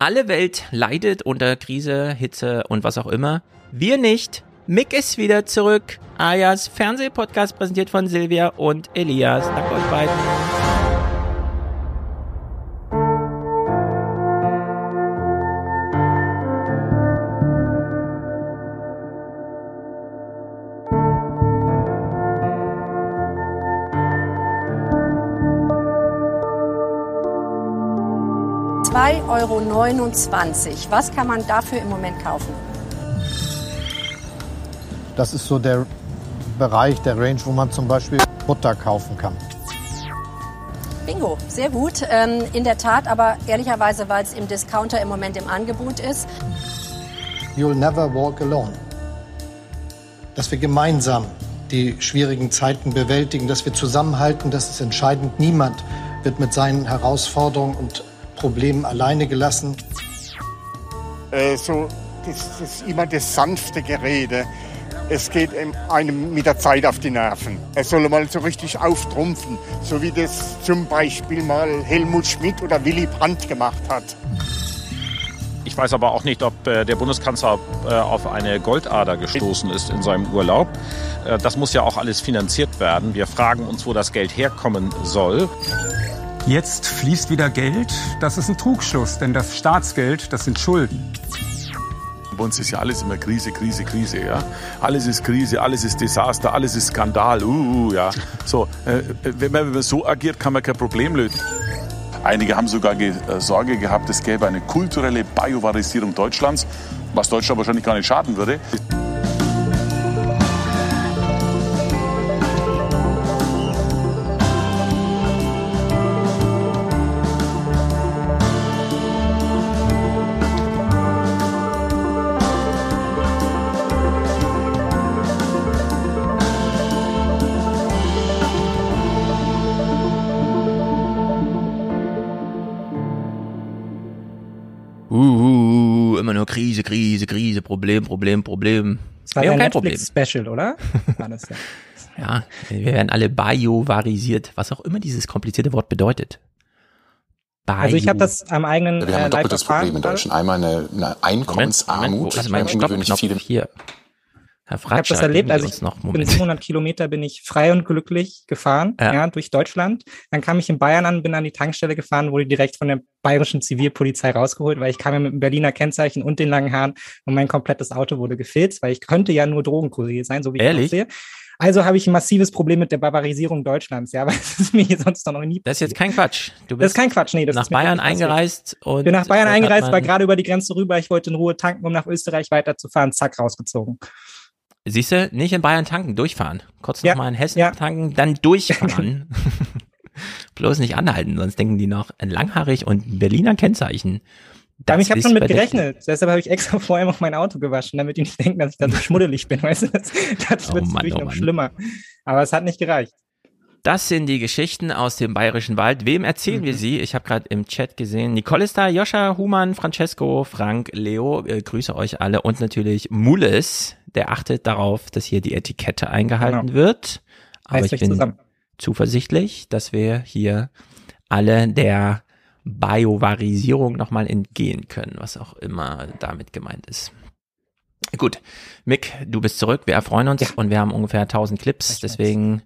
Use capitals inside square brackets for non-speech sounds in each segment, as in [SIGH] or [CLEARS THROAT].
Alle Welt leidet unter Krise, Hitze und was auch immer. Wir nicht. Mick ist wieder zurück. Ayas Fernsehpodcast präsentiert von Silvia und Elias. Danke euch beiden. Euro. Was kann man dafür im Moment kaufen? Das ist so der Bereich, der Range, wo man zum Beispiel Butter kaufen kann. Bingo, sehr gut. Ähm, in der Tat, aber ehrlicherweise, weil es im Discounter im Moment im Angebot ist. You'll never walk alone. Dass wir gemeinsam die schwierigen Zeiten bewältigen, dass wir zusammenhalten, das ist entscheidend. Niemand wird mit seinen Herausforderungen und Problemen alleine gelassen. Äh, so, das, das ist immer das sanfte Gerede. Es geht einem mit der Zeit auf die Nerven. Er soll mal so richtig auftrumpfen, so wie das zum Beispiel mal Helmut Schmidt oder Willy Brandt gemacht hat. Ich weiß aber auch nicht, ob äh, der Bundeskanzler äh, auf eine Goldader gestoßen ist in seinem Urlaub. Äh, das muss ja auch alles finanziert werden. Wir fragen uns, wo das Geld herkommen soll. Jetzt fließt wieder Geld. Das ist ein Trugschluss, denn das Staatsgeld, das sind Schulden. Bei uns ist ja alles immer Krise, Krise, Krise, ja. Alles ist Krise, alles ist Desaster, alles ist Skandal, uh, uh ja. So, äh, wenn man so agiert, kann man kein Problem lösen. Einige haben sogar ge äh, Sorge gehabt, es gäbe eine kulturelle Biovarisierung Deutschlands, was Deutschland wahrscheinlich gar nicht schaden würde. Problem, Problem. Das war haben kein Problem. Special, oder? [LAUGHS] War das ja. ja, wir werden alle biovarisiert, was auch immer dieses komplizierte Wort bedeutet. Bio. Also ich habe das am eigenen ja, Wir haben ein äh, doppeltes Problem in Deutschland. Einmal eine, eine Einkommensarmut. Moment, Moment, also mein Stopp, viele hier. Herr Fratscher, ich habe das erlebt, also ich noch, bin 700 Kilometer bin ich frei und glücklich gefahren, ja. ja. durch Deutschland. Dann kam ich in Bayern an, bin an die Tankstelle gefahren, wurde direkt von der bayerischen Zivilpolizei rausgeholt, weil ich kam ja mit dem Berliner Kennzeichen und den langen Haaren und mein komplettes Auto wurde gefilzt, weil ich könnte ja nur Drogenkurier sein, so wie Ehrlich? ich aussehe. Also habe ich ein massives Problem mit der Barbarisierung Deutschlands, ja, [LAUGHS] weil das ist mir hier sonst noch nie. Das ist jetzt kein Quatsch. Du bist das ist kein Quatsch, nee. Das nach Bayern eingereist und. Bin nach Bayern eingereist, war gerade über die Grenze rüber. Ich wollte in Ruhe tanken, um nach Österreich weiterzufahren. Zack, rausgezogen. Siehst du, nicht in Bayern tanken, durchfahren. Kurz ja. nochmal in Hessen ja. tanken, dann durchfahren. [LAUGHS] Bloß nicht anhalten, sonst denken die noch ein langhaarig und Berliner Kennzeichen. Das ich habe schon mit gerechnet. Deshalb habe ich extra [LAUGHS] vorher noch mein Auto gewaschen, damit die nicht denken, dass ich da so [LAUGHS] schmuddelig bin. Weißt du, das, das oh wird natürlich oh noch schlimmer. Aber es hat nicht gereicht. Das sind die Geschichten aus dem Bayerischen Wald. Wem erzählen mhm. wir sie? Ich habe gerade im Chat gesehen. Nicole ist da, Joscha, Human, Francesco, Frank, Leo. Äh, grüße euch alle und natürlich Mules. Der achtet darauf, dass hier die Etikette eingehalten genau. wird. Aber heißt ich bin zusammen. zuversichtlich, dass wir hier alle der Biovarisierung nochmal entgehen können, was auch immer damit gemeint ist. Gut, Mick, du bist zurück. Wir erfreuen uns ja. und wir haben ungefähr 1000 Clips, deswegen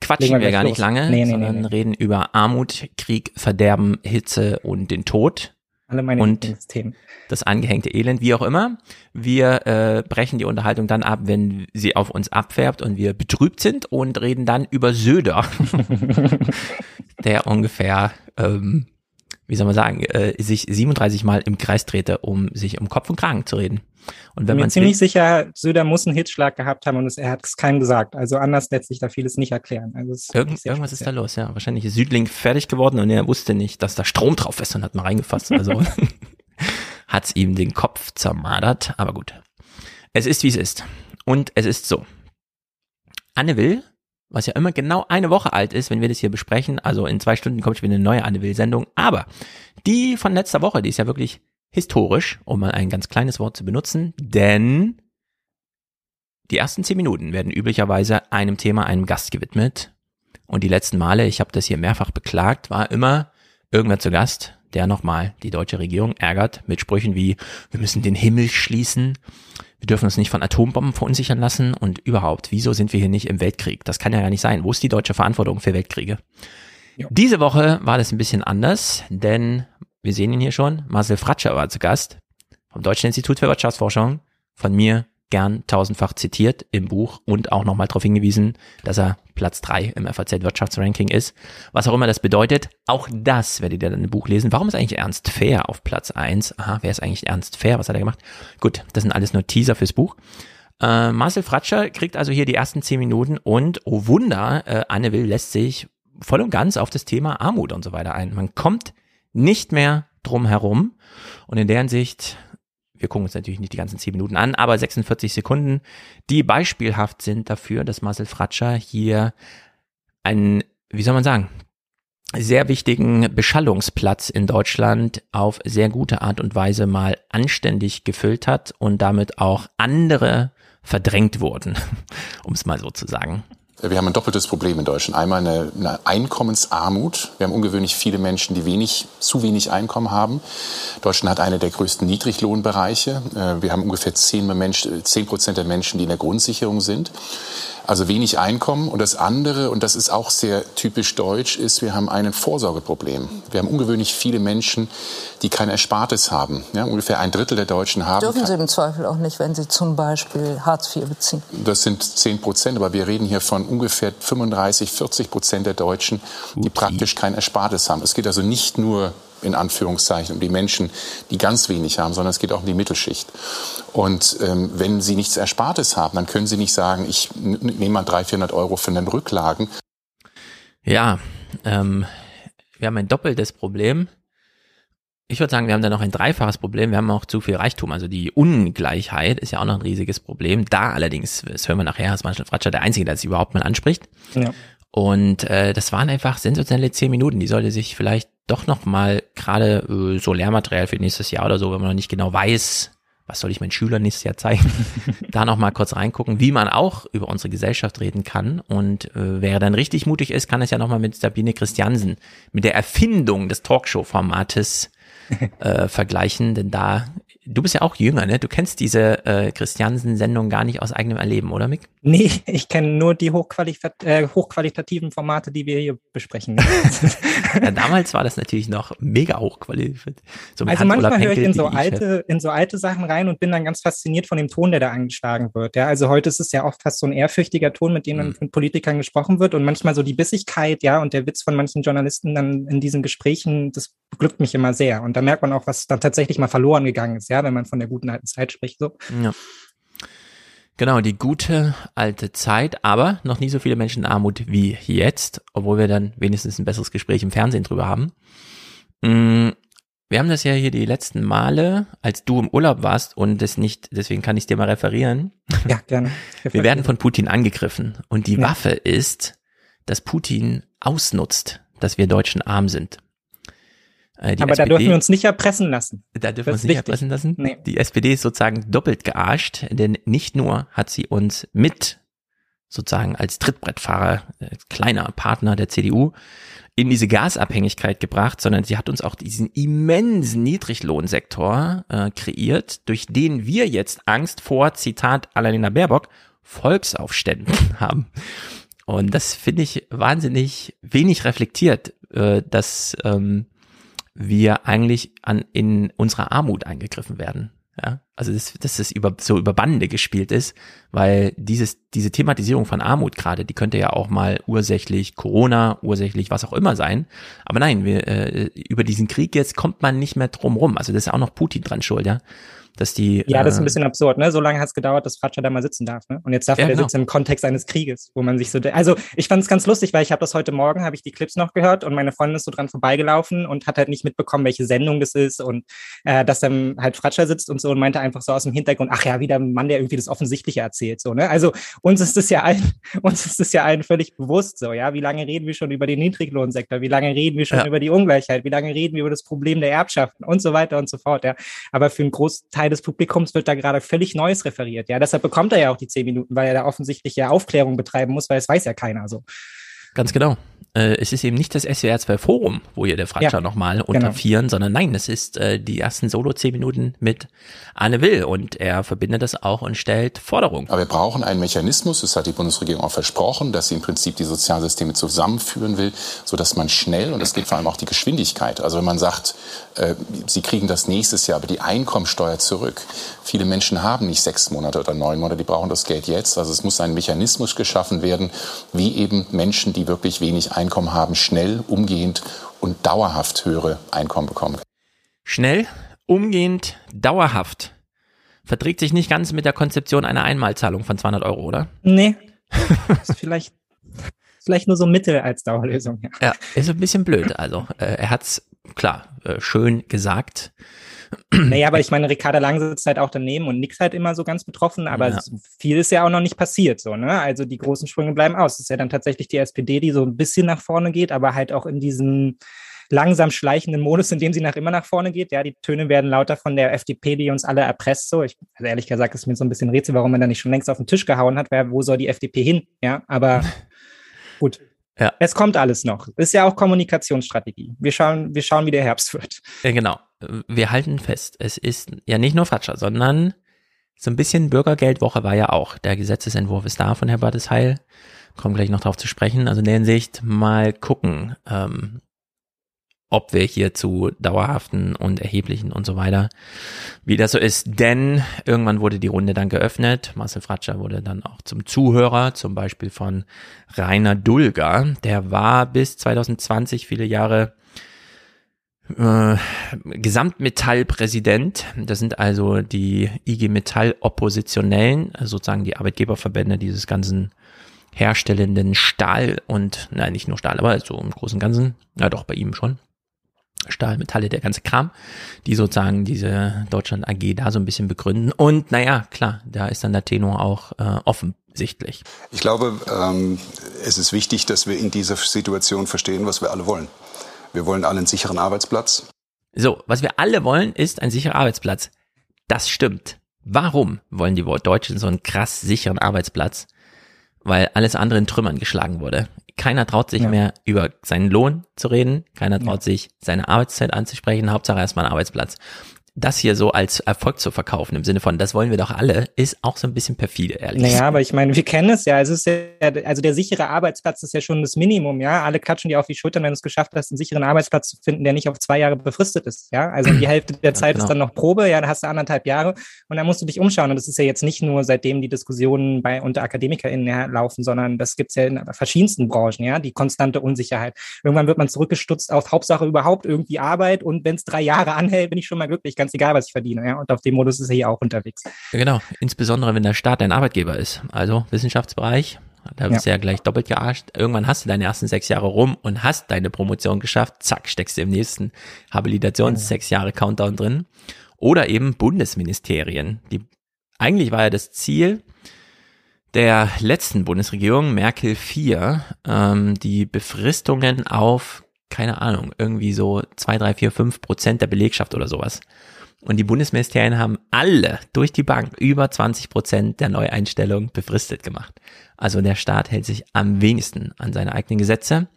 quatschen wir, wir gar nicht lange, nee, nee, sondern nee, reden über Armut, Krieg, Verderben, Hitze und den Tod. Alle meine und das angehängte Elend, wie auch immer. Wir äh, brechen die Unterhaltung dann ab, wenn sie auf uns abfärbt und wir betrübt sind und reden dann über Söder, [LAUGHS] der ungefähr ähm, wie soll man sagen, äh, sich 37 Mal im Kreis drehte, um sich um Kopf und Kragen zu reden. Und wenn man ziemlich sicher, Söder muss einen Hitschlag gehabt haben und es, er hat es keinem gesagt. Also anders lässt sich da vieles nicht erklären. Also Irgend, irgendwas ist da los, ja. Wahrscheinlich ist Südlink fertig geworden und er wusste nicht, dass da Strom drauf ist und hat mal reingefasst. Also [LAUGHS] hat's ihm den Kopf zermadert. Aber gut. Es ist, wie es ist. Und es ist so. Anne Will was ja immer genau eine Woche alt ist, wenn wir das hier besprechen. Also in zwei Stunden kommt schon wieder eine neue Anne Will-Sendung. Aber die von letzter Woche, die ist ja wirklich historisch, um mal ein ganz kleines Wort zu benutzen, denn die ersten zehn Minuten werden üblicherweise einem Thema, einem Gast gewidmet. Und die letzten Male, ich habe das hier mehrfach beklagt, war immer irgendwer zu Gast, der nochmal die deutsche Regierung ärgert mit Sprüchen wie, wir müssen den Himmel schließen, wir dürfen uns nicht von Atombomben verunsichern lassen und überhaupt, wieso sind wir hier nicht im Weltkrieg? Das kann ja gar nicht sein. Wo ist die deutsche Verantwortung für Weltkriege? Ja. Diese Woche war das ein bisschen anders, denn wir sehen ihn hier schon, Marcel Fratscher war zu Gast vom Deutschen Institut für Wirtschaftsforschung, von mir gern tausendfach zitiert im Buch und auch nochmal darauf hingewiesen, dass er Platz drei im FAZ Wirtschaftsranking ist. Was auch immer das bedeutet, auch das werdet ihr dann im Buch lesen. Warum ist eigentlich Ernst Fair auf Platz eins? Aha, wer ist eigentlich Ernst Fair? Was hat er gemacht? Gut, das sind alles nur Teaser fürs Buch. Äh, Marcel Fratscher kriegt also hier die ersten zehn Minuten und, oh Wunder, äh, Anne Will lässt sich voll und ganz auf das Thema Armut und so weiter ein. Man kommt nicht mehr drum herum und in deren Sicht wir gucken uns natürlich nicht die ganzen zehn Minuten an, aber 46 Sekunden, die beispielhaft sind dafür, dass Marcel Fratscher hier einen, wie soll man sagen, sehr wichtigen Beschallungsplatz in Deutschland auf sehr gute Art und Weise mal anständig gefüllt hat und damit auch andere verdrängt wurden, [LAUGHS] um es mal so zu sagen. Wir haben ein doppeltes Problem in Deutschland. Einmal eine, eine, Einkommensarmut. Wir haben ungewöhnlich viele Menschen, die wenig, zu wenig Einkommen haben. Deutschland hat eine der größten Niedriglohnbereiche. Äh, wir haben ungefähr 10 Prozent der Menschen, die in der Grundsicherung sind also wenig Einkommen. Und das andere, und das ist auch sehr typisch deutsch, ist, wir haben ein Vorsorgeproblem. Wir haben ungewöhnlich viele Menschen, die kein Erspartes haben. Ja, ungefähr ein Drittel der Deutschen haben. Dürfen Sie im Zweifel auch nicht, wenn Sie zum Beispiel Hartz IV beziehen. Das sind 10 Prozent, aber wir reden hier von ungefähr 35, 40 Prozent der Deutschen, die praktisch kein Erspartes haben. Es geht also nicht nur in Anführungszeichen um die Menschen, die ganz wenig haben, sondern es geht auch um die Mittelschicht. Und ähm, wenn sie nichts Erspartes haben, dann können sie nicht sagen, ich nehme mal 300, 400 Euro für den Rücklagen. Ja, ähm, wir haben ein doppeltes Problem. Ich würde sagen, wir haben da noch ein dreifaches Problem. Wir haben auch zu viel Reichtum. Also die Ungleichheit ist ja auch noch ein riesiges Problem. Da allerdings, das hören wir nachher, ist Marshall Fratscher der Einzige, der es überhaupt mal anspricht. Ja. Und äh, das waren einfach sensationelle zehn Minuten. Die sollte sich vielleicht doch noch mal gerade äh, so Lehrmaterial für nächstes Jahr oder so, wenn man noch nicht genau weiß, was soll ich meinen Schülern nächstes Jahr zeigen, [LAUGHS] da noch mal kurz reingucken, wie man auch über unsere Gesellschaft reden kann. Und äh, wer dann richtig mutig ist, kann es ja noch mal mit Sabine Christiansen, mit der Erfindung des Talkshow-Formates [LAUGHS] äh, vergleichen, denn da Du bist ja auch jünger, ne? Du kennst diese äh, Christiansen-Sendung gar nicht aus eigenem Erleben, oder Mick? Nee, [LAUGHS] ich kenne nur die hochqualit äh, hochqualitativen Formate, die wir hier besprechen. [LAUGHS] ja, [LAUGHS] damals war das natürlich noch mega hochqualifiziert. So also manchmal höre ich in so alte, in so alte Sachen rein und bin dann ganz fasziniert von dem Ton, der da angeschlagen wird. Ja, also heute ist es ja oft fast so ein ehrfürchtiger Ton, mit dem mhm. mit Politikern gesprochen wird und manchmal so die Bissigkeit, ja, und der Witz von manchen Journalisten dann in diesen Gesprächen, das beglückt mich immer sehr. Und da merkt man auch, was dann tatsächlich mal verloren gegangen ist, ja wenn man von der guten alten Zeit spricht. So. Ja. Genau, die gute alte Zeit, aber noch nie so viele Menschen in Armut wie jetzt, obwohl wir dann wenigstens ein besseres Gespräch im Fernsehen drüber haben. Mm, wir haben das ja hier die letzten Male, als du im Urlaub warst und das nicht, deswegen kann ich dir mal referieren. Ja, gerne. [LAUGHS] Wir werden von Putin angegriffen und die ja. Waffe ist, dass Putin ausnutzt, dass wir Deutschen arm sind. Äh, Aber SPD, da dürfen wir uns nicht erpressen lassen. Da dürfen wir uns nicht wichtig. erpressen lassen. Nee. Die SPD ist sozusagen doppelt gearscht, denn nicht nur hat sie uns mit sozusagen als Trittbrettfahrer, äh, kleiner Partner der CDU, in diese Gasabhängigkeit gebracht, sondern sie hat uns auch diesen immensen Niedriglohnsektor äh, kreiert, durch den wir jetzt Angst vor, Zitat Annalena Baerbock, Volksaufständen [LAUGHS] haben. Und das finde ich wahnsinnig wenig reflektiert, äh, dass ähm, wir eigentlich an, in unserer Armut eingegriffen werden. Ja, also dass, dass das über, so über Bande gespielt ist, weil dieses, diese Thematisierung von Armut gerade, die könnte ja auch mal ursächlich Corona, ursächlich was auch immer sein. Aber nein, wir, äh, über diesen Krieg jetzt kommt man nicht mehr drum rum. Also das ist auch noch Putin dran schuld, ja dass die. Ja, das ist ein äh, bisschen absurd, ne? So lange hat es gedauert, dass Fratscher da mal sitzen darf, ne? Und jetzt darf ja, er genau. sitzen im Kontext eines Krieges, wo man sich so. Also ich fand es ganz lustig, weil ich habe das heute Morgen, habe ich die Clips noch gehört und meine Freundin ist so dran vorbeigelaufen und hat halt nicht mitbekommen, welche Sendung das ist und äh, dass dann halt Fratscher sitzt und so und meinte einfach so aus dem Hintergrund, ach ja, wieder ein Mann, der irgendwie das Offensichtliche erzählt, so, ne? Also uns ist es ja allen, [LAUGHS] uns ist es ja allen völlig bewusst, so, ja? Wie lange reden wir schon über den Niedriglohnsektor? Wie lange reden wir schon ja. über die Ungleichheit? Wie lange reden wir über das Problem der Erbschaften und so weiter und so fort, ja? Aber für einen Großteil des Publikums wird da gerade völlig Neues referiert. Ja, deshalb bekommt er ja auch die zehn Minuten, weil er da offensichtlich ja Aufklärung betreiben muss, weil es weiß ja keiner so. Ganz genau. Äh, es ist eben nicht das SWR 2 Forum, wo ihr der Fratscher ja, nochmal unter genau. vieren, sondern nein, es ist äh, die ersten Solo 10 Minuten mit Anne Will und er verbindet das auch und stellt Forderungen. Aber wir brauchen einen Mechanismus, das hat die Bundesregierung auch versprochen, dass sie im Prinzip die Sozialsysteme zusammenführen will, so dass man schnell, und es geht vor allem auch die Geschwindigkeit, also wenn man sagt, äh, sie kriegen das nächstes Jahr, aber die Einkommensteuer zurück. Viele Menschen haben nicht sechs Monate oder neun Monate, die brauchen das Geld jetzt. Also es muss ein Mechanismus geschaffen werden, wie eben Menschen, die wirklich wenig Einkommen haben, schnell, umgehend und dauerhaft höhere Einkommen bekommen. Schnell, umgehend, dauerhaft. Verträgt sich nicht ganz mit der Konzeption einer Einmalzahlung von 200 Euro, oder? Nee. [LAUGHS] ist vielleicht, vielleicht nur so Mittel als Dauerlösung. Ja, ja ist ein bisschen blöd. Also äh, er hat's klar äh, schön gesagt. Naja, aber [CLEARS THROAT] ich meine, Ricarda Lang sitzt halt auch daneben und nickt halt immer so ganz betroffen, aber ja. viel ist ja auch noch nicht passiert, so, ne? Also die großen Sprünge bleiben aus. Es ist ja dann tatsächlich die SPD, die so ein bisschen nach vorne geht, aber halt auch in diesem langsam schleichenden Modus, in dem sie nach immer nach vorne geht. Ja, die Töne werden lauter von der FDP, die uns alle erpresst. So, ich, also ehrlich gesagt, ist mir so ein bisschen Rätsel, warum man da nicht schon längst auf den Tisch gehauen hat. Wer, wo soll die FDP hin? Ja, aber [LAUGHS] gut. Ja. Es kommt alles noch. Ist ja auch Kommunikationsstrategie. Wir schauen, wir schauen, wie der Herbst [LAUGHS] wird. Ja, genau. Wir halten fest, es ist ja nicht nur Fatscher, sondern so ein bisschen Bürgergeldwoche war ja auch. Der Gesetzesentwurf ist da von Herr Bartesheil. Kommen gleich noch drauf zu sprechen. Also in der Hinsicht mal gucken, ähm, ob wir hier zu dauerhaften und erheblichen und so weiter, wie das so ist. Denn irgendwann wurde die Runde dann geöffnet. Marcel Fratscher wurde dann auch zum Zuhörer, zum Beispiel von Rainer Dulger. Der war bis 2020 viele Jahre äh, Gesamtmetallpräsident. Das sind also die IG Metall Oppositionellen, sozusagen die Arbeitgeberverbände dieses ganzen herstellenden Stahl und, nein, nicht nur Stahl, aber so im Großen und Ganzen, ja doch, bei ihm schon. Stahl, Metalle, der ganze Kram, die sozusagen diese Deutschland AG da so ein bisschen begründen. Und naja, klar, da ist dann der Tenor auch äh, offensichtlich. Ich glaube, ähm, es ist wichtig, dass wir in dieser Situation verstehen, was wir alle wollen. Wir wollen alle einen sicheren Arbeitsplatz. So, was wir alle wollen, ist ein sicherer Arbeitsplatz. Das stimmt. Warum wollen die Deutschen so einen krass sicheren Arbeitsplatz? Weil alles andere in Trümmern geschlagen wurde. Keiner traut sich ja. mehr über seinen Lohn zu reden. Keiner traut ja. sich seine Arbeitszeit anzusprechen. Hauptsache erstmal ein Arbeitsplatz das hier so als Erfolg zu verkaufen, im Sinne von, das wollen wir doch alle, ist auch so ein bisschen perfide, ehrlich Naja, aber ich meine, wir kennen es ja. Es ist ja, also der sichere Arbeitsplatz ist ja schon das Minimum, ja. Alle klatschen dir auf die Schultern, wenn du es geschafft hast, einen sicheren Arbeitsplatz zu finden, der nicht auf zwei Jahre befristet ist, ja. Also die [CLEARS THROAT] Hälfte der Zeit genau. ist dann noch Probe, ja, da hast du anderthalb Jahre und dann musst du dich umschauen. Und das ist ja jetzt nicht nur seitdem die Diskussionen bei unter AkademikerInnen ja, laufen, sondern das gibt's ja in verschiedensten Branchen, ja, die konstante Unsicherheit. Irgendwann wird man zurückgestutzt auf Hauptsache überhaupt irgendwie Arbeit und wenn es drei Jahre anhält, bin ich schon mal glücklich, ganz egal, was ich verdiene. Ja? Und auf dem Modus ist er hier auch unterwegs. Ja, genau, insbesondere wenn der Staat dein Arbeitgeber ist. Also Wissenschaftsbereich, da bist ja. du ja gleich doppelt gearscht. Irgendwann hast du deine ersten sechs Jahre rum und hast deine Promotion geschafft. Zack, steckst du im nächsten Habilitations sechs Jahre Countdown drin. Oder eben Bundesministerien. Die, eigentlich war ja das Ziel der letzten Bundesregierung, Merkel 4, ähm, die Befristungen auf, keine Ahnung, irgendwie so zwei, drei, vier, fünf Prozent der Belegschaft oder sowas und die Bundesministerien haben alle durch die Bank über 20 Prozent der Neueinstellung befristet gemacht. Also der Staat hält sich am wenigsten an seine eigenen Gesetze.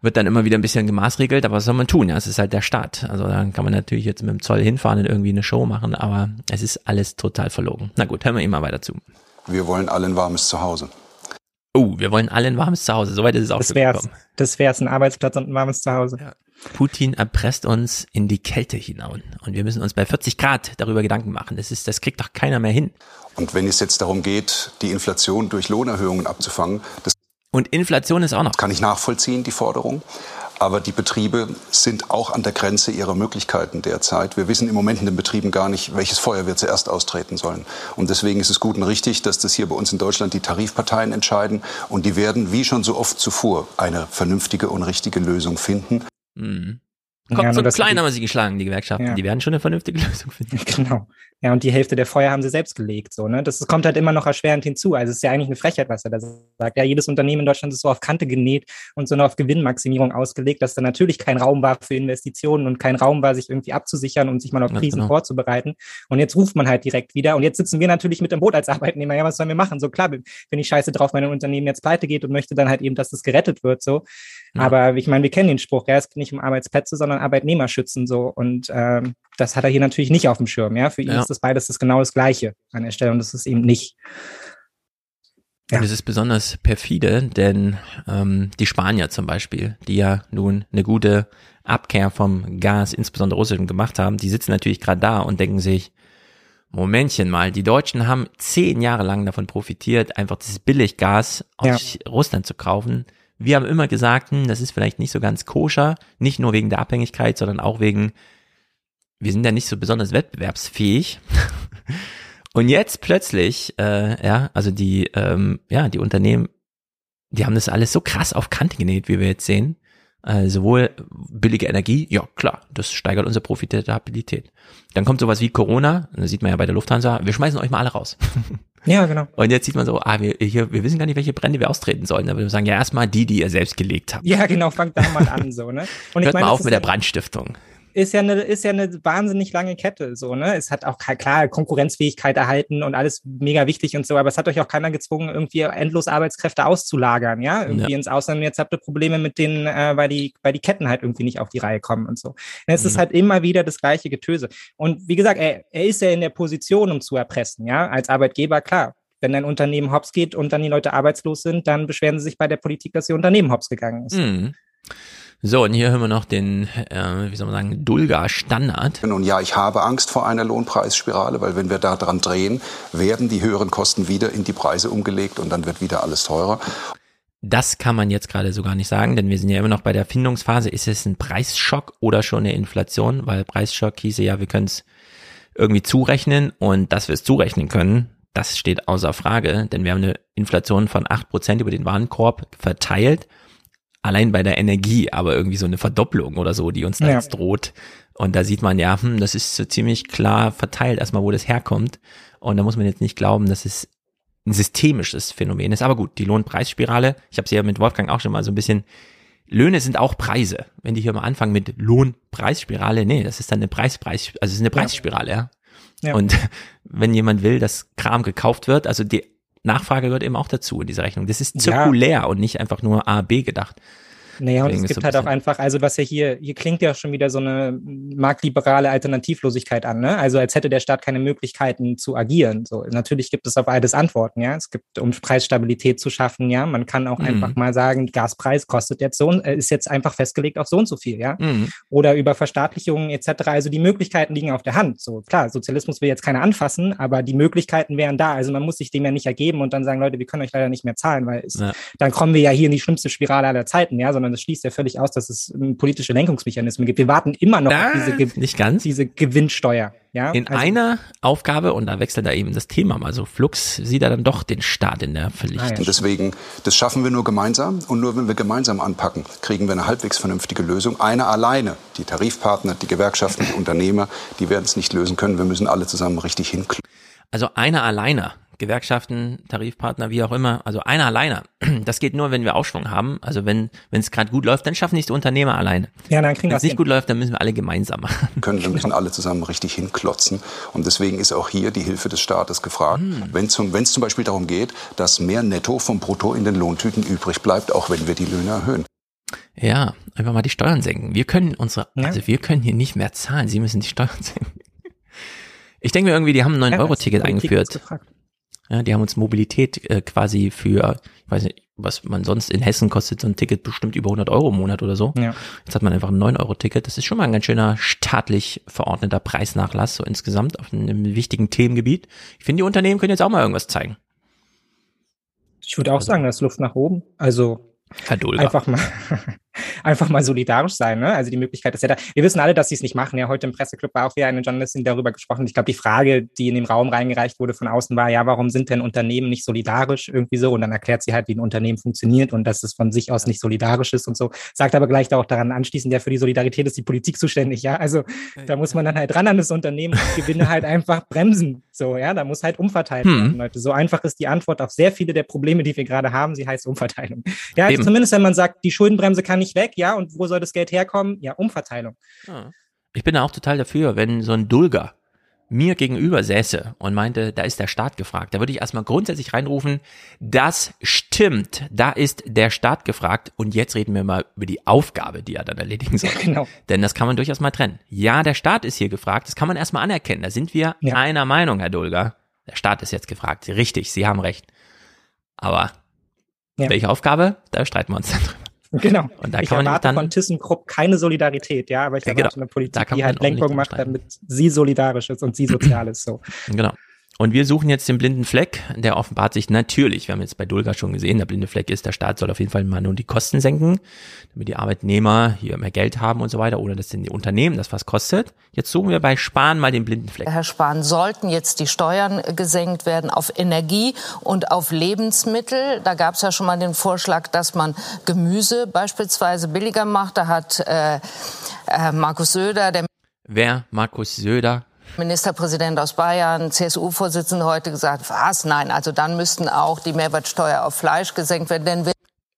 Wird dann immer wieder ein bisschen gemaßregelt, aber was soll man tun? Ja, es ist halt der Staat. Also dann kann man natürlich jetzt mit dem Zoll hinfahren und irgendwie eine Show machen, aber es ist alles total verlogen. Na gut, hören wir ihm mal weiter zu. Wir wollen alle ein warmes Zuhause. Oh, wir wollen alle ein warmes Zuhause. Soweit ist es auch das wär's, gekommen. Das wär's, ein Arbeitsplatz und ein warmes Zuhause. Ja. Putin erpresst uns in die Kälte hinein. Und wir müssen uns bei 40 Grad darüber Gedanken machen. Das ist, das kriegt doch keiner mehr hin. Und wenn es jetzt darum geht, die Inflation durch Lohnerhöhungen abzufangen, das und Inflation ist auch noch. Kann ich nachvollziehen, die Forderung. Aber die Betriebe sind auch an der Grenze ihrer Möglichkeiten derzeit. Wir wissen im Moment in den Betrieben gar nicht, welches Feuer wir zuerst austreten sollen. Und deswegen ist es gut und richtig, dass das hier bei uns in Deutschland die Tarifparteien entscheiden. Und die werden, wie schon so oft zuvor, eine vernünftige und richtige Lösung finden. Mhm. Kommt ja, so klein haben sie geschlagen, die Gewerkschaften. Ja. Die werden schon eine vernünftige Lösung finden. [LAUGHS] Genau. Ja, und die Hälfte der Feuer haben sie selbst gelegt, so, ne? Das kommt halt immer noch erschwerend hinzu. Also es ist ja eigentlich eine Frechheit, was er da sagt. Ja, jedes Unternehmen in Deutschland ist so auf Kante genäht und so auf Gewinnmaximierung ausgelegt, dass da natürlich kein Raum war für Investitionen und kein Raum war, sich irgendwie abzusichern und sich mal auf Krisen genau. vorzubereiten. Und jetzt ruft man halt direkt wieder. Und jetzt sitzen wir natürlich mit dem Boot als Arbeitnehmer. Ja, was sollen wir machen? So klar, bin ich scheiße drauf, wenn ein Unternehmen jetzt pleite geht und möchte dann halt eben, dass das gerettet wird, so. Ja. Aber ich meine, wir kennen den Spruch, ja, es geht nicht um Arbeitsplätze, sondern Arbeitnehmer schützen, so. Und ähm, das hat er hier natürlich nicht auf dem Schirm, ja. Für ihn ja. ist das beides das genau das Gleiche an der Stelle und das ist eben nicht. Ja. Und es ist besonders perfide, denn ähm, die Spanier zum Beispiel, die ja nun eine gute Abkehr vom Gas, insbesondere russischem, gemacht haben, die sitzen natürlich gerade da und denken sich, Momentchen mal, die Deutschen haben zehn Jahre lang davon profitiert, einfach dieses Billiggas aus ja. Russland zu kaufen. Wir haben immer gesagt, hm, das ist vielleicht nicht so ganz koscher, nicht nur wegen der Abhängigkeit, sondern auch wegen, wir sind ja nicht so besonders wettbewerbsfähig. [LAUGHS] Und jetzt plötzlich, äh, ja, also die, ähm, ja, die Unternehmen, die haben das alles so krass auf Kante genäht, wie wir jetzt sehen. Äh, sowohl billige Energie, ja klar, das steigert unsere Profitabilität. Dann kommt sowas wie Corona, das sieht man ja bei der Lufthansa, wir schmeißen euch mal alle raus. [LAUGHS] Ja, genau. Und jetzt sieht man so, ah, wir, hier, wir wissen gar nicht, welche Brände wir austreten sollen. Aber wir sagen ja erstmal die, die ihr selbst gelegt habt. Ja, genau, fangt da mal an, so, ne? [LAUGHS] Und Hört ich meine, mal auf mit der Brandstiftung ist ja eine, ist ja eine wahnsinnig lange Kette, so, ne? Es hat auch klar Konkurrenzfähigkeit erhalten und alles mega wichtig und so, aber es hat euch auch keiner gezwungen, irgendwie endlos Arbeitskräfte auszulagern, ja? Irgendwie ja. ins Ausland. Jetzt habt ihr Probleme mit denen, äh, weil die, weil die Ketten halt irgendwie nicht auf die Reihe kommen und so. Und es mhm. ist halt immer wieder das gleiche Getöse. Und wie gesagt, er, er ist ja in der Position, um zu erpressen, ja? Als Arbeitgeber, klar. Wenn ein Unternehmen hops geht und dann die Leute arbeitslos sind, dann beschweren sie sich bei der Politik, dass ihr Unternehmen hops gegangen ist. Mhm. So, und hier hören wir noch den, äh, wie soll man sagen, Dulga-Standard. Und ja, ich habe Angst vor einer Lohnpreisspirale, weil wenn wir da dran drehen, werden die höheren Kosten wieder in die Preise umgelegt und dann wird wieder alles teurer. Das kann man jetzt gerade so gar nicht sagen, denn wir sind ja immer noch bei der Findungsphase. Ist es ein Preisschock oder schon eine Inflation? Weil Preisschock hieße ja, wir können es irgendwie zurechnen und dass wir es zurechnen können, das steht außer Frage, denn wir haben eine Inflation von acht Prozent über den Warenkorb verteilt allein bei der Energie, aber irgendwie so eine Verdopplung oder so, die uns da ja. jetzt droht. Und da sieht man ja, hm, das ist so ziemlich klar verteilt erstmal, wo das herkommt. Und da muss man jetzt nicht glauben, dass es ein systemisches Phänomen ist. Aber gut, die Lohnpreisspirale, ich habe sie ja mit Wolfgang auch schon mal so ein bisschen, Löhne sind auch Preise. Wenn die hier mal anfangen mit Lohnpreisspirale, nee, das ist dann eine Preispreis, also es ist eine Preisspirale, ja. ja. Und [LAUGHS] wenn jemand will, dass Kram gekauft wird, also die Nachfrage gehört eben auch dazu in dieser Rechnung. Das ist zirkulär ja. und nicht einfach nur A, B gedacht. Naja, und es gibt halt auch einfach, also was ja hier, hier klingt ja schon wieder so eine marktliberale Alternativlosigkeit an, ne? Also als hätte der Staat keine Möglichkeiten zu agieren. So, natürlich gibt es auf alles Antworten, ja. Es gibt, um Preisstabilität zu schaffen, ja. Man kann auch mhm. einfach mal sagen, Gaspreis kostet jetzt so, äh, ist jetzt einfach festgelegt auf so und so viel, ja. Mhm. Oder über Verstaatlichungen etc. Also die Möglichkeiten liegen auf der Hand. So, klar, Sozialismus will jetzt keiner anfassen, aber die Möglichkeiten wären da. Also man muss sich dem ja nicht ergeben und dann sagen, Leute, wir können euch leider nicht mehr zahlen, weil es, ja. dann kommen wir ja hier in die schlimmste Spirale aller Zeiten, ja, sondern das schließt ja völlig aus, dass es politische Lenkungsmechanismen gibt. Wir warten immer noch Na, auf diese, Ge nicht ganz. diese Gewinnsteuer. Ja? In also, einer Aufgabe, und da wechselt da eben das Thema mal so flux, sieht er dann doch den Staat in der Verlichtung. Ah, ja. Deswegen, das schaffen wir nur gemeinsam. Und nur wenn wir gemeinsam anpacken, kriegen wir eine halbwegs vernünftige Lösung. Einer alleine, die Tarifpartner, die Gewerkschaften, die Unternehmer, die werden es nicht lösen können. Wir müssen alle zusammen richtig hinkriegen. Also einer alleine Gewerkschaften, Tarifpartner, wie auch immer, also einer alleine. [CLEARS THROAT] Das geht nur, wenn wir Aufschwung haben. Also wenn wenn es gerade gut läuft, dann schaffen nicht die Unternehmer alleine. Ja, dann kriegen Wenn es nicht hin. gut läuft, dann müssen wir alle gemeinsam machen. Können wir müssen [LAUGHS] alle zusammen richtig hinklotzen. Und deswegen ist auch hier die Hilfe des Staates gefragt. Hm. Wenn zum wenn es zum Beispiel darum geht, dass mehr Netto vom Brutto in den Lohntüten übrig bleibt, auch wenn wir die Löhne erhöhen. Ja, einfach mal die Steuern senken. Wir können unsere, ja. also wir können hier nicht mehr zahlen. Sie müssen die Steuern [LAUGHS] senken. Ich denke mir irgendwie, die haben ein 9-Euro-Ticket ja, eingeführt. Ja, die haben uns Mobilität äh, quasi für, ich weiß nicht, was man sonst in Hessen kostet, so ein Ticket bestimmt über 100 Euro im Monat oder so. Ja. Jetzt hat man einfach ein 9-Euro-Ticket. Das ist schon mal ein ganz schöner staatlich verordneter Preisnachlass, so insgesamt auf einem wichtigen Themengebiet. Ich finde, die Unternehmen können jetzt auch mal irgendwas zeigen. Ich würde auch also, sagen, da ist Luft nach oben. Also Verdulga. einfach mal, [LAUGHS] einfach mal solidarisch sein. Ne? Also die Möglichkeit ist ja da. Wir wissen alle, dass sie es nicht machen. Ja, heute im Presseclub war auch wieder eine Journalistin darüber gesprochen. Ich glaube, die Frage, die in den Raum reingereicht wurde von außen, war, ja, warum sind denn Unternehmen nicht solidarisch irgendwie so? Und dann erklärt sie halt, wie ein Unternehmen funktioniert und dass es von sich aus nicht solidarisch ist und so. Sagt aber gleich auch daran anschließend, ja, für die Solidarität ist die Politik zuständig. Ja, also da muss man dann halt ran an das Unternehmen und Gewinne halt einfach bremsen. So, ja, da muss halt umverteilt hm. werden, Leute. So einfach ist die Antwort auf sehr viele der Probleme, die wir gerade haben. Sie heißt Umverteilung. Ja, also zumindest wenn man sagt, die Schuldenbremse kann nicht weg, ja, und wo soll das Geld herkommen? Ja, Umverteilung. Ah. Ich bin da auch total dafür, wenn so ein Dulger mir gegenüber säße und meinte, da ist der Staat gefragt, da würde ich erstmal grundsätzlich reinrufen, das stimmt, da ist der Staat gefragt und jetzt reden wir mal über die Aufgabe, die er dann erledigen soll. [LAUGHS] Genau. Denn das kann man durchaus mal trennen. Ja, der Staat ist hier gefragt, das kann man erstmal anerkennen, da sind wir ja. einer Meinung, Herr Dulger. Der Staat ist jetzt gefragt, richtig, Sie haben recht. Aber ja. welche Aufgabe, da streiten wir uns dann drüber. Genau. [LAUGHS] Und da ich kann man erwarte dann, von ThyssenKrupp keine Solidarität, ja, aber ich erwarte genau. eine Politik, die halt Lenkung macht, damit sie solidarisch ist und sie sozial ist. So. [CLEARS THROAT] Genau. Und wir suchen jetzt den blinden Fleck, der offenbart sich natürlich, wir haben jetzt bei Dulga schon gesehen, der blinde Fleck ist, der Staat soll auf jeden Fall mal nur die Kosten senken, damit die Arbeitnehmer hier mehr Geld haben und so weiter, oder dass denn die Unternehmen das was kostet. Jetzt suchen wir bei Spahn mal den blinden Fleck. Herr Spahn, sollten jetzt die Steuern gesenkt werden auf Energie und auf Lebensmittel? Da gab es ja schon mal den Vorschlag, dass man Gemüse beispielsweise billiger macht. Da hat äh, äh, Markus Söder, der Wer? Markus Söder? Ministerpräsident aus Bayern, CSU-Vorsitzende heute gesagt, was? Nein, also dann müssten auch die Mehrwertsteuer auf Fleisch gesenkt werden, denn wir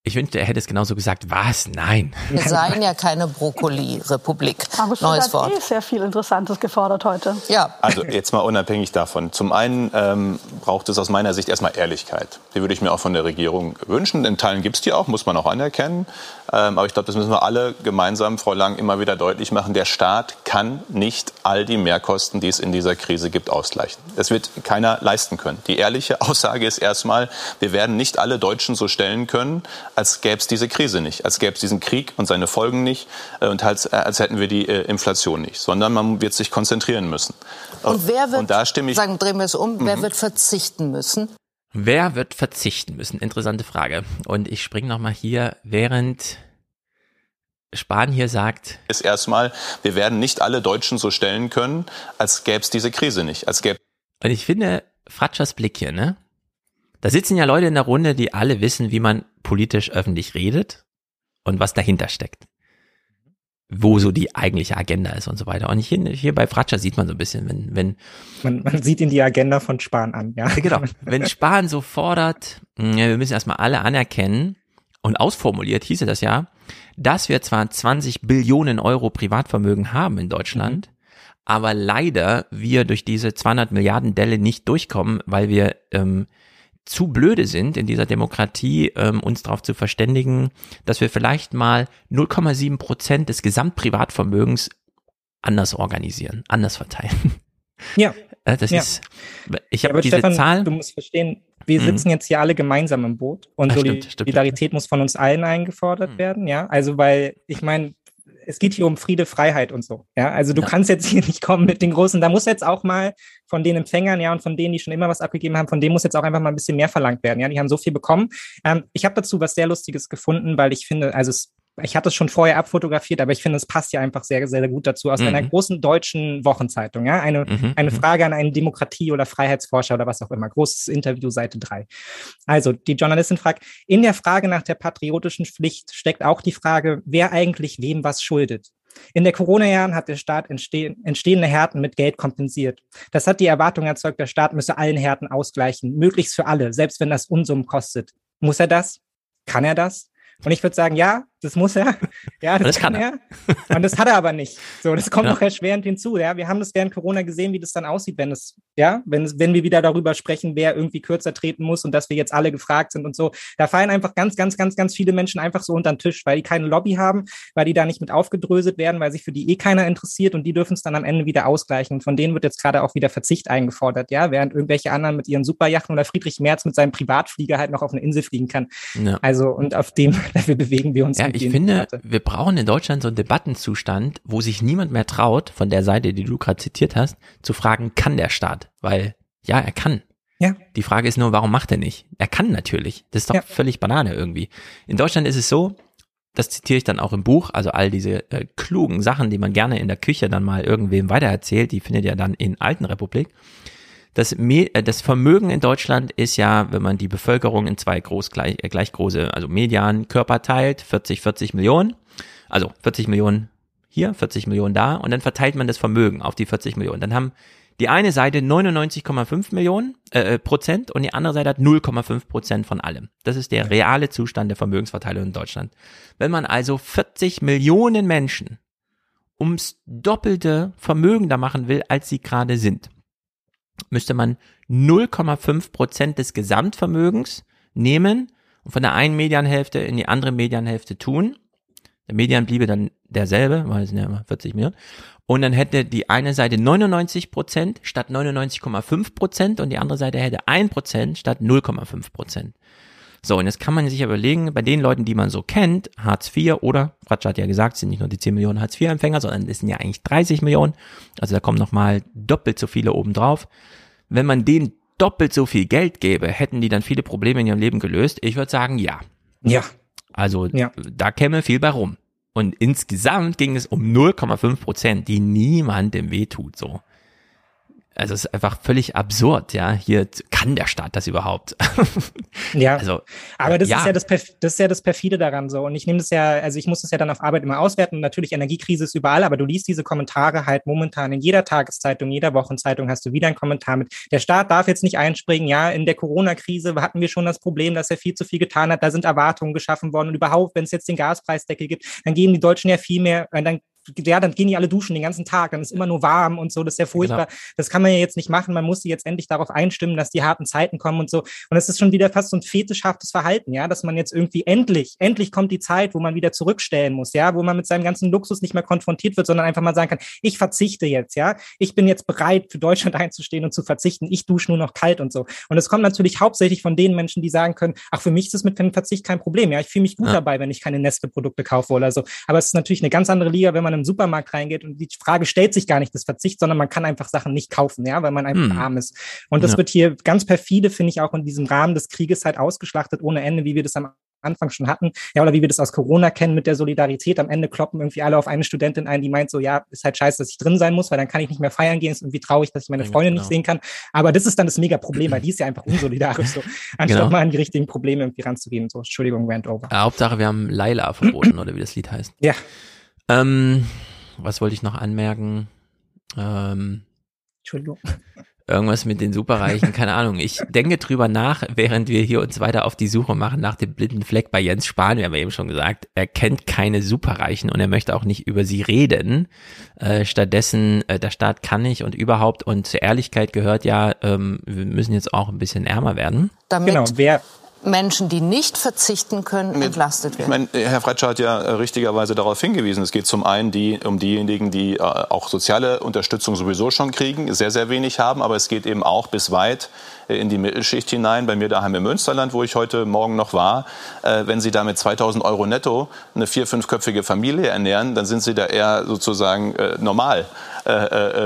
ich wünschte, er hätte es genauso gesagt. Was? Nein. Wir seien ja keine Brokkoli-Republik. [LAUGHS] Aber Neues Wort. hat eh sehr viel Interessantes gefordert heute. Ja. Also jetzt mal unabhängig davon. Zum einen ähm, braucht es aus meiner Sicht erstmal Ehrlichkeit. Die würde ich mir auch von der Regierung wünschen. In Teilen gibt es die auch, muss man auch anerkennen. Ähm, aber ich glaube, das müssen wir alle gemeinsam, Frau Lang, immer wieder deutlich machen. Der Staat kann nicht all die Mehrkosten, die es in dieser Krise gibt, ausgleichen. Das wird keiner leisten können. Die ehrliche [LAUGHS] Aussage ist erstmal, wir werden nicht alle Deutschen so stellen können, als gäbe es diese Krise nicht, als gäbe es diesen Krieg und seine Folgen nicht äh, und als, äh, als hätten wir die äh, Inflation nicht, sondern man wird sich konzentrieren müssen. Und wer wird, und da stimme ich, sagen, drehen wir es um, wer mhm. wird verzichten müssen? Wer wird verzichten müssen? Interessante Frage. Und ich springe nochmal hier, während Spahn hier sagt. Ist erstmal, wir werden nicht alle Deutschen so stellen können, als gäbe es diese Krise nicht, als gäbe. Und ich finde, Fratschers Blick hier, ne? Da sitzen ja Leute in der Runde, die alle wissen, wie man politisch öffentlich redet und was dahinter steckt. Wo so die eigentliche Agenda ist und so weiter. Und hier, hier bei Fratscher sieht man so ein bisschen, wenn, wenn. Man, man sieht ihn die Agenda von Spahn an, ja. Genau. [LAUGHS] Wenn Spahn so fordert, wir müssen erstmal alle anerkennen und ausformuliert hieße das ja, dass wir zwar 20 Billionen Euro Privatvermögen haben in Deutschland, mhm. aber leider wir durch diese 200 Milliarden Delle nicht durchkommen, weil wir ähm, zu blöde sind in dieser Demokratie, ähm, uns darauf zu verständigen, dass wir vielleicht mal 0,7 Prozent des Gesamtprivatvermögens anders organisieren, anders verteilen. [LAUGHS] Ja. Äh, das ja. ist, ich habe diese Stefan, Zahl. Du musst verstehen, wir mhm. sitzen jetzt hier alle gemeinsam im Boot und Ach, Solidarität stimmt, stimmt. muss von uns allen eingefordert mhm. werden, ja. Also weil ich meine, es geht hier um Friede, Freiheit und so. Ja, also du ja. kannst jetzt hier nicht kommen mit den großen, da muss jetzt auch mal von den Empfängern, ja, und von denen, die schon immer was abgegeben haben, von denen muss jetzt auch einfach mal ein bisschen mehr verlangt werden. Ja, die haben so viel bekommen. Ähm, ich habe dazu was sehr Lustiges gefunden, weil ich finde, also es ich hatte es schon vorher abfotografiert, aber ich finde, es passt ja einfach sehr, sehr gut dazu aus mhm. einer großen deutschen Wochenzeitung. Ja? Eine, mhm. eine mhm. Frage an einen Demokratie- oder Freiheitsforscher oder was auch immer. Großes Interview, Seite 3. Also, die Journalistin fragt, in der Frage nach der patriotischen Pflicht steckt auch die Frage, wer eigentlich wem was schuldet. In der Corona-Jahren hat der Staat entsteh entstehende Härten mit Geld kompensiert. Das hat die Erwartung erzeugt, der Staat müsse allen Härten ausgleichen, möglichst für alle, selbst wenn das Unsummen kostet. Muss er das? Kann er das? Und ich würde sagen, ja, das muss er. Ja, das, das kann, er. er. Und das hat er aber nicht. So, das kommt ja. noch erschwerend hinzu. Ja, wir haben das während Corona gesehen, wie das dann aussieht, wenn es, ja, wenn, wenn wir wieder darüber sprechen, wer irgendwie kürzer treten muss und dass wir jetzt alle gefragt sind und so. Da fallen einfach ganz, ganz, ganz, ganz viele Menschen einfach so unter den Tisch, weil die keine Lobby haben, weil die da nicht mit aufgedröselt werden, weil sich für die eh keiner interessiert und die dürfen es dann am Ende wieder ausgleichen. Und von denen wird jetzt gerade auch wieder Verzicht eingefordert, ja, während irgendwelche anderen mit ihren Superjachten oder Friedrich Merz mit seinem Privatflieger halt noch auf eine Insel fliegen kann. Ja. Also, und auf dem [LAUGHS] Level bewegen wir uns. Ja, ich finde, wir brauchen in Deutschland so einen Debattenzustand, wo sich niemand mehr traut, von der Seite, die du gerade zitiert hast, zu fragen, kann der Staat? Weil, ja, er kann. Ja. Die Frage ist nur, warum macht er nicht? Er kann natürlich. Das ist doch ja. völlig Banane irgendwie. In Deutschland ist es so, das zitiere ich dann auch im Buch, also all diese äh, klugen Sachen, die man gerne in der Küche dann mal irgendwem weitererzählt, die findet ihr dann in Alten Republik. Das, Me äh, das Vermögen in Deutschland ist ja, wenn man die Bevölkerung in zwei groß gleich, äh, gleich große, also Median Körper teilt, 40, 40 Millionen. Also 40 Millionen hier, 40 Millionen da und dann verteilt man das Vermögen auf die 40 Millionen. Dann haben die eine Seite 99,5 Millionen äh, äh, Prozent und die andere Seite hat 0,5 Prozent von allem. Das ist der reale Zustand der Vermögensverteilung in Deutschland. Wenn man also 40 Millionen Menschen ums doppelte Vermögen da machen will, als sie gerade sind, müsste man 0,5 Prozent des Gesamtvermögens nehmen und von der einen Medianhälfte in die andere Medianhälfte tun. Der Median bliebe dann derselbe, weil es sind ja immer 40 Millionen. Und dann hätte die eine Seite 99 Prozent statt 99,5 Prozent und die andere Seite hätte 1 Prozent statt 0,5 Prozent. So, und jetzt kann man sich überlegen, bei den Leuten, die man so kennt, Hartz IV oder, Fratsch hat ja gesagt, sind nicht nur die 10 Millionen Hartz IV-Empfänger, sondern es sind ja eigentlich 30 Millionen. Also da kommen nochmal doppelt so viele obendrauf. Wenn man denen doppelt so viel Geld gäbe, hätten die dann viele Probleme in ihrem Leben gelöst? Ich würde sagen, ja. Ja. Also ja. da käme viel bei rum. Und insgesamt ging es um 0,5 Prozent, die niemandem wehtut, so. Also es ist einfach völlig absurd, ja. Hier kann der Staat das überhaupt. [LAUGHS] ja. Also, aber das ja. ist ja das, das ist ja das perfide daran so. Und ich nehme das ja, also ich muss das ja dann auf Arbeit immer auswerten. Natürlich Energiekrise ist überall, aber du liest diese Kommentare halt momentan in jeder Tageszeitung, jeder Wochenzeitung hast du wieder einen Kommentar mit. Der Staat darf jetzt nicht einspringen. Ja, in der Corona-Krise hatten wir schon das Problem, dass er viel zu viel getan hat. Da sind Erwartungen geschaffen worden und überhaupt, wenn es jetzt den Gaspreisdeckel gibt, dann geben die Deutschen ja viel mehr, äh, dann ja, dann gehen die alle duschen den ganzen Tag, dann ist immer nur warm und so, das ist ja furchtbar. Genau. Das kann man ja jetzt nicht machen. Man muss sie jetzt endlich darauf einstimmen, dass die harten Zeiten kommen und so. Und es ist schon wieder fast so ein fetischhaftes Verhalten, ja, dass man jetzt irgendwie endlich, endlich kommt die Zeit, wo man wieder zurückstellen muss, ja, wo man mit seinem ganzen Luxus nicht mehr konfrontiert wird, sondern einfach mal sagen kann, ich verzichte jetzt, ja, ich bin jetzt bereit, für Deutschland [LAUGHS] einzustehen und zu verzichten. Ich dusche nur noch kalt und so. Und es kommt natürlich hauptsächlich von den Menschen, die sagen können, ach, für mich ist es mit dem Verzicht kein Problem, ja, ich fühle mich gut ja. dabei, wenn ich keine Nestle-Produkte kaufe oder so. Aber es ist natürlich eine ganz andere Liga, wenn man im Supermarkt reingeht und die Frage stellt sich gar nicht das Verzicht, sondern man kann einfach Sachen nicht kaufen, ja, weil man einfach hm. arm ist. Und das ja. wird hier ganz perfide, finde ich, auch in diesem Rahmen des Krieges halt ausgeschlachtet ohne Ende, wie wir das am Anfang schon hatten, ja, oder wie wir das aus Corona kennen mit der Solidarität. Am Ende kloppen irgendwie alle auf eine Studentin ein, die meint so, ja, ist halt scheiße, dass ich drin sein muss, weil dann kann ich nicht mehr feiern gehen, ist irgendwie traurig, dass ich meine Freunde genau. nicht sehen kann. Aber das ist dann das mega Problem, weil die ist ja einfach unsolidarisch [LAUGHS] so, anstatt genau. mal an die richtigen Probleme irgendwie ranzugehen. So, Entschuldigung, Rant over. Ja, Hauptsache, wir haben Laila verboten, oder wie das Lied heißt. Ja. Ähm, was wollte ich noch anmerken? Ähm, Entschuldigung. Irgendwas mit den Superreichen, keine Ahnung. Ich denke drüber nach, während wir hier uns weiter auf die Suche machen nach dem blinden Fleck bei Jens Spahn. Wir haben ja eben schon gesagt, er kennt keine Superreichen und er möchte auch nicht über sie reden. Äh, stattdessen, äh, der Staat kann nicht und überhaupt und zur Ehrlichkeit gehört ja, ähm, wir müssen jetzt auch ein bisschen ärmer werden. Damit genau, wer Menschen, die nicht verzichten können, entlastet werden. Ich meine, Herr Fretscher hat ja äh, richtigerweise darauf hingewiesen, es geht zum einen die, um diejenigen, die äh, auch soziale Unterstützung sowieso schon kriegen, sehr, sehr wenig haben, aber es geht eben auch bis weit äh, in die Mittelschicht hinein. Bei mir daheim im Münsterland, wo ich heute Morgen noch war, wenn Sie da mit 2000 Euro netto eine vier-, fünfköpfige Familie ernähren, dann sind Sie da eher sozusagen normal,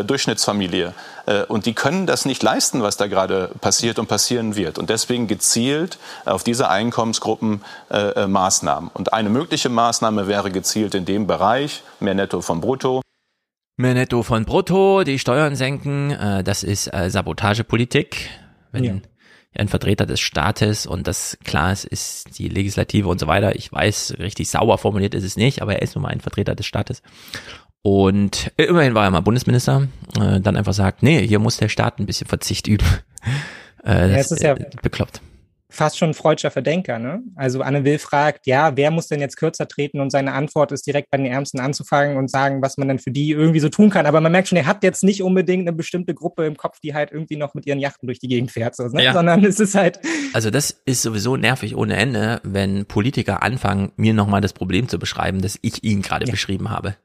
Durchschnittsfamilie. Äh, und die können das nicht leisten, was da gerade passiert und passieren wird. Und deswegen gezielt auf diese Einkommensgruppen äh, äh, Maßnahmen. Und eine mögliche Maßnahme wäre gezielt in dem Bereich mehr Netto von Brutto. Mehr Netto von Brutto, die Steuern senken, das ist Sabotagepolitik. Wenn ja. ein Vertreter des Staates und das klar ist, ist die Legislative und so weiter. Ich weiß, richtig sauber formuliert ist es nicht, aber er ist nun mal ein Vertreter des Staates. Und immerhin war er mal Bundesminister, äh, dann einfach sagt, nee, hier muss der Staat ein bisschen Verzicht üben. [LAUGHS] Äh, das, ja, ist ja äh, bekloppt. Fast schon ein freudscher Verdenker, ne? Also Anne Will fragt, ja, wer muss denn jetzt kürzer treten? Und seine Antwort ist direkt bei den Ärmsten anzufangen und sagen, was man denn für die irgendwie so tun kann. Aber man merkt schon, er hat jetzt nicht unbedingt eine bestimmte Gruppe im Kopf, die halt irgendwie noch mit ihren Yachten durch die Gegend fährt, so, ne? Ja. sondern es ist halt. Also das ist sowieso nervig ohne Ende, wenn Politiker anfangen, mir nochmal das Problem zu beschreiben, das ich ihnen gerade ja. beschrieben habe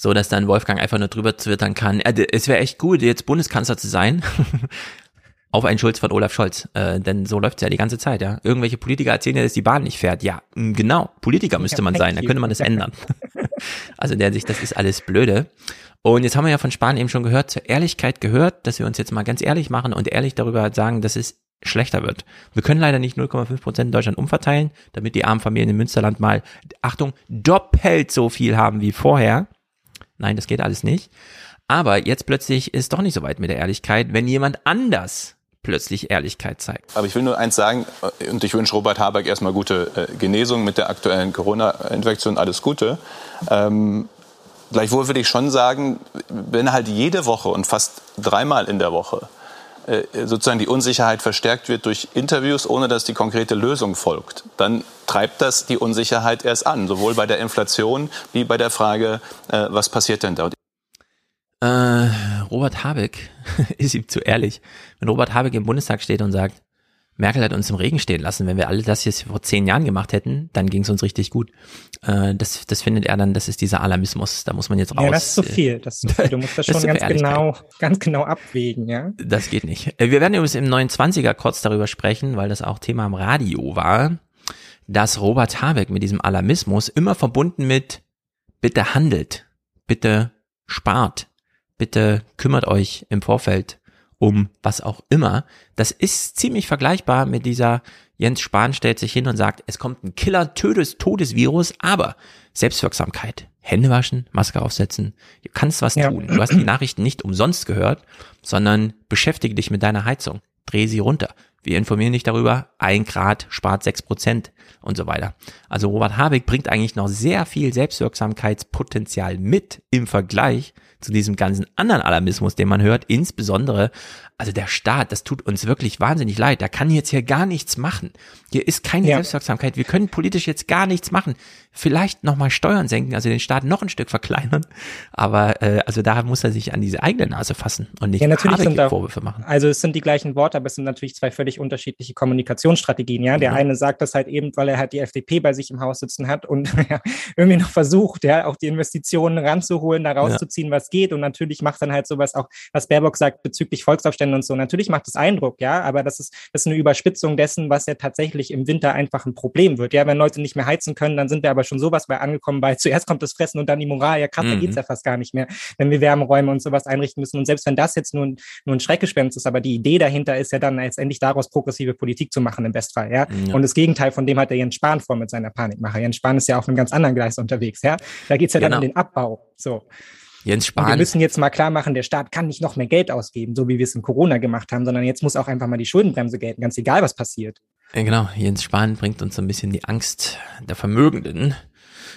so dass dann Wolfgang einfach nur drüber twittern kann, äh, es wäre echt gut, jetzt Bundeskanzler zu sein. [LAUGHS] auf einen Schulz von Olaf Scholz. Äh, denn so läuft's ja die ganze Zeit, ja. Irgendwelche Politiker erzählen ja, dass die Bahn nicht fährt. Ja, genau, Politiker müsste man sein, da könnte man das ändern. [LAUGHS] also der sich, das ist alles blöde. Und jetzt haben wir ja von Spahn eben schon gehört, zur Ehrlichkeit gehört, dass wir uns jetzt mal ganz ehrlich machen und ehrlich darüber sagen, dass es schlechter wird. Wir können leider nicht 0,5 Prozent in Deutschland umverteilen, damit die armen Familien im Münsterland mal, Achtung, doppelt so viel haben wie vorher. Nein, das geht alles nicht. Aber jetzt plötzlich ist doch nicht so weit mit der Ehrlichkeit, wenn jemand anders plötzlich Ehrlichkeit zeigt. Aber ich will nur eins sagen, äh, und ich wünsche Robert Habeck erstmal gute äh, Genesung mit der aktuellen Corona-Infektion, alles Gute. Ähm, gleichwohl würde ich schon sagen, wenn halt jede Woche und fast dreimal in der Woche äh, sozusagen die Unsicherheit verstärkt wird durch Interviews, ohne dass die konkrete Lösung folgt, dann treibt das die Unsicherheit erst an, sowohl bei der Inflation wie bei der Frage, was passiert denn da? Äh, Robert Habeck [LAUGHS] ist ihm zu ehrlich. Wenn Robert Habeck im Bundestag steht und sagt, Merkel hat uns im Regen stehen lassen. Wenn wir alle das jetzt vor zehn Jahren gemacht hätten, dann ging es uns richtig gut. Äh, das, das findet er dann, das ist dieser Alarmismus. Da muss man jetzt raus. Ja, das ist zu viel. Das ist zu viel. Du musst das, [LAUGHS] das schon ganz genau, ganz genau abwägen, ja. Das geht nicht. Äh, wir werden übrigens im 29er kurz darüber sprechen, weil das auch Thema im Radio war, dass Robert Habeck mit diesem Alarmismus immer verbunden mit bitte handelt, bitte spart, bitte kümmert euch im Vorfeld um was auch immer. Das ist ziemlich vergleichbar mit dieser Jens Spahn stellt sich hin und sagt, es kommt ein Killer Todes Todesvirus, aber Selbstwirksamkeit. Hände waschen, Maske aufsetzen. Du kannst was ja. tun. Du hast die Nachrichten nicht umsonst gehört, sondern beschäftige dich mit deiner Heizung. Dreh sie runter. Wir informieren dich darüber. Ein Grad spart sechs Prozent und so weiter. Also Robert Habeck bringt eigentlich noch sehr viel Selbstwirksamkeitspotenzial mit im Vergleich zu diesem ganzen anderen Alarmismus, den man hört, insbesondere, also der Staat, das tut uns wirklich wahnsinnig leid, der kann jetzt hier gar nichts machen. Hier ist keine ja. Selbstwirksamkeit, wir können politisch jetzt gar nichts machen. Vielleicht nochmal Steuern senken, also den Staat noch ein Stück verkleinern, aber äh, also da muss er sich an diese eigene Nase fassen und nicht ja, natürlich sind da, Vorwürfe machen. Also es sind die gleichen Worte, aber es sind natürlich zwei völlig unterschiedliche Kommunikationsstrategien, ja. Der ja. eine sagt das halt eben, weil er halt die FDP bei sich im Haus sitzen hat und [LAUGHS] ja, irgendwie noch versucht, ja, auch die Investitionen ranzuholen, da rauszuziehen, was geht. Und natürlich macht dann halt sowas auch, was Baerbock sagt bezüglich Volksaufständen und so. Natürlich macht es Eindruck, ja, aber das ist, das ist eine Überspitzung dessen, was ja tatsächlich im Winter einfach ein Problem wird. Ja, wenn Leute nicht mehr heizen können, dann sind wir aber schon sowas bei angekommen, weil [LAUGHS] zuerst kommt das Fressen und dann die Moral. Ja, krass, mhm. da geht's ja fast gar nicht mehr, wenn wir Wärmeräume und sowas einrichten müssen. Und selbst wenn das jetzt nur, ein, nur ein Schreckgespenst ist, aber die Idee dahinter ist ja dann letztendlich daraus progressive Politik zu machen im Bestfall, ja. ja. Und das Gegenteil von dem hat der Jens Spahn vor mit seiner Panikmache. Jens Spahn ist ja auf einem ganz anderen Gleis unterwegs, ja. Da geht's ja genau. dann um den Abbau. So. Jens Spahn. Und wir müssen jetzt mal klar machen, der Staat kann nicht noch mehr Geld ausgeben, so wie wir es in Corona gemacht haben, sondern jetzt muss auch einfach mal die Schuldenbremse gelten, ganz egal, was passiert. Ja, genau. Jens Spahn bringt uns so ein bisschen die Angst der Vermögenden,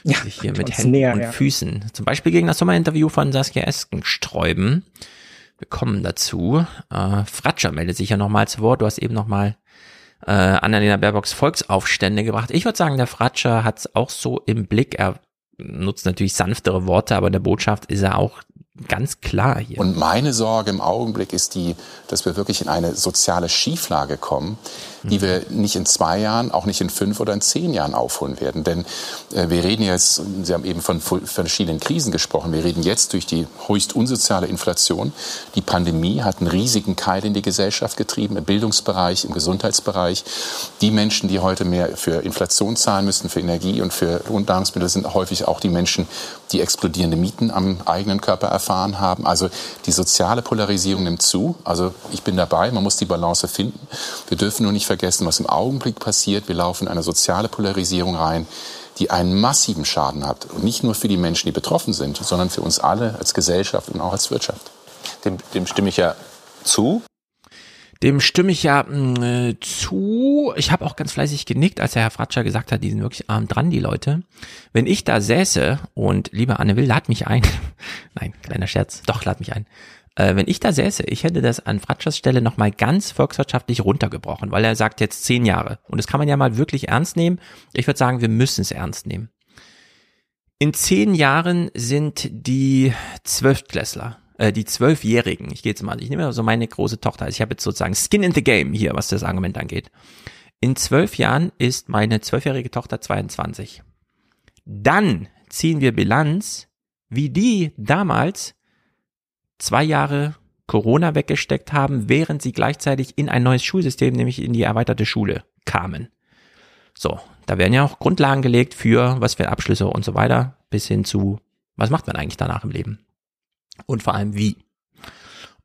ja, sich hier mit Händen näher, und ja. Füßen, zum Beispiel gegen das Sommerinterview von Saskia Esken sträuben. Wir kommen dazu. Äh, Fratscher meldet sich ja nochmal zu Wort. Du hast eben nochmal äh, Annalena Baerbocks Volksaufstände gebracht. Ich würde sagen, der Fratscher hat es auch so im Blick. Er nutzt natürlich sanftere Worte, aber in der Botschaft ist er auch ganz klar hier. Und meine Sorge im Augenblick ist die, dass wir wirklich in eine soziale Schieflage kommen, die wir nicht in zwei Jahren, auch nicht in fünf oder in zehn Jahren aufholen werden. Denn äh, wir reden jetzt, Sie haben eben von verschiedenen Krisen gesprochen, wir reden jetzt durch die höchst unsoziale Inflation. Die Pandemie hat einen riesigen Keil in die Gesellschaft getrieben, im Bildungsbereich, im Gesundheitsbereich. Die Menschen, die heute mehr für Inflation zahlen müssen, für Energie und für Grundnahrungsmittel, sind häufig auch die Menschen, die explodierende Mieten am eigenen Körper erfahren haben. Also die soziale Polarisierung nimmt zu. Also ich bin dabei, man muss die Balance finden. Wir dürfen nur nicht vergessen, was im Augenblick passiert. Wir laufen in eine soziale Polarisierung rein, die einen massiven Schaden hat. Und nicht nur für die Menschen, die betroffen sind, sondern für uns alle als Gesellschaft und auch als Wirtschaft. Dem, dem stimme ich ja zu. Dem stimme ich ja mm, äh, zu. Ich habe auch ganz fleißig genickt, als der Herr Fratscher gesagt hat, die sind wirklich arm dran, die Leute. Wenn ich da säße und lieber Anne Will, lad mich ein. [LAUGHS] Nein, kleiner Scherz. Doch, lad mich ein äh, wenn ich da säße, ich hätte das an Fratschers Stelle nochmal ganz volkswirtschaftlich runtergebrochen, weil er sagt jetzt zehn Jahre. Und das kann man ja mal wirklich ernst nehmen. Ich würde sagen, wir müssen es ernst nehmen. In zehn Jahren sind die Zwölftklässler, äh, die Zwölfjährigen, ich gehe jetzt mal, ich nehme so meine große Tochter, also ich habe jetzt sozusagen Skin in the Game hier, was das Argument angeht. In zwölf Jahren ist meine zwölfjährige Tochter 22. Dann ziehen wir Bilanz, wie die damals zwei Jahre Corona weggesteckt haben, während sie gleichzeitig in ein neues Schulsystem, nämlich in die erweiterte Schule kamen. So, da werden ja auch Grundlagen gelegt für was für Abschlüsse und so weiter, bis hin zu, was macht man eigentlich danach im Leben? Und vor allem wie.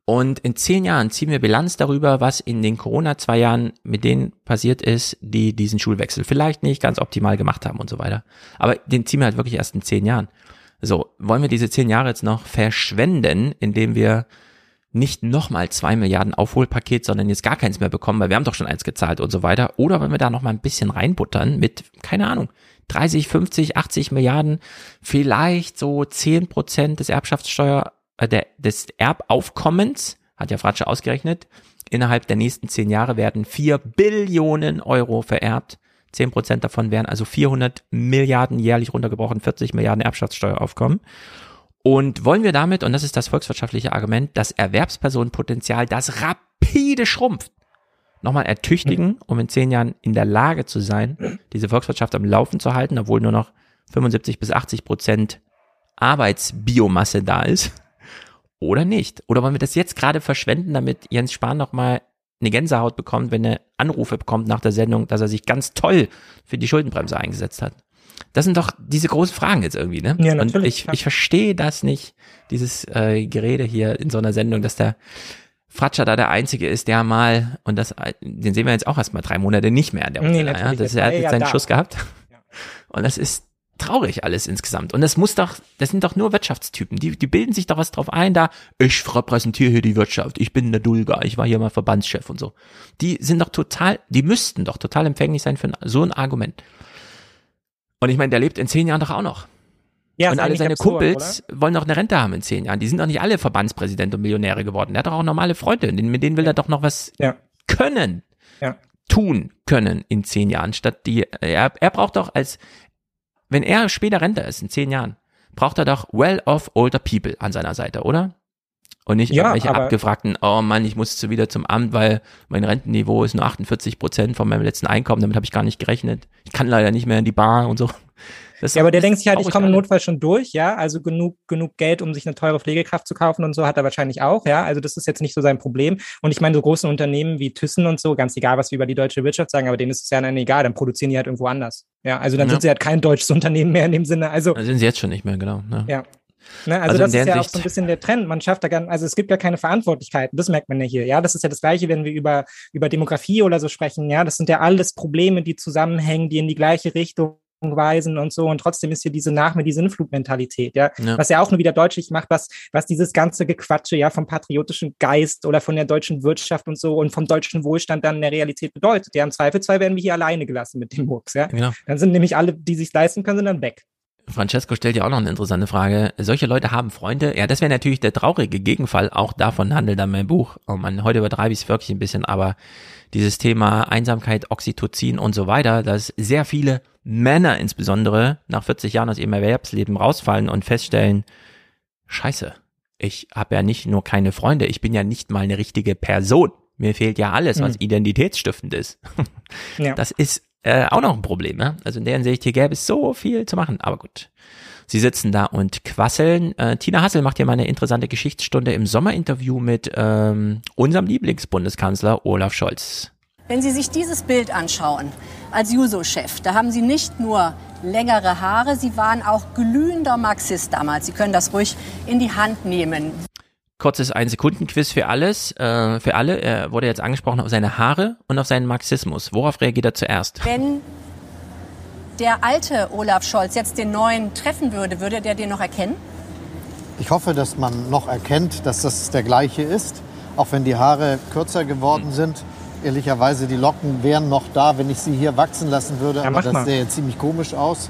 Und in zehn Jahren ziehen wir Bilanz darüber, was in den Corona zwei Jahren mit denen passiert ist, die diesen Schulwechsel vielleicht nicht ganz optimal gemacht haben und so weiter. Aber den ziehen wir halt wirklich erst in zehn Jahren. So, wollen wir diese zehn Jahre jetzt noch verschwenden, indem wir nicht nochmal zwei Milliarden Aufholpaket, sondern jetzt gar keins mehr bekommen, weil wir haben doch schon eins gezahlt und so weiter. Oder wollen wir da nochmal ein bisschen reinbuttern mit, keine Ahnung, 30, 50, 80 Milliarden, vielleicht so zehn Prozent des Erbschaftssteuer äh, der, des Erbaufkommens, hat ja Fratsche ausgerechnet, innerhalb der nächsten zehn Jahre werden vier Billionen Euro vererbt. Zehn Prozent davon wären also 400 Milliarden jährlich runtergebrochen, 40 Milliarden Erbschaftssteueraufkommen. Und wollen wir damit, und das ist das volkswirtschaftliche Argument, das Erwerbspersonenpotenzial, das rapide schrumpft, nochmal ertüchtigen, um in zehn Jahren in der Lage zu sein, diese Volkswirtschaft am Laufen zu halten, obwohl nur noch 75 bis 80 Prozent Arbeitsbiomasse da ist oder nicht? Oder wollen wir das jetzt gerade verschwenden, damit Jens Spahn nochmal eine Gänsehaut bekommt, wenn er Anrufe bekommt nach der Sendung, dass er sich ganz toll für die Schuldenbremse eingesetzt hat? Das sind doch diese großen Fragen jetzt irgendwie, ne? Ja, natürlich. Und ich, ich verstehe das nicht, dieses äh, Gerede hier in so einer Sendung, dass der Fratscher da der Einzige ist, der mal, und das, den sehen wir jetzt auch erst mal drei Monate nicht mehr, der nee, ja? Das, er hat jetzt seinen ja Schuss gehabt. Und das ist traurig alles insgesamt. Und das muss doch, das sind doch nur Wirtschaftstypen. Die, die bilden sich doch was drauf ein, da, ich repräsentiere hier die Wirtschaft, ich bin der Dulga, ich war hier mal Verbandschef und so. Die sind doch total, die müssten doch total empfänglich sein für so ein Argument. Und ich meine, der lebt in zehn Jahren doch auch noch. Ja, und alle seine absurd, Kumpels oder? wollen doch eine Rente haben in zehn Jahren. Die sind doch nicht alle Verbandspräsident und Millionäre geworden. Der hat doch auch normale Freunde. Mit denen will er doch noch was ja. können. Ja. Tun können in zehn Jahren, statt die, er, er braucht doch als wenn er später Rente ist, in zehn Jahren, braucht er doch well-off older people an seiner Seite, oder? Und nicht ja, irgendwelche abgefragten, oh Mann, ich muss jetzt wieder zum Amt, weil mein Rentenniveau ist nur 48 Prozent von meinem letzten Einkommen, damit habe ich gar nicht gerechnet. Ich kann leider nicht mehr in die Bar und so. Das ja, aber der denkt sich halt, ich komme im Notfall schon durch, ja. Also genug, genug Geld, um sich eine teure Pflegekraft zu kaufen und so hat er wahrscheinlich auch, ja. Also das ist jetzt nicht so sein Problem. Und ich meine, so große Unternehmen wie Thyssen und so, ganz egal, was wir über die deutsche Wirtschaft sagen, aber denen ist es ja dann egal, dann produzieren die halt irgendwo anders. Ja, also dann ja. sind sie halt kein deutsches Unternehmen mehr in dem Sinne. Also dann sind sie jetzt schon nicht mehr, genau. Ne? Ja. Ne, also, also das ist ja Sicht auch so ein bisschen der Trend. Man schafft da gar, also es gibt ja keine Verantwortlichkeiten. Das merkt man ja hier. Ja, das ist ja das Gleiche, wenn wir über, über Demografie oder so sprechen. Ja, das sind ja alles Probleme, die zusammenhängen, die in die gleiche Richtung weisen und so. Und trotzdem ist hier diese Nach mir die Sinnflutmentalität, ja? ja. Was ja auch nur wieder deutlich macht, was, was dieses ganze Gequatsche ja vom patriotischen Geist oder von der deutschen Wirtschaft und so und vom deutschen Wohlstand dann in der Realität bedeutet. Ja, im Zweifelsfall werden wir hier alleine gelassen mit dem Murks, ja. Genau. Dann sind nämlich alle, die sich leisten können, sind dann weg. Francesco stellt ja auch noch eine interessante Frage. Solche Leute haben Freunde. Ja, das wäre natürlich der traurige Gegenfall. Auch davon handelt dann mein Buch. Oh man, heute übertreibe ich es wirklich ein bisschen, aber dieses Thema Einsamkeit, Oxytocin und so weiter, dass sehr viele Männer insbesondere nach 40 Jahren aus ihrem Erwerbsleben rausfallen und feststellen, scheiße, ich habe ja nicht nur keine Freunde, ich bin ja nicht mal eine richtige Person. Mir fehlt ja alles, was mhm. identitätsstiftend ist. ja. Das ist äh, auch noch ein Problem. Ne? Also in der Hinsicht, hier gäbe es so viel zu machen. Aber gut. Sie sitzen da und quasseln. Äh, Tina Hassel macht hier mal eine interessante Geschichtsstunde im Sommerinterview mit ähm, unserem Lieblingsbundeskanzler Olaf Scholz. Wenn Sie sich dieses Bild anschauen, als Juso-Chef, da haben Sie nicht nur längere Haare, Sie waren auch glühender Marxist damals. Sie können das ruhig in die Hand nehmen. Kurzes Ein-Sekunden-Quiz für alles, äh, für alle. Er wurde jetzt angesprochen auf seine Haare und auf seinen Marxismus. Worauf reagiert er zuerst? Wenn der alte Olaf Scholz jetzt den neuen treffen würde, würde der den noch erkennen? Ich hoffe, dass man noch erkennt, dass das der gleiche ist, auch wenn die Haare kürzer geworden hm. sind ehrlicherweise, die Locken wären noch da, wenn ich sie hier wachsen lassen würde. Ja, aber das sähe ziemlich komisch aus.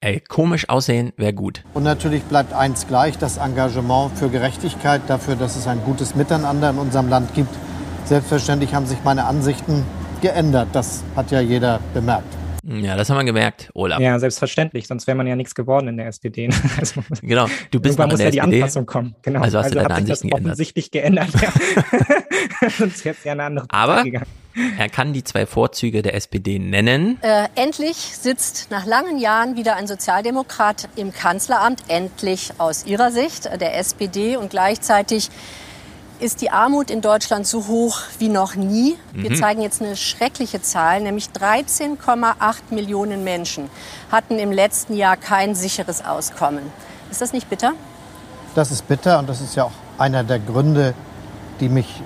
Ey, komisch aussehen wäre gut. Und natürlich bleibt eins gleich, das Engagement für Gerechtigkeit, dafür, dass es ein gutes Miteinander in unserem Land gibt. Selbstverständlich haben sich meine Ansichten geändert. Das hat ja jeder bemerkt. Ja, das haben wir gemerkt, Olaf. Ja, selbstverständlich, sonst wäre man ja nichts geworden in der SPD. [LAUGHS] Also, genau, du bist muss in der ja die Anpassung kommen. Genau. Also hast also du deine Ansichten geändert. offensichtlich geändert. Ja. [LAUGHS] sonst wäre es ja eine andere Aber er kann die zwei Vorzüge der SPD nennen. Äh, endlich sitzt nach langen Jahren wieder ein Sozialdemokrat im Kanzleramt, endlich aus ihrer Sicht der SPD und gleichzeitig ist die Armut in Deutschland so hoch wie noch nie. Wir mhm. zeigen jetzt eine schreckliche Zahl, nämlich 13,8 Millionen Menschen hatten im letzten Jahr kein sicheres Auskommen. Ist das nicht bitter? Das ist bitter und das ist ja auch einer der Gründe, die mich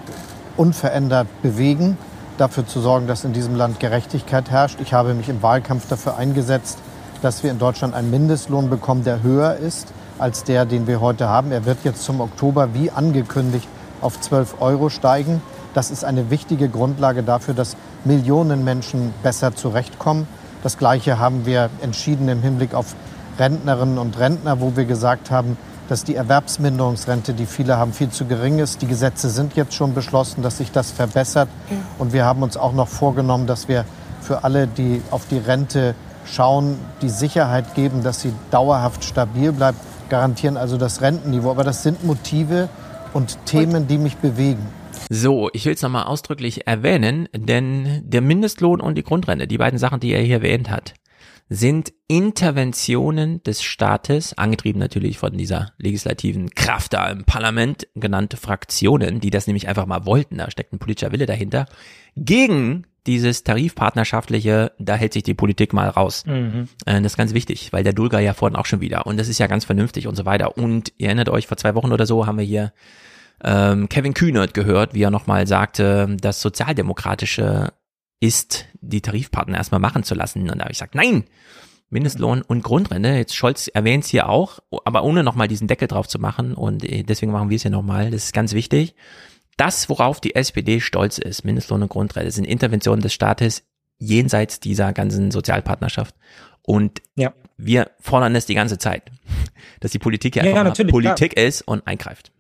unverändert bewegen, dafür zu sorgen, dass in diesem Land Gerechtigkeit herrscht. Ich habe mich im Wahlkampf dafür eingesetzt, dass wir in Deutschland einen Mindestlohn bekommen, der höher ist als der, den wir heute haben. Er wird jetzt zum Oktober wie angekündigt auf 12 Euro steigen. Das ist eine wichtige Grundlage dafür, dass Millionen Menschen besser zurechtkommen. Das Gleiche haben wir entschieden im Hinblick auf Rentnerinnen und Rentner, wo wir gesagt haben, dass die Erwerbsminderungsrente, die viele haben, viel zu gering ist. Die Gesetze sind jetzt schon beschlossen, dass sich das verbessert. Und wir haben uns auch noch vorgenommen, dass wir für alle, die auf die Rente schauen, die Sicherheit geben, dass sie dauerhaft stabil bleibt, garantieren also das Rentenniveau. Aber das sind Motive und Themen, die mich bewegen. So, ich will es nochmal ausdrücklich erwähnen, denn der Mindestlohn und die Grundrente, die beiden Sachen, die er hier erwähnt hat, sind Interventionen des Staates, angetrieben natürlich von dieser legislativen Kraft da im Parlament, genannte Fraktionen, die das nämlich einfach mal wollten, da steckt ein politischer Wille dahinter, gegen dieses tarifpartnerschaftliche, da hält sich die Politik mal raus. Mhm. Äh, das ist ganz wichtig, weil der Dulger ja vorhin auch schon wieder und das ist ja ganz vernünftig und so weiter. Und ihr erinnert euch, vor zwei Wochen oder so haben wir hier ähm, Kevin Kühnert gehört, wie er nochmal sagte, das Sozialdemokratische ist, die Tarifpartner erstmal machen zu lassen. Und da habe ich gesagt, nein, Mindestlohn und Grundrente. Jetzt Scholz erwähnt es hier auch, aber ohne nochmal diesen Deckel drauf zu machen. Und äh, deswegen machen wir es ja nochmal. Das ist ganz wichtig. Das, worauf die SPD stolz ist, Mindestlohn und Grundrente, sind Interventionen des Staates jenseits dieser ganzen Sozialpartnerschaft. Und ja. wir fordern es die ganze Zeit, dass die Politik ja, ja, ja Politik klar. ist und eingreift.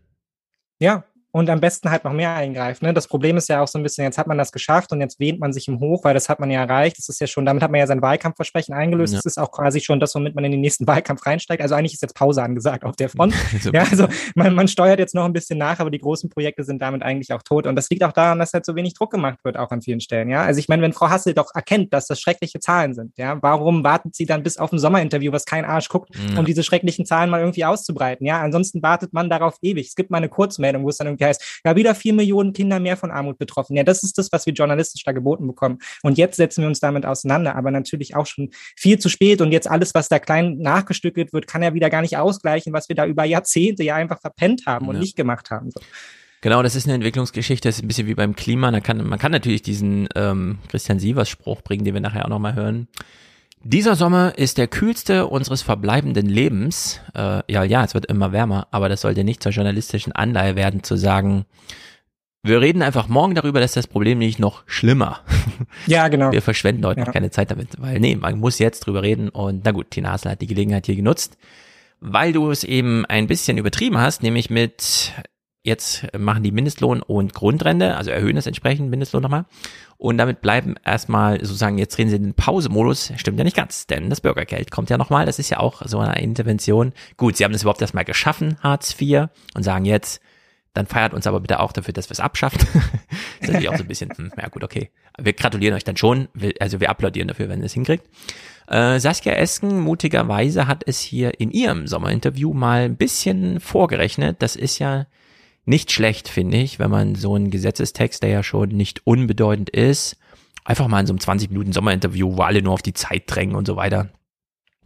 Ja, und am besten halt noch mehr eingreifen. Ne? Das Problem ist ja auch so ein bisschen, jetzt hat man das geschafft und jetzt wähnt man sich im Hoch, weil das hat man ja erreicht. Das ist ja schon, damit hat man ja sein Wahlkampfversprechen eingelöst. Ja. Das ist auch quasi schon das, womit man in den nächsten [LAUGHS] Wahlkampf reinsteigt. Also eigentlich ist jetzt Pause angesagt auf der Front. [LAUGHS] ja, also man, man steuert jetzt noch ein bisschen nach, aber die großen Projekte sind damit eigentlich auch tot. Und das liegt auch daran, dass halt so wenig Druck gemacht wird, auch an vielen Stellen. Ja, also ich meine, wenn Frau Hassel doch erkennt, dass das schreckliche Zahlen sind, ja, warum wartet sie dann bis auf ein Sommerinterview, was kein Arsch guckt, ja. um diese schrecklichen Zahlen mal irgendwie auszubreiten? Ja, ansonsten wartet man darauf ewig. Es gibt mal eine Kurzmeldung, wo es dann irgendwie heißt, ja, wieder vier Millionen Kinder mehr von Armut betroffen. Ja, das ist das, was wir journalistisch da geboten bekommen. Und jetzt setzen wir uns damit auseinander, aber natürlich auch schon viel zu spät. Und jetzt alles, was da klein nachgestückelt wird, kann ja wieder gar nicht ausgleichen, was wir da über Jahrzehnte ja einfach verpennt haben und ja. nicht gemacht haben. So. Genau, das ist eine Entwicklungsgeschichte, das ist ein bisschen wie beim Klima. Man kann, man kann natürlich diesen ähm, Christian Sievers Spruch bringen, den wir nachher auch nochmal hören. Dieser Sommer ist der kühlste unseres verbleibenden Lebens. Äh, ja, ja, es wird immer wärmer, aber das sollte nicht zur journalistischen Anleihe werden, zu sagen, wir reden einfach morgen darüber, dass das Problem nicht noch schlimmer. [LAUGHS] Ja, genau. Wir verschwenden heute ja. noch keine Zeit damit, weil nee, man muss jetzt drüber reden und na gut, Tina Hasel hat die Gelegenheit hier genutzt, weil du es eben ein bisschen übertrieben hast, nämlich mit jetzt machen die Mindestlohn und Grundrente, also erhöhen das entsprechend Mindestlohn nochmal und damit bleiben erstmal sozusagen, jetzt drehen sie den Pausemodus, stimmt ja nicht ganz, denn das Bürgergeld kommt ja nochmal, das ist ja auch so eine Intervention. Gut, sie haben das überhaupt erstmal geschaffen, Hartz IV, und sagen jetzt, dann feiert uns aber bitte auch dafür, dass wir es abschaffen. [LAUGHS] ist natürlich auch so ein bisschen, hm, ja gut, okay. Wir gratulieren euch dann schon, also wir applaudieren dafür, wenn ihr es hinkriegt. Äh, Saskia Esken mutigerweise hat es hier in ihrem Sommerinterview mal ein bisschen vorgerechnet. Das ist ja nicht schlecht, finde ich, wenn man so einen Gesetzestext, der ja schon nicht unbedeutend ist, einfach mal in so einem 20 Minuten Sommerinterview, wo alle nur auf die Zeit drängen und so weiter,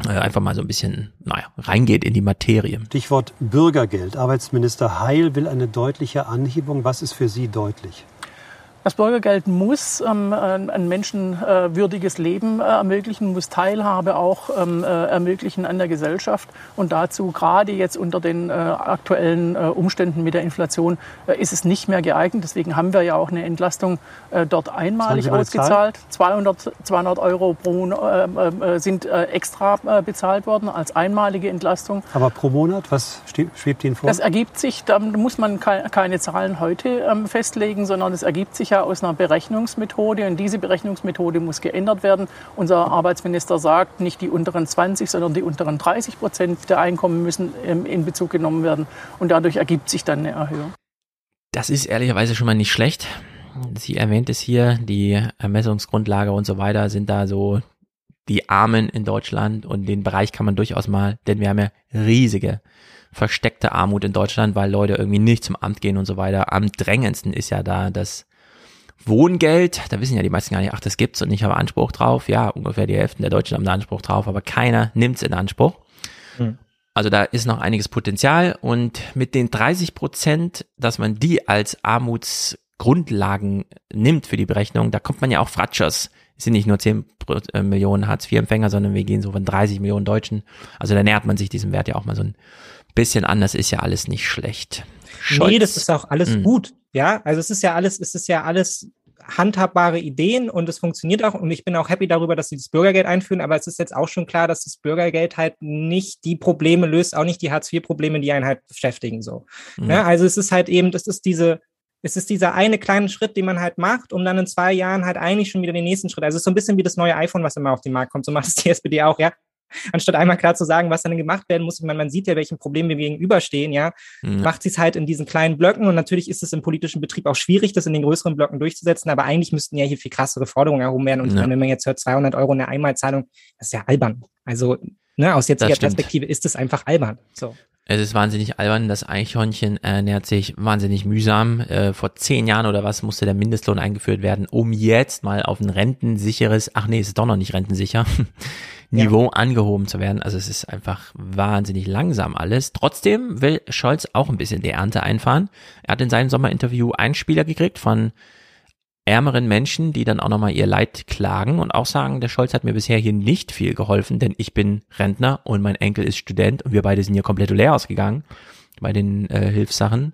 äh, einfach mal so ein bisschen, naja, reingeht in die Materie. Stichwort Bürgergeld. Arbeitsminister Heil will eine deutliche Anhebung. Was ist für Sie deutlich? Das Bürgergeld muss ähm, ein menschenwürdiges Leben äh, ermöglichen, muss Teilhabe auch ähm, äh, ermöglichen an der Gesellschaft. Und dazu, gerade jetzt unter den äh, aktuellen äh, Umständen mit der Inflation, äh, ist es nicht mehr geeignet. Deswegen haben wir ja auch eine Entlastung äh, dort einmalig ausgezahlt. 200, 200 Euro pro, sind extra bezahlt worden als einmalige Entlastung. Aber pro Monat, was schwebt Ihnen vor? Das ergibt sich, da muss man keine Zahlen heute ähm, festlegen, sondern es ergibt sich ja ja aus einer Berechnungsmethode und diese Berechnungsmethode muss geändert werden. Unser Arbeitsminister sagt, nicht die unteren 20, sondern die unteren 30 Prozent der Einkommen müssen ähm, in Bezug genommen werden und dadurch ergibt sich dann eine Erhöhung. Das ist ehrlicherweise schon mal nicht schlecht. Sie erwähnt es hier, die Ermessungsgrundlage und so weiter sind da so die Armen in Deutschland und den Bereich kann man durchaus mal, denn wir haben ja riesige versteckte Armut in Deutschland, weil Leute irgendwie nicht zum Amt gehen und so weiter. Am drängendsten ist ja da das Wohngeld, da wissen ja die meisten gar nicht, ach, das gibt's und ich habe Anspruch drauf. Ja, ungefähr die Hälfte der Deutschen haben Anspruch drauf, aber keiner nimmt's in Anspruch. Hm. Also da ist noch einiges Potenzial und mit den 30 Prozent, dass man die als Armutsgrundlagen nimmt für die Berechnung, da kommt man ja auch Fratschers. Es sind nicht nur 10 äh, Millionen Hartz-IV-Empfänger, sondern wir gehen so von 30 Millionen Deutschen. Also da nähert man sich diesem Wert ja auch mal so ein bisschen an. Das ist ja alles nicht schlecht. Scholz. Nee, das ist auch alles mhm. gut. Ja, also es ist ja alles, es ist ja alles handhabbare Ideen und es funktioniert auch. Und ich bin auch happy darüber, dass sie das Bürgergeld einführen. Aber es ist jetzt auch schon klar, dass das Bürgergeld halt nicht die Probleme löst, auch nicht die Hartz-IV-Probleme, die einen halt beschäftigen. So. Mhm. Ja, also es ist halt eben, das ist diese, es ist dieser eine kleine Schritt, den man halt macht, um dann in zwei Jahren halt eigentlich schon wieder den nächsten Schritt. Also es ist so ein bisschen wie das neue iPhone, was immer auf den Markt kommt. So macht es die SPD auch, ja anstatt einmal klar zu sagen, was dann gemacht werden muss, man, man sieht ja, welchen Problemen wir gegenüberstehen, ja, mhm. macht sie es halt in diesen kleinen Blöcken und natürlich ist es im politischen Betrieb auch schwierig, das in den größeren Blöcken durchzusetzen, aber eigentlich müssten ja hier viel krassere Forderungen erhoben werden und ja. wenn man jetzt hört, 200 Euro eine Einmalzahlung, das ist ja albern. Also, ne, aus jetziger Perspektive ist es einfach albern. So. Es ist wahnsinnig albern, das Eichhörnchen ernährt sich wahnsinnig mühsam. Äh, vor zehn Jahren oder was musste der Mindestlohn eingeführt werden, um jetzt mal auf ein rentensicheres, ach nee, es ist doch noch nicht rentensicher, Niveau ja. angehoben zu werden. Also es ist einfach wahnsinnig langsam alles. Trotzdem will Scholz auch ein bisschen die Ernte einfahren. Er hat in seinem Sommerinterview einen Spieler gekriegt von ärmeren Menschen, die dann auch nochmal ihr Leid klagen und auch sagen, der Scholz hat mir bisher hier nicht viel geholfen, denn ich bin Rentner und mein Enkel ist Student und wir beide sind hier komplett leer ausgegangen bei den äh, Hilfssachen.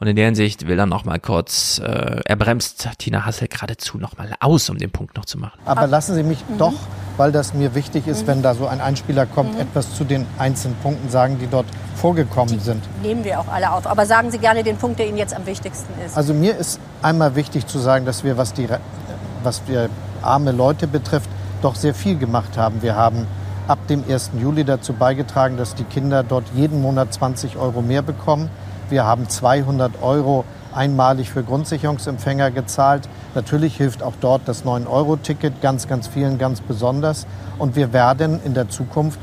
Und in der Hinsicht will er noch mal kurz, äh, er bremst Tina Hassel geradezu noch mal aus, um den Punkt noch zu machen. Aber lassen Sie mich mhm. doch, weil das mir wichtig ist, mhm. wenn da so ein Einspieler kommt, mhm. etwas zu den einzelnen Punkten sagen, die dort vorgekommen die sind. Nehmen wir auch alle auf. Aber sagen Sie gerne den Punkt, der Ihnen jetzt am wichtigsten ist. Also mir ist einmal wichtig zu sagen, dass wir, was die, was wir arme Leute betrifft, doch sehr viel gemacht haben. Wir haben ab dem 1. Juli dazu beigetragen, dass die Kinder dort jeden Monat 20 Euro mehr bekommen. Wir haben 200 Euro einmalig für Grundsicherungsempfänger gezahlt. Natürlich hilft auch dort das 9-Euro-Ticket ganz, ganz vielen ganz besonders. Und wir werden in der Zukunft,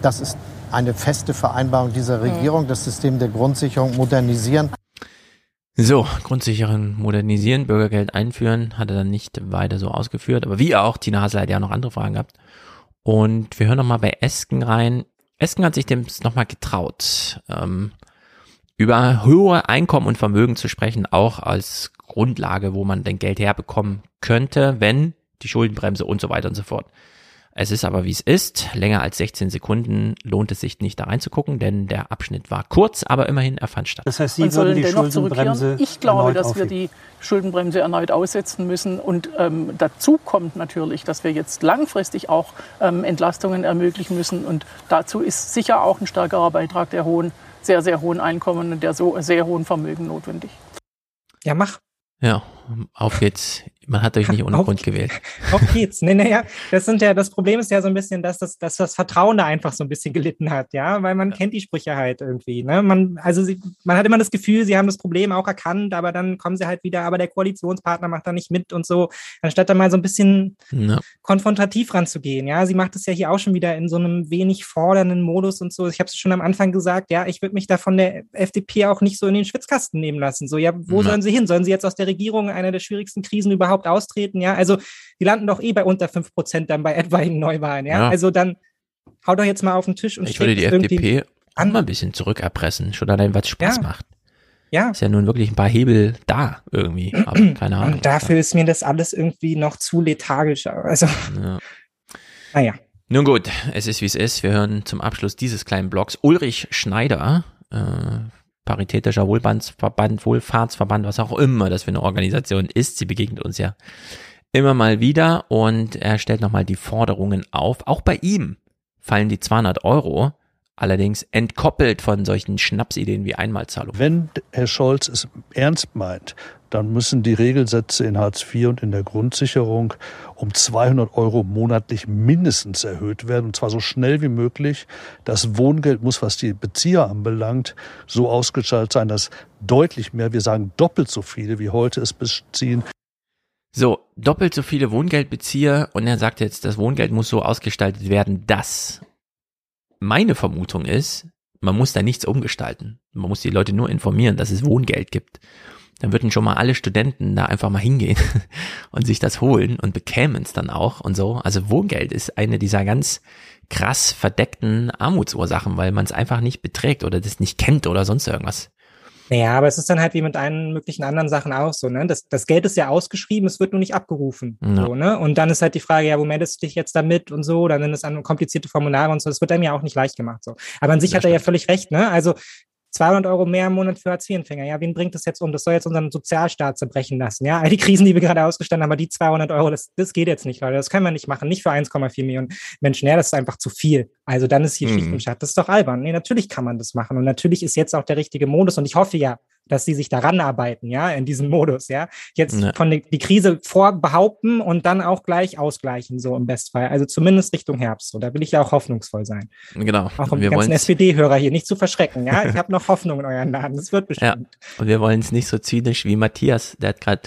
das ist eine feste Vereinbarung dieser mhm. Regierung, das System der Grundsicherung modernisieren. So, Grundsicherung modernisieren, Bürgergeld einführen, hat er dann nicht weiter so ausgeführt. Aber wie auch, Tina Hasel hat ja noch andere Fragen gehabt. Und wir hören nochmal bei Esken rein. Esken hat sich dem nochmal getraut, ähm, über hohe Einkommen und Vermögen zu sprechen, auch als Grundlage, wo man denn Geld herbekommen könnte, wenn die Schuldenbremse und so weiter und so fort. Es ist aber wie es ist. Länger als 16 Sekunden lohnt es sich nicht da reinzugucken, denn der Abschnitt war kurz, aber immerhin er fand statt. Das heißt, Sie würden die Schuldenbremse Ich glaube, dass wir die Schuldenbremse erneut aussetzen müssen. Und ähm, dazu kommt natürlich, dass wir jetzt langfristig auch ähm, Entlastungen ermöglichen müssen. Und dazu ist sicher auch ein stärkerer Beitrag der hohen, sehr, sehr hohen Einkommen und der so sehr hohen Vermögen notwendig. Ja, mach. Ja, auf geht's. Man hat euch nicht ohne auf, Grund gewählt. [LAUGHS] Auf geht's. Nee, nee, ja, das sind ja, das Problem ist ja so ein bisschen, dass das, dass das Vertrauen da einfach so ein bisschen gelitten hat, ja, weil man ja. kennt die Sprüche halt irgendwie, ne? Man, also sie, man hat immer das Gefühl, sie haben das Problem auch erkannt, aber dann kommen sie halt wieder, aber der Koalitionspartner macht da nicht mit und so, anstatt da mal so ein bisschen ja. konfrontativ ranzugehen, ja. Sie macht es ja hier auch schon wieder in so einem wenig fordernden Modus und so. Ich habe es schon am Anfang gesagt, ja, ich würde mich da von der FDP auch nicht so in den Schwitzkasten nehmen lassen. So, ja, wo ja. sollen sie hin? Sollen sie jetzt aus der Regierung eine der schwierigsten Krisen überhaupt austreten, ja. Also die landen doch eh bei unter 5 Prozent dann bei [LAUGHS] etwaigen Neuwahlen, ja? ja. Also dann hau doch jetzt mal auf den Tisch und Ich würde die FDP an mal ein bisschen zurückerpressen, schon allein, was Spaß ja. macht. Ja. Ist ja nun wirklich ein paar Hebel da irgendwie, [CLEARS THROAT] aber keine Ahnung. Und dafür ist mir das alles irgendwie noch zu lethargisch. Also, ja. naja. Nun gut, es ist wie es ist. Wir hören zum Abschluss dieses kleinen Blogs Ulrich Schneider, äh, Paritätischer Wohlfahrtsverband, Wohlfahrtsverband, was auch immer das für eine Organisation ist. Sie begegnet uns ja immer mal wieder und er stellt nochmal die Forderungen auf. Auch bei ihm fallen die 200 Euro allerdings entkoppelt von solchen Schnapsideen wie Einmalzahlung. Wenn Herr Scholz es ernst meint, dann müssen die Regelsätze in Hartz IV und in der Grundsicherung um 200 Euro monatlich mindestens erhöht werden, und zwar so schnell wie möglich. Das Wohngeld muss, was die Bezieher anbelangt, so ausgestaltet sein, dass deutlich mehr, wir sagen doppelt so viele wie heute es beziehen. So, doppelt so viele Wohngeldbezieher und er sagt jetzt, das Wohngeld muss so ausgestaltet werden, dass meine Vermutung ist, man muss da nichts umgestalten. Man muss die Leute nur informieren, dass es Wohngeld gibt. Dann würden schon mal alle Studenten da einfach mal hingehen [LAUGHS] und sich das holen und bekämen es dann auch und so. Also Wohngeld ist eine dieser ganz krass verdeckten Armutsursachen, weil man es einfach nicht beträgt oder das nicht kennt oder sonst irgendwas. Naja, aber es ist dann halt wie mit allen möglichen anderen Sachen auch so, ne? Das, das Geld ist ja ausgeschrieben, es wird nur nicht abgerufen. Ja. So, ne? Und dann ist halt die Frage, ja, wo meldest du dich jetzt damit und so, dann sind es an komplizierte Formulare und so, das wird einem ja auch nicht leicht gemacht. So. Aber an sich das hat er ja völlig recht, ne? Also 200 Euro mehr im Monat für Hartz-IV-Empfänger. Ja, wen bringt das jetzt um? Das soll jetzt unseren Sozialstaat zerbrechen lassen. Ja, all die Krisen, die wir gerade ausgestanden haben, aber die 200 Euro, das, das geht jetzt nicht, Leute. Das können wir nicht machen. Nicht für 1,4 Millionen Menschen. Ja, das ist einfach zu viel. Also dann ist hier mhm. Schicht im Schatten. Das ist doch albern. Nee, natürlich kann man das machen. Und natürlich ist jetzt auch der richtige Modus. Und ich hoffe ja, dass sie sich daran arbeiten, ja, in diesem Modus, ja. Jetzt ja. von die, die Krise vorbehaupten und dann auch gleich ausgleichen, so im Bestfall. Also zumindest Richtung Herbst. So, da will ich ja auch hoffnungsvoll sein. Genau. Auch um wir die ganzen SPD-Hörer hier nicht zu verschrecken, ja. Ich habe noch Hoffnung in euren Laden. Das wird bestimmt. Ja. Und wir wollen es nicht so zynisch wie Matthias, der hat gerade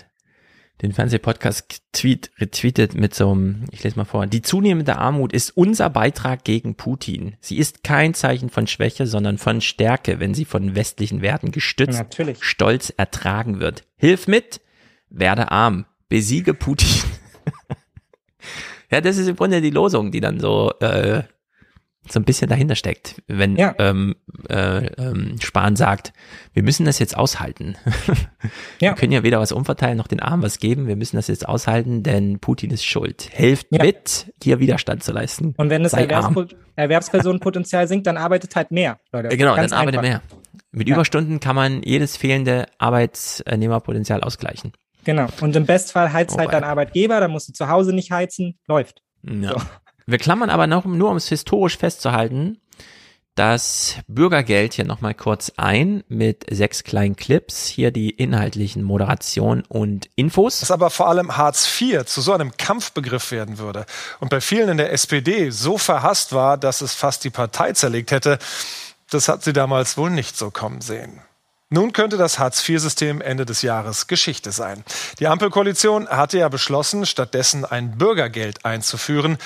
den Fernsehpodcast tweet, retweetet mit so einem, ich lese mal vor, die zunehmende Armut ist unser Beitrag gegen Putin. Sie ist kein Zeichen von Schwäche, sondern von Stärke, wenn sie von westlichen Werten gestützt, Natürlich. stolz ertragen wird. Hilf mit, werde arm, besiege Putin. [LAUGHS] ja, das ist im Grunde die Losung, die dann so äh, so ein bisschen dahinter steckt, wenn ja. ähm, äh, ähm, Spahn sagt, wir müssen das jetzt aushalten. [LAUGHS] ja. Wir können ja weder was umverteilen noch den Armen was geben. Wir müssen das jetzt aushalten, denn Putin ist schuld. Helft ja. mit, hier Widerstand zu leisten. Und wenn das Erwerbs Erwerbspersonenpotenzial sinkt, dann arbeitet halt mehr. Leute. Äh, genau, Ganz dann arbeitet mehr. Mit Überstunden kann man jedes fehlende Arbeitsnehmerpotenzial ausgleichen. Genau. Und im Bestfall heizt halt dein Arbeitgeber, dann musst du zu Hause nicht heizen, läuft. Ja. So. Wir klammern aber noch, nur um es historisch festzuhalten, das Bürgergeld hier nochmal kurz ein mit sechs kleinen Clips. Hier die inhaltlichen Moderation und Infos. Dass aber vor allem Hartz IV zu so einem Kampfbegriff werden würde und bei vielen in der SPD so verhasst war, dass es fast die Partei zerlegt hätte, das hat sie damals wohl nicht so kommen sehen. Nun könnte das Hartz-IV-System Ende des Jahres Geschichte sein. Die Ampelkoalition hatte ja beschlossen, stattdessen ein Bürgergeld einzuführen.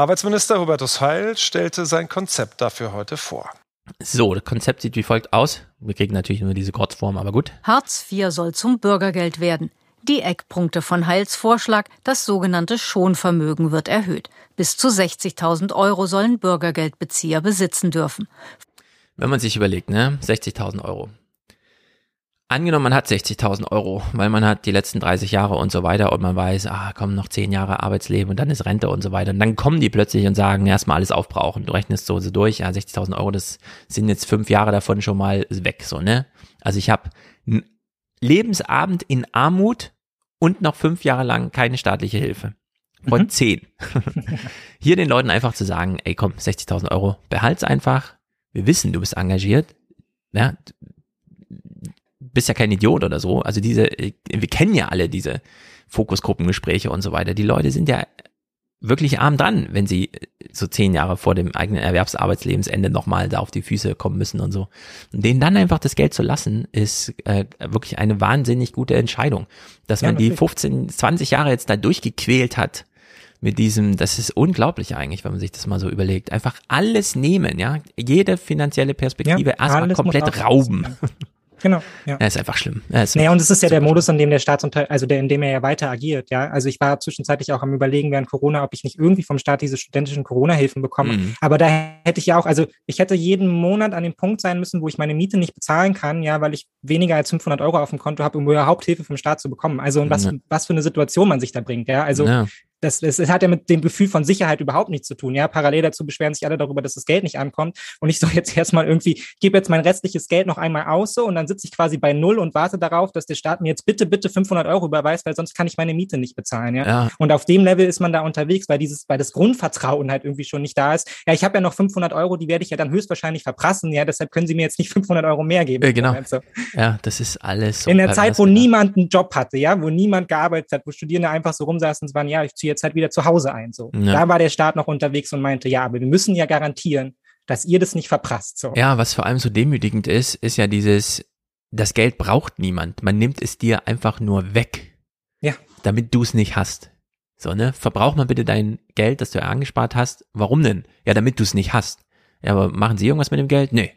Arbeitsminister Hubertus Heil stellte sein Konzept dafür heute vor. So, das Konzept sieht wie folgt aus. Wir kriegen natürlich nur diese Kurzform, aber gut. Hartz IV soll zum Bürgergeld werden. Die Eckpunkte von Heils Vorschlag, das sogenannte Schonvermögen wird erhöht. Bis zu 60.000 Euro sollen Bürgergeldbezieher besitzen dürfen. Wenn man sich überlegt, ne, 60.000 Euro. Angenommen, man hat 60.000 Euro, weil man hat die letzten 30 Jahre und so weiter und man weiß, ah, kommen noch 10 Jahre Arbeitsleben und dann ist Rente und so weiter. Und dann kommen die plötzlich und sagen, erstmal alles aufbrauchen. Du rechnest so, so durch, ja, 60.000 Euro, das sind jetzt fünf Jahre davon schon mal weg, so, ne? Also ich habe einen Lebensabend in Armut und noch fünf Jahre lang keine staatliche Hilfe. Von mhm. zehn. [LAUGHS] Hier den Leuten einfach zu sagen, ey komm, 60.000 Euro, behalt's einfach. Wir wissen, du bist engagiert. Ja, bist ja kein Idiot oder so. Also diese, wir kennen ja alle diese Fokusgruppengespräche und so weiter. Die Leute sind ja wirklich arm dran, wenn sie so zehn Jahre vor dem eigenen Erwerbsarbeitslebensende nochmal da auf die Füße kommen müssen und so. Und denen dann einfach das Geld zu lassen, ist äh, wirklich eine wahnsinnig gute Entscheidung. Dass man ja, die 15, 20 Jahre jetzt da durchgequält hat mit diesem, das ist unglaublich eigentlich, wenn man sich das mal so überlegt. Einfach alles nehmen, ja. Jede finanzielle Perspektive ja, erstmal komplett rauben. [LAUGHS] Genau. Ja. ja ist einfach schlimm. Ja, ist naja, und es ist ja der Modus, in dem der Staatsunter, also der, in dem er ja weiter agiert, ja. Also ich war zwischenzeitlich auch am überlegen während Corona, ob ich nicht irgendwie vom Staat diese studentischen Corona-Hilfen bekomme. Mhm. Aber da hätte ich ja auch, also ich hätte jeden Monat an dem Punkt sein müssen, wo ich meine Miete nicht bezahlen kann, ja, weil ich weniger als 500 Euro auf dem Konto habe, um überhaupt Hilfe vom Staat zu bekommen. Also und was, ja. was für eine Situation man sich da bringt, ja. Also das, das, das hat ja mit dem Gefühl von Sicherheit überhaupt nichts zu tun. Ja, parallel dazu beschweren sich alle darüber, dass das Geld nicht ankommt. Und ich soll jetzt [LAUGHS] erstmal irgendwie, gebe jetzt mein restliches Geld noch einmal aus so und dann sitze ich quasi bei Null und warte darauf, dass der Staat mir jetzt bitte, bitte 500 Euro überweist, weil sonst kann ich meine Miete nicht bezahlen. Ja? ja. Und auf dem Level ist man da unterwegs, weil dieses, weil das Grundvertrauen halt irgendwie schon nicht da ist. Ja, ich habe ja noch 500 Euro, die werde ich ja dann höchstwahrscheinlich verprassen. Ja, deshalb können Sie mir jetzt nicht 500 Euro mehr geben. Äh, genau. Also. Ja, das ist alles so. In der Zeit, wo niemand einen Job hatte, ja, wo niemand gearbeitet hat, wo Studierende einfach so rumsaßen und waren, ja, ich ziehe jetzt halt wieder zu Hause ein. So. Ja. Da war der Staat noch unterwegs und meinte, ja, aber wir müssen ja garantieren, dass ihr das nicht verprasst. So. Ja, was vor allem so demütigend ist, ist ja dieses, das Geld braucht niemand. Man nimmt es dir einfach nur weg. Ja. Damit du es nicht hast. So, ne? Verbrauch mal bitte dein Geld, das du angespart hast. Warum denn? Ja, damit du es nicht hast. Ja, aber machen Sie irgendwas mit dem Geld? Nee.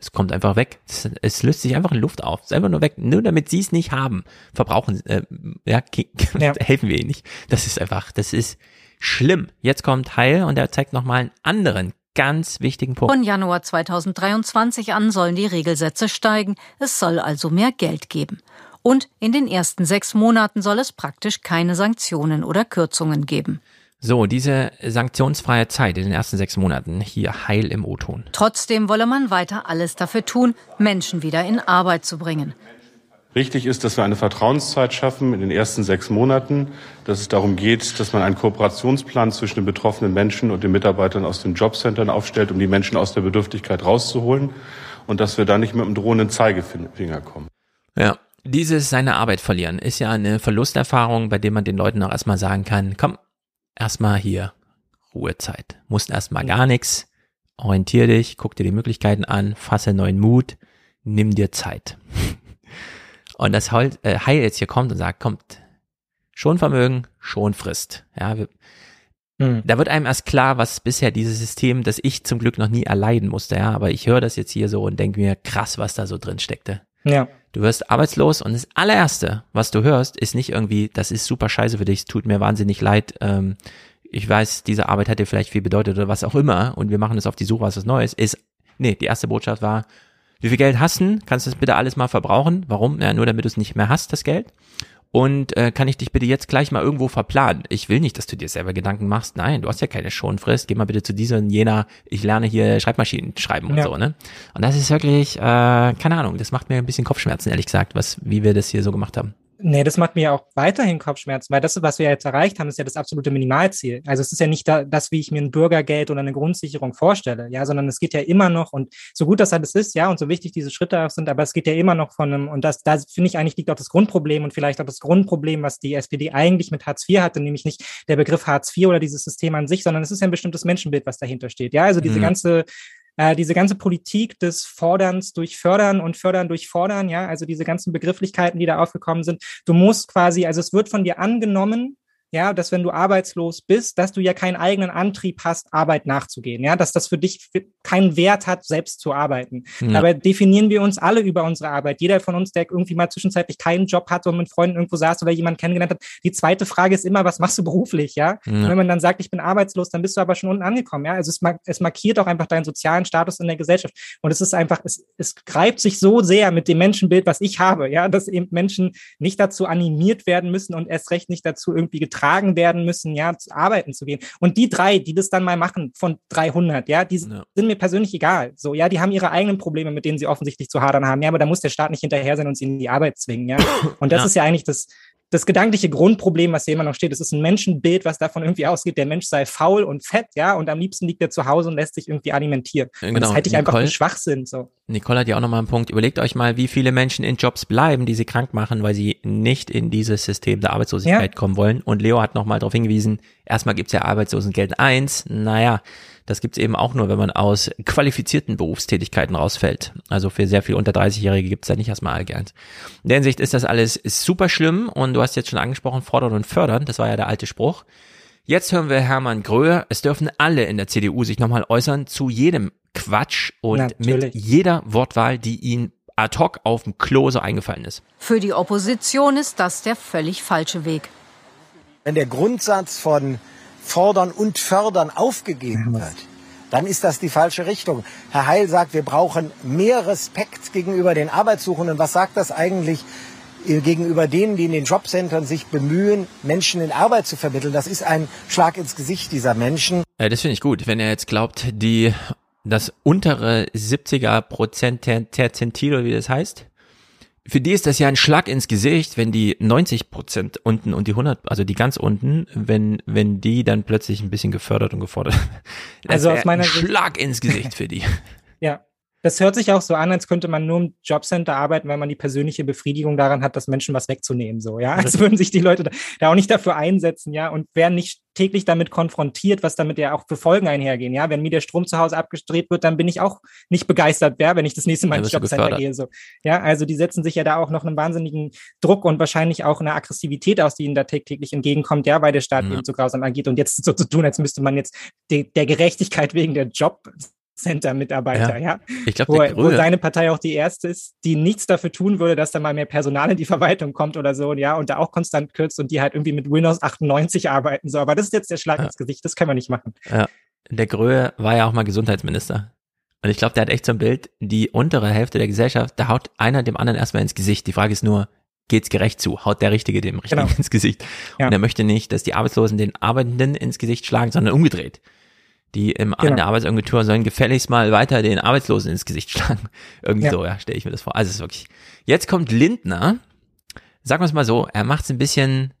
Es kommt einfach weg. Es, es, löst sich einfach in Luft auf. Es ist einfach nur weg. Nur damit sie es nicht haben. Verbrauchen, äh, ja, [LAUGHS] ja. helfen wir ihnen nicht. Das ist einfach, das ist schlimm. Jetzt kommt Heil und er zeigt nochmal einen anderen ganz wichtigen Punkt. Von Januar 2023 an sollen die Regelsätze steigen. Es soll also mehr Geld geben. Und in den ersten sechs Monaten soll es praktisch keine Sanktionen oder Kürzungen geben. So, diese sanktionsfreie Zeit in den ersten sechs Monaten hier heil im O-Ton. Trotzdem wolle man weiter alles dafür tun, Menschen wieder in Arbeit zu bringen. Richtig ist, dass wir eine Vertrauenszeit schaffen in den ersten sechs Monaten, dass es darum geht, dass man einen Kooperationsplan zwischen den betroffenen Menschen und den Mitarbeitern aus den Jobcentern aufstellt, um die Menschen aus der Bedürftigkeit rauszuholen und dass wir da nicht mit einem drohenden Zeigefinger kommen. Ja, dieses seine Arbeit verlieren ist ja eine Verlusterfahrung, bei der man den Leuten auch erstmal sagen kann, komm, erstmal hier Ruhezeit. Musst erstmal gar nichts. Orientier dich, guck dir die Möglichkeiten an, fasse neuen Mut, nimm dir Zeit. [LAUGHS] Und das Heil äh, jetzt hier kommt und sagt, kommt, schon Vermögen, schon Frist. Ja, wir, hm. Da wird einem erst klar, was bisher dieses System, das ich zum Glück noch nie erleiden musste, ja, aber ich höre das jetzt hier so und denke mir, krass, was da so drin steckte. Ja. Du wirst arbeitslos und das allererste, was du hörst, ist nicht irgendwie, das ist super scheiße für dich, es tut mir wahnsinnig leid, ähm, ich weiß, diese Arbeit hat dir vielleicht viel bedeutet oder was auch immer und wir machen es auf die Suche, was das Neues ist. Nee, die erste Botschaft war, wie viel Geld hast du? Kannst du das bitte alles mal verbrauchen? Warum? Ja, nur damit du es nicht mehr hast, das Geld und äh, kann ich dich bitte jetzt gleich mal irgendwo verplanen? Ich will nicht, dass du dir selber Gedanken machst. Nein, du hast ja keine Schonfrist. Geh mal bitte zu dieser jener, ich lerne hier Schreibmaschinen schreiben und ja. so, ne? Und das ist wirklich, äh, keine Ahnung, das macht mir ein bisschen Kopfschmerzen, ehrlich gesagt, was, wie wir das hier so gemacht haben. Nee, das macht mir auch weiterhin Kopfschmerzen, weil das, was wir jetzt erreicht haben, ist ja das absolute Minimalziel. Also es ist ja nicht da, das, wie ich mir ein Bürgergeld oder eine Grundsicherung vorstelle, ja, sondern es geht ja immer noch und so gut das alles ist, ja, und so wichtig diese Schritte auch sind, aber es geht ja immer noch von einem, und das, da finde ich eigentlich liegt auch das Grundproblem und vielleicht auch das Grundproblem, was die SPD eigentlich mit Hartz IV hatte, nämlich nicht der Begriff Hartz IV oder dieses System an sich, sondern es ist ja ein bestimmtes Menschenbild, was dahinter steht. Ja, also diese mhm. ganze äh, diese ganze Politik des Forderns durch Fördern und Fördern durch Fordern, ja, also diese ganzen Begrifflichkeiten, die da aufgekommen sind. Du musst quasi, also es wird von dir angenommen, ja, dass wenn du arbeitslos bist, dass du ja keinen eigenen Antrieb hast, Arbeit nachzugehen, ja, dass das für dich keinen Wert hat, selbst zu arbeiten. Ja. Aber definieren wir uns alle über unsere Arbeit. Jeder von uns, der irgendwie mal zwischenzeitlich keinen Job hatte und mit Freunden irgendwo saß oder jemanden kennengelernt hat. Die zweite Frage ist immer, was machst du beruflich, ja? ja. wenn man dann sagt, ich bin arbeitslos, dann bist du aber schon unten angekommen, ja. Also es, es markiert auch einfach deinen sozialen Status in der Gesellschaft. Und es ist einfach, es, es greift sich so sehr mit dem Menschenbild, was ich habe, ja, dass eben Menschen nicht dazu animiert werden müssen und erst recht nicht dazu irgendwie getragen getragen werden müssen, ja, zu arbeiten zu gehen. Und die drei, die das dann mal machen von 300, ja, die ja. sind mir persönlich egal. So, ja, die haben ihre eigenen Probleme, mit denen sie offensichtlich zu hadern haben. Ja, aber da muss der Staat nicht hinterher sein und sie in die Arbeit zwingen, ja. [COUGHS] Und das ja. ist ja eigentlich das, das gedankliche Grundproblem, was hier immer noch steht, es ist ein Menschenbild, was davon irgendwie ausgeht, der Mensch sei faul und fett, ja, und am liebsten liegt er zu Hause und lässt sich irgendwie alimentieren. Genau. Und das halte ich Nicole, einfach für Schwachsinn. So. Nicole hat ja auch nochmal einen Punkt. Überlegt euch mal, wie viele Menschen in Jobs bleiben, die sie krank machen, weil sie nicht in dieses System der Arbeitslosigkeit ja. kommen wollen. Und Leo hat nochmal darauf hingewiesen, erstmal gibt's ja Arbeitslosengeld 1. Naja, das gibt's eben auch nur, wenn man aus qualifizierten Berufstätigkeiten rausfällt. Also für sehr viel unter 30-Jährige gibt's da nicht erstmal Allgeld. In der Hinsicht ist das alles super schlimm und du hast jetzt schon angesprochen, fordern und fördern, das war ja der alte Spruch. Jetzt hören wir Hermann Gröhe. Es dürfen alle in der CDU sich nochmal äußern zu jedem Quatsch und Natürlich. mit jeder Wortwahl, die ihnen ad hoc auf dem Klo so eingefallen ist. Für die Opposition ist das der völlig falsche Weg. Wenn der Grundsatz von Fordern und Fördern aufgegeben wird, dann ist das die falsche Richtung. Herr Heil sagt, wir brauchen mehr Respekt gegenüber den Arbeitssuchenden. Was sagt das eigentlich äh, gegenüber denen, die in den Jobcentern sich bemühen, Menschen in Arbeit zu vermitteln? Das ist ein Schlag ins Gesicht dieser Menschen. Äh, das finde ich gut. Wenn er jetzt glaubt, die das untere 70er Prozent Terzentil, oder wie das heißt, für die ist das ja ein Schlag ins Gesicht, wenn die 90 Prozent unten und die 100, also die ganz unten, wenn, wenn die dann plötzlich ein bisschen gefördert und gefordert. [LAUGHS] Das also aus meiner ein Schlag ins Gesicht für die. [LAUGHS] Das hört sich auch so an, als könnte man nur im Jobcenter arbeiten, weil man die persönliche Befriedigung daran hat, dass Menschen was wegzunehmen, so, ja. Als würden sich die Leute da, da auch nicht dafür einsetzen, ja, und werden nicht täglich damit konfrontiert, was damit ja auch für Folgen einhergehen, ja. Wenn mir der Strom zu Hause abgedreht wird, dann bin ich auch nicht begeistert, ja, wenn ich das nächste Mal ins Jobcenter gehe, so. Ja, also die setzen sich ja da auch noch einen wahnsinnigen Druck und wahrscheinlich auch eine Aggressivität aus, die ihnen da täglich entgegenkommt, ja, weil der Staat ja. eben so grausam agiert und jetzt so zu tun, als müsste man jetzt de der Gerechtigkeit wegen der Job Jobcenter-Mitarbeiter, ja. ja. Ich glaube, wo, wo seine Partei auch die erste ist, die nichts dafür tun würde, dass da mal mehr Personal in die [LAUGHS] Verwaltung kommt oder so, ja, und da auch konstant kürzt und die halt irgendwie mit Windows 98 arbeiten. So, aber das ist jetzt der Schlag ja. ins Gesicht, das können wir nicht machen. Ja. Der Gröhe war ja auch mal Gesundheitsminister. Und ich glaube, der hat echt so ein Bild, die untere Hälfte der Gesellschaft, da haut einer dem anderen erstmal ins Gesicht. Die Frage ist nur, geht's gerecht zu? Haut der Richtige dem Richtigen genau. [LAUGHS] ins Gesicht? Ja. Und er möchte nicht, dass die Arbeitslosen den Arbeitenden ins Gesicht schlagen, sondern umgedreht. Die im genau. der Arbeitsagentur sollen gefälligst mal weiter den Arbeitslosen ins Gesicht schlagen. [LAUGHS] Irgendwie ja. so, ja, stelle ich mir das vor. Also es ist wirklich. Jetzt kommt Lindner. Sagen wir es mal so, er macht es ein bisschen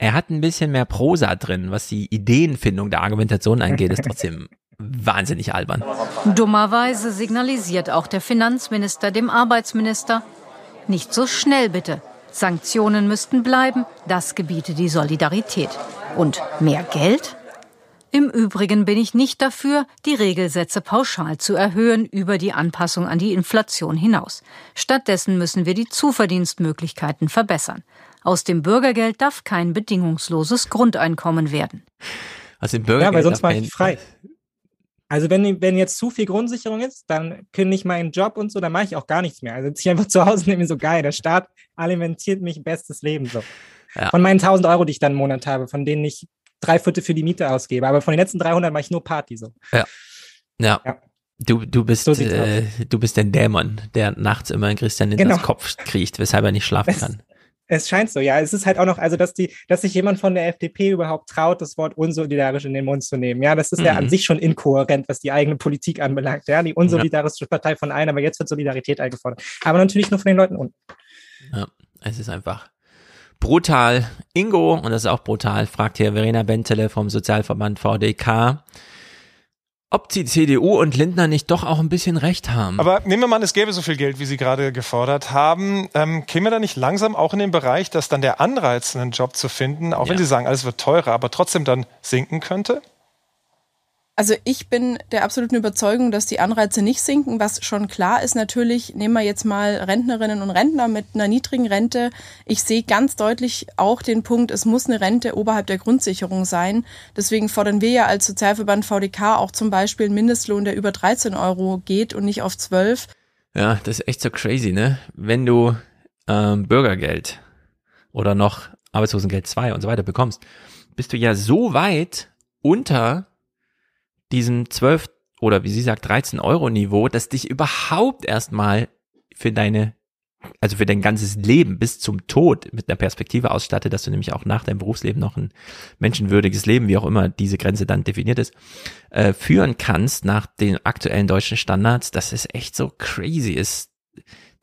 er hat ein bisschen mehr Prosa drin, was die Ideenfindung der Argumentation angeht, ist trotzdem [LAUGHS] wahnsinnig albern. Dummerweise signalisiert auch der Finanzminister dem Arbeitsminister, nicht so schnell bitte. Sanktionen müssten bleiben, das gebiete die Solidarität. Und mehr Geld? Im Übrigen bin ich nicht dafür, die Regelsätze pauschal zu erhöhen über die Anpassung an die Inflation hinaus. Stattdessen müssen wir die Zuverdienstmöglichkeiten verbessern. Aus dem Bürgergeld darf kein bedingungsloses Grundeinkommen werden. Aus dem Bürgergeld ja, weil sonst mache ich frei. Also wenn, wenn jetzt zu viel Grundsicherung ist, dann kündige ich meinen Job und so, dann mache ich auch gar nichts mehr. Also sitze ich einfach zu Hause und nehme mir so geil. Der Staat alimentiert mich bestes Leben so. Ja. Von meinen 1000 Euro, die ich dann im Monat habe, von denen ich drei Viertel für die Miete ausgebe. Aber von den letzten 300 mache ich nur Party so. Ja. Ja. ja. Du, du bist, so äh, du bist der Dämon, der nachts immer Christian in genau. den Kopf kriecht, weshalb er nicht schlafen es, kann. Es scheint so, ja. Es ist halt auch noch, also dass die, dass sich jemand von der FDP überhaupt traut, das Wort unsolidarisch in den Mund zu nehmen. Ja, das ist mhm. ja an mhm. sich schon inkohärent, was die eigene Politik anbelangt. Ja, die unsolidarische ja. Partei von allen, aber jetzt wird Solidarität eingefordert. Aber natürlich nur von den Leuten unten. Ja, es ist einfach brutal. Ingo, und das ist auch brutal, fragt hier Verena Bentele vom Sozialverband VDK ob die CDU und Lindner nicht doch auch ein bisschen recht haben. Aber nehmen wir mal an, es gäbe so viel Geld, wie Sie gerade gefordert haben. Ähm, käme da nicht langsam auch in den Bereich, dass dann der Anreiz, einen Job zu finden, auch ja. wenn Sie sagen, alles wird teurer, aber trotzdem dann sinken könnte? Also ich bin der absoluten Überzeugung, dass die Anreize nicht sinken. Was schon klar ist natürlich, nehmen wir jetzt mal Rentnerinnen und Rentner mit einer niedrigen Rente. Ich sehe ganz deutlich auch den Punkt, es muss eine Rente oberhalb der Grundsicherung sein. Deswegen fordern wir ja als Sozialverband VDK auch zum Beispiel einen Mindestlohn, der über 13 Euro geht und nicht auf 12. Ja, das ist echt so crazy, ne? Wenn du ähm, Bürgergeld oder noch Arbeitslosengeld 2 und so weiter bekommst, bist du ja so weit unter diesem 12 oder wie sie sagt 13 Euro Niveau, das dich überhaupt erstmal für deine also für dein ganzes Leben bis zum Tod mit einer Perspektive ausstattet, dass du nämlich auch nach deinem Berufsleben noch ein menschenwürdiges Leben, wie auch immer diese Grenze dann definiert ist, äh, führen kannst nach den aktuellen deutschen Standards, das ist echt so crazy ist,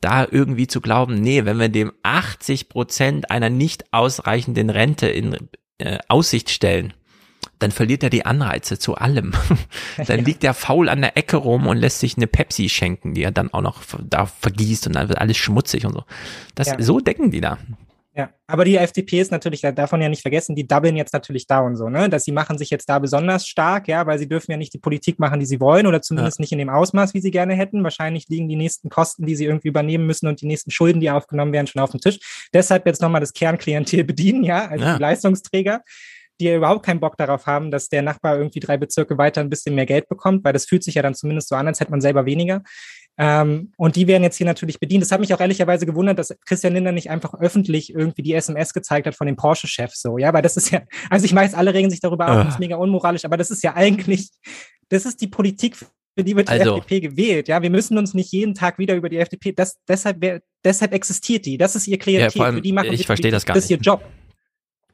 da irgendwie zu glauben, nee, wenn wir dem 80 Prozent einer nicht ausreichenden Rente in äh, Aussicht stellen, dann verliert er die Anreize zu allem. [LAUGHS] dann liegt er faul an der Ecke rum und lässt sich eine Pepsi schenken, die er dann auch noch da vergießt und dann wird alles schmutzig und so. Das, ja. So denken die da. Ja, aber die FDP ist natürlich, davon ja nicht vergessen, die doublen jetzt natürlich da und so, ne? Dass sie machen sich jetzt da besonders stark, ja, weil sie dürfen ja nicht die Politik machen, die sie wollen, oder zumindest ja. nicht in dem Ausmaß, wie sie gerne hätten. Wahrscheinlich liegen die nächsten Kosten, die sie irgendwie übernehmen müssen und die nächsten Schulden, die aufgenommen werden, schon auf dem Tisch. Deshalb jetzt nochmal das Kernklientel bedienen, ja, also ja. Leistungsträger die überhaupt keinen Bock darauf haben, dass der Nachbar irgendwie drei Bezirke weiter ein bisschen mehr Geld bekommt, weil das fühlt sich ja dann zumindest so an, als hätte man selber weniger. Ähm, und die werden jetzt hier natürlich bedient. Das hat mich auch ehrlicherweise gewundert, dass Christian Lindner nicht einfach öffentlich irgendwie die SMS gezeigt hat von dem Porsche-Chef so, ja, weil das ist ja, [LAUGHS] also ich weiß, alle regen sich darüber auf, das ist mega unmoralisch, aber das ist ja eigentlich, das ist die Politik, für die wird die also, FDP gewählt. Ja, wir müssen uns nicht jeden Tag wieder über die FDP. Das, deshalb, deshalb existiert die. Das ist ihr Klientel. Ja, allem, für die machen ich verstehe das gar nicht. Das ist ihr Job.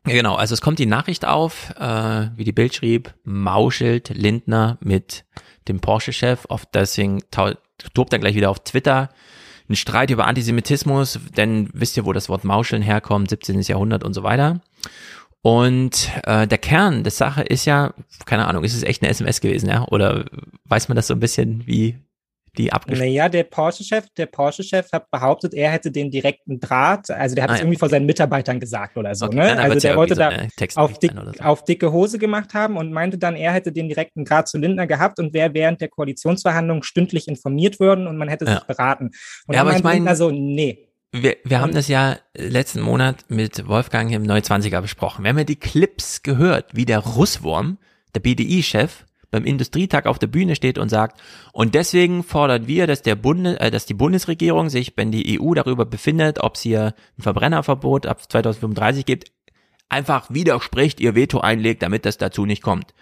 Genau, also es kommt die Nachricht auf, äh, wie die Bild schrieb, mauschelt Lindner mit dem Porsche-Chef, auf deswegen tobt er gleich wieder auf Twitter. Ein Streit über Antisemitismus, denn wisst ihr, wo das Wort Mauscheln herkommt, 17. Jahrhundert und so weiter. Und äh, der Kern der Sache ist ja, keine Ahnung, ist es echt eine SMS gewesen, ja? Oder weiß man das so ein bisschen, wie die abgeschlossen? Naja, der Porsche-Chef, der Porsche-Chef hat behauptet, er hätte den direkten Draht, also der hat ah, es irgendwie vor seinen Mitarbeitern gesagt oder so, okay, ne? Also der wollte so da auf, dick, so. auf dicke Hose gemacht haben und meinte dann, er hätte den direkten Draht zu Lindner gehabt und wäre während der Koalitionsverhandlungen stündlich informiert worden und man hätte ja. sich beraten. Und ja, aber ich meine, also nee. Wir, wir haben das ja letzten Monat mit Wolfgang im 29er besprochen. Wir haben ja die Clips gehört, wie der Russwurm, der BDI-Chef, beim Industrietag auf der Bühne steht und sagt, und deswegen fordern wir, dass der Bunde, äh, dass die Bundesregierung sich, wenn die EU darüber befindet, ob es hier ein Verbrennerverbot ab 2035 gibt, einfach widerspricht, ihr Veto einlegt, damit das dazu nicht kommt.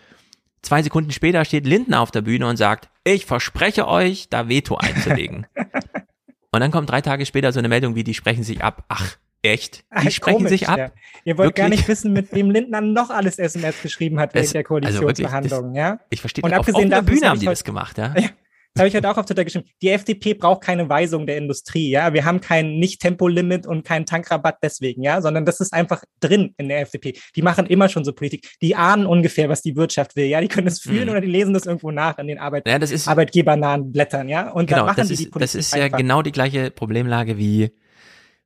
Zwei Sekunden später steht Lindner auf der Bühne und sagt, ich verspreche euch, da Veto einzulegen. [LAUGHS] und dann kommt drei Tage später so eine Meldung wie, die sprechen sich ab. Ach, echt? Die Ach, sprechen komisch, sich ab? Ja. Ihr wollt Wirklich? gar nicht wissen, mit wem Lindner noch alles SMS geschrieben hat während der Koalitionsverhandlungen, also ja? Ich verstehe Und abgesehen auf, auf der Bühne haben die das gemacht, ja? [LAUGHS] ja habe ich heute auch auf Twitter geschrieben, die FDP braucht keine Weisung der Industrie, ja. Wir haben kein Nicht-Tempolimit und keinen Tankrabatt deswegen, ja, sondern das ist einfach drin in der FDP. Die machen immer schon so Politik. Die ahnen ungefähr, was die Wirtschaft will, ja. Die können es fühlen mhm. oder die lesen das irgendwo nach an den Arbeit ja, das ist, arbeitgebernahen Blättern, ja. Und genau, dann machen das die ist, die Politik Das ist ja einfach. genau die gleiche Problemlage wie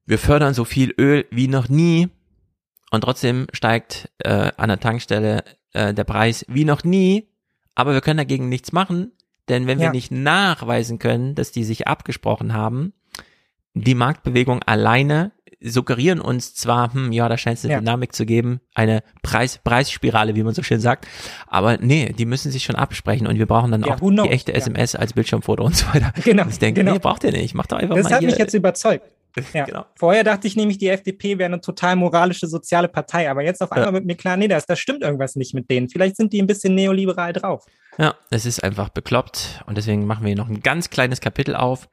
wir fördern so viel Öl wie noch nie und trotzdem steigt äh, an der Tankstelle äh, der Preis wie noch nie, aber wir können dagegen nichts machen, denn wenn ja. wir nicht nachweisen können, dass die sich abgesprochen haben, die Marktbewegung alleine suggerieren uns zwar, hm, ja, da scheint es eine ja. Dynamik zu geben, eine Preis, Preisspirale, wie man so schön sagt, aber nee, die müssen sich schon absprechen und wir brauchen dann ja, auch die echte SMS als Bildschirmfoto und so weiter. Genau. Ich denke, genau. nee, braucht ihr nicht, macht doch einfach das mal Das hat mich jetzt überzeugt. [LAUGHS] Ja. Genau. Vorher dachte ich nämlich, die FDP wäre eine total moralische soziale Partei, aber jetzt auf einmal ja. wird mir klar, nee, das, da stimmt irgendwas nicht mit denen. Vielleicht sind die ein bisschen neoliberal drauf. Ja, es ist einfach bekloppt und deswegen machen wir hier noch ein ganz kleines Kapitel auf.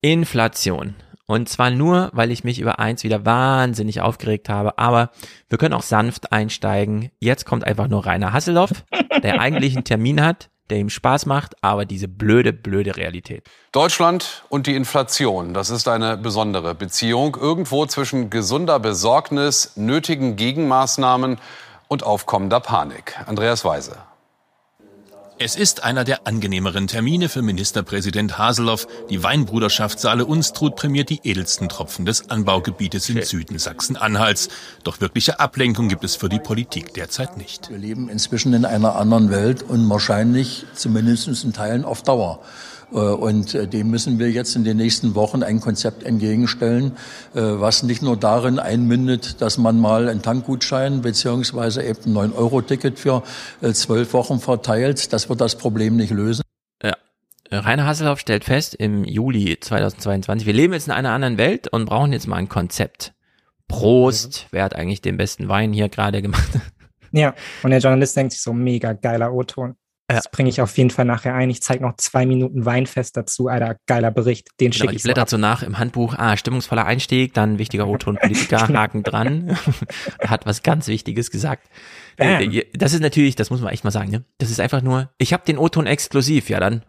Inflation. Und zwar nur, weil ich mich über eins wieder wahnsinnig aufgeregt habe, aber wir können auch sanft einsteigen. Jetzt kommt einfach nur Rainer Hasselhoff, der [LAUGHS] eigentlich einen Termin hat der ihm Spaß macht, aber diese blöde, blöde Realität. Deutschland und die Inflation, das ist eine besondere Beziehung. Irgendwo zwischen gesunder Besorgnis, nötigen Gegenmaßnahmen und aufkommender Panik. Andreas Weise. Es ist einer der angenehmeren Termine für Ministerpräsident Haseloff. Die Weinbruderschaft Saale Unstrut prämiert die edelsten Tropfen des Anbaugebietes im Süden Sachsen-Anhalts. Doch wirkliche Ablenkung gibt es für die Politik derzeit nicht. Wir leben inzwischen in einer anderen Welt und wahrscheinlich zumindest in Teilen auf Dauer. Äh, und äh, dem müssen wir jetzt in den nächsten Wochen ein Konzept entgegenstellen, äh, was nicht nur darin einmündet, dass man mal einen Tankgutschein beziehungsweise eben ein 9-Euro-Ticket für zwölf Wochen verteilt. Das wird das Problem nicht lösen. Ja. Rainer Hasselhoff stellt fest im Juli 2022, wir leben jetzt in einer anderen Welt und brauchen jetzt mal ein Konzept. Prost, mhm. wer hat eigentlich den besten Wein hier gerade gemacht? Ja, und der Journalist denkt sich so, mega geiler O-Ton. Das ja. bringe ich auf jeden Fall nachher ein. Ich zeige noch zwei Minuten Weinfest dazu. Alter, geiler Bericht. Den genau, schicke ich blättert so nach im Handbuch. Ah, stimmungsvoller Einstieg, dann wichtiger O-Ton-Politiker, [LAUGHS] genau. Haken dran. [LAUGHS] hat was ganz Wichtiges gesagt. Bam. Äh, das ist natürlich, das muss man echt mal sagen, ne? Das ist einfach nur, ich habe den O-Ton exklusiv. Ja, dann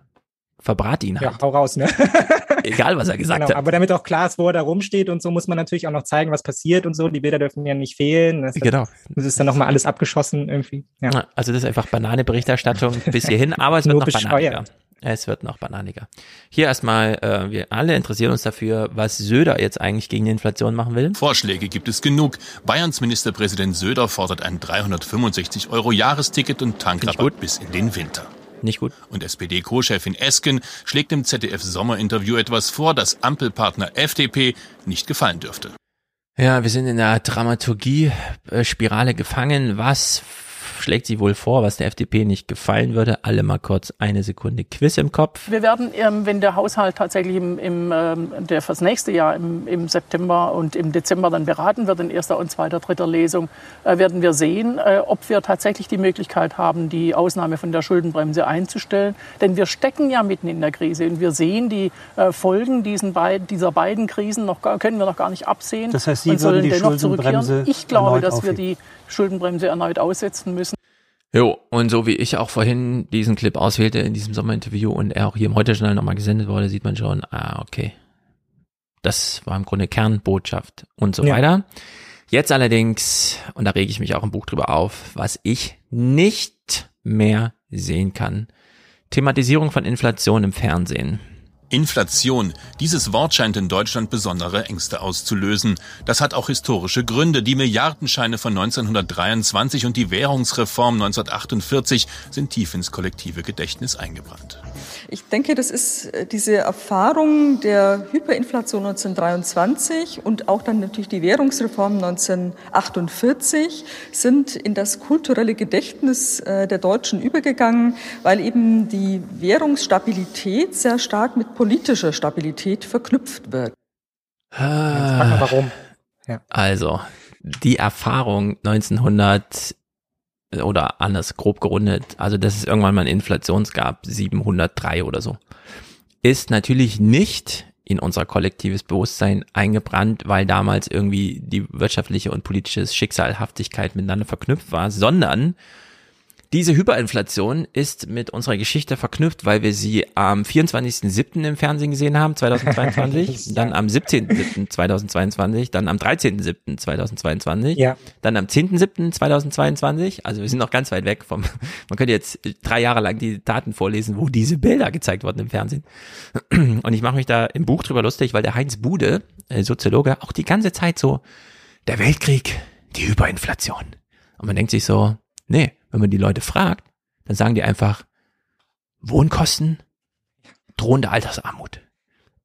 verbrat ihn halt. Ja, hau raus, ne? [LAUGHS] Egal, was er gesagt genau, hat. Aber damit auch klar ist, wo er da rumsteht und so, muss man natürlich auch noch zeigen, was passiert und so. Die Bilder dürfen ja nicht fehlen. Das genau. Das ist dann nochmal alles abgeschossen irgendwie. Ja. Also das ist einfach Banane-Berichterstattung [LAUGHS] bis hierhin, aber es wird noch bescheuert. bananiger. Es wird noch bananiger. Hier erstmal, äh, wir alle interessieren uns dafür, was Söder jetzt eigentlich gegen die Inflation machen will. Vorschläge gibt es genug. Bayerns Ministerpräsident Söder fordert ein 365 Euro Jahresticket und Tankrabatt bis in den Winter. Nicht gut. Und SPD-Co-Chefin Esken schlägt im ZDF-Sommerinterview etwas vor, das Ampelpartner FDP nicht gefallen dürfte. Ja, wir sind in der Dramaturgie-Spirale gefangen. Was schlägt sie wohl vor, was der FDP nicht gefallen würde. Alle mal kurz eine Sekunde Quiz im Kopf. Wir werden, ähm, wenn der Haushalt tatsächlich im, im ähm, der fürs nächste Jahr im, im, September und im Dezember dann beraten wird, in erster und zweiter, dritter Lesung, äh, werden wir sehen, äh, ob wir tatsächlich die Möglichkeit haben, die Ausnahme von der Schuldenbremse einzustellen. Denn wir stecken ja mitten in der Krise und wir sehen die äh, Folgen diesen beid, dieser beiden Krisen noch können wir noch gar nicht absehen. Das heißt, Sie und sollen die dennoch zurückkehren. Ich glaube, dass wir die Schuldenbremse erneut aussetzen müssen. Jo, und so wie ich auch vorhin diesen Clip auswählte in diesem Sommerinterview und er auch hier im Heute-Journal nochmal gesendet wurde, sieht man schon, ah, okay. Das war im Grunde Kernbotschaft und so ja. weiter. Jetzt allerdings, und da rege ich mich auch im Buch drüber auf, was ich nicht mehr sehen kann. Thematisierung von Inflation im Fernsehen. Inflation. Dieses Wort scheint in Deutschland besondere Ängste auszulösen. Das hat auch historische Gründe. Die Milliardenscheine von 1923 und die Währungsreform 1948 sind tief ins kollektive Gedächtnis eingebrannt. Ich denke, das ist äh, diese Erfahrung der Hyperinflation 1923 und auch dann natürlich die Währungsreform 1948 sind in das kulturelle Gedächtnis äh, der Deutschen übergegangen, weil eben die Währungsstabilität sehr stark mit politischer Stabilität verknüpft wird. Ah, warum? Ja. Also, die Erfahrung 1900 oder anders grob gerundet, also dass es irgendwann mal eine Inflation gab, 703 oder so, ist natürlich nicht in unser kollektives Bewusstsein eingebrannt, weil damals irgendwie die wirtschaftliche und politische Schicksalhaftigkeit miteinander verknüpft war, sondern diese Hyperinflation ist mit unserer Geschichte verknüpft, weil wir sie am 24.07. im Fernsehen gesehen haben, 2022, [LAUGHS] dann am 17.07.2022, dann am 13.07.2022, ja. dann am 10.07.2022, also wir sind noch ganz weit weg vom, [LAUGHS] man könnte jetzt drei Jahre lang die Daten vorlesen, wo diese Bilder gezeigt wurden im Fernsehen. [CLEARS THROAT] Und ich mache mich da im Buch drüber lustig, weil der Heinz Bude, äh, Soziologe, auch die ganze Zeit so, der Weltkrieg, die Hyperinflation. Und man denkt sich so, nee, wenn man die Leute fragt, dann sagen die einfach Wohnkosten, drohende Altersarmut.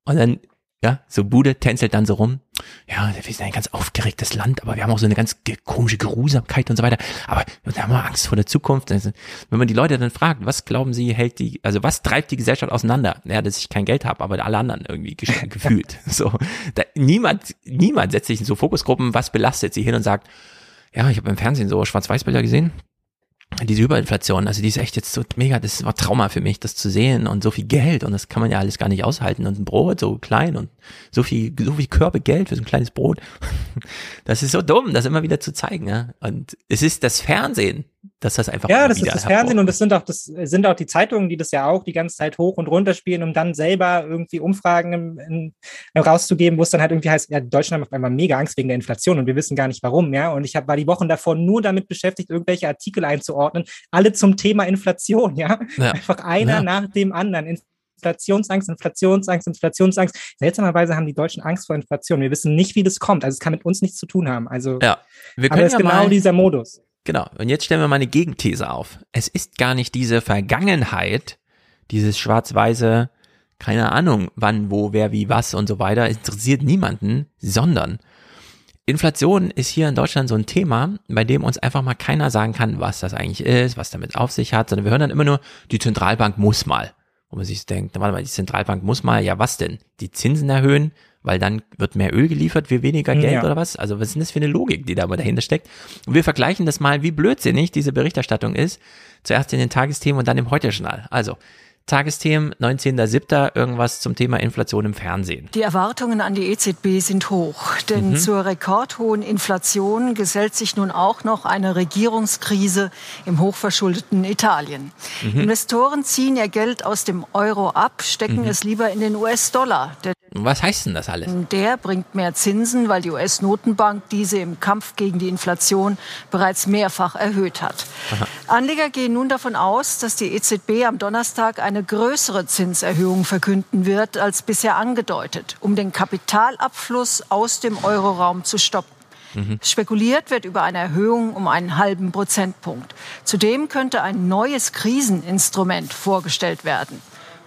Und dann, ja, so Bude tänzelt dann so rum. Ja, wir sind ein ganz aufgeregtes Land, aber wir haben auch so eine ganz komische Geruhsamkeit und so weiter. Aber wir haben Angst vor der Zukunft. Also, wenn man die Leute dann fragt, was glauben sie, hält die, also was treibt die Gesellschaft auseinander? Ja, dass ich kein Geld habe, aber alle anderen irgendwie [LAUGHS] gefühlt. So, da, niemand, niemand setzt sich in so Fokusgruppen, was belastet sie hin und sagt, ja, ich habe im Fernsehen so Schwarz-Weiß-Bilder gesehen diese Überinflation, also die ist echt jetzt so mega, das war Trauma für mich, das zu sehen und so viel Geld und das kann man ja alles gar nicht aushalten und ein Brot so klein und so viel, so viel Körbe Geld für so ein kleines Brot. [LAUGHS] Das ist so dumm, das immer wieder zu zeigen, ja. Und es ist das Fernsehen, dass das einfach ja, das ist das Fernsehen und es sind auch das sind auch die Zeitungen, die das ja auch die ganze Zeit hoch und runter spielen, um dann selber irgendwie Umfragen in, in, rauszugeben, wo es dann halt irgendwie heißt, ja, die Deutschen haben auf einmal mega Angst wegen der Inflation und wir wissen gar nicht warum, ja. Und ich hab, war die Wochen davor nur damit beschäftigt, irgendwelche Artikel einzuordnen, alle zum Thema Inflation, ja. ja. Einfach einer ja. nach dem anderen. Inflationsangst, Inflationsangst, Inflationsangst. Seltsamerweise haben die Deutschen Angst vor Inflation. Wir wissen nicht, wie das kommt. Also es kann mit uns nichts zu tun haben. Also ja, wir können aber es ja ist genau dieser Modus. Genau. Und jetzt stellen wir mal eine Gegenthese auf. Es ist gar nicht diese Vergangenheit, dieses schwarz-weiße, keine Ahnung, wann, wo, wer, wie, was und so weiter, interessiert niemanden, sondern Inflation ist hier in Deutschland so ein Thema, bei dem uns einfach mal keiner sagen kann, was das eigentlich ist, was damit auf sich hat, sondern wir hören dann immer nur, die Zentralbank muss mal. Wo man sich denkt, warte mal, die Zentralbank muss mal, ja was denn? Die Zinsen erhöhen, weil dann wird mehr Öl geliefert für weniger Geld ja. oder was? Also was ist denn das für eine Logik, die da aber dahinter steckt? Und wir vergleichen das mal, wie blödsinnig diese Berichterstattung ist. Zuerst in den Tagesthemen und dann im Heute-Journal. Also, Tagesthemen 19.07. irgendwas zum Thema Inflation im Fernsehen. Die Erwartungen an die EZB sind hoch, denn mhm. zur rekordhohen Inflation gesellt sich nun auch noch eine Regierungskrise im hochverschuldeten Italien. Mhm. Investoren ziehen ihr Geld aus dem Euro ab, stecken mhm. es lieber in den US-Dollar. Was heißt denn das alles? Der bringt mehr Zinsen, weil die US-Notenbank diese im Kampf gegen die Inflation bereits mehrfach erhöht hat. Aha. Anleger gehen nun davon aus, dass die EZB am Donnerstag eine größere Zinserhöhung verkünden wird als bisher angedeutet, um den Kapitalabfluss aus dem Euroraum zu stoppen. Mhm. Spekuliert wird über eine Erhöhung um einen halben Prozentpunkt. Zudem könnte ein neues Kriseninstrument vorgestellt werden.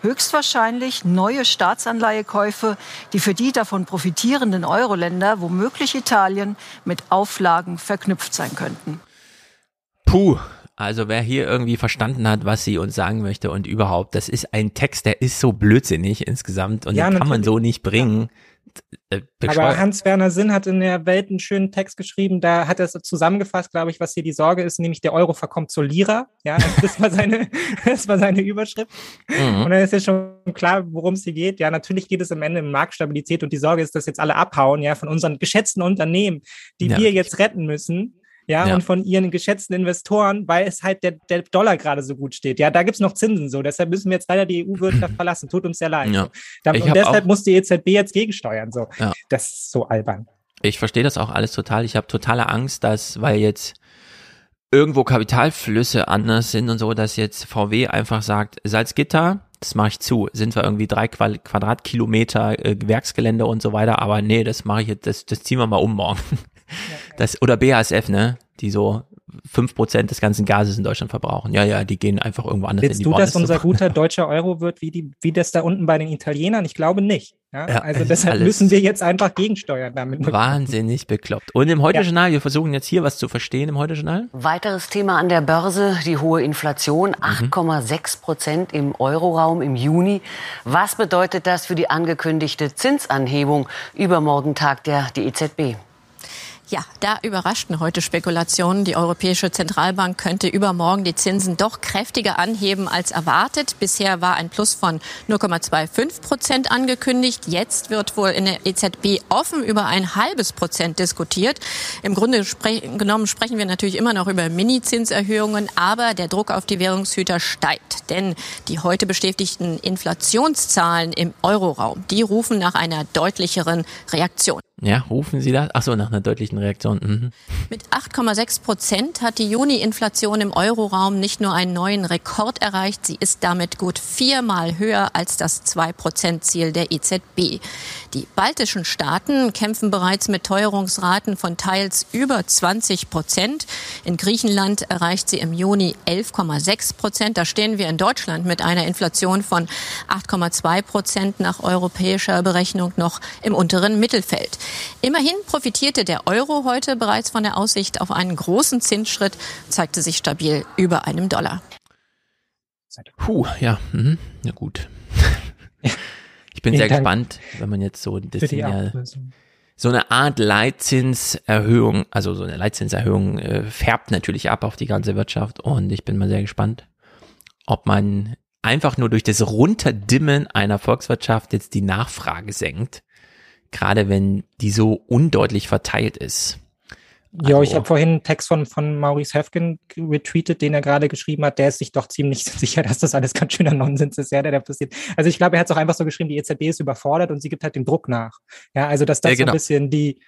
Höchstwahrscheinlich neue Staatsanleihekäufe, die für die davon profitierenden Euro-Länder, womöglich Italien, mit Auflagen verknüpft sein könnten. Puh, also wer hier irgendwie verstanden hat, was sie uns sagen möchte und überhaupt, das ist ein Text, der ist so blödsinnig insgesamt und ja, den kann man so nicht bringen. Ja. Äh, Aber Hans-Werner Sinn hat in der Welt einen schönen Text geschrieben, da hat er es zusammengefasst, glaube ich, was hier die Sorge ist, nämlich der Euro verkommt zur Lira. Ja, das [LAUGHS] war seine, [LAUGHS] das war seine Überschrift. Mhm. Und dann ist ja schon klar, worum es hier geht. Ja, natürlich geht es am Ende um Marktstabilität und die Sorge ist, dass jetzt alle abhauen, ja, von unseren geschätzten Unternehmen, die ja. wir jetzt retten müssen ja, ja, und von ihren geschätzten Investoren, weil es halt der, der Dollar gerade so gut steht. Ja, da gibt's noch Zinsen so. Deshalb müssen wir jetzt leider die EU-Wirtschaft [LAUGHS] verlassen. Tut uns sehr leid. Ja. So. und deshalb muss die EZB jetzt gegensteuern. So. Ja. Das ist so albern. Ich verstehe das auch alles total. Ich habe totale Angst, dass, weil jetzt irgendwo Kapitalflüsse anders sind und so, dass jetzt VW einfach sagt, Salzgitter, das mache ich zu. Sind zwar irgendwie drei Quadratkilometer äh, Werksgelände und so weiter, aber nee, das mache ich jetzt, das, das ziehen wir mal um morgen. Das, oder BASF, ne? Die so fünf Prozent des ganzen Gases in Deutschland verbrauchen. Ja, ja, die gehen einfach irgendwo anders Willst in die du, dass unser [LAUGHS] guter deutscher Euro wird, wie, die, wie das da unten bei den Italienern? Ich glaube nicht. Ja? Ja, also [LAUGHS] deshalb müssen wir jetzt einfach gegensteuern damit. Wahnsinnig bekloppt. Und im Heute-Journal, ja. wir versuchen jetzt hier was zu verstehen im Heute-Journal. Weiteres Thema an der Börse, die hohe Inflation, 8,6 Prozent im Euroraum im Juni. Was bedeutet das für die angekündigte Zinsanhebung? Übermorgen tagt der die EZB. Ja, da überraschten heute Spekulationen. Die Europäische Zentralbank könnte übermorgen die Zinsen doch kräftiger anheben als erwartet. Bisher war ein Plus von 0,25 Prozent angekündigt. Jetzt wird wohl in der EZB offen über ein halbes Prozent diskutiert. Im Grunde spre genommen sprechen wir natürlich immer noch über Mini-Zinserhöhungen, aber der Druck auf die Währungshüter steigt. Denn die heute bestätigten Inflationszahlen im Euroraum, die rufen nach einer deutlicheren Reaktion. Ja, rufen Sie das? Ach so, nach einer deutlichen Reaktion. Mhm. Mit 8,6 Prozent hat die Juni-Inflation im Euroraum nicht nur einen neuen Rekord erreicht, sie ist damit gut viermal höher als das 2-Prozent-Ziel der EZB. Die baltischen Staaten kämpfen bereits mit Teuerungsraten von teils über 20 Prozent. In Griechenland erreicht sie im Juni 11,6 Prozent. Da stehen wir in Deutschland mit einer Inflation von 8,2 Prozent nach europäischer Berechnung noch im unteren Mittelfeld. Immerhin profitierte der Euro heute bereits von der Aussicht auf einen großen Zinsschritt, zeigte sich stabil über einem Dollar. Puh, ja, mhm. ja gut. [LAUGHS] Ich bin sehr gespannt, wenn man jetzt so das ja, so eine Art Leitzinserhöhung, also so eine Leitzinserhöhung äh, färbt natürlich ab auf die ganze Wirtschaft und ich bin mal sehr gespannt, ob man einfach nur durch das Runterdimmen einer Volkswirtschaft jetzt die Nachfrage senkt gerade wenn die so undeutlich verteilt ist. Also, ja, ich habe vorhin einen Text von, von Maurice Hefkin retweetet, den er gerade geschrieben hat. Der ist sich doch ziemlich [LAUGHS] sicher, dass das alles ganz schöner Nonsens ist, ja, der da passiert. Also ich glaube, er hat es auch einfach so geschrieben, die EZB ist überfordert und sie gibt halt den Druck nach. Ja, also dass das ja, genau. so ein bisschen die,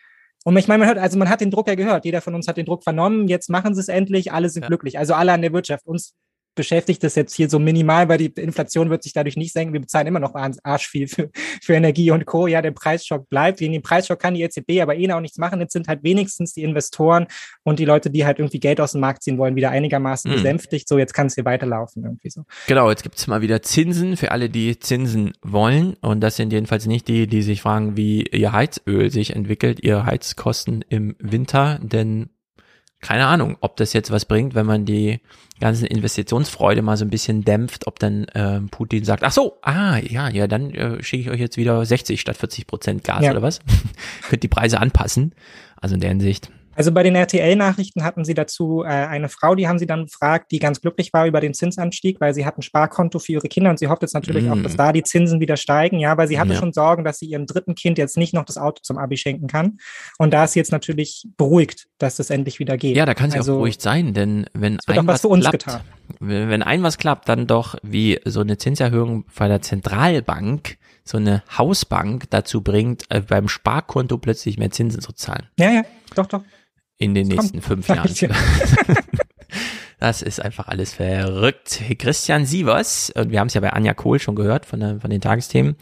und ich meine, man hört, also man hat den Druck ja gehört. Jeder von uns hat den Druck vernommen. Jetzt machen sie es endlich. Alle sind ja. glücklich. Also alle an der Wirtschaft. Uns beschäftigt das jetzt hier so minimal, weil die Inflation wird sich dadurch nicht senken. Wir bezahlen immer noch arsch viel für, für Energie und Co. Ja, der Preisschock bleibt. Gegen den Preisschock kann die EZB aber eh auch nichts machen. Jetzt sind halt wenigstens die Investoren und die Leute, die halt irgendwie Geld aus dem Markt ziehen wollen, wieder einigermaßen mhm. besänftigt. So, jetzt kann es hier weiterlaufen irgendwie so. Genau, jetzt gibt es mal wieder Zinsen für alle, die Zinsen wollen. Und das sind jedenfalls nicht die, die sich fragen, wie ihr Heizöl sich entwickelt, ihr Heizkosten im Winter. Denn keine Ahnung, ob das jetzt was bringt, wenn man die ganzen Investitionsfreude mal so ein bisschen dämpft, ob dann äh, Putin sagt, ach so, ah, ja, ja, dann äh, schicke ich euch jetzt wieder 60 statt 40 Prozent Gas ja. oder was? [LAUGHS] Könnt die Preise anpassen. Also in der Hinsicht, also bei den RTL-Nachrichten hatten sie dazu äh, eine Frau, die haben sie dann befragt, die ganz glücklich war über den Zinsanstieg, weil sie hat ein Sparkonto für ihre Kinder und sie hofft jetzt natürlich mm. auch, dass mm. da die Zinsen wieder steigen. Ja, weil sie hatte ja. schon Sorgen, dass sie ihrem dritten Kind jetzt nicht noch das Auto zum Abi schenken kann. Und da ist sie jetzt natürlich beruhigt, dass das endlich wieder geht. Ja, da kann sie also, auch beruhigt sein, denn wenn ein was, was klappt, getan. wenn ein was klappt, dann doch wie so eine Zinserhöhung bei der Zentralbank so eine Hausbank dazu bringt, äh, beim Sparkonto plötzlich mehr Zinsen zu zahlen. Ja, ja, doch, doch in den nächsten fünf Jahren. [LAUGHS] Das ist einfach alles verrückt. Christian Sievers, und wir haben es ja bei Anja Kohl schon gehört von, der, von den Tagesthemen,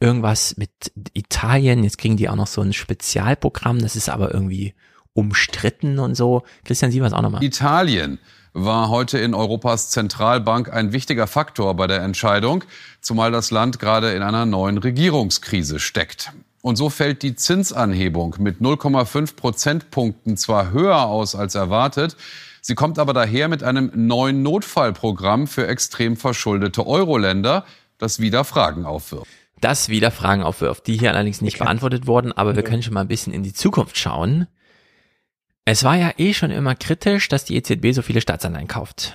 irgendwas mit Italien, jetzt kriegen die auch noch so ein Spezialprogramm, das ist aber irgendwie umstritten und so. Christian Sievers auch nochmal. Italien war heute in Europas Zentralbank ein wichtiger Faktor bei der Entscheidung, zumal das Land gerade in einer neuen Regierungskrise steckt. Und so fällt die Zinsanhebung mit 0,5 Prozentpunkten zwar höher aus als erwartet, sie kommt aber daher mit einem neuen Notfallprogramm für extrem verschuldete Euro-Länder, das wieder Fragen aufwirft. Das wieder Fragen aufwirft, die hier allerdings nicht beantwortet wurden, aber wir können schon mal ein bisschen in die Zukunft schauen. Es war ja eh schon immer kritisch, dass die EZB so viele Staatsanleihen kauft.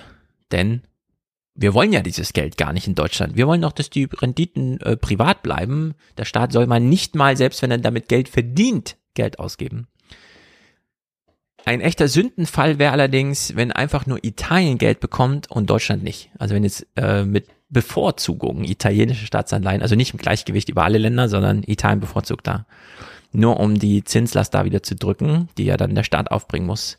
Denn wir wollen ja dieses Geld gar nicht in Deutschland. Wir wollen doch, dass die Renditen äh, privat bleiben. Der Staat soll mal nicht mal, selbst wenn er damit Geld verdient, Geld ausgeben. Ein echter Sündenfall wäre allerdings, wenn einfach nur Italien Geld bekommt und Deutschland nicht. Also wenn jetzt äh, mit Bevorzugung italienische Staatsanleihen, also nicht im Gleichgewicht über alle Länder, sondern Italien bevorzugt da. Nur um die Zinslast da wieder zu drücken, die ja dann der Staat aufbringen muss.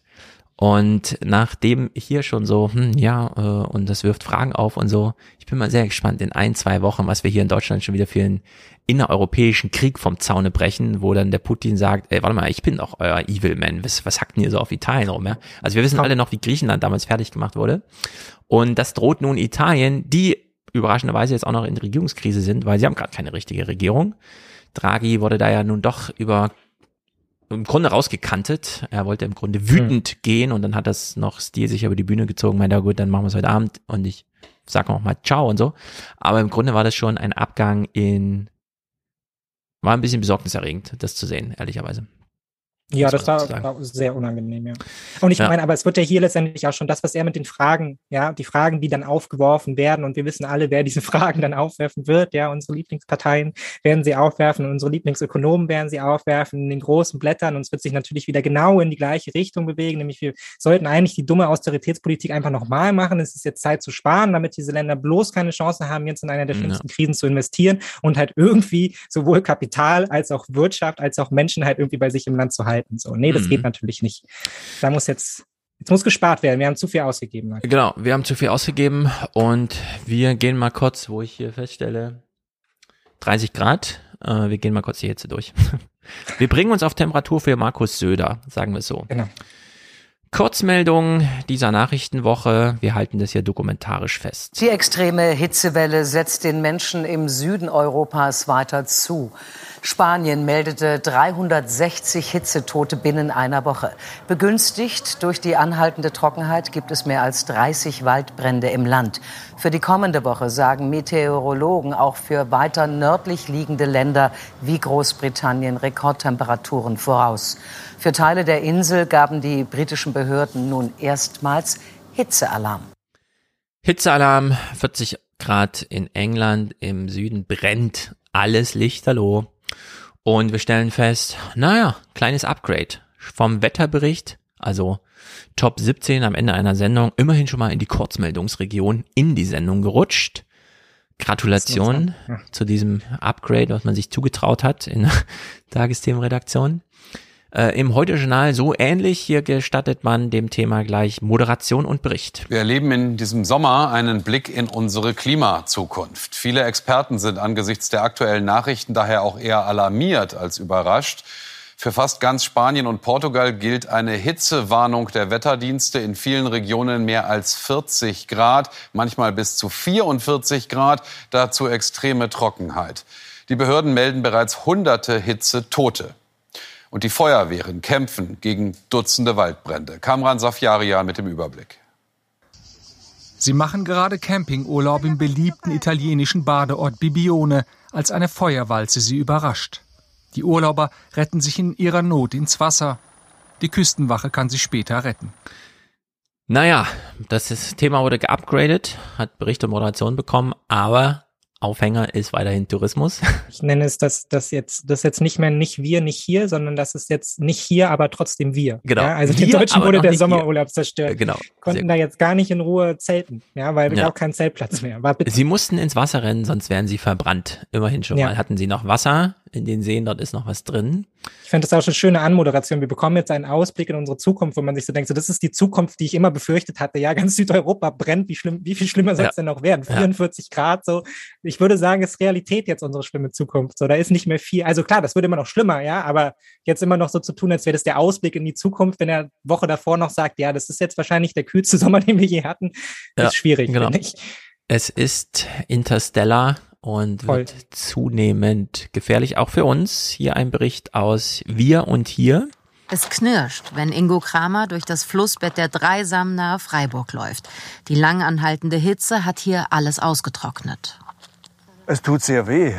Und nachdem hier schon so, hm, ja, äh, und das wirft Fragen auf und so, ich bin mal sehr gespannt in ein, zwei Wochen, was wir hier in Deutschland schon wieder für einen innereuropäischen Krieg vom Zaune brechen, wo dann der Putin sagt, ey, warte mal, ich bin doch euer Evil Man, was, was hackt denn ihr so auf Italien rum, ja? Also wir wissen alle noch, wie Griechenland damals fertig gemacht wurde. Und das droht nun Italien, die überraschenderweise jetzt auch noch in Regierungskrise sind, weil sie haben gerade keine richtige Regierung. Draghi wurde da ja nun doch über im Grunde rausgekantet. Er wollte im Grunde wütend hm. gehen und dann hat das noch Stil sich über die Bühne gezogen, meinte, gut, dann machen wir es heute Abend und ich sag noch mal Ciao und so. Aber im Grunde war das schon ein Abgang in, war ein bisschen besorgniserregend, das zu sehen, ehrlicherweise. Ja, das war, war, sehr unangenehm, ja. Und ich ja. meine, aber es wird ja hier letztendlich auch schon das, was er mit den Fragen, ja, die Fragen, die dann aufgeworfen werden, und wir wissen alle, wer diese [LAUGHS] Fragen dann aufwerfen wird, ja, unsere Lieblingsparteien werden sie aufwerfen, unsere Lieblingsökonomen werden sie aufwerfen, in den großen Blättern, und es wird sich natürlich wieder genau in die gleiche Richtung bewegen, nämlich wir sollten eigentlich die dumme Austeritätspolitik einfach nochmal machen, es ist jetzt Zeit zu sparen, damit diese Länder bloß keine Chance haben, jetzt in einer der schlimmsten ja. Krisen zu investieren und halt irgendwie sowohl Kapital als auch Wirtschaft als auch Menschen halt irgendwie bei sich im Land zu halten halten. So, nee, das mhm. geht natürlich nicht. Da muss jetzt Jetzt muss gespart werden. Wir haben zu viel ausgegeben. Leute. Genau, wir haben zu viel ausgegeben und wir gehen mal kurz, wo ich hier feststelle, 30 Grad. Äh, wir gehen mal kurz die Hitze durch. [LAUGHS] wir bringen uns auf Temperatur für Markus Söder, sagen wir es so. Genau. Kurzmeldung dieser Nachrichtenwoche. Wir halten das hier dokumentarisch fest. Die extreme Hitzewelle setzt den Menschen im Süden Europas weiter zu. Spanien meldete 360 Hitzetote binnen einer Woche. Begünstigt durch die anhaltende Trockenheit gibt es mehr als 30 Waldbrände im Land. Für die kommende Woche sagen Meteorologen auch für weiter nördlich liegende Länder wie Großbritannien Rekordtemperaturen voraus. Für Teile der Insel gaben die britischen Behörden nun erstmals Hitzealarm. Hitzealarm, 40 Grad in England, im Süden brennt alles lichterloh. Und wir stellen fest, naja, kleines Upgrade vom Wetterbericht, also Top 17 am Ende einer Sendung, immerhin schon mal in die Kurzmeldungsregion in die Sendung gerutscht. Gratulation ja. zu diesem Upgrade, was man sich zugetraut hat in der [LAUGHS] Tagesthemenredaktion. Äh, Im Heute-Journal so ähnlich. Hier gestattet man dem Thema gleich Moderation und Bericht. Wir erleben in diesem Sommer einen Blick in unsere Klimazukunft. Viele Experten sind angesichts der aktuellen Nachrichten daher auch eher alarmiert als überrascht. Für fast ganz Spanien und Portugal gilt eine Hitzewarnung der Wetterdienste. In vielen Regionen mehr als 40 Grad, manchmal bis zu 44 Grad, dazu extreme Trockenheit. Die Behörden melden bereits hunderte Hitzetote. Und die Feuerwehren kämpfen gegen Dutzende Waldbrände. Kamran Safiaria mit dem Überblick. Sie machen gerade Campingurlaub im beliebten italienischen Badeort Bibione, als eine Feuerwalze sie überrascht. Die Urlauber retten sich in ihrer Not ins Wasser. Die Küstenwache kann sie später retten. Naja, das Thema wurde geupgradet, hat Bericht und Moderation bekommen, aber Aufhänger ist weiterhin Tourismus. [LAUGHS] Ich nenne es das, das jetzt, das jetzt nicht mehr nicht wir, nicht hier, sondern das ist jetzt nicht hier, aber trotzdem wir. Genau. Ja, also wir, den Deutschen wurde der Sommerurlaub zerstört. Genau. Konnten da jetzt gar nicht in Ruhe zelten, ja, weil ja. auch kein Zeltplatz mehr war. Sie mussten ins Wasser rennen, sonst wären sie verbrannt. Immerhin schon ja. mal hatten sie noch Wasser in den Seen, dort ist noch was drin. Ich finde das auch schon eine schöne Anmoderation. Wir bekommen jetzt einen Ausblick in unsere Zukunft, wo man sich so denkt, so das ist die Zukunft, die ich immer befürchtet hatte. Ja, ganz Südeuropa brennt. Wie schlimm, wie viel schlimmer soll es ja. denn noch werden? 44 ja. Grad so. Ich würde sagen, ist Realität jetzt unsere schlimme Zukunft. So, da ist nicht mehr viel. Also klar, das wird immer noch schlimmer, ja, aber jetzt immer noch so zu tun, als wäre das der Ausblick in die Zukunft, wenn er Woche davor noch sagt, ja, das ist jetzt wahrscheinlich der kühlste [LAUGHS] Sommer, den wir je hatten, ja, ist schwierig, genau. finde ich. Es ist Interstellar und Voll. wird zunehmend gefährlich, auch für uns. Hier ein Bericht aus Wir und Hier. Es knirscht, wenn Ingo Kramer durch das Flussbett der Dreisam nahe Freiburg läuft. Die lang anhaltende Hitze hat hier alles ausgetrocknet. Es tut sehr weh.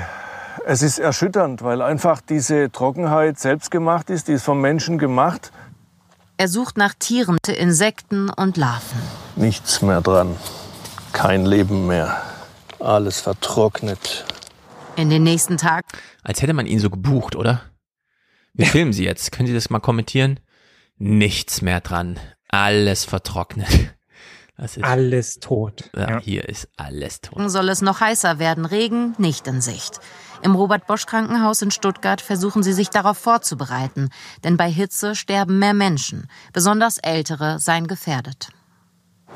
Es ist erschütternd, weil einfach diese Trockenheit selbst gemacht ist, die ist vom Menschen gemacht. Er sucht nach Tieren, Insekten und Larven. Nichts mehr dran. Kein Leben mehr. Alles vertrocknet. In den nächsten Tagen. Als hätte man ihn so gebucht, oder? Wir ja. [LAUGHS] filmen Sie jetzt. Können Sie das mal kommentieren? Nichts mehr dran. Alles vertrocknet. alles tot. Ja, ja, hier ist alles tot. Soll es noch heißer werden, Regen nicht in Sicht. Im Robert Bosch Krankenhaus in Stuttgart versuchen sie sich darauf vorzubereiten, denn bei Hitze sterben mehr Menschen, besonders ältere seien gefährdet.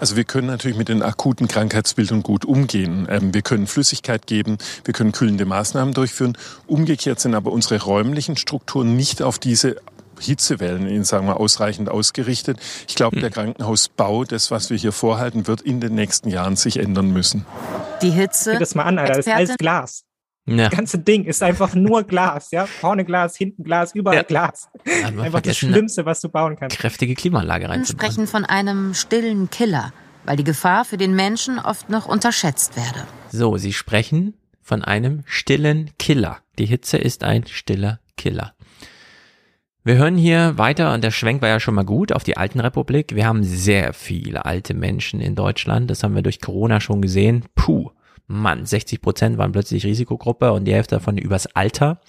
Also wir können natürlich mit den akuten Krankheitsbildern gut umgehen. Ähm, wir können Flüssigkeit geben, wir können kühlende Maßnahmen durchführen. Umgekehrt sind aber unsere räumlichen Strukturen nicht auf diese Hitzewellen in, sagen wir, ausreichend ausgerichtet. Ich glaube, der Krankenhausbau, das, was wir hier vorhalten, wird in den nächsten Jahren sich ändern müssen. Die Hitze. Guck das mal an, Alter. Das ist alles Glas. Ja. Das ganze Ding ist einfach nur Glas, ja. Vorne Glas, hinten Glas, überall ja. Glas. Ja, einfach das Schlimmste, was du bauen kannst. Kräftige Klimaanlage rein. sprechen von einem stillen Killer, weil die Gefahr für den Menschen oft noch unterschätzt werde. So, Sie sprechen von einem stillen Killer. Die Hitze ist ein stiller Killer. Wir hören hier weiter, und der Schwenk war ja schon mal gut, auf die Alten Republik. Wir haben sehr viele alte Menschen in Deutschland. Das haben wir durch Corona schon gesehen. Puh, Mann, 60 Prozent waren plötzlich Risikogruppe und die Hälfte davon übers Alter.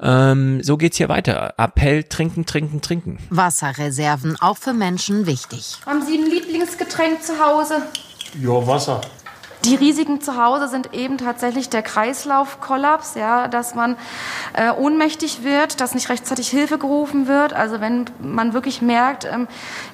Ähm, so geht's hier weiter. Appell, trinken, trinken, trinken. Wasserreserven, auch für Menschen wichtig. Haben Sie ein Lieblingsgetränk zu Hause? Ja, Wasser. Die Risiken zu Hause sind eben tatsächlich der Kreislaufkollaps, ja, dass man äh, ohnmächtig wird, dass nicht rechtzeitig Hilfe gerufen wird. Also wenn man wirklich merkt, ähm,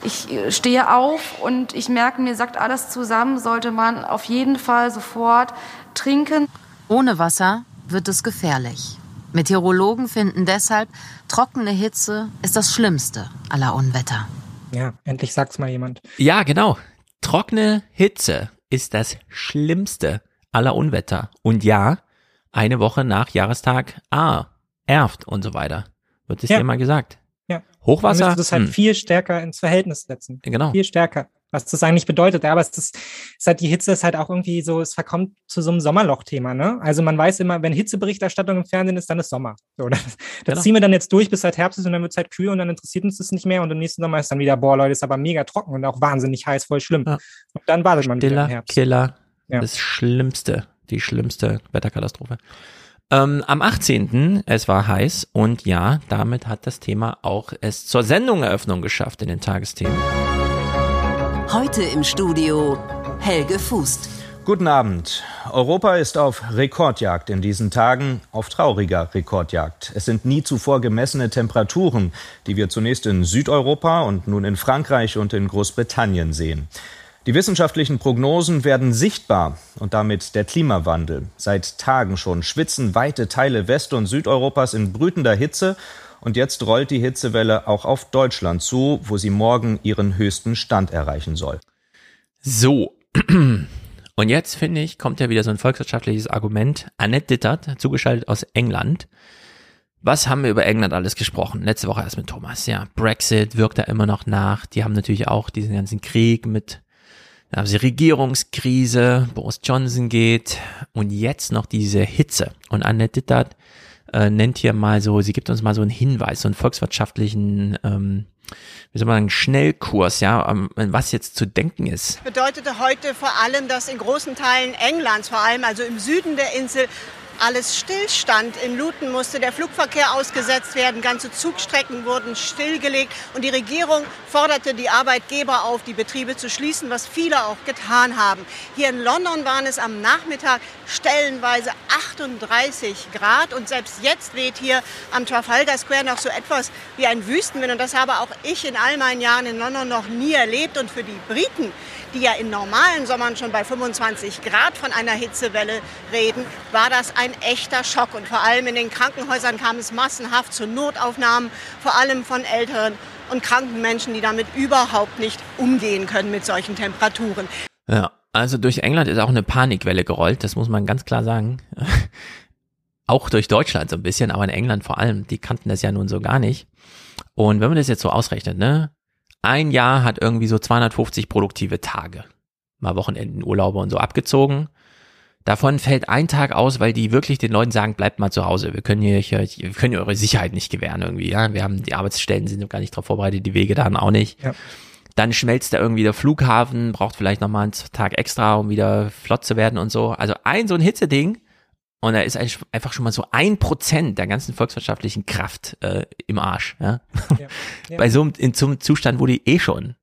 ich stehe auf und ich merke, mir sagt alles zusammen, sollte man auf jeden Fall sofort trinken. Ohne Wasser wird es gefährlich. Meteorologen finden deshalb, trockene Hitze ist das Schlimmste aller Unwetter. Ja, endlich sagt's mal jemand. Ja, genau. Trockene Hitze ist das schlimmste aller Unwetter. Und ja, eine Woche nach Jahrestag A, erft und so weiter. Wird es ja. dir mal gesagt. Ja. Hochwasser. Du das halt hm. viel stärker ins Verhältnis setzen. Genau. Viel stärker was das eigentlich bedeutet. Ja, aber es ist, ist halt, die Hitze ist halt auch irgendwie so, es verkommt zu so einem Sommerloch-Thema, ne? Also man weiß immer, wenn Hitzeberichterstattung im Fernsehen ist, dann ist Sommer. So, [LAUGHS] das, das genau. ziehen wir dann jetzt durch, bis halt Herbst ist und dann wird es halt kühl und dann interessiert uns das nicht mehr und im nächsten Sommer ist dann wieder, boah, Leute, ist aber mega trocken und auch wahnsinnig heiß, voll schlimm. Ja. Und dann wartet man Stiller wieder im Herbst. Killer, ja. das Schlimmste, die schlimmste Wetterkatastrophe. Ähm, am 18. es war heiß und ja, damit hat das Thema auch es zur Sendungeröffnung geschafft in den Tagesthemen. Heute im Studio Helge Fußt. Guten Abend. Europa ist auf Rekordjagd in diesen Tagen, auf trauriger Rekordjagd. Es sind nie zuvor gemessene Temperaturen, die wir zunächst in Südeuropa und nun in Frankreich und in Großbritannien sehen. Die wissenschaftlichen Prognosen werden sichtbar und damit der Klimawandel. Seit Tagen schon schwitzen weite Teile West- und Südeuropas in brütender Hitze und jetzt rollt die Hitzewelle auch auf Deutschland zu, wo sie morgen ihren höchsten Stand erreichen soll. So. [CLEARS THROAT] Und jetzt finde ich, kommt ja wieder so ein volkswirtschaftliches Argument. Annette Dittert, zugeschaltet aus England. Was haben wir über England alles gesprochen? Letzte Woche erst mit Thomas. Ja, Brexit wirkt da immer noch nach. Die haben natürlich auch diesen ganzen Krieg mit, da haben sie Regierungskrise, Boris Johnson geht und jetzt noch diese Hitze. Und Annette Dittert äh, nennt hier mal so, sie gibt uns mal so einen Hinweis, so einen volkswirtschaftlichen, ähm, wie soll man sagen, Schnellkurs, ja, um, was jetzt zu denken ist. Bedeutete heute vor allem, dass in großen Teilen Englands, vor allem also im Süden der Insel, alles stillstand. In Luton musste der Flugverkehr ausgesetzt werden, ganze Zugstrecken wurden stillgelegt. Und die Regierung forderte die Arbeitgeber auf, die Betriebe zu schließen, was viele auch getan haben. Hier in London waren es am Nachmittag stellenweise 38 Grad. Und selbst jetzt weht hier am Trafalgar Square noch so etwas wie ein Wüstenwind. Und das habe auch ich in all meinen Jahren in London noch nie erlebt. Und für die Briten die ja in normalen Sommern schon bei 25 Grad von einer Hitzewelle reden, war das ein echter Schock. Und vor allem in den Krankenhäusern kam es massenhaft zu Notaufnahmen, vor allem von älteren und kranken Menschen, die damit überhaupt nicht umgehen können mit solchen Temperaturen. Ja, also durch England ist auch eine Panikwelle gerollt, das muss man ganz klar sagen. [LAUGHS] auch durch Deutschland so ein bisschen, aber in England vor allem, die kannten das ja nun so gar nicht. Und wenn man das jetzt so ausrechnet, ne, ein Jahr hat irgendwie so 250 produktive Tage. Mal Wochenenden, Urlaube und so abgezogen. Davon fällt ein Tag aus, weil die wirklich den Leuten sagen, bleibt mal zu Hause. Wir können hier, hier wir können hier eure Sicherheit nicht gewähren irgendwie. Ja, wir haben die Arbeitsstellen sind gar nicht darauf vorbereitet, die Wege dann auch nicht. Ja. Dann schmelzt da irgendwie der Flughafen, braucht vielleicht noch mal einen Tag extra, um wieder flott zu werden und so. Also ein so ein Hitzeding und da ist einfach schon mal so ein Prozent der ganzen volkswirtschaftlichen Kraft äh, im Arsch. Ja? ja, [LAUGHS] ja. Bei so einem, in so einem Zustand, wo die eh schon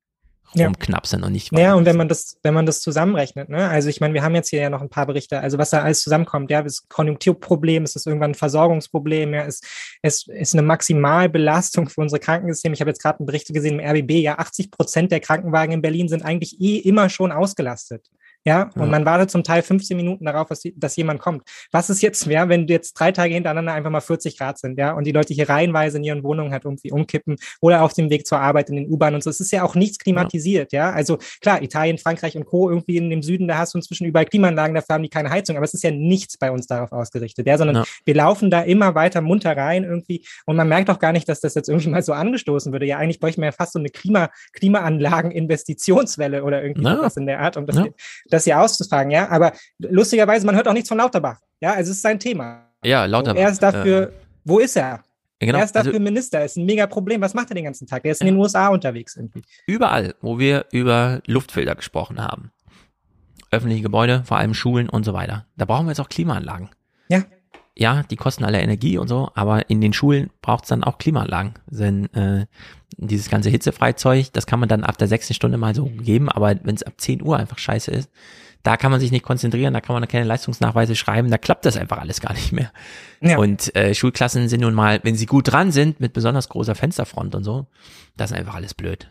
ja. rumknapsen und nicht. Ja, und wenn man das, wenn man das zusammenrechnet, ne? Also ich meine, wir haben jetzt hier ja noch ein paar Berichte, also was da alles zusammenkommt, ja, das Konjunkturproblem, ist das irgendwann ein Versorgungsproblem, ja, es, es ist eine Maximalbelastung für unsere Krankensysteme. Ich habe jetzt gerade einen Bericht gesehen im RBB, ja, 80 Prozent der Krankenwagen in Berlin sind eigentlich eh immer schon ausgelastet. Ja, und ja. man wartet zum Teil 15 Minuten darauf, dass, dass jemand kommt. Was ist jetzt mehr, wenn jetzt drei Tage hintereinander einfach mal 40 Grad sind, ja, und die Leute hier reihenweise in ihren Wohnungen halt irgendwie umkippen oder auf dem Weg zur Arbeit in den U-Bahn und so. Es ist ja auch nichts klimatisiert, ja. ja. Also klar, Italien, Frankreich und Co. irgendwie in dem Süden, da hast du inzwischen überall Klimaanlagen, dafür haben die keine Heizung, aber es ist ja nichts bei uns darauf ausgerichtet, ja, sondern ja. wir laufen da immer weiter munter rein irgendwie und man merkt auch gar nicht, dass das jetzt irgendwie mal so angestoßen würde. Ja, eigentlich bräuchte man ja fast so eine Klima, Klimaanlagen-Investitionswelle oder irgendwie was in der Art, um das, das hier auszutragen, ja. Aber lustigerweise, man hört auch nichts von Lauterbach. Ja, also es ist sein Thema. Ja, Lauterbach. er ist dafür, äh, wo ist er? Genau, er ist dafür also, Minister, ist ein mega Problem. Was macht er den ganzen Tag? Er ist in den USA unterwegs irgendwie. Überall, wo wir über Luftfilter gesprochen haben. Öffentliche Gebäude, vor allem Schulen und so weiter. Da brauchen wir jetzt auch Klimaanlagen. Ja. Ja, die kosten alle Energie und so, aber in den Schulen braucht es dann auch Klimaanlagen. Denn äh, dieses ganze Hitzefreizeug, das kann man dann ab der sechsten Stunde mal so geben, aber wenn es ab 10 Uhr einfach scheiße ist, da kann man sich nicht konzentrieren, da kann man keine Leistungsnachweise schreiben, da klappt das einfach alles gar nicht mehr. Ja. Und äh, Schulklassen sind nun mal, wenn sie gut dran sind, mit besonders großer Fensterfront und so, das ist einfach alles blöd.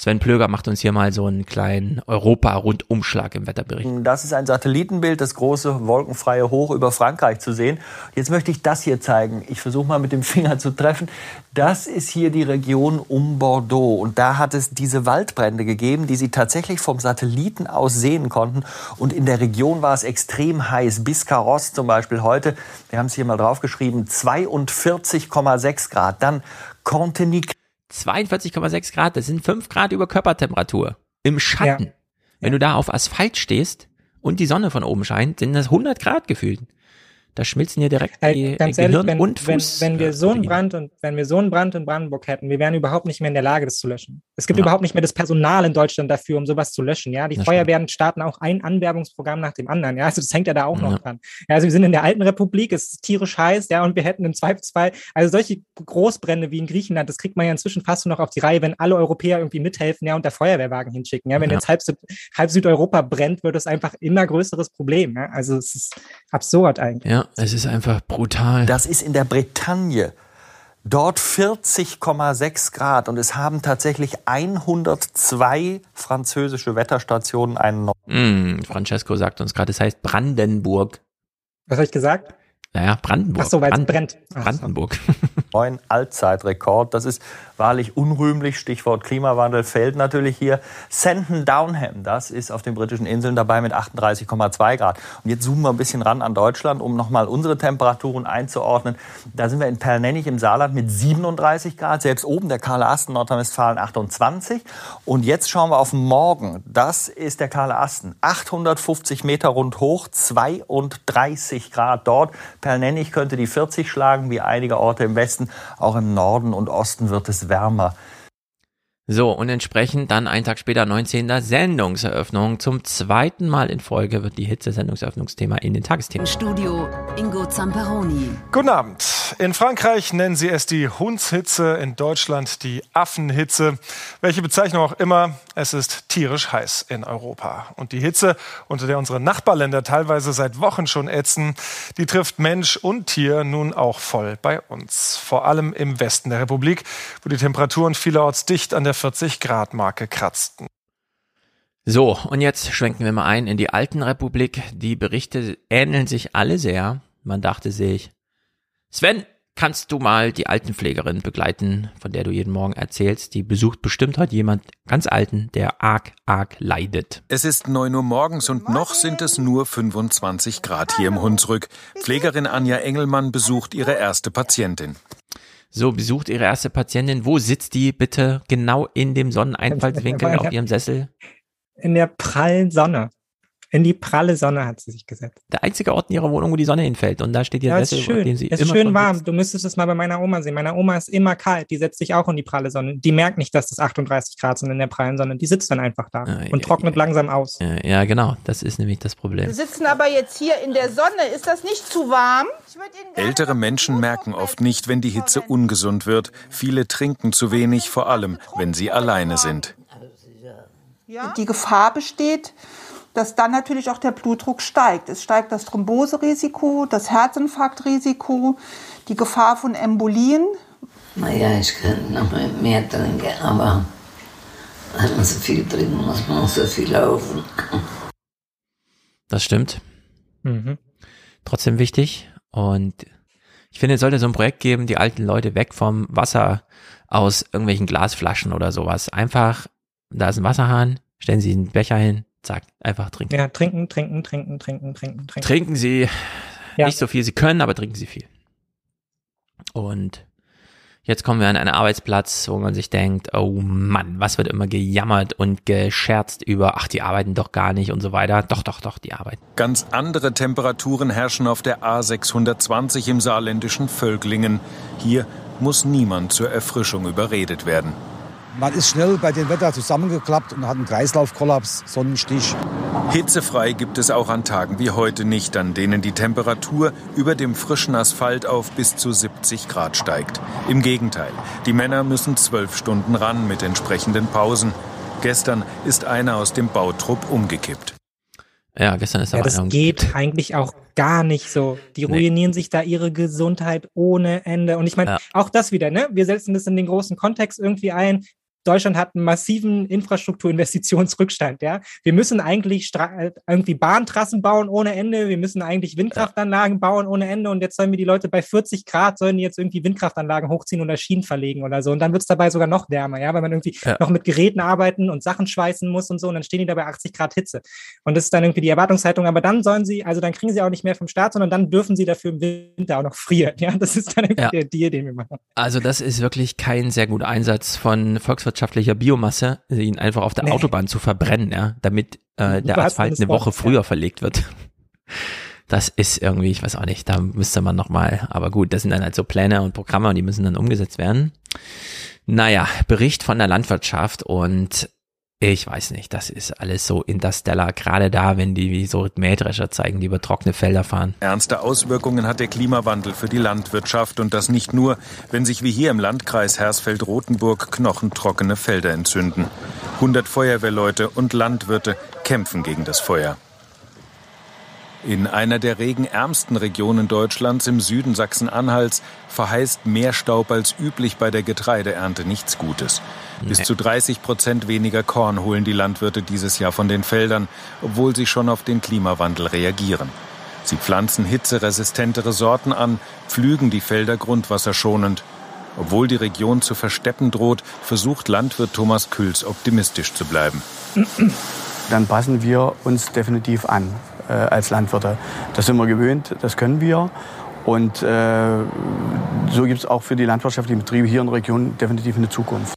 Sven Plöger macht uns hier mal so einen kleinen Europa-Rundumschlag im Wetterbericht. Das ist ein Satellitenbild, das große wolkenfreie Hoch über Frankreich zu sehen. Jetzt möchte ich das hier zeigen. Ich versuche mal mit dem [LAUGHS] Finger zu treffen. Das ist hier die Region um Bordeaux. Und da hat es diese Waldbrände gegeben, die Sie tatsächlich vom Satelliten aus sehen konnten. Und in der Region war es extrem heiß. Bis Caros zum Beispiel heute, wir haben es hier mal draufgeschrieben, 42,6 Grad. Dann Contenic 42,6 Grad, das sind 5 Grad über Körpertemperatur. Im Schatten. Ja. Wenn ja. du da auf Asphalt stehst und die Sonne von oben scheint, sind das 100 Grad gefühlt. Da schmilzen hier direkt die Ganz Gehirn ehrlich, wenn, und Fuß. Wenn, wenn wir so einen Brand und wenn wir so einen Brand in Brandenburg hätten, wir wären überhaupt nicht mehr in der Lage, das zu löschen. Es gibt ja. überhaupt nicht mehr das Personal in Deutschland dafür, um sowas zu löschen. Ja, die das Feuerwehren stimmt. starten auch ein Anwerbungsprogramm nach dem anderen. Ja, also das hängt ja da auch ja. noch dran. Ja, also wir sind in der alten Republik, es ist tierisch heiß, ja, und wir hätten im Zweifelsfall, also solche Großbrände wie in Griechenland, das kriegt man ja inzwischen fast nur noch auf die Reihe, wenn alle Europäer irgendwie mithelfen, ja, und der Feuerwehrwagen hinschicken. Ja, wenn ja. jetzt halb, halb Südeuropa brennt, wird es einfach immer größeres Problem. Ja? Also es ist absurd eigentlich. Ja, es ist einfach brutal. Das ist in der Bretagne. Dort 40,6 Grad und es haben tatsächlich 102 französische Wetterstationen einen. Mm, Francesco sagt uns gerade, es heißt Brandenburg. Was habe ich gesagt? Naja, Brandenburg. Ach so, weil es brennt. Ach Brandenburg. [LAUGHS] Neuen Allzeitrekord. Das ist wahrlich unrühmlich. Stichwort Klimawandel fällt natürlich hier. Sandon Downham, das ist auf den britischen Inseln dabei mit 38,2 Grad. Und jetzt zoomen wir ein bisschen ran an Deutschland, um nochmal unsere Temperaturen einzuordnen. Da sind wir in Perlnennig im Saarland mit 37 Grad. Selbst oben der Karle Asten, Nordrhein-Westfalen 28. Und jetzt schauen wir auf morgen. Das ist der Karle Asten. 850 Meter rund hoch, 32 Grad dort. Perlnennig könnte die 40 schlagen, wie einige Orte im Westen. Auch im Norden und Osten wird es wärmer. So, und entsprechend dann einen Tag später, 19. Sendungseröffnung. Zum zweiten Mal in Folge wird die Hitze-Sendungseröffnungsthema in den Tagesthemen. Studio Ingo Zamperoni. Guten Abend. In Frankreich nennen sie es die Hundshitze, in Deutschland die Affenhitze. Welche Bezeichnung auch immer, es ist tierisch heiß in Europa. Und die Hitze, unter der unsere Nachbarländer teilweise seit Wochen schon ätzen, die trifft Mensch und Tier nun auch voll bei uns. Vor allem im Westen der Republik, wo die Temperaturen vielerorts dicht an der 40-Grad-Marke kratzten. So, und jetzt schwenken wir mal ein in die alten Republik. Die Berichte ähneln sich alle sehr. Man dachte sich, Sven, kannst du mal die Altenpflegerin begleiten, von der du jeden Morgen erzählst? Die besucht bestimmt heute jemand ganz Alten, der arg, arg leidet. Es ist neun Uhr morgens und noch sind es nur 25 Grad hier im Hunsrück. Pflegerin Anja Engelmann besucht ihre erste Patientin. So, besucht ihre erste Patientin. Wo sitzt die bitte genau in dem Sonneneinfallswinkel [LAUGHS] auf ihrem Sessel? In der prallen Sonne. In die pralle Sonne hat sie sich gesetzt. Der einzige Ort in ihrer Wohnung, wo die Sonne hinfällt. Und da steht ihr ja, Sessel, ist schön. den sie ist immer schön warm. Du müsstest es mal bei meiner Oma sehen. Meine Oma ist immer kalt. Die setzt sich auch in die pralle Sonne. Die merkt nicht, dass das 38 Grad sind in der prallen Sonne. Die sitzt dann einfach da ah, und ja, trocknet ja. langsam aus. Ja, genau. Das ist nämlich das Problem. Wir sitzen aber jetzt hier in der Sonne. Ist das nicht zu warm? Ältere Menschen merken oft nicht, wenn die Hitze ungesund wird. Viele trinken zu wenig, vor allem wenn sie alleine sind. die Gefahr besteht, dass dann natürlich auch der Blutdruck steigt. Es steigt das Thromboserisiko, das Herzinfarktrisiko, die Gefahr von Embolien. Naja, ich könnte noch mehr trinken, aber wenn man so viel trinken muss, man auch so viel laufen. Das stimmt. Mhm. Trotzdem wichtig. Und ich finde, es sollte so ein Projekt geben, die alten Leute weg vom Wasser aus irgendwelchen Glasflaschen oder sowas. Einfach, da ist ein Wasserhahn, stellen Sie einen Becher hin, zack, einfach trinken. Ja, trinken, trinken, trinken, trinken, trinken, trinken. Trinken Sie ja. nicht so viel Sie können, aber trinken Sie viel. Und Jetzt kommen wir an einen Arbeitsplatz, wo man sich denkt, oh Mann, was wird immer gejammert und gescherzt über, ach, die arbeiten doch gar nicht und so weiter. Doch, doch, doch, die arbeiten. Ganz andere Temperaturen herrschen auf der A620 im saarländischen Völklingen. Hier muss niemand zur Erfrischung überredet werden. Man ist schnell bei dem Wetter zusammengeklappt und hat einen Kreislaufkollaps, Sonnenstich. Hitzefrei gibt es auch an Tagen wie heute nicht, an denen die Temperatur über dem frischen Asphalt auf bis zu 70 Grad steigt. Im Gegenteil, die Männer müssen zwölf Stunden ran mit entsprechenden Pausen. Gestern ist einer aus dem Bautrupp umgekippt. Ja, gestern ist ja, das geht eigentlich auch gar nicht so. Die ruinieren nee. sich da ihre Gesundheit ohne Ende. Und ich meine, ja. auch das wieder, ne? Wir setzen das in den großen Kontext irgendwie ein. Deutschland hat einen massiven Infrastrukturinvestitionsrückstand. Ja, wir müssen eigentlich irgendwie Bahntrassen bauen ohne Ende. Wir müssen eigentlich Windkraftanlagen bauen ohne Ende. Und jetzt sollen wir die Leute bei 40 Grad sollen die jetzt irgendwie Windkraftanlagen hochziehen oder Schienen verlegen oder so. Und dann wird es dabei sogar noch wärmer, ja, weil man irgendwie ja. noch mit Geräten arbeiten und Sachen schweißen muss und so. Und dann stehen die dabei 80 Grad Hitze. Und das ist dann irgendwie die Erwartungshaltung. Aber dann sollen sie, also dann kriegen sie auch nicht mehr vom Staat, sondern dann dürfen sie dafür im Winter auch noch frieren. Ja, das ist dann irgendwie ja. der Deal, den wir machen. Also das ist wirklich kein sehr guter Einsatz von Volkswirtschaft landwirtschaftlicher Biomasse, ihn einfach auf der nee. Autobahn zu verbrennen, ja, damit äh, der Asphalt eine Woche früher ja. verlegt wird. Das ist irgendwie, ich weiß auch nicht, da müsste man nochmal, aber gut, das sind dann halt so Pläne und Programme und die müssen dann umgesetzt werden. Naja, Bericht von der Landwirtschaft und ich weiß nicht, das ist alles so interstellar, gerade da, wenn die wie so Mähdrescher zeigen, die über trockene Felder fahren. Ernste Auswirkungen hat der Klimawandel für die Landwirtschaft und das nicht nur, wenn sich wie hier im Landkreis Hersfeld-Rotenburg knochentrockene Felder entzünden. 100 Feuerwehrleute und Landwirte kämpfen gegen das Feuer. In einer der regenärmsten Regionen Deutschlands im Süden Sachsen-Anhalts verheißt mehr Staub als üblich bei der Getreideernte nichts Gutes. Bis zu 30 Prozent weniger Korn holen die Landwirte dieses Jahr von den Feldern, obwohl sie schon auf den Klimawandel reagieren. Sie pflanzen hitzeresistentere Sorten an, pflügen die Felder grundwasserschonend. Obwohl die Region zu versteppen droht, versucht Landwirt Thomas Kühls optimistisch zu bleiben. Dann passen wir uns definitiv an äh, als Landwirte. Das sind wir gewöhnt, das können wir. Und äh, so gibt es auch für die landwirtschaftlichen Betriebe hier in der Region definitiv eine Zukunft.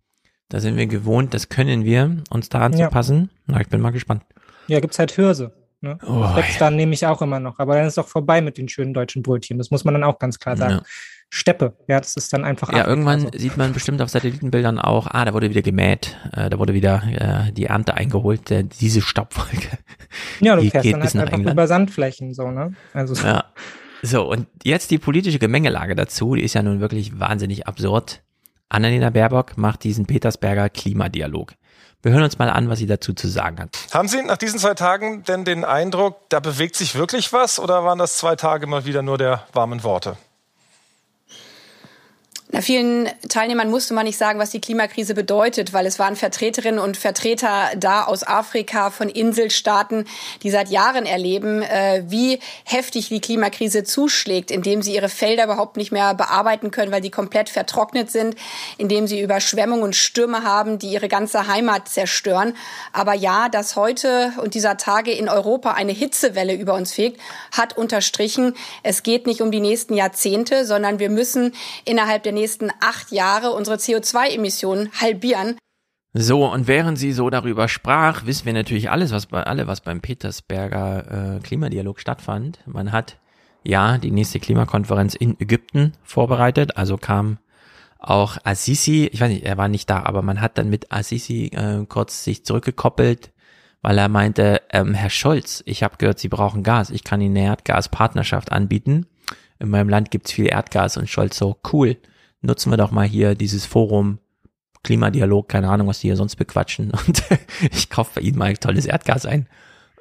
Da sind wir gewohnt, das können wir, uns da anzupassen. Ja. Na, ich bin mal gespannt. Ja, gibt's halt Hirse. Ne? Oh, Wächst ja. dann nehme ich auch immer noch. Aber dann ist es auch vorbei mit den schönen deutschen Brötchen. Das muss man dann auch ganz klar sagen. Ja. Steppe, ja, das ist dann einfach. Ja, irgendwann so. sieht man bestimmt auf Satellitenbildern auch, ah, da wurde wieder gemäht, äh, da wurde wieder äh, die Ernte eingeholt, äh, diese Staubwolke. Ja, du die fährst dann halt einfach England. über Sandflächen, so, ne? Also. Ja. So, und jetzt die politische Gemengelage dazu, die ist ja nun wirklich wahnsinnig absurd. Annalena Baerbock macht diesen Petersberger Klimadialog. Wir hören uns mal an, was sie dazu zu sagen hat. Haben Sie nach diesen zwei Tagen denn den Eindruck, da bewegt sich wirklich was oder waren das zwei Tage mal wieder nur der warmen Worte? Na, vielen Teilnehmern musste man nicht sagen, was die Klimakrise bedeutet, weil es waren Vertreterinnen und Vertreter da aus Afrika, von Inselstaaten, die seit Jahren erleben, äh, wie heftig die Klimakrise zuschlägt, indem sie ihre Felder überhaupt nicht mehr bearbeiten können, weil die komplett vertrocknet sind, indem sie Überschwemmungen und Stürme haben, die ihre ganze Heimat zerstören. Aber ja, dass heute und dieser Tage in Europa eine Hitzewelle über uns fegt, hat unterstrichen, es geht nicht um die nächsten Jahrzehnte, sondern wir müssen innerhalb der nächsten acht Jahre unsere CO2-Emissionen halbieren. So, und während sie so darüber sprach, wissen wir natürlich alles, was bei alle, was beim Petersberger äh, Klimadialog stattfand. Man hat ja die nächste Klimakonferenz in Ägypten vorbereitet, also kam auch Assisi, ich weiß nicht, er war nicht da, aber man hat dann mit Assisi äh, kurz sich zurückgekoppelt, weil er meinte, ähm, Herr Scholz, ich habe gehört, Sie brauchen Gas, ich kann Ihnen eine Erdgaspartnerschaft anbieten. In meinem Land gibt's viel Erdgas und Scholz so, cool nutzen wir doch mal hier dieses Forum Klimadialog, keine Ahnung, was die hier sonst bequatschen. [LAUGHS] Und ich kaufe bei ihnen mal tolles Erdgas ein.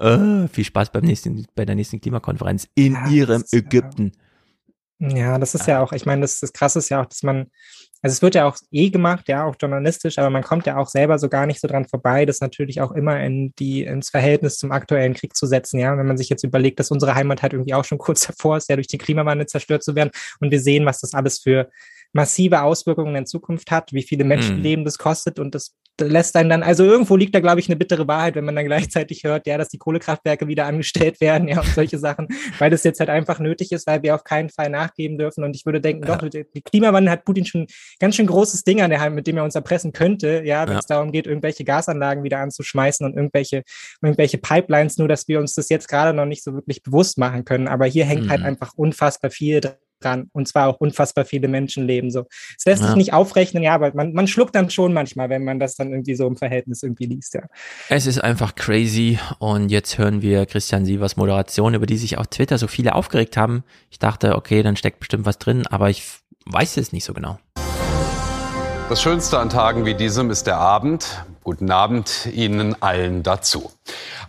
Äh, viel Spaß beim nächsten, bei der nächsten Klimakonferenz in ja, ihrem Ägypten. Ja, das ist ja auch, ich meine, das, das Krasse ist ja auch, dass man, also es wird ja auch eh gemacht, ja, auch journalistisch, aber man kommt ja auch selber so gar nicht so dran vorbei, das natürlich auch immer in die, ins Verhältnis zum aktuellen Krieg zu setzen, ja. Wenn man sich jetzt überlegt, dass unsere Heimat halt irgendwie auch schon [LAUGHS] kurz davor ist, ja durch den Klimawandel zerstört zu werden und wir sehen, was das alles für massive Auswirkungen in Zukunft hat, wie viele Menschenleben mhm. das kostet und das lässt einen dann, also irgendwo liegt da, glaube ich, eine bittere Wahrheit, wenn man dann gleichzeitig hört, ja, dass die Kohlekraftwerke wieder angestellt [LAUGHS] werden, ja, und solche Sachen, weil das jetzt halt einfach nötig ist, weil wir auf keinen Fall nachgeben dürfen. Und ich würde denken, ja. doch, der Klimawandel hat Putin schon ganz schön großes Ding an der Hand, mit dem er uns erpressen könnte, ja, wenn es ja. darum geht, irgendwelche Gasanlagen wieder anzuschmeißen und irgendwelche, irgendwelche Pipelines, nur dass wir uns das jetzt gerade noch nicht so wirklich bewusst machen können. Aber hier hängt halt mhm. halt einfach unfassbar viel dran dran. Und zwar auch unfassbar viele Menschenleben. So. Es lässt ja. sich nicht aufrechnen, ja, aber man, man schluckt dann schon manchmal, wenn man das dann irgendwie so im Verhältnis irgendwie liest, ja. Es ist einfach crazy. Und jetzt hören wir Christian Sievers Moderation, über die sich auf Twitter so viele aufgeregt haben. Ich dachte, okay, dann steckt bestimmt was drin, aber ich weiß es nicht so genau. Das Schönste an Tagen wie diesem ist der Abend. Guten Abend Ihnen allen dazu.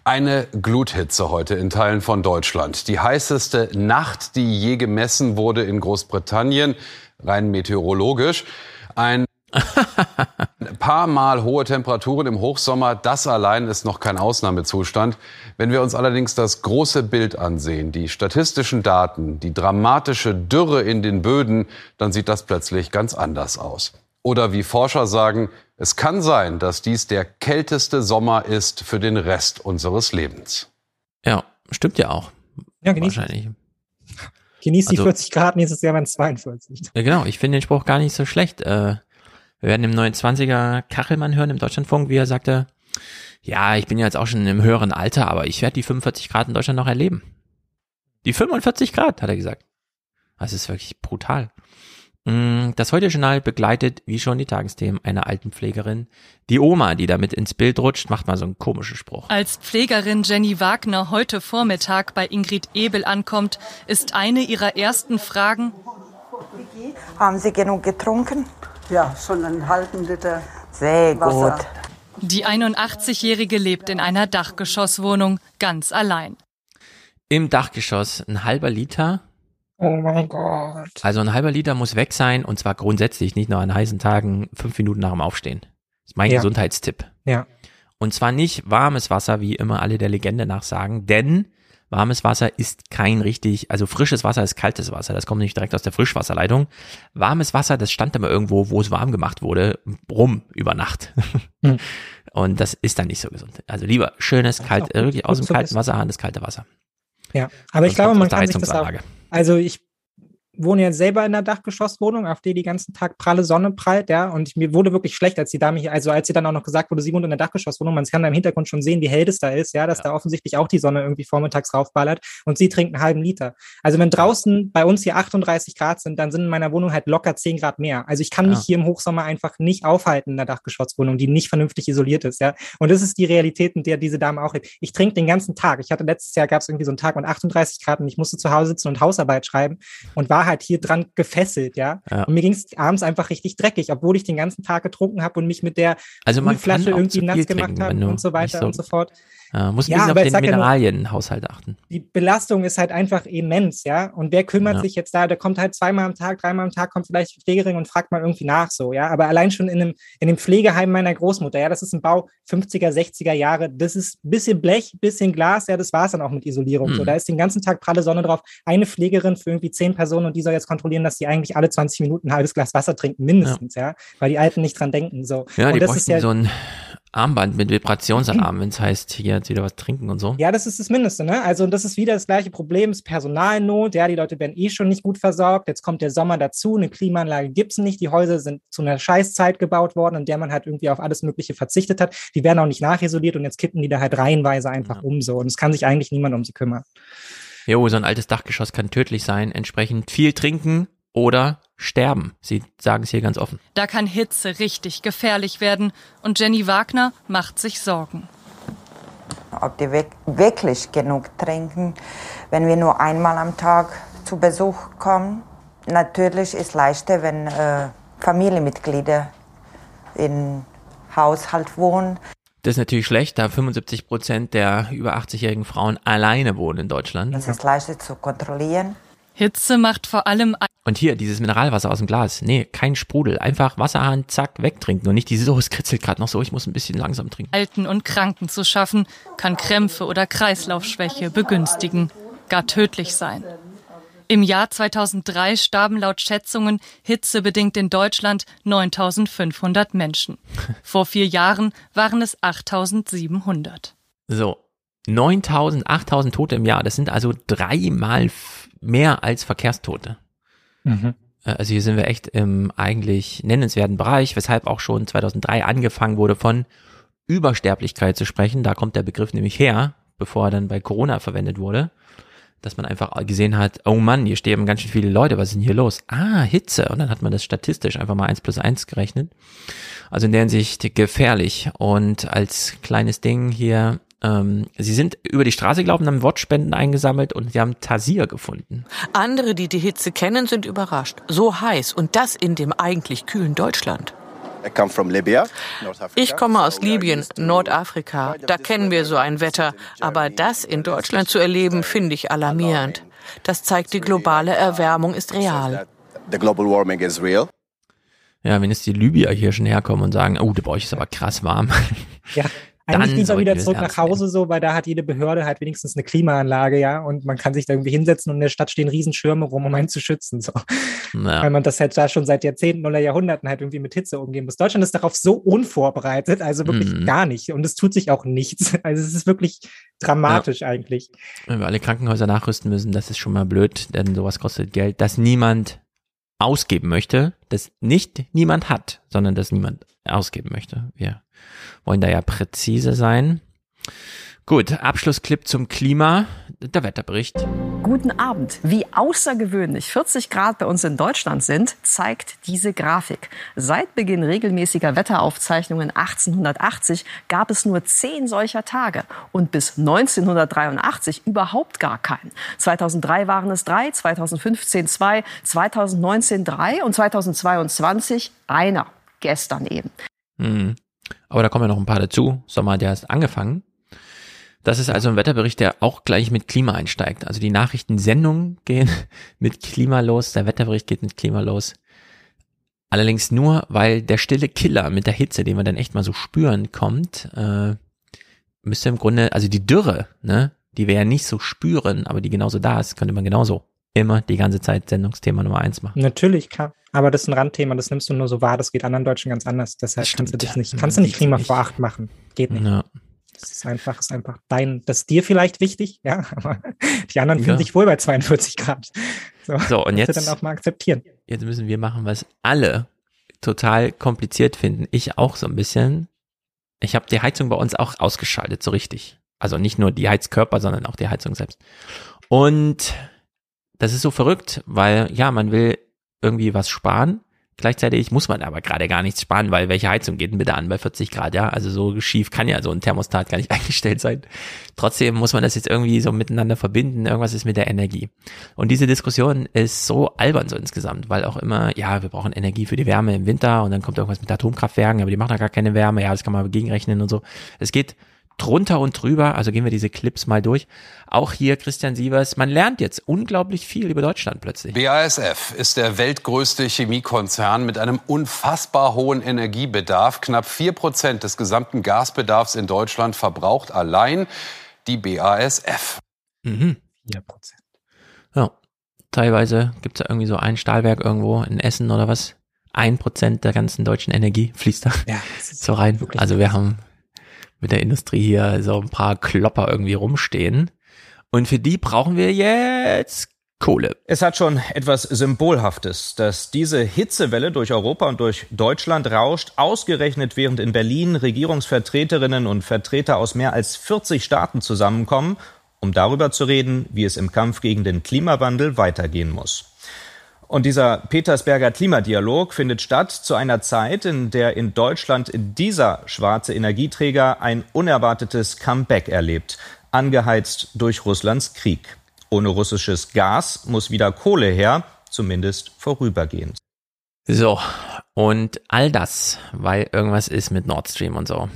Eine Gluthitze heute in Teilen von Deutschland. Die heißeste Nacht, die je gemessen wurde in Großbritannien, rein meteorologisch. Ein [LAUGHS] paar Mal hohe Temperaturen im Hochsommer, das allein ist noch kein Ausnahmezustand. Wenn wir uns allerdings das große Bild ansehen, die statistischen Daten, die dramatische Dürre in den Böden, dann sieht das plötzlich ganz anders aus. Oder wie Forscher sagen, es kann sein, dass dies der kälteste Sommer ist für den Rest unseres Lebens. Ja, stimmt ja auch. Ja, genießt. Wahrscheinlich. Genießt also, die 40 Grad, nächstes Jahr waren es 42. Ja, genau. Ich finde den Spruch gar nicht so schlecht. Äh, wir werden im 29er Kachelmann hören im Deutschlandfunk, wie er sagte, ja, ich bin ja jetzt auch schon im höheren Alter, aber ich werde die 45 Grad in Deutschland noch erleben. Die 45 Grad, hat er gesagt. Das ist wirklich brutal. Mm, das Heute-Journal begleitet, wie schon die Tagesthemen, eine Altenpflegerin. Die Oma, die damit ins Bild rutscht, macht mal so einen komischen Spruch. Als Pflegerin Jenny Wagner heute Vormittag bei Ingrid Ebel ankommt, ist eine ihrer ersten Fragen. Haben Sie genug getrunken? Ja, schon einen halben Liter. Sehr Wasser. gut. Die 81-Jährige lebt in einer Dachgeschosswohnung, ganz allein. Im Dachgeschoss ein halber Liter Oh mein Gott. Also ein halber Liter muss weg sein und zwar grundsätzlich, nicht nur an heißen Tagen, fünf Minuten nach dem Aufstehen. Das ist mein ja. Gesundheitstipp. Ja. Und zwar nicht warmes Wasser, wie immer alle der Legende nach sagen, denn warmes Wasser ist kein richtig, also frisches Wasser ist kaltes Wasser, das kommt nicht direkt aus der Frischwasserleitung. Warmes Wasser, das stand immer irgendwo, wo es warm gemacht wurde, rum über Nacht. Hm. [LAUGHS] Und das ist dann nicht so gesund. Also lieber schönes, kalt, wirklich aus dem kalten Wasser, das kalte Wasser. Ja, aber ich glaube, man kann sich das auch, also ich wohne jetzt selber in einer Dachgeschosswohnung, auf der die ganzen Tag pralle Sonne prallt, ja, und mir wurde wirklich schlecht, als die Dame hier, also als sie dann auch noch gesagt wurde, sie wohnt in einer Dachgeschosswohnung, man kann da im Hintergrund schon sehen, wie hell das da ist, ja, dass ja. da offensichtlich auch die Sonne irgendwie vormittags raufballert und sie trinkt einen halben Liter. Also wenn draußen bei uns hier 38 Grad sind, dann sind in meiner Wohnung halt locker 10 Grad mehr. Also ich kann ja. mich hier im Hochsommer einfach nicht aufhalten in einer Dachgeschosswohnung, die nicht vernünftig isoliert ist, ja. Und das ist die Realität, in der diese Dame auch lebt. Ich trinke den ganzen Tag. Ich hatte letztes Jahr gab es irgendwie so einen Tag mit 38 Grad und ich musste zu Hause sitzen und Hausarbeit schreiben und war halt hier dran gefesselt, ja. ja. Und mir ging es abends einfach richtig dreckig, obwohl ich den ganzen Tag getrunken habe und mich mit der also man Flasche irgendwie nass gemacht habe und so weiter so, und so fort. Ja, muss ein ja, bisschen auf den Mineralienhaushalt achten. Die Belastung ist halt einfach immens, ja. Und wer kümmert ja. sich jetzt da? Der kommt halt zweimal am Tag, dreimal am Tag, kommt vielleicht die Pflegerin und fragt mal irgendwie nach, so, ja. Aber allein schon in einem, in dem Pflegeheim meiner Großmutter, ja, das ist ein Bau 50er, 60er Jahre, das ist bisschen Blech, bisschen Glas, ja, das war es dann auch mit Isolierung. Mhm. So, da ist den ganzen Tag pralle Sonne drauf. Eine Pflegerin für irgendwie zehn Personen und die soll jetzt kontrollieren, dass die eigentlich alle 20 Minuten ein halbes Glas Wasser trinken, mindestens, ja. ja weil die Alten nicht dran denken, so. Ja, und die das ist ja so ein Armband mit Vibrationsalarm, wenn es heißt, hier jetzt wieder was trinken und so. Ja, das ist das Mindeste, ne? Also, und das ist wieder das gleiche Problem, das Personalnot. Ja, die Leute werden eh schon nicht gut versorgt. Jetzt kommt der Sommer dazu, eine Klimaanlage gibt es nicht. Die Häuser sind zu einer Scheißzeit gebaut worden, in der man halt irgendwie auf alles Mögliche verzichtet hat. Die werden auch nicht nachisoliert und jetzt kippen die da halt reihenweise einfach ja. um so. Und es kann sich eigentlich niemand um sie kümmern. Jo, so ein altes Dachgeschoss kann tödlich sein. Entsprechend viel trinken oder sterben. Sie sagen es hier ganz offen. Da kann Hitze richtig gefährlich werden und Jenny Wagner macht sich Sorgen. Ob die wirklich genug trinken, wenn wir nur einmal am Tag zu Besuch kommen. Natürlich ist es leichter, wenn äh, Familienmitglieder im Haushalt wohnen. Das ist natürlich schlecht, da 75 Prozent der über 80-jährigen Frauen alleine wohnen in Deutschland. Das ist leichter zu kontrollieren. Hitze macht vor allem. Und hier, dieses Mineralwasser aus dem Glas. Nee, kein Sprudel. Einfach Wasserhahn, zack, wegtrinken. Und nicht dieses, oh, es kritzelt gerade noch so, ich muss ein bisschen langsam trinken. Alten und Kranken zu schaffen, kann Krämpfe oder Kreislaufschwäche begünstigen, gar tödlich sein. Im Jahr 2003 starben laut Schätzungen hitzebedingt in Deutschland 9500 Menschen. [LAUGHS] Vor vier Jahren waren es 8700. So, 9000, 8000 Tote im Jahr. Das sind also dreimal mehr als Verkehrstote. Mhm. Äh, also hier sind wir echt im eigentlich nennenswerten Bereich, weshalb auch schon 2003 angefangen wurde von Übersterblichkeit zu sprechen. Da kommt der Begriff nämlich her, bevor er dann bei Corona verwendet wurde dass man einfach gesehen hat, oh Mann, hier sterben ganz schön viele Leute, was ist denn hier los? Ah, Hitze. Und dann hat man das statistisch einfach mal eins plus eins gerechnet. Also in der Hinsicht gefährlich. Und als kleines Ding hier, ähm, sie sind über die Straße gelaufen, haben Wortspenden eingesammelt und sie haben Tasir gefunden. Andere, die die Hitze kennen, sind überrascht. So heiß und das in dem eigentlich kühlen Deutschland. Ich komme aus Libyen, Nordafrika. Da kennen wir so ein Wetter. Aber das in Deutschland zu erleben, finde ich alarmierend. Das zeigt, die globale Erwärmung ist real. Ja, wenn jetzt die Libyer hier schon herkommen und sagen, oh, bei euch ist aber krass warm. Ja, [LAUGHS] eigentlich lieber wieder zurück nach Hause so, weil da hat jede Behörde halt wenigstens eine Klimaanlage, ja, und man kann sich da irgendwie hinsetzen und in der Stadt stehen Riesenschirme rum, um einen zu schützen, so. Ja. Weil man das halt da schon seit Jahrzehnten oder Jahrhunderten halt irgendwie mit Hitze umgehen muss. Deutschland ist darauf so unvorbereitet, also wirklich mhm. gar nicht. Und es tut sich auch nichts. [LAUGHS] Also es ist wirklich dramatisch ja. eigentlich. Wenn wir alle Krankenhäuser nachrüsten müssen, das ist schon mal blöd, denn sowas kostet Geld, das niemand ausgeben möchte, das nicht niemand hat, sondern das niemand ausgeben möchte. Wir wollen da ja präzise sein. Gut, Abschlussclip zum Klima, der Wetterbericht. Guten Abend. Wie außergewöhnlich 40 Grad bei uns in Deutschland sind, zeigt diese Grafik. Seit Beginn regelmäßiger Wetteraufzeichnungen 1880 gab es nur zehn solcher Tage und bis 1983 überhaupt gar keinen. 2003 waren es drei, 2015 zwei, 2019 drei und 2022 einer. Gestern eben. Mhm. Aber da kommen ja noch ein paar dazu. Sommer hat ja erst angefangen. Das ist also ein Wetterbericht, der auch gleich mit Klima einsteigt. Also die Nachrichtensendungen gehen [LAUGHS] mit Klima los, der Wetterbericht geht mit Klima los. Allerdings nur, weil der stille Killer mit der Hitze, den wir dann echt mal so spüren, kommt, äh, müsste im Grunde, also die Dürre, ne, die wir ja nicht so spüren, aber die genauso da ist, könnte man genauso immer die ganze Zeit Sendungsthema Nummer eins machen. Natürlich, klar. Aber das ist ein Randthema, das nimmst du nur so wahr, das geht anderen Deutschen ganz anders. Deshalb stimmt, kannst du dich nicht, kannst du nicht Klima vor acht machen. Geht nicht. Ja. Das ist einfach, ist einfach dein, das ist dir vielleicht wichtig, ja, [LAUGHS] aber die anderen fühlen ja. sich wohl bei 42 Grad. So, so und jetzt, dann auch mal akzeptieren. Jetzt müssen wir machen, was alle total kompliziert finden. Ich auch so ein bisschen. Ich habe die Heizung bei uns auch ausgeschaltet, so richtig. Also nicht nur die Heizkörper, sondern auch die Heizung selbst. Und das ist so verrückt, weil ja, man will irgendwie was sparen. Gleichzeitig muss man aber gerade gar nichts sparen, weil welche Heizung geht denn bitte an bei 40 Grad, ja? Also so schief kann ja so ein Thermostat gar nicht [LAUGHS] eingestellt sein. Trotzdem muss man das jetzt irgendwie so miteinander verbinden. Irgendwas ist mit der Energie. Und diese Diskussion ist so albern so insgesamt, weil auch immer, ja, wir brauchen Energie für die Wärme im Winter und dann kommt irgendwas mit Atomkraftwerken, aber die machen da gar keine Wärme. Ja, das kann man gegenrechnen und so. Es geht drunter und drüber, also gehen wir diese Clips mal durch. Auch hier Christian Sievers, man lernt jetzt unglaublich viel über Deutschland plötzlich. BASF ist der weltgrößte Chemiekonzern mit einem unfassbar hohen Energiebedarf. Knapp vier Prozent des gesamten Gasbedarfs in Deutschland verbraucht allein die BASF. Mhm. Vier Prozent. Ja, teilweise gibt es ja irgendwie so ein Stahlwerk irgendwo in Essen oder was. Ein Prozent der ganzen deutschen Energie fließt da ja, [LAUGHS] so rein. Also wir haben mit der Industrie hier so ein paar Klopper irgendwie rumstehen. Und für die brauchen wir jetzt Kohle. Es hat schon etwas Symbolhaftes, dass diese Hitzewelle durch Europa und durch Deutschland rauscht, ausgerechnet während in Berlin Regierungsvertreterinnen und Vertreter aus mehr als 40 Staaten zusammenkommen, um darüber zu reden, wie es im Kampf gegen den Klimawandel weitergehen muss. Und dieser Petersberger Klimadialog findet statt zu einer Zeit, in der in Deutschland dieser schwarze Energieträger ein unerwartetes Comeback erlebt, angeheizt durch Russlands Krieg. Ohne russisches Gas muss wieder Kohle her, zumindest vorübergehend. So, und all das, weil irgendwas ist mit Nord Stream und so.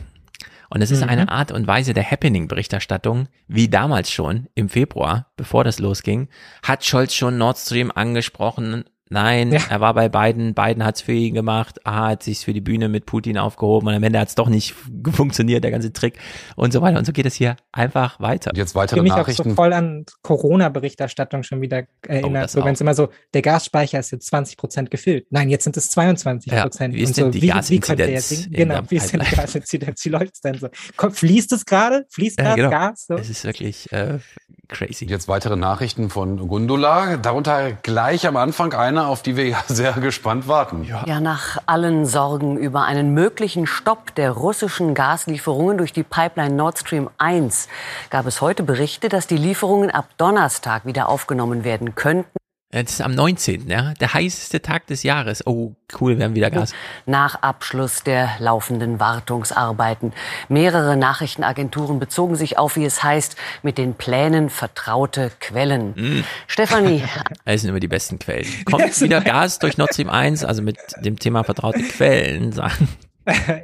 Und es ist mhm. eine Art und Weise der Happening-Berichterstattung, wie damals schon im Februar, bevor das losging, hat Scholz schon Nord Stream angesprochen Nein, ja. er war bei beiden, beiden hat's für ihn gemacht, aha, hat sich's für die Bühne mit Putin aufgehoben und am Ende hat's doch nicht [LAUGHS] funktioniert, der ganze Trick und so weiter. Und so geht es hier einfach weiter. Jetzt weitere ich mich Nachrichten. auch so voll an Corona-Berichterstattung schon wieder erinnert. Oh, so, wenn es immer so, der Gasspeicher ist jetzt 20 Prozent gefüllt. Nein, jetzt sind es 22 Prozent. Ja, wie ist denn so, die Gasinzidenz? Genau, wie ist denn die Gasinzidenz? Wie läuft's denn so? fließt es gerade? Fließt gerade ja, genau. Gas? So? Es ist wirklich äh, crazy. Jetzt weitere Nachrichten von Gundula. Darunter gleich am Anfang eine auf die wir ja [LAUGHS] sehr gespannt warten. Ja. ja, nach allen Sorgen über einen möglichen Stopp der russischen Gaslieferungen durch die Pipeline Nord Stream 1 gab es heute Berichte, dass die Lieferungen ab Donnerstag wieder aufgenommen werden könnten. Es ist am 19., ja, der heißeste Tag des Jahres. Oh, cool, wir haben wieder Gas. Nach Abschluss der laufenden Wartungsarbeiten. Mehrere Nachrichtenagenturen bezogen sich auf, wie es heißt, mit den Plänen vertraute Quellen. Mm. Stefanie. [LAUGHS] Das sind immer die besten Quellen. Kommt wieder Gas durch Nord Stream 1, also mit dem Thema vertraute Quellen sagen.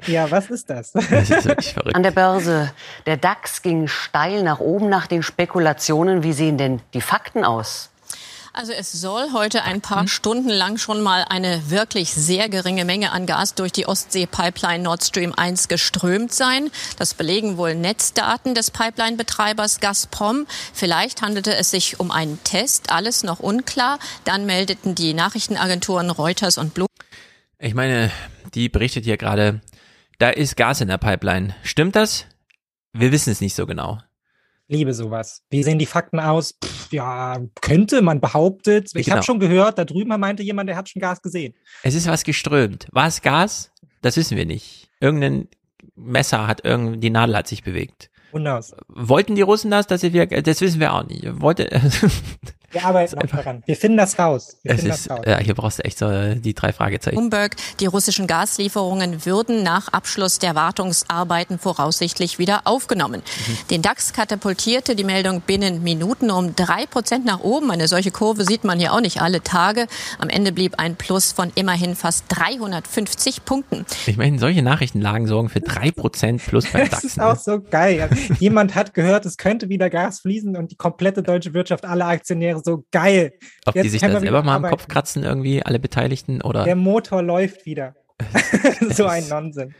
ja, was ist das? das ist wirklich verrückt. An der Börse. Der DAX ging steil nach oben nach den Spekulationen. Wie sehen denn die Fakten aus? Also es soll heute ein paar. Stunden lang schon mal eine wirklich sehr geringe Menge an Gas durch die Ostsee-Pipeline Nord Stream 1 geströmt sein. Das belegen wohl Netzdaten des Pipeline-Betreibers Gazprom. Vielleicht handelte es sich um einen Test, alles noch unklar. Dann meldeten die Nachrichtenagenturen Reuters und Blue. Ich meine, die berichtet hier gerade, da ist Gas in der Pipeline. Stimmt das? Wir wissen es nicht so genau liebe sowas. Wie sehen die Fakten aus? Pff, ja, könnte, man behauptet. Ich genau. habe schon gehört, da drüben meinte jemand, der hat schon Gas gesehen. Es ist was geströmt. War es Gas? Das wissen wir nicht. Irgendein Messer hat irgendwie, die Nadel hat sich bewegt. Wunderbar. Wollten die Russen das? Dass wir, das wissen wir auch nicht. Wollte, [LAUGHS] Wir arbeiten noch daran. Wir finden das raus. Wir es ist, raus. Ja, hier brauchst du echt so die drei Fragezeichen. Bloomberg, die russischen Gaslieferungen würden nach Abschluss der Wartungsarbeiten voraussichtlich wieder aufgenommen. Mhm. Den DAX katapultierte die Meldung binnen Minuten um drei Prozent nach oben. Eine solche Kurve sieht man hier auch nicht alle Tage. Am Ende blieb ein Plus von immerhin fast 350 Punkten. Ich meine, solche Nachrichtenlagen sorgen für drei Prozent plus beim [LAUGHS] DAX. Das ist auch so geil. Jemand hat gehört, es könnte wieder Gas fließen und die komplette deutsche Wirtschaft, alle Aktionäre so geil. Ob Jetzt die sich da selber mal am Kopf kratzen, irgendwie, alle Beteiligten, oder? Der Motor läuft wieder. [LAUGHS] [LAUGHS] so ein Nonsens.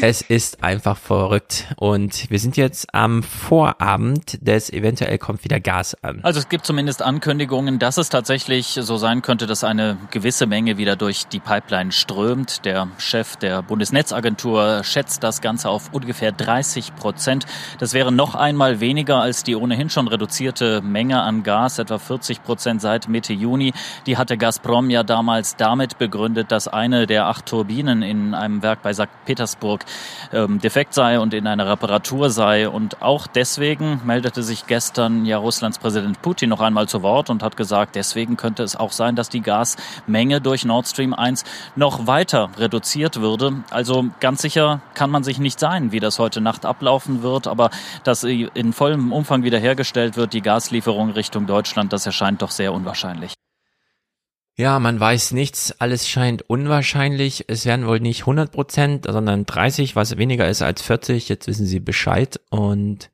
Es ist einfach verrückt. Und wir sind jetzt am Vorabend des eventuell kommt wieder Gas an. Also es gibt zumindest Ankündigungen, dass es tatsächlich so sein könnte, dass eine gewisse Menge wieder durch die Pipeline strömt. Der Chef der Bundesnetzagentur schätzt das Ganze auf ungefähr 30 Prozent. Das wäre noch einmal weniger als die ohnehin schon reduzierte Menge an Gas, etwa 40 Prozent seit Mitte Juni. Die hatte Gazprom ja damals damit begründet, dass eine der acht Turbinen in einem Werk bei St. Petersburg Hamburg ähm, defekt sei und in einer Reparatur sei. Und auch deswegen meldete sich gestern ja Russlands Präsident Putin noch einmal zu Wort und hat gesagt, deswegen könnte es auch sein, dass die Gasmenge durch Nord Stream 1 noch weiter reduziert würde. Also ganz sicher kann man sich nicht sein, wie das heute Nacht ablaufen wird, aber dass in vollem Umfang wiederhergestellt wird, die Gaslieferung Richtung Deutschland, das erscheint doch sehr unwahrscheinlich. Ja, man weiß nichts, alles scheint unwahrscheinlich. Es werden wohl nicht 100 Prozent, sondern 30, was weniger ist als 40. Jetzt wissen Sie Bescheid und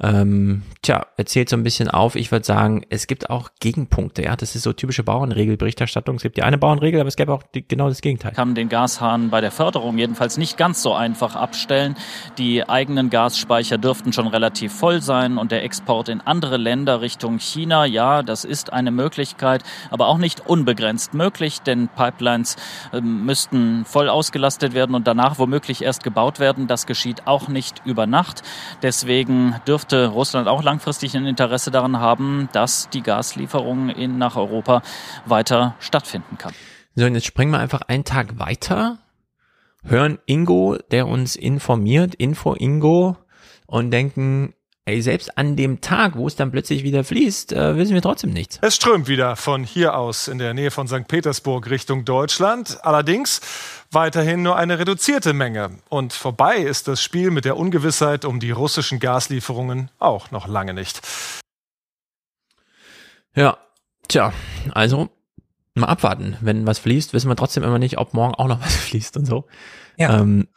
ähm, tja, erzählt so ein bisschen auf. Ich würde sagen, es gibt auch Gegenpunkte. Ja, das ist so typische Bauernregelberichterstattung. Es gibt die eine Bauernregel, aber es gäbe auch die, genau das Gegenteil. Kann den Gashahn bei der Förderung jedenfalls nicht ganz so einfach abstellen. Die eigenen Gasspeicher dürften schon relativ voll sein und der Export in andere Länder Richtung China, ja, das ist eine Möglichkeit, aber auch nicht unbegrenzt möglich, denn Pipelines äh, müssten voll ausgelastet werden und danach womöglich erst gebaut werden. Das geschieht auch nicht über Nacht. Deswegen dürfte dürfte Russland auch langfristig ein Interesse daran haben, dass die Gaslieferung in, nach Europa weiter stattfinden kann. So, und jetzt springen wir einfach einen Tag weiter, hören Ingo, der uns informiert, Info Ingo, und denken, ey, selbst an dem Tag, wo es dann plötzlich wieder fließt, äh, wissen wir trotzdem nichts. Es strömt wieder von hier aus in der Nähe von St. Petersburg Richtung Deutschland. Allerdings weiterhin nur eine reduzierte Menge. Und vorbei ist das Spiel mit der Ungewissheit um die russischen Gaslieferungen auch noch lange nicht. Ja, tja, also mal abwarten. Wenn was fließt, wissen wir trotzdem immer nicht, ob morgen auch noch was [LAUGHS] fließt und so. Ja. Ähm,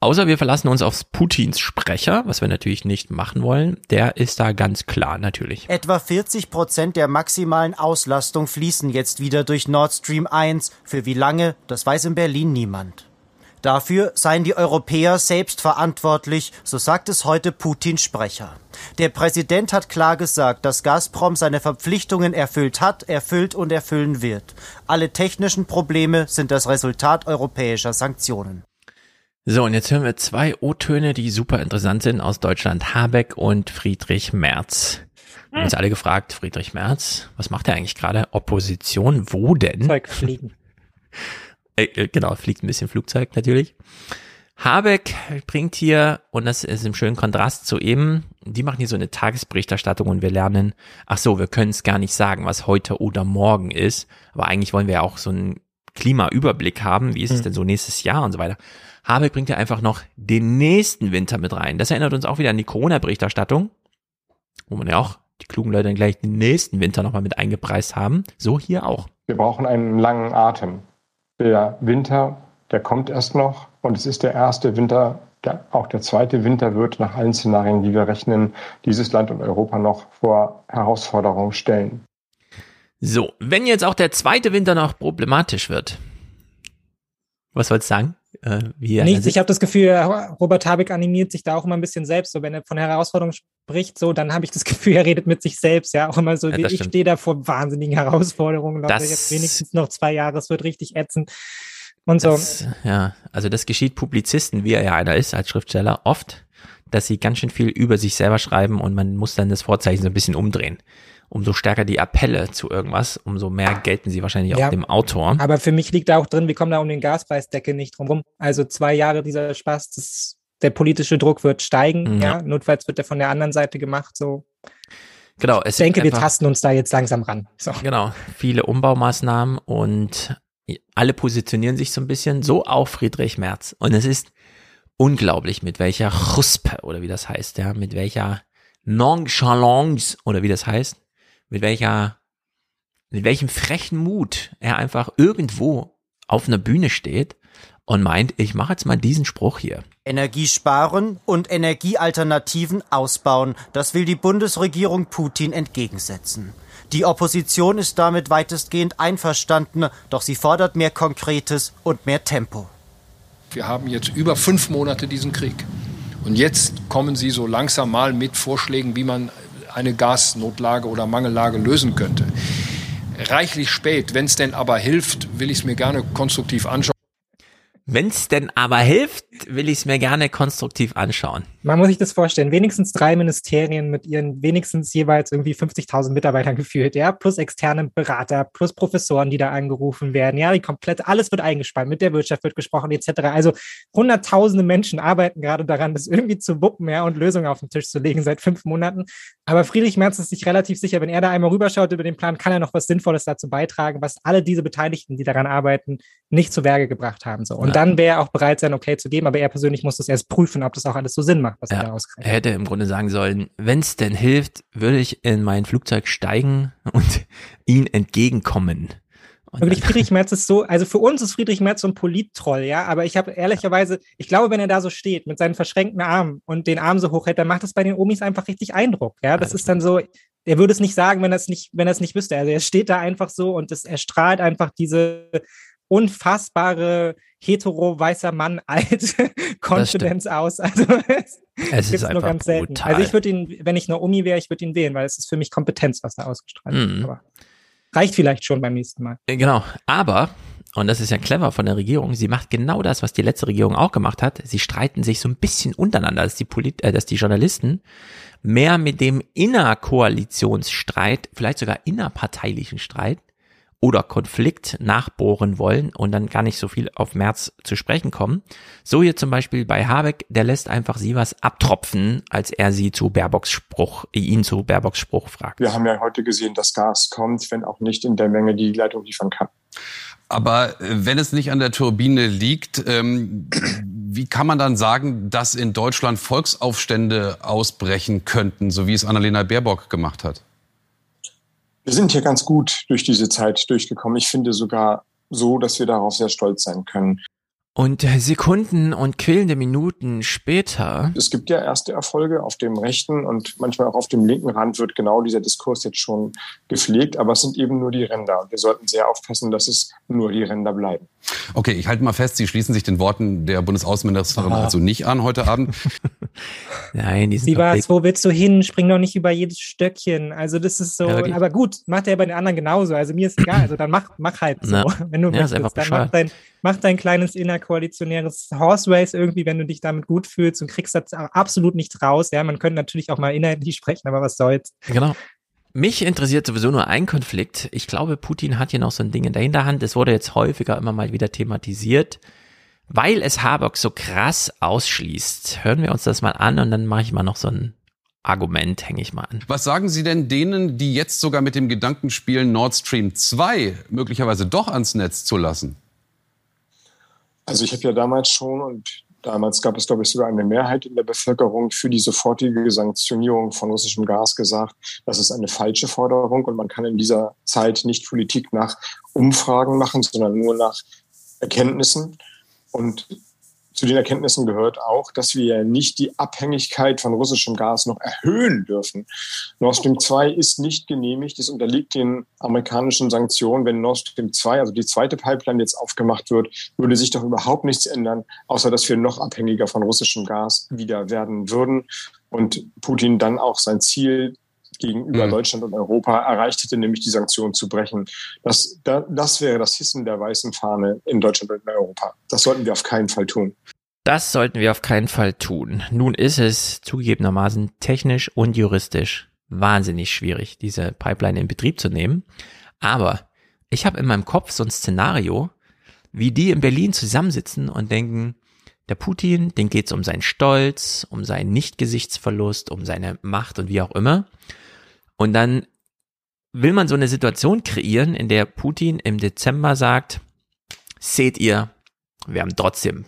außer wir verlassen uns auf Putins Sprecher, was wir natürlich nicht machen wollen. Der ist da ganz klar natürlich. Etwa 40 Prozent der maximalen Auslastung fließen jetzt wieder durch Nord Stream 1. Für wie lange, das weiß in Berlin niemand. Dafür seien die Europäer selbst verantwortlich, so sagt es heute Putins Sprecher. Der Präsident hat klar gesagt, dass Gazprom seine Verpflichtungen erfüllt hat, erfüllt und erfüllen wird. Alle technischen Probleme sind das Resultat europäischer Sanktionen. So, und jetzt hören wir zwei O-Töne, die super interessant sind aus Deutschland. Habeck und Friedrich Merz. Wir haben uns alle gefragt, Friedrich Merz, was macht er eigentlich gerade? Opposition, wo denn? Zeug fliegen. [LAUGHS] Äh, äh, genau, fliegt ein bisschen Flugzeug natürlich. Habeck bringt hier, und das ist im schönen Kontrast zu eben, die machen hier so eine Tagesberichterstattung und wir lernen, ach so, wir können es gar nicht sagen, was heute oder morgen ist, aber eigentlich wollen wir ja auch so einen Klimaüberblick haben, wie ist es hm. denn so nächstes Jahr und so weiter. Habeck bringt ja einfach noch den nächsten Winter mit rein. Das erinnert uns auch wieder an die Corona-Berichterstattung, wo man ja auch die klugen Leute dann gleich den nächsten Winter nochmal mit eingepreist haben. So hier auch. Wir brauchen einen langen Atem. Der Winter, der kommt erst noch und es ist der erste Winter, der, auch der zweite Winter wird nach allen Szenarien, die wir rechnen, dieses Land und Europa noch vor Herausforderungen stellen. So, wenn jetzt auch der zweite Winter noch problematisch wird, was sollst du sagen? Äh, wie Nichts, ich habe das Gefühl, Robert Habeck animiert sich da auch immer ein bisschen selbst. So, wenn er von Herausforderungen spricht, so, dann habe ich das [LAUGHS] Gefühl, er redet mit sich selbst. Ja, auch immer so, ja, ich stehe da vor wahnsinnigen Herausforderungen. Leute, das, jetzt wenigstens noch zwei Jahre, es wird richtig ätzend. Und so. Das, ja, also das geschieht Publizisten, wie er ja einer ist als Schriftsteller, oft, dass sie ganz schön viel über sich selber schreiben und man muss dann das Vorzeichen so ein bisschen umdrehen umso stärker die Appelle zu irgendwas, umso mehr gelten sie wahrscheinlich ja, auch dem Autor. Aber für mich liegt da auch drin, wir kommen da um den Gaspreisdeckel nicht drum rum. Also zwei Jahre dieser Spaß, das, der politische Druck wird steigen, mhm. ja. Notfalls wird er von der anderen Seite gemacht, so. Genau. ich denke, wir tasten uns da jetzt langsam ran. So. Genau. Viele Umbaumaßnahmen und alle positionieren sich so ein bisschen, so auch Friedrich Merz. Und es ist unglaublich, mit welcher Chuspe oder wie das heißt, ja, mit welcher Nonchalance oder wie das heißt, mit welcher, mit welchem frechen Mut er einfach irgendwo auf einer Bühne steht und meint, ich mache jetzt mal diesen Spruch hier. Energie sparen und Energiealternativen ausbauen, das will die Bundesregierung Putin entgegensetzen. Die Opposition ist damit weitestgehend einverstanden, doch sie fordert mehr Konkretes und mehr Tempo. Wir haben jetzt über fünf Monate diesen Krieg. Und jetzt kommen Sie so langsam mal mit Vorschlägen, wie man eine Gasnotlage oder Mangellage lösen könnte. Reichlich spät, wenn es denn aber hilft, will ich es mir gerne konstruktiv anschauen. Wenn es denn aber hilft, will ich es mir gerne konstruktiv anschauen. Man muss sich das vorstellen. Wenigstens drei Ministerien mit ihren wenigstens jeweils irgendwie 50.000 Mitarbeitern [LAUGHS] geführt, ja, plus externe Berater, plus Professoren, die da angerufen werden, ja, die komplett, alles wird eingespannt, mit der Wirtschaft wird gesprochen, etc. Also hunderttausende Menschen arbeiten gerade daran, das irgendwie zu wuppen, ja, und Lösungen auf den Tisch zu legen seit fünf Monaten. Aber Friedrich Merz ist sich relativ sicher, wenn er da einmal rüberschaut über den Plan, kann er noch was Sinnvolles dazu beitragen, was alle diese Beteiligten, die daran arbeiten, nicht zu Werke gebracht haben. So. Und dann wäre er auch bereit sein, okay zu geben, aber er persönlich muss das erst prüfen, ob das auch alles so Sinn macht, was ja, er da auskriegt. Er hätte im Grunde sagen sollen, wenn es denn hilft, würde ich in mein Flugzeug steigen [LAUGHS] und ihn entgegenkommen. Und Wirklich, Friedrich [LAUGHS] Merz ist so, also für uns ist Friedrich Merz so ein Polittroll, ja, aber ich habe ehrlicherweise, ich glaube, wenn er da so steht mit seinen verschränkten Armen und den Arm so hoch hält, dann macht das bei den Omis einfach richtig Eindruck, ja, das ist dann so, er würde es nicht sagen, wenn er es nicht, wenn er es nicht wüsste, also er steht da einfach so und das, er strahlt einfach diese unfassbare hetero weißer Mann [LAUGHS] alt Confidence aus. Also [LAUGHS] es, es ist nur ganz selten. Brutal. Also ich würde ihn, wenn ich Naomi wäre, ich würde ihn wählen, weil es ist für mich Kompetenz, was da ausgestrahlt wird. Mm. Aber reicht vielleicht schon beim nächsten Mal. Äh, genau. Aber und das ist ja clever von der Regierung. Sie macht genau das, was die letzte Regierung auch gemacht hat. Sie streiten sich so ein bisschen untereinander, dass die, Polit äh, dass die Journalisten mehr mit dem Innerkoalitionsstreit, vielleicht sogar innerparteilichen Streit, oder Konflikt nachbohren wollen und dann gar nicht so viel auf März zu sprechen kommen. So hier zum Beispiel bei Habeck, der lässt einfach sie was abtropfen, als er sie zu Baerbocks Spruch, ihn zu Baerbocks Spruch fragt. Wir haben ja heute gesehen, dass Gas kommt, wenn auch nicht in der Menge, die die Leitung liefern kann. Aber äh, wenn es nicht an der Turbine liegt, ähm, wie kann man dann sagen, dass in Deutschland Volksaufstände ausbrechen könnten, so wie es Annalena Baerbock gemacht hat? Wir sind hier ganz gut durch diese Zeit durchgekommen. Ich finde sogar so, dass wir darauf sehr stolz sein können. Und Sekunden und quälende Minuten später. Es gibt ja erste Erfolge auf dem rechten und manchmal auch auf dem linken Rand wird genau dieser Diskurs jetzt schon gepflegt, aber es sind eben nur die Ränder. Und wir sollten sehr aufpassen, dass es nur die Ränder bleiben. Okay, ich halte mal fest, Sie schließen sich den Worten der Bundesaußenministerin Aha. also nicht an heute Abend. [LAUGHS] Nein, die sind Sie was, wo willst du hin? Spring doch nicht über jedes Stöckchen. Also das ist so, ja, aber gut, macht er bei den anderen genauso. Also mir ist egal, also dann mach, mach halt so. Na, [LAUGHS] wenn du ja, möchtest, dann mach dein, mach dein kleines innerkoalitionäres Horse Race irgendwie, wenn du dich damit gut fühlst und kriegst das absolut nichts raus. Ja, man könnte natürlich auch mal inhaltlich sprechen, aber was soll's. Genau. Mich interessiert sowieso nur ein Konflikt. Ich glaube, Putin hat hier noch so ein Ding in der Hinterhand. Es wurde jetzt häufiger immer mal wieder thematisiert, weil es Habeck so krass ausschließt. Hören wir uns das mal an und dann mache ich mal noch so ein Argument, hänge ich mal an. Was sagen Sie denn denen, die jetzt sogar mit dem Gedanken spielen, Nord Stream 2 möglicherweise doch ans Netz zu lassen? Also ich habe ja damals schon und damals gab es, glaube ich, sogar eine Mehrheit in der Bevölkerung für die sofortige Sanktionierung von russischem Gas gesagt, das ist eine falsche Forderung und man kann in dieser Zeit nicht Politik nach Umfragen machen, sondern nur nach Erkenntnissen. Und zu den Erkenntnissen gehört auch, dass wir nicht die Abhängigkeit von russischem Gas noch erhöhen dürfen. Nord Stream 2 ist nicht genehmigt. Es unterliegt den amerikanischen Sanktionen. Wenn Nord Stream 2, also die zweite Pipeline jetzt aufgemacht wird, würde sich doch überhaupt nichts ändern, außer dass wir noch abhängiger von russischem Gas wieder werden würden und Putin dann auch sein Ziel gegenüber mhm. Deutschland und Europa erreicht hätte, nämlich die Sanktionen zu brechen. Das, da, das wäre das Hissen der weißen Fahne in Deutschland und in Europa. Das sollten wir auf keinen Fall tun. Das sollten wir auf keinen Fall tun. Nun ist es zugegebenermaßen technisch und juristisch wahnsinnig schwierig, diese Pipeline in Betrieb zu nehmen. Aber ich habe in meinem Kopf so ein Szenario, wie die in Berlin zusammensitzen und denken, der Putin, den geht's um seinen Stolz, um seinen Nichtgesichtsverlust, um seine Macht und wie auch immer. Und dann will man so eine Situation kreieren, in der Putin im Dezember sagt, seht ihr, wir haben trotzdem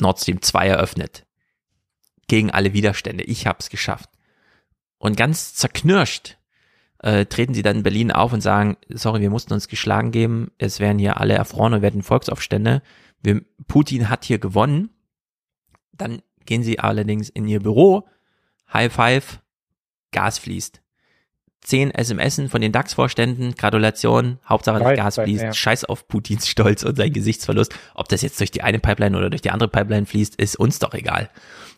Nord Stream 2 eröffnet. Gegen alle Widerstände. Ich hab's geschafft. Und ganz zerknirscht äh, treten sie dann in Berlin auf und sagen, sorry, wir mussten uns geschlagen geben, es werden hier alle erfroren und werden Volksaufstände. Wir, Putin hat hier gewonnen. Dann gehen sie allerdings in ihr Büro, High Five, Gas fließt zehn SMSen von den DAX-Vorständen, Gratulation, Hauptsache das Gas fließt, ja. scheiß auf Putins Stolz und sein Gesichtsverlust. Ob das jetzt durch die eine Pipeline oder durch die andere Pipeline fließt, ist uns doch egal.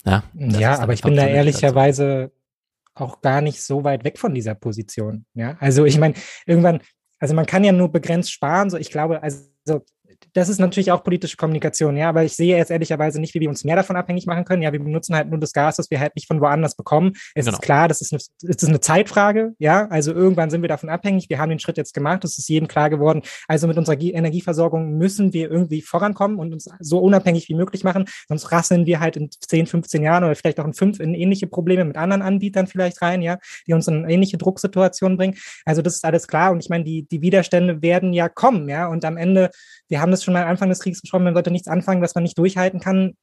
Ja, ja aber ich bin da ehrlicherweise auch gar nicht so weit weg von dieser Position. Ja, also ich meine, irgendwann, also man kann ja nur begrenzt sparen. So, ich glaube, also das ist natürlich auch politische Kommunikation, ja, aber ich sehe jetzt ehrlicherweise nicht, wie wir uns mehr davon abhängig machen können. Ja, wir benutzen halt nur das Gas, das wir halt nicht von woanders bekommen. Es genau. ist klar, das ist, eine, das ist eine Zeitfrage, ja, also irgendwann sind wir davon abhängig. Wir haben den Schritt jetzt gemacht, das ist jedem klar geworden. Also mit unserer Energieversorgung müssen wir irgendwie vorankommen und uns so unabhängig wie möglich machen, sonst rasseln wir halt in 10, 15 Jahren oder vielleicht auch in fünf in ähnliche Probleme mit anderen Anbietern vielleicht rein, ja, die uns in ähnliche Drucksituationen bringen. Also das ist alles klar und ich meine, die, die Widerstände werden ja kommen, ja, und am Ende wir haben das schon am Anfang des Kriegs besprochen, man sollte nichts anfangen, was man nicht durchhalten kann.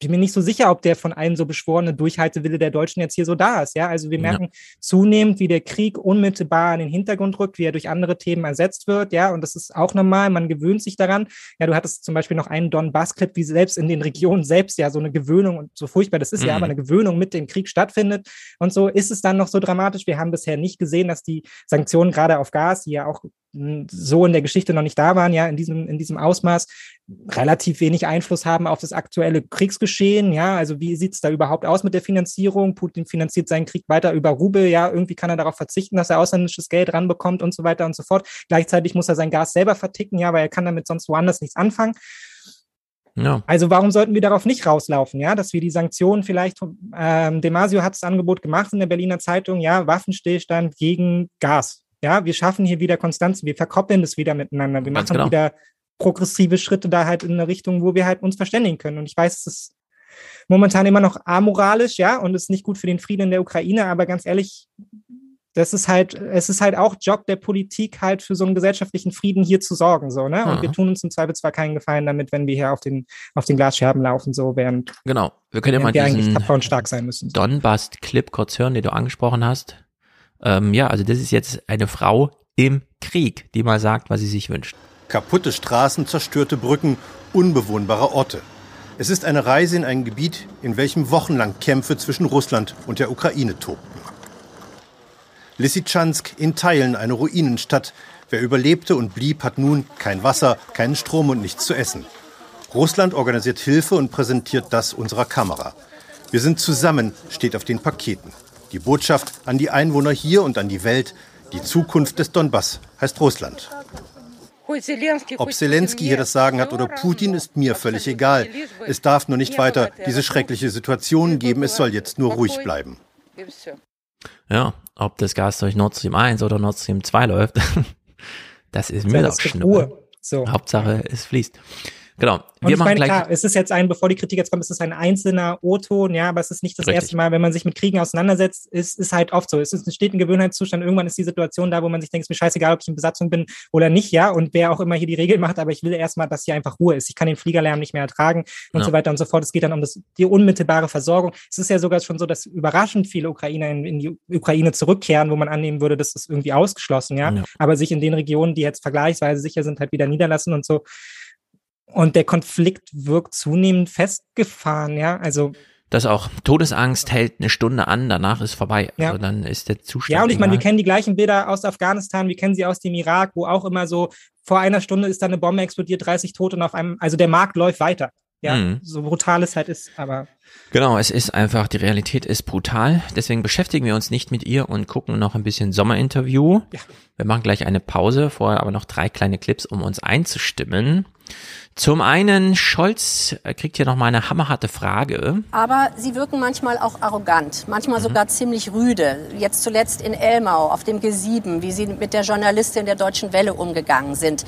Ich bin mir nicht so sicher, ob der von allen so beschworene Durchhaltewille der Deutschen jetzt hier so da ist. Ja, also wir merken ja. zunehmend, wie der Krieg unmittelbar in den Hintergrund rückt, wie er durch andere Themen ersetzt wird. Ja, und das ist auch normal. Man gewöhnt sich daran. Ja, du hattest zum Beispiel noch einen Donbass-Clip, wie selbst in den Regionen selbst ja so eine Gewöhnung und so furchtbar das ist mhm. ja, aber eine Gewöhnung mit dem Krieg stattfindet. Und so ist es dann noch so dramatisch. Wir haben bisher nicht gesehen, dass die Sanktionen gerade auf Gas, die ja auch so in der Geschichte noch nicht da waren, ja, in diesem, in diesem Ausmaß relativ wenig Einfluss haben auf das aktuelle Kriegsgeschehen. Ja, also wie sieht es da überhaupt aus mit der Finanzierung? Putin finanziert seinen Krieg weiter über Rubel. Ja, irgendwie kann er darauf verzichten, dass er ausländisches Geld ranbekommt und so weiter und so fort. Gleichzeitig muss er sein Gas selber verticken, ja, weil er kann damit sonst woanders nichts anfangen. Ja. Also warum sollten wir darauf nicht rauslaufen, ja, dass wir die Sanktionen vielleicht, ähm, Demasio hat das Angebot gemacht in der Berliner Zeitung, ja, Waffenstillstand gegen Gas. Ja, wir schaffen hier wieder Konstanz, wir verkoppeln das wieder miteinander. Wir Ganz machen genau. wieder progressive Schritte da halt in eine Richtung, wo wir halt uns verständigen können. Und ich weiß, es ist momentan immer noch amoralisch, ja, und ist nicht gut für den Frieden in der Ukraine, aber ganz ehrlich, das ist halt, es ist halt auch Job der Politik, halt für so einen gesellschaftlichen Frieden hier zu sorgen, so, ne? Und mhm. wir tun uns im Zweifel zwar keinen Gefallen damit, wenn wir hier auf den, auf den Glasscherben laufen, so, während. Genau. Wir können ja mal diesen eigentlich tapfer und stark sein müssen. Donbass-Clip kurz hören, den du angesprochen hast. Ähm, ja, also das ist jetzt eine Frau, im Krieg, die mal sagt, was sie sich wünscht. Kaputte Straßen, zerstörte Brücken, unbewohnbare Orte. Es ist eine Reise in ein Gebiet, in welchem wochenlang Kämpfe zwischen Russland und der Ukraine tobten. Lysychansk in Teilen eine Ruinenstadt. Wer überlebte und blieb, hat nun kein Wasser, keinen Strom und nichts zu essen. Russland organisiert Hilfe und präsentiert das unserer Kamera. Wir sind zusammen, steht auf den Paketen. Die Botschaft an die Einwohner hier und an die Welt, die Zukunft des Donbass heißt Russland. Ob Zelensky hier das Sagen hat oder Putin, ist mir völlig egal. Es darf nur nicht weiter diese schreckliche Situation geben. Es soll jetzt nur ruhig bleiben. Ja, ob das Gas durch Nord Stream 1 oder Nord Stream 2 läuft, [LAUGHS] das ist mir doch schnuppe. So. Hauptsache, es fließt. Genau. Und wir ich meine, klar, es ist jetzt ein, bevor die Kritik jetzt kommt, es ist ein einzelner O-Ton, ja, aber es ist nicht das Richtig. erste Mal, wenn man sich mit Kriegen auseinandersetzt, ist, ist halt oft so. Es ist, steht ein Gewöhnheitszustand. Irgendwann ist die Situation da, wo man sich denkt, es ist mir scheißegal, ob ich in Besatzung bin oder nicht, ja, und wer auch immer hier die Regeln macht, aber ich will erstmal, dass hier einfach Ruhe ist. Ich kann den Fliegerlärm nicht mehr ertragen und ja. so weiter und so fort. Es geht dann um das, die unmittelbare Versorgung. Es ist ja sogar schon so, dass überraschend viele Ukrainer in, in die Ukraine zurückkehren, wo man annehmen würde, das ist irgendwie ausgeschlossen, ja? ja. Aber sich in den Regionen, die jetzt vergleichsweise sicher sind, halt wieder niederlassen und so. Und der Konflikt wirkt zunehmend festgefahren, ja. Also das auch. Todesangst hält eine Stunde an, danach ist vorbei. Ja. Also dann ist der Zustand. Ja, und ich meine, wir kennen die gleichen Bilder aus Afghanistan, wir kennen sie aus dem Irak, wo auch immer so vor einer Stunde ist da eine Bombe explodiert, 30 Tote und auf einem, also der Markt läuft weiter. Ja, mhm. so brutal es halt ist, aber. Genau, es ist einfach, die Realität ist brutal. Deswegen beschäftigen wir uns nicht mit ihr und gucken noch ein bisschen Sommerinterview. Ja. Wir machen gleich eine Pause, vorher aber noch drei kleine Clips, um uns einzustimmen. Zum einen, Scholz kriegt hier noch mal eine hammerharte Frage. Aber sie wirken manchmal auch arrogant, manchmal mhm. sogar ziemlich rüde. Jetzt zuletzt in Elmau auf dem G7, wie sie mit der Journalistin der Deutschen Welle umgegangen sind.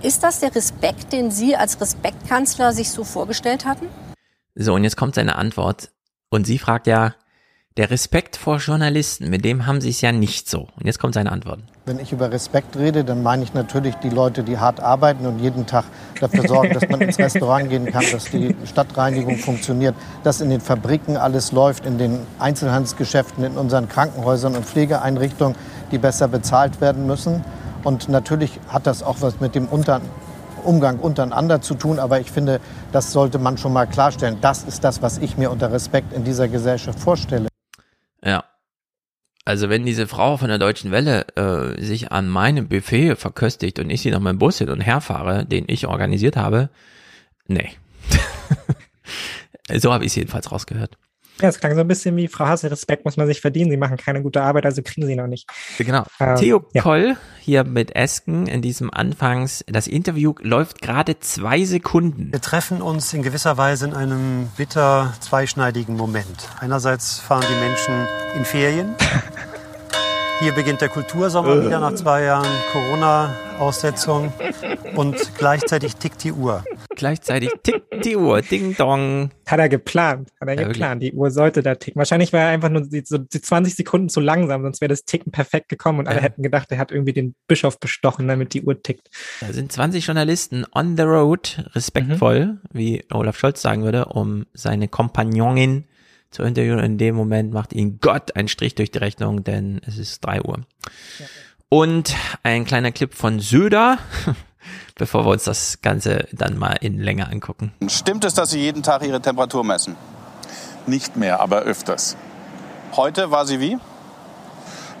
Ist das der Respekt, den Sie als Respektkanzler sich so vorgestellt hatten? So, und jetzt kommt seine Antwort. Und sie fragt ja, der Respekt vor Journalisten, mit dem haben sie es ja nicht so. Und jetzt kommt seine Antwort. Wenn ich über Respekt rede, dann meine ich natürlich die Leute, die hart arbeiten und jeden Tag dafür sorgen, dass man ins Restaurant gehen kann, dass die Stadtreinigung funktioniert, dass in den Fabriken alles läuft, in den Einzelhandelsgeschäften, in unseren Krankenhäusern und Pflegeeinrichtungen, die besser bezahlt werden müssen. Und natürlich hat das auch was mit dem Unter Umgang untereinander zu tun. Aber ich finde, das sollte man schon mal klarstellen. Das ist das, was ich mir unter Respekt in dieser Gesellschaft vorstelle. Ja. Also wenn diese Frau von der Deutschen Welle äh, sich an meinem Buffet verköstigt und ich sie nach meinem Bus hin und her fahre, den ich organisiert habe, nee. [LAUGHS] so habe ich es jedenfalls rausgehört. Ja, es klang so ein bisschen wie Frau Hase, Respekt muss man sich verdienen. Sie machen keine gute Arbeit, also kriegen sie noch nicht. Genau. Ähm, Theo ja. Koll hier mit Esken in diesem Anfangs. Das Interview läuft gerade zwei Sekunden. Wir treffen uns in gewisser Weise in einem bitter zweischneidigen Moment. Einerseits fahren die Menschen in Ferien. [LAUGHS] Hier beginnt der Kultursommer wieder nach zwei Jahren Corona-Aussetzung und gleichzeitig tickt die Uhr. Gleichzeitig tickt die Uhr, ding dong. Hat er geplant, hat er ja, geplant. Die Uhr sollte da ticken. Wahrscheinlich war er einfach nur die, so die 20 Sekunden zu langsam, sonst wäre das Ticken perfekt gekommen und alle hätten gedacht, er hat irgendwie den Bischof bestochen, damit die Uhr tickt. Da sind 20 Journalisten on the road, respektvoll, mhm. wie Olaf Scholz sagen würde, um seine Kompagnonin zu interviewen. In dem Moment macht ihn Gott einen Strich durch die Rechnung, denn es ist drei Uhr. Ja. Und ein kleiner Clip von Söder, [LAUGHS] bevor wir uns das Ganze dann mal in Länge angucken. Stimmt es, dass Sie jeden Tag Ihre Temperatur messen? Nicht mehr, aber öfters. Heute war sie wie?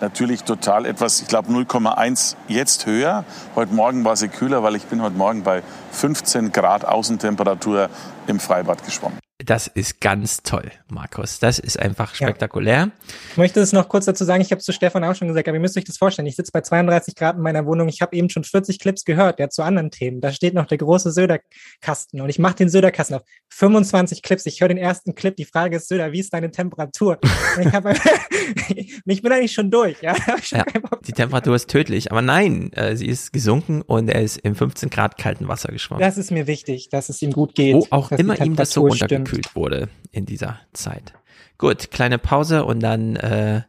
Natürlich total etwas, ich glaube 0,1 jetzt höher. Heute Morgen war sie kühler, weil ich bin heute Morgen bei 15 Grad Außentemperatur im Freibad geschwommen. Das ist ganz toll, Markus. Das ist einfach spektakulär. Ja. Ich möchte es noch kurz dazu sagen, ich habe es zu Stefan auch schon gesagt, aber ihr müsst euch das vorstellen. Ich sitze bei 32 Grad in meiner Wohnung. Ich habe eben schon 40 Clips gehört, ja, zu anderen Themen. Da steht noch der große Söderkasten und ich mache den Söderkasten auf. 25 Clips. Ich höre den ersten Clip. Die Frage ist, Söder, wie ist deine Temperatur? [LAUGHS] ich, hab, [LAUGHS] ich bin eigentlich schon durch. Ja? [LAUGHS] ja die Temperatur ist tödlich, aber nein, äh, sie ist gesunken und er ist im 15 Grad kalten Wasser geschwommen. Das ist mir wichtig, dass es ihm gut geht. Wo auch immer ihm das so runtergekühlt gekühlt wurde in dieser Zeit. Gut, kleine Pause und dann äh,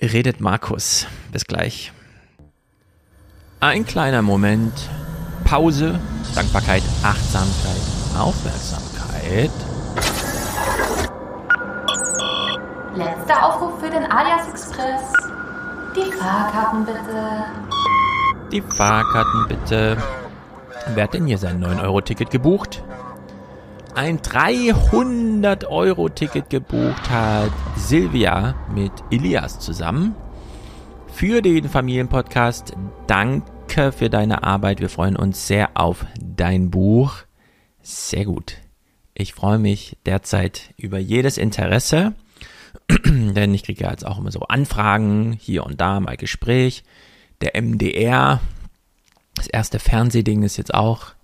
redet Markus. Bis gleich. Ein kleiner Moment. Pause, Dankbarkeit, Achtsamkeit, Aufmerksamkeit. Letzter Aufruf für den Alias Express. Die Fahrkarten bitte. Die Fahrkarten bitte. Wer hat denn hier sein 9-Euro-Ticket gebucht? Ein 300-Euro-Ticket gebucht hat Silvia mit Elias zusammen für den Familienpodcast. Danke für deine Arbeit. Wir freuen uns sehr auf dein Buch. Sehr gut. Ich freue mich derzeit über jedes Interesse, [CLEARS THROAT] denn ich kriege ja jetzt auch immer so Anfragen, hier und da mal Gespräch. Der MDR, das erste Fernsehding ist jetzt auch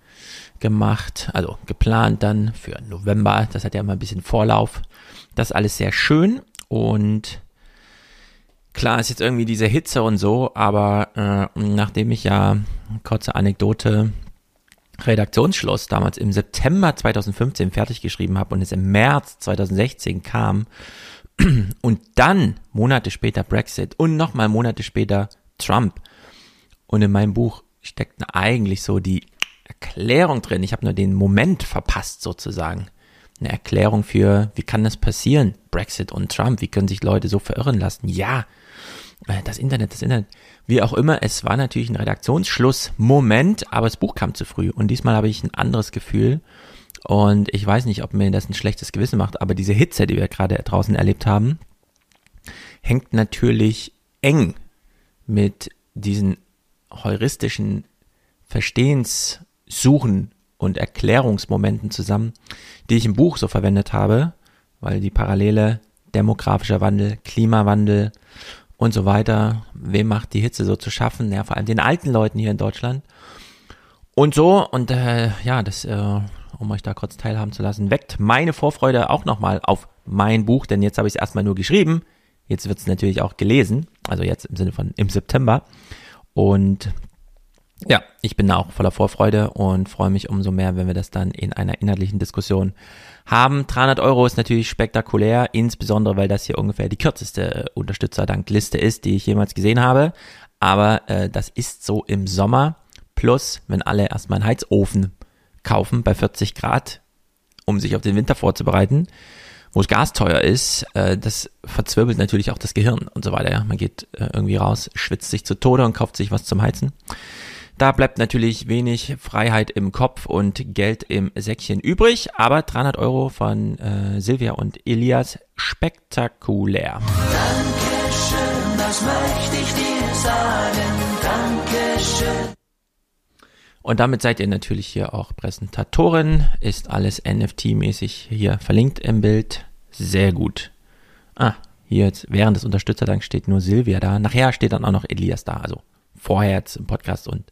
gemacht, also geplant dann für November. Das hat ja immer ein bisschen Vorlauf. Das ist alles sehr schön und klar ist jetzt irgendwie diese Hitze und so, aber äh, nachdem ich ja, kurze Anekdote, Redaktionsschluss damals im September 2015 fertig geschrieben habe und es im März 2016 kam [CLEARS THROAT] und dann Monate später Brexit und nochmal Monate später Trump und in meinem Buch steckt eigentlich so die Erklärung drin. Ich habe nur den Moment verpasst sozusagen. Eine Erklärung für, wie kann das passieren? Brexit und Trump, wie können sich Leute so verirren lassen? Ja, äh, das Internet, das Internet. Wie auch immer, es war natürlich ein Redaktionsschluss-Moment, aber das Buch kam zu früh. Und diesmal habe ich ein anderes Gefühl. Und ich weiß nicht, ob mir das ein schlechtes Gewissen macht, aber diese Hitze, die wir gerade draußen erlebt haben, hängt natürlich eng mit diesen heuristischen Verstehenssuchen und Erklärungsmomenten zusammen, die ich im Buch so verwendet habe, weil die Parallele demografischer Wandel, Klimawandel und so weiter, wem macht die Hitze so zu schaffen? Ja, vor allem den alten Leuten hier in Deutschland. Und so, und äh, ja, das, äh, um euch da kurz teilhaben zu lassen, weckt meine Vorfreude auch nochmal auf mein Buch, denn jetzt habe ich es erstmal nur geschrieben, jetzt wird es natürlich auch gelesen, also jetzt im Sinne von im September. Und ja, ich bin da auch voller Vorfreude und freue mich umso mehr, wenn wir das dann in einer inhaltlichen Diskussion haben. 300 Euro ist natürlich spektakulär, insbesondere weil das hier ungefähr die kürzeste Unterstützerdankliste ist, die ich jemals gesehen habe. Aber äh, das ist so im Sommer. Plus, wenn alle erstmal einen Heizofen kaufen bei 40 Grad, um sich auf den Winter vorzubereiten, wo es Gas teuer ist, äh, das verzwirbelt natürlich auch das Gehirn und so weiter. Ja. Man geht äh, irgendwie raus, schwitzt sich zu Tode und kauft sich was zum Heizen. Da bleibt natürlich wenig Freiheit im Kopf und Geld im Säckchen übrig, aber 300 Euro von äh, Silvia und Elias spektakulär. Dankeschön, das möchte ich dir sagen. Dankeschön. Und damit seid ihr natürlich hier auch Präsentatorin. Ist alles NFT-mäßig hier verlinkt im Bild. Sehr gut. Ah, hier jetzt während des Unterstützerdanks steht nur Silvia da. Nachher steht dann auch noch Elias da. Also vorher jetzt im Podcast und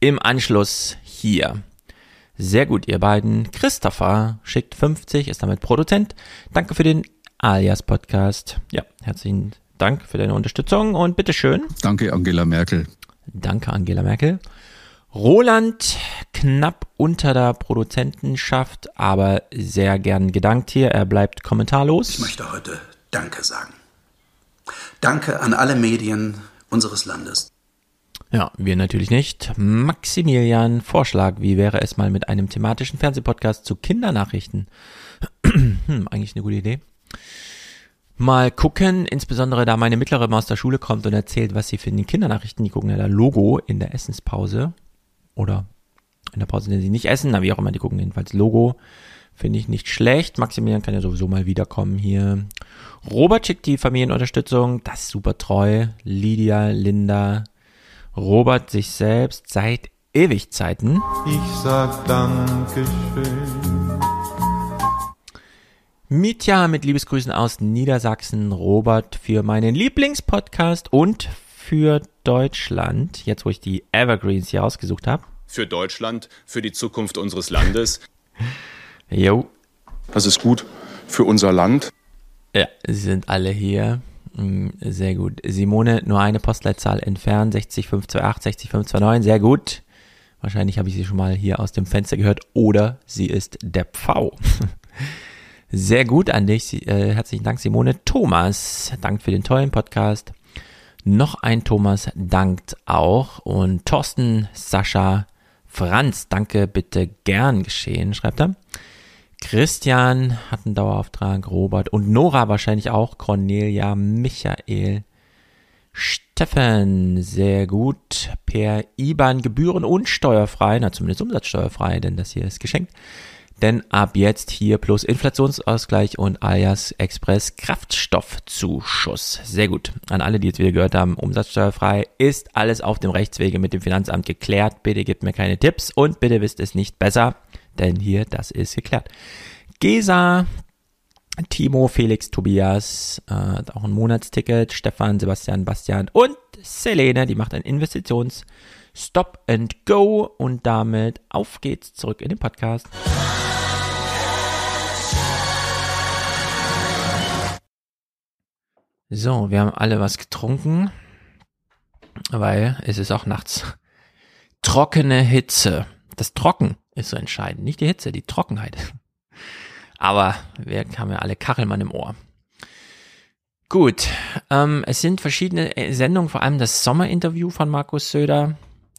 im Anschluss hier. Sehr gut, ihr beiden. Christopher schickt 50, ist damit Produzent. Danke für den Alias Podcast. Ja, herzlichen Dank für deine Unterstützung und bitteschön. Danke, Angela Merkel. Danke, Angela Merkel. Roland knapp unter der Produzentenschaft, aber sehr gern gedankt hier. Er bleibt kommentarlos. Ich möchte heute Danke sagen. Danke an alle Medien unseres Landes. Ja, wir natürlich nicht. Maximilian, Vorschlag, wie wäre es mal mit einem thematischen Fernsehpodcast zu Kindernachrichten? [CLEARS THROAT] hm, eigentlich eine gute Idee. Mal gucken, insbesondere da meine mittlere Maus der Schule kommt und erzählt, was sie für die Kindernachrichten, die gucken ja da Logo in der Essenspause oder in der Pause, in der sie nicht essen, na wie auch immer, die gucken jedenfalls Logo. Finde ich nicht schlecht. Maximilian kann ja sowieso mal wiederkommen hier. Robert schickt die Familienunterstützung, das ist super treu. Lydia, Linda, Robert sich selbst seit Ewigzeiten. Ich sag Dankeschön. Mitya mit Liebesgrüßen aus Niedersachsen, Robert für meinen Lieblingspodcast und für Deutschland, jetzt wo ich die Evergreens hier ausgesucht habe. Für Deutschland, für die Zukunft unseres Landes. jo. Das ist gut für unser Land. Ja, sie sind alle hier. Mm, sehr gut. Simone, nur eine Postleitzahl entfernt, 60528, 60529, sehr gut. Wahrscheinlich habe ich sie schon mal hier aus dem Fenster gehört oder sie ist der Pfau. [LAUGHS] Sehr gut an dich. Äh, herzlichen Dank, Simone. Thomas, dank für den tollen Podcast. Noch ein Thomas dankt auch. Und Thorsten, Sascha, Franz, danke, bitte gern geschehen, schreibt er. Christian hat einen Dauerauftrag, Robert und Nora wahrscheinlich auch, Cornelia, Michael, Steffen, sehr gut. Per IBAN Gebühren und steuerfrei, na zumindest umsatzsteuerfrei, denn das hier ist geschenkt. Denn ab jetzt hier plus Inflationsausgleich und alias Express Kraftstoffzuschuss. Sehr gut. An alle, die jetzt wieder gehört haben, umsatzsteuerfrei ist alles auf dem Rechtswege mit dem Finanzamt geklärt. Bitte gebt mir keine Tipps und bitte wisst es nicht besser, denn hier, das ist geklärt. Gesa, Timo, Felix, Tobias, äh, auch ein Monatsticket, Stefan, Sebastian, Bastian und Selene, die macht ein Investitions Stop and Go und damit auf geht's zurück in den Podcast. So, wir haben alle was getrunken, weil es ist auch nachts. Trockene Hitze. Das Trocken ist so entscheidend, nicht die Hitze, die Trockenheit. Aber wir haben ja alle Kachelmann im Ohr. Gut, ähm, es sind verschiedene Sendungen, vor allem das Sommerinterview von Markus Söder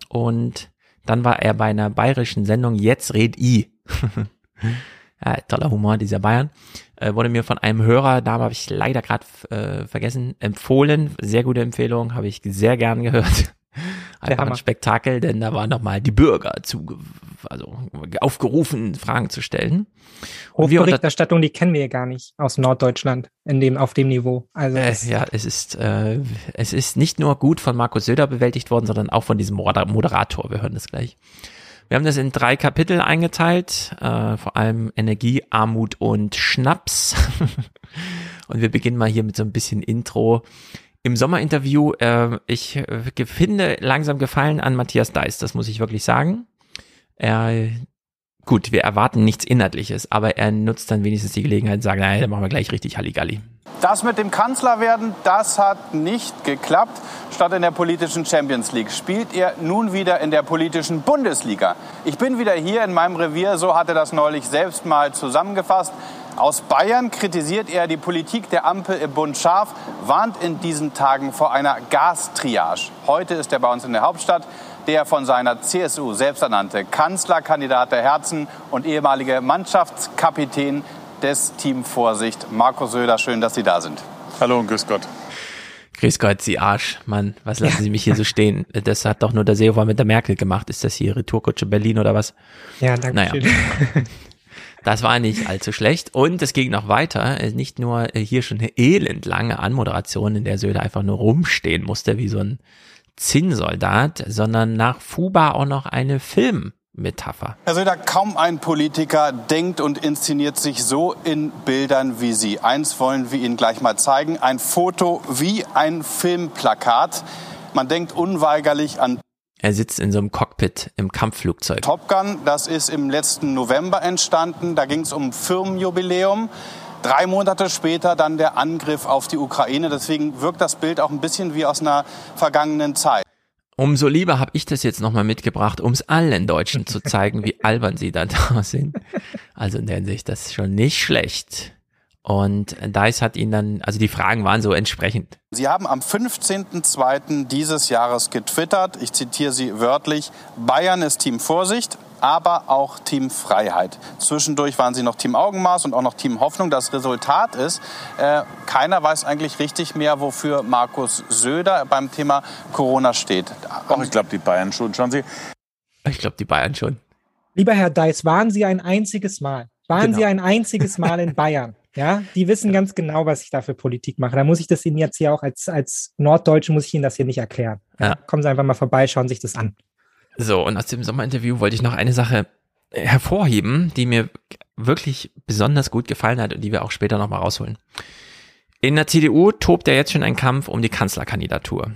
und dann war er bei einer bayerischen Sendung Jetzt red i. [LAUGHS] ja, toller Humor dieser Bayern. Äh, wurde mir von einem Hörer, da habe ich leider gerade äh, vergessen, empfohlen. Sehr gute Empfehlung, habe ich sehr gern gehört. Einfach ein Spektakel, denn da waren nochmal die Bürger zu, also aufgerufen, Fragen zu stellen. Hofberichterstattung, die kennen wir ja gar nicht aus Norddeutschland in dem, auf dem Niveau. Also äh, ja, es ist, äh, es ist nicht nur gut von Markus Söder bewältigt worden, sondern auch von diesem Moderator. Wir hören das gleich. Wir haben das in drei Kapitel eingeteilt, äh, vor allem Energie, Armut und Schnaps. [LAUGHS] und wir beginnen mal hier mit so ein bisschen Intro im Sommerinterview, äh, ich äh, finde langsam Gefallen an Matthias Deis, das muss ich wirklich sagen. Er, gut, wir erwarten nichts Inhaltliches, aber er nutzt dann wenigstens die Gelegenheit und sagt, naja, dann machen wir gleich richtig Halligalli. Das mit dem Kanzlerwerden, das hat nicht geklappt. Statt in der politischen Champions League spielt er nun wieder in der politischen Bundesliga. Ich bin wieder hier in meinem Revier, so hat er das neulich selbst mal zusammengefasst. Aus Bayern kritisiert er die Politik der Ampel im Bund scharf, warnt in diesen Tagen vor einer Gastriage. Heute ist er bei uns in der Hauptstadt, der von seiner CSU selbsternannte Kanzlerkandidat der Herzen und ehemalige Mannschaftskapitän des Team Vorsicht, Marco Söder. Schön, dass Sie da sind. Hallo und grüß Gott. Grüß Gott, Sie Arsch. Mann, was lassen. Sie mich hier so [LAUGHS] stehen? Das hat doch nur der Seehofer mit der Merkel gemacht. Ist das hier Retourkutsche Berlin oder was? Ja, danke naja. schön. [LAUGHS] Das war nicht allzu schlecht. Und es ging noch weiter. Nicht nur hier schon eine elendlange Anmoderation, in der Söder einfach nur rumstehen musste, wie so ein Zinnsoldat, sondern nach Fuba auch noch eine Filmmetapher. Herr Söder, kaum ein Politiker denkt und inszeniert sich so in Bildern wie Sie. Eins wollen wir Ihnen gleich mal zeigen. Ein Foto wie ein Filmplakat. Man denkt unweigerlich an er sitzt in so einem Cockpit im Kampfflugzeug. Top Gun, das ist im letzten November entstanden. Da ging es um Firmenjubiläum. Drei Monate später dann der Angriff auf die Ukraine. Deswegen wirkt das Bild auch ein bisschen wie aus einer vergangenen Zeit. Umso lieber habe ich das jetzt nochmal mitgebracht, um es allen Deutschen zu zeigen, wie [LAUGHS] albern sie da da sind. Also in der Hinsicht, das ist schon nicht schlecht. Und Dice hat ihn dann, also die Fragen waren so entsprechend. Sie haben am 15.02. dieses Jahres getwittert, ich zitiere Sie wörtlich, Bayern ist Team Vorsicht, aber auch Team Freiheit. Zwischendurch waren Sie noch Team Augenmaß und auch noch Team Hoffnung. Das Resultat ist, äh, keiner weiß eigentlich richtig mehr, wofür Markus Söder beim Thema Corona steht. Auch ich glaube, die Bayern schon. Schauen Sie. Ich glaube, die Bayern schon. Lieber Herr Dice, waren Sie ein einziges Mal? Waren genau. Sie ein einziges Mal in Bayern? Ja, die wissen ganz genau, was ich da für Politik mache. Da muss ich das Ihnen jetzt hier auch als, als Norddeutsche muss ich Ihnen das hier nicht erklären. Ja. Kommen Sie einfach mal vorbei, schauen sich das an. So, und aus dem Sommerinterview wollte ich noch eine Sache hervorheben, die mir wirklich besonders gut gefallen hat und die wir auch später nochmal rausholen. In der CDU tobt ja jetzt schon ein Kampf um die Kanzlerkandidatur.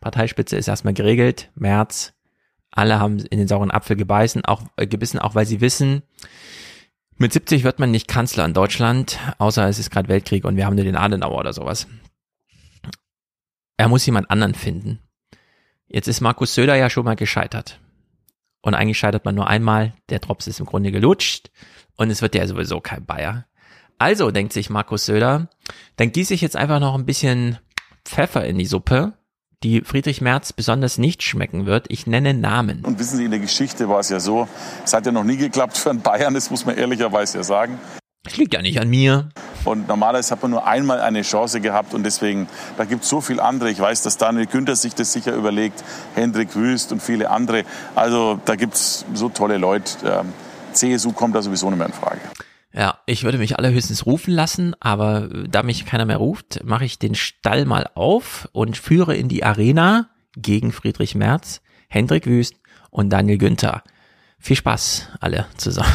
Parteispitze ist erstmal geregelt, März. Alle haben in den sauren Apfel gebeißen, auch, äh, gebissen, auch weil sie wissen, mit 70 wird man nicht Kanzler in Deutschland, außer es ist gerade Weltkrieg und wir haben nur den Adenauer oder sowas. Er muss jemand anderen finden. Jetzt ist Markus Söder ja schon mal gescheitert. Und eigentlich scheitert man nur einmal, der Drops ist im Grunde gelutscht und es wird ja sowieso kein Bayer. Also denkt sich Markus Söder, dann gieße ich jetzt einfach noch ein bisschen Pfeffer in die Suppe die Friedrich Merz besonders nicht schmecken wird. Ich nenne Namen. Und wissen Sie, in der Geschichte war es ja so, es hat ja noch nie geklappt für einen Bayern, das muss man ehrlicherweise ja sagen. Es liegt ja nicht an mir. Und normalerweise hat man nur einmal eine Chance gehabt und deswegen, da gibt es so viel andere. Ich weiß, dass Daniel Günther sich das sicher überlegt, Hendrik Wüst und viele andere. Also da gibt es so tolle Leute. Ähm, CSU kommt da sowieso nicht mehr in Frage. Ja, ich würde mich allerhöchstens rufen lassen, aber da mich keiner mehr ruft, mache ich den Stall mal auf und führe in die Arena gegen Friedrich Merz, Hendrik Wüst und Daniel Günther. Viel Spaß alle zusammen.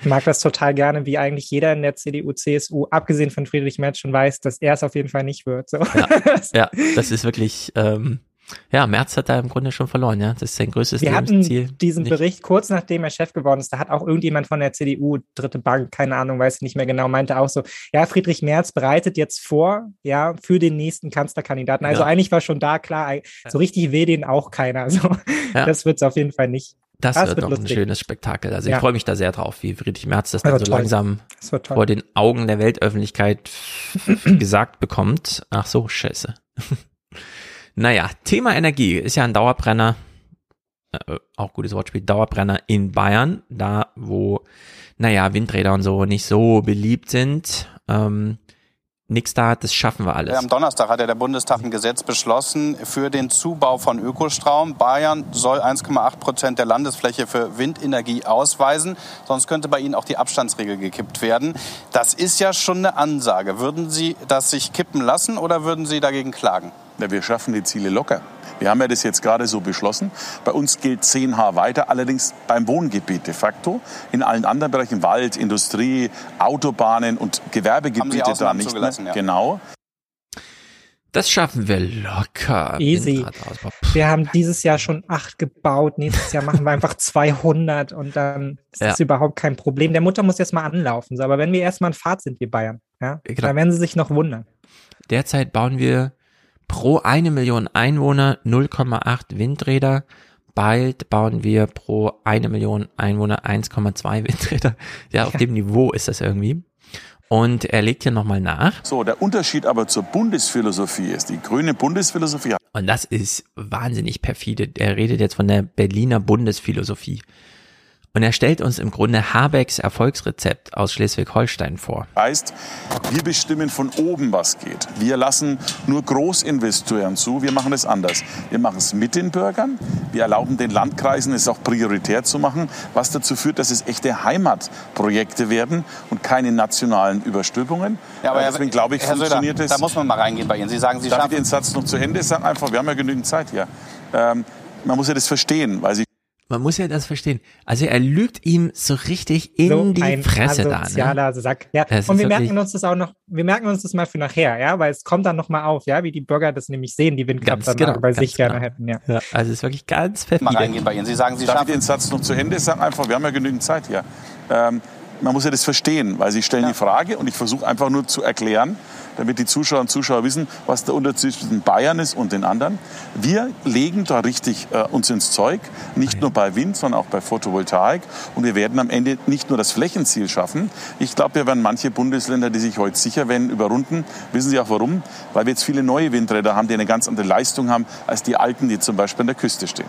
Ich mag das total gerne, wie eigentlich jeder in der CDU, CSU, abgesehen von Friedrich Merz, schon weiß, dass er es auf jeden Fall nicht wird. So. Ja, [LAUGHS] ja das ist wirklich, ähm, ja, Merz hat da im Grunde schon verloren, ja. Das ist sein größtes Wir Lebensziel. hatten diesen nicht. Bericht kurz nachdem er Chef geworden ist. Da hat auch irgendjemand von der CDU, dritte Bank, keine Ahnung, weiß ich nicht mehr genau, meinte auch so, ja, Friedrich Merz bereitet jetzt vor, ja, für den nächsten Kanzlerkandidaten. Also Ja. eigentlich war schon da klar, so richtig will den auch keiner. [LAUGHS] So, Ja. Das wird es auf jeden Fall nicht. Das, Das wird, wird noch lustig. ein schönes Spektakel. Also Ja. ich freue mich da sehr drauf, wie Friedrich Merz das Das dann so toll. langsam Das vor den Augen der Weltöffentlichkeit [CLEARS THROAT] gesagt bekommt. Ach so, scheiße. Naja, Thema Energie ist ja ein Dauerbrenner, äh, auch gutes Wortspiel, Dauerbrenner in Bayern, da wo, naja, Windräder und so nicht so beliebt sind. Ähm, nix da, das schaffen wir alles. Am Donnerstag hat ja der Bundestag ein Gesetz beschlossen für den Zubau von Ökostrom. Bayern soll 1,8 Prozent der Landesfläche für Windenergie ausweisen. Sonst könnte bei Ihnen auch die Abstandsregel gekippt werden. Das ist ja schon eine Ansage. Würden Sie das sich kippen lassen oder würden Sie dagegen klagen? Ja, wir schaffen die Ziele locker. Wir haben ja das jetzt gerade so beschlossen. Bei uns gilt 10H weiter, allerdings beim Wohngebiet de facto. In allen anderen Bereichen, Wald, Industrie, Autobahnen und Haben Sie Gewerbegebiete da nicht mehr. ja. Genau. Das schaffen wir locker. Easy. Windradausbau. Wir haben dieses Jahr schon acht gebaut. Nächstes Jahr machen wir einfach [LAUGHS] 200 und dann ist das Ja. überhaupt kein Problem. Der Mutter muss jetzt mal anlaufen. So, aber wenn wir erstmal in Fahrt sind, wir Bayern, ja, Genau. dann werden sie sich noch wundern. Derzeit bauen wir pro eine Million Einwohner 0,8 Windräder. Bald bauen wir pro eine Million Einwohner 1,2 Windräder. Ja, auf dem Niveau ist das irgendwie. Und er legt hier nochmal nach. So, der Unterschied aber zur Bundesphilosophie ist, die grüne Bundesphilosophie Und das ist wahnsinnig perfide. Er redet jetzt von der Berliner Bundesphilosophie. Und er stellt uns im Grunde Habecks Erfolgsrezept aus Schleswig-Holstein vor. heißt, wir bestimmen von oben, was geht. Wir lassen nur Großinvestoren zu. Wir machen es anders. Wir machen es mit den Bürgern. Wir erlauben den Landkreisen, es auch prioritär zu machen, was dazu führt, dass es echte Heimatprojekte werden und keine nationalen Überstülpungen. Ja, aber Äh, Deswegen glaube ich, Herr Söder, funktioniert es. da muss man mal reingehen bei Ihnen. Sie sagen, Sie Darf ich schaffen den Satz noch zu Ende sagen? Einfach, wir haben ja genügend Zeit hier. Ähm, man muss ja das verstehen, weil sie Man muss ja das verstehen. Also er lügt ihm so richtig in so die ein Fresse da. Ne? Sack. Ja, Es und ist wir merken uns das auch noch, wir merken uns das mal für nachher, ja, weil es kommt dann noch mal auf, ja, wie die Bürger das nämlich sehen, die Windkraft dann genau, mal bei sich gerne genau. hätten, ja. Ja, also es ist wirklich ganz mal perfide. reingehen bei Ihnen. Sie sagen, Sie Darf ich schaffen den Satz noch zu Ende sagen? Einfach, wir haben ja genügend Zeit hier. Ähm, man muss ja das verstehen, weil Sie stellen die Frage und ich versuche einfach nur zu erklären, damit die Zuschauer und Zuschauer wissen, was der Unterschied zwischen Bayern ist und den anderen. Wir legen da richtig äh, uns ins Zeug, nicht nur bei Wind, sondern auch bei Photovoltaik. Und wir werden am Ende nicht nur das Flächenziel schaffen. Ich glaube, wir werden manche Bundesländer, die sich heute sicher werden, überrunden. Wissen Sie auch warum? Weil wir jetzt viele neue Windräder haben, die eine ganz andere Leistung haben als die alten, die zum Beispiel an der Küste stehen.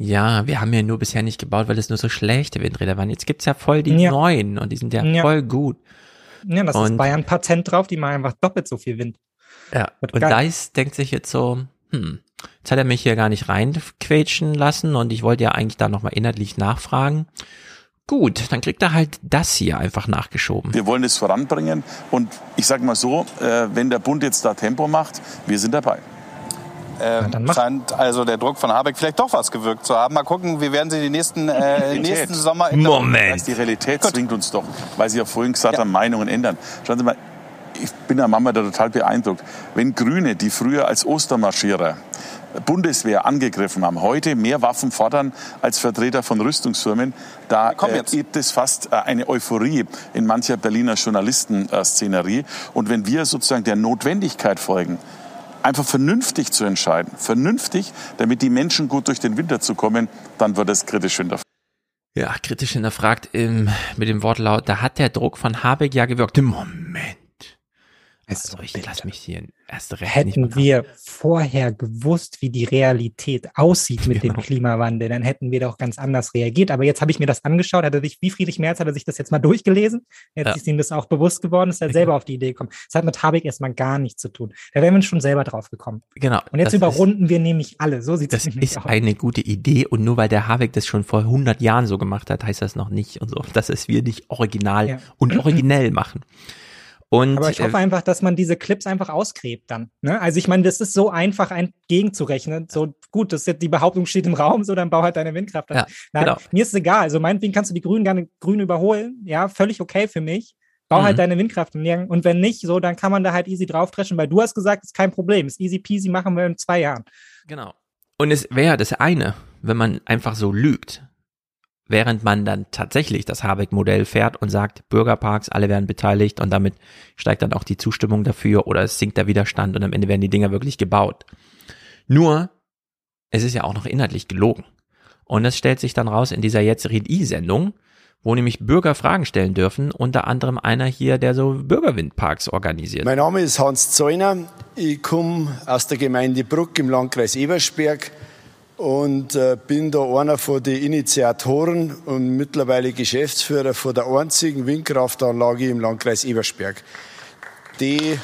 Ja, wir haben ja nur bisher nicht gebaut, weil es nur so schlechte Windräder waren. Jetzt gibt's ja voll die Ja. neuen und die sind ja, Ja. voll gut. Ja, das ist Und- Bayern Patent drauf, die machen einfach doppelt so viel Wind. Ja, Wird und geil. Dice denkt sich jetzt so, hm, jetzt hat er mich hier gar nicht reinquetschen lassen und ich wollte ja eigentlich da nochmal inhaltlich nachfragen. Gut, dann kriegt er halt das hier einfach nachgeschoben. Wir wollen es voranbringen und ich sage mal so, äh, wenn der Bund jetzt da Tempo macht, wir sind dabei. Ähm, scheint also der Druck von Habeck vielleicht doch was gewirkt zu haben. Mal gucken, wie werden Sie die nächsten, äh, [LAUGHS] nächsten Sommer in der Die Realität zwingt uns doch, weil Sie ja vorhin gesagt haben, Meinungen ändern. Schauen Sie mal, ich bin der Mama da total beeindruckt. Wenn Grüne, die früher als Ostermarschierer Bundeswehr angegriffen haben, heute mehr Waffen fordern als Vertreter von Rüstungsfirmen, da äh, gibt es fast äh, eine Euphorie in mancher Berliner Journalisten-Szenerie. Und wenn wir sozusagen der Notwendigkeit folgen, einfach vernünftig zu entscheiden, vernünftig, damit die Menschen gut durch den Winter zu kommen, dann wird es kritisch hinterfragt. Ja, kritisch hinterfragt im, mit dem Wortlaut, da hat der Druck von Habeck ja gewirkt. Moment. Also ich lasse mich hier erst recht Hätten wir vorher gewusst, wie die Realität aussieht mit genau. dem [LAUGHS] Klimawandel, dann hätten wir doch ganz anders reagiert. Aber jetzt habe ich mir das angeschaut, hat er sich, wie Friedrich Merz hat er sich das jetzt mal durchgelesen. Jetzt ja. ist ihm das auch bewusst geworden, ist er selber auf die Idee gekommen. Das hat mit Habeck erstmal gar nichts zu tun. Da wären wir schon selber drauf gekommen. Genau. Und jetzt überrunden ist, wir nämlich alle. So sieht es aus. Das ist eine gute Idee und nur weil der Habeck das schon vor 100 Jahren so gemacht hat, heißt das noch nicht und so, dass es wir nicht original ja. und originell machen. Und, Aber ich hoffe äh, einfach, dass man diese Clips einfach ausgräbt dann. Ne? Also ich meine, das ist so einfach entgegenzurechnen. So gut, das jetzt die Behauptung steht im Raum, so dann bau halt deine Windkraft. Ja, Nein, genau. Mir ist es egal. Also meinetwegen kannst du die Grünen gerne grün überholen. Ja, völlig okay für mich. Bau halt mhm. halt deine Windkraft und wenn nicht, so dann kann man da halt easy draufdreschen, weil du hast gesagt, ist kein Problem, ist easy peasy, machen wir in zwei Jahren. Genau. Und es wäre das eine, wenn man einfach so lügt während man dann tatsächlich das Habeck-Modell fährt und sagt, Bürgerparks, alle werden beteiligt und damit steigt dann auch die Zustimmung dafür oder es sinkt der Widerstand und am Ende werden die Dinger wirklich gebaut. Nur, es ist ja auch noch inhaltlich gelogen. Und das stellt sich dann raus in dieser jetzt Red-I-Sendung, wo nämlich Bürger Fragen stellen dürfen, unter anderem einer hier, der so Bürgerwindparks organisiert. Mein Name ist Hans Zeuner, ich komme aus der Gemeinde Bruck im Landkreis Ebersberg und äh, bin da einer von den Initiatoren und mittlerweile Geschäftsführer von der einzigen Windkraftanlage im Landkreis Ebersberg. Die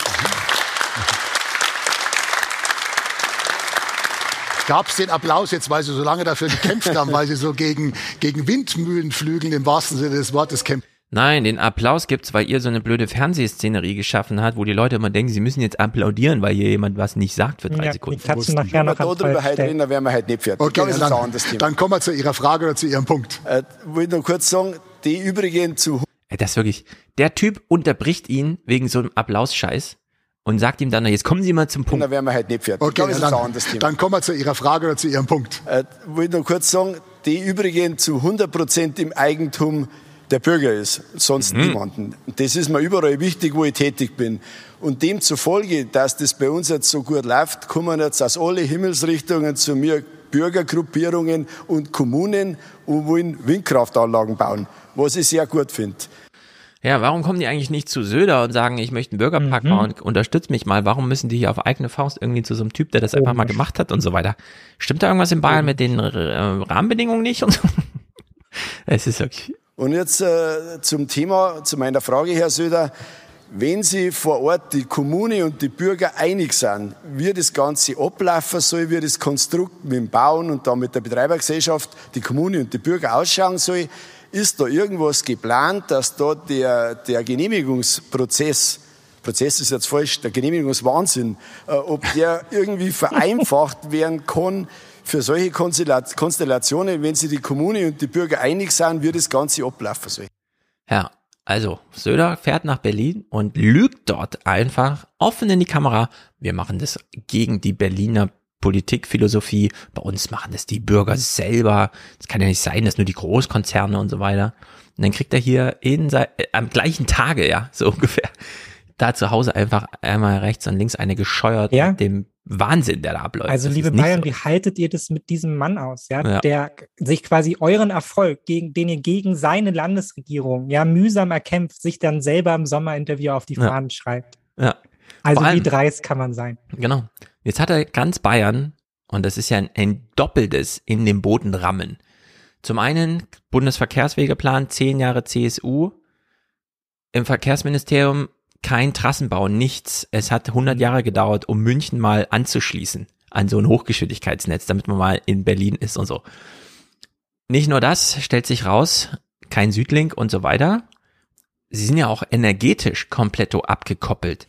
Gab es den Applaus jetzt, weil Sie so lange dafür gekämpft haben, weil Sie so gegen, gegen Windmühlenflügel im wahrsten Sinne des Wortes kämpfen? Nein, den Applaus gibt's, weil ihr so eine blöde Fernsehszenerie geschaffen habt, wo die Leute immer denken, sie müssen jetzt applaudieren, weil hier jemand was nicht sagt für drei ja, Sekunden. Die Katzen nachher noch darüber halt reden, dann wären wir halt nicht fertig. Okay, glaube, dann, dann, kommen wir zu Ihrer Frage oder zu Ihrem Punkt. Äh, wollte nur kurz sagen, die übrigen zu... Das ist wirklich, der Typ unterbricht ihn wegen so einem Applausscheiß und sagt ihm dann, jetzt kommen Sie mal zum Punkt. Dann wären wir halt nicht fertig. Okay, glaube, dann, dann kommen wir zu Ihrer Frage oder zu Ihrem Punkt. Äh, wollte nur kurz sagen, die übrigen zu 100 Prozent im Eigentum der Bürger ist, sonst mhm. niemanden. Das ist mir überall wichtig, wo ich tätig bin. Und demzufolge, dass das bei uns jetzt so gut läuft, kommen jetzt aus alle Himmelsrichtungen zu mir Bürgergruppierungen und Kommunen und wollen Windkraftanlagen bauen, was ich sehr gut finde. Ja, warum kommen die eigentlich nicht zu Söder und sagen, ich möchte einen Bürgerpark mhm. bauen, unterstützt mich mal? Warum müssen die hier auf eigene Faust irgendwie zu so einem Typ, der das einfach mal gemacht hat und so weiter? Stimmt da irgendwas in Bayern mit den äh, Rahmenbedingungen nicht? Und so? [LAUGHS] es ist wirklich und jetzt äh, zum Thema, zu meiner Frage, Herr Söder. Wenn Sie vor Ort die Kommune und die Bürger einig sind, wie das Ganze ablaufen soll, wie das Konstrukt mit dem Bauen und dann mit der Betreibergesellschaft die Kommune und die Bürger ausschauen soll, ist da irgendwas geplant, dass da der, der Genehmigungsprozess, Prozess ist jetzt falsch, der Genehmigungswahnsinn, äh, ob der [LAUGHS] irgendwie vereinfacht werden kann, für solche Konstellationen, wenn sich die Kommune und die Bürger einig sind, wie das Ganze ablaufen soll. Ja, also Söder fährt nach Berlin und lügt dort einfach offen in die Kamera. Wir machen das gegen die Berliner Politikphilosophie. Bei uns machen das die Bürger selber. Es kann ja nicht sein, dass nur die Großkonzerne und so weiter. Und dann kriegt er hier in äh, am gleichen Tage, ja, so [LAUGHS] ungefähr, da zu Hause einfach einmal rechts und links eine gescheuert ja. mit dem Wahnsinn, der da abläuft. Also, das liebe Bayern, so. wie haltet ihr das mit diesem Mann aus, ja, ja, der sich quasi euren Erfolg, gegen, den ihr gegen seine Landesregierung ja mühsam erkämpft, sich dann selber im Sommerinterview auf die Fahnen ja. schreibt. Ja. Also, allem, wie dreist kann man sein? Genau. Jetzt hat er ganz Bayern, und das ist ja ein, ein doppeltes in den Boden rammen. Zum einen Bundesverkehrswegeplan, zehn Jahre CSU. Im Verkehrsministerium kein Trassenbau, nichts. Es hat 100 Jahre gedauert, um München mal anzuschließen an so ein Hochgeschwindigkeitsnetz, damit man mal in Berlin ist und so. Nicht nur das, stellt sich raus, kein Südlink und so weiter. Sie sind ja auch energetisch komplett abgekoppelt.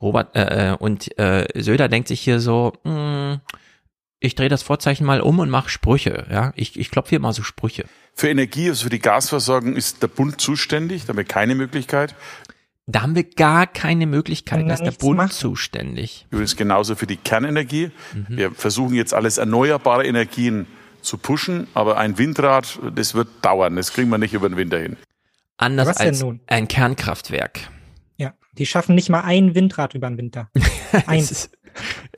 Robert äh, äh, und äh, Söder denkt sich hier so, mh, hm, ich drehe das Vorzeichen mal um und mache Sprüche. Ja, ich, ich klopfe hier mal so Sprüche. Für Energie, also für die Gasversorgung, ist der Bund zuständig, damit keine Möglichkeit. Da haben wir gar keine Möglichkeit, da ist der Bund machen. zuständig. Übrigens genauso für die Kernenergie. Mhm. Wir versuchen jetzt alles erneuerbare Energien zu pushen, aber ein Windrad, das wird dauern. Das kriegen wir nicht über den Winter hin. Anders als ein Kernkraftwerk. Ja, die schaffen nicht mal ein Windrad über den Winter. [LAUGHS] Eins.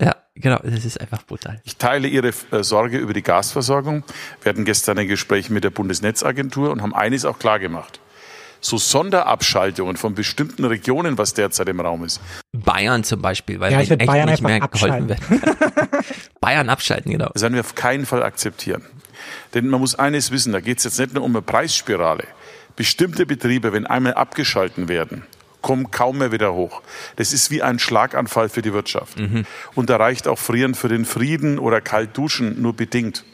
ja, genau, das ist einfach brutal. Ich teile Ihre äh, Sorge über die Gasversorgung. Wir hatten gestern ein Gespräch mit der Bundesnetzagentur und haben eines auch klar gemacht. So Sonderabschaltungen von bestimmten Regionen, was derzeit im Raum ist. Bayern zum Beispiel, weil Ja, ich echt Bayern nicht mehr einfach geholfen wird. [LAUGHS] Bayern abschalten, genau. Das werden wir auf keinen Fall akzeptieren. Denn man muss eines wissen, da geht es jetzt nicht nur um eine Preisspirale. Bestimmte Betriebe, wenn einmal abgeschalten werden, kommen kaum mehr wieder hoch. Das ist wie ein Schlaganfall für die Wirtschaft. Und da reicht auch Frieren für den Frieden oder kalt duschen nur bedingt.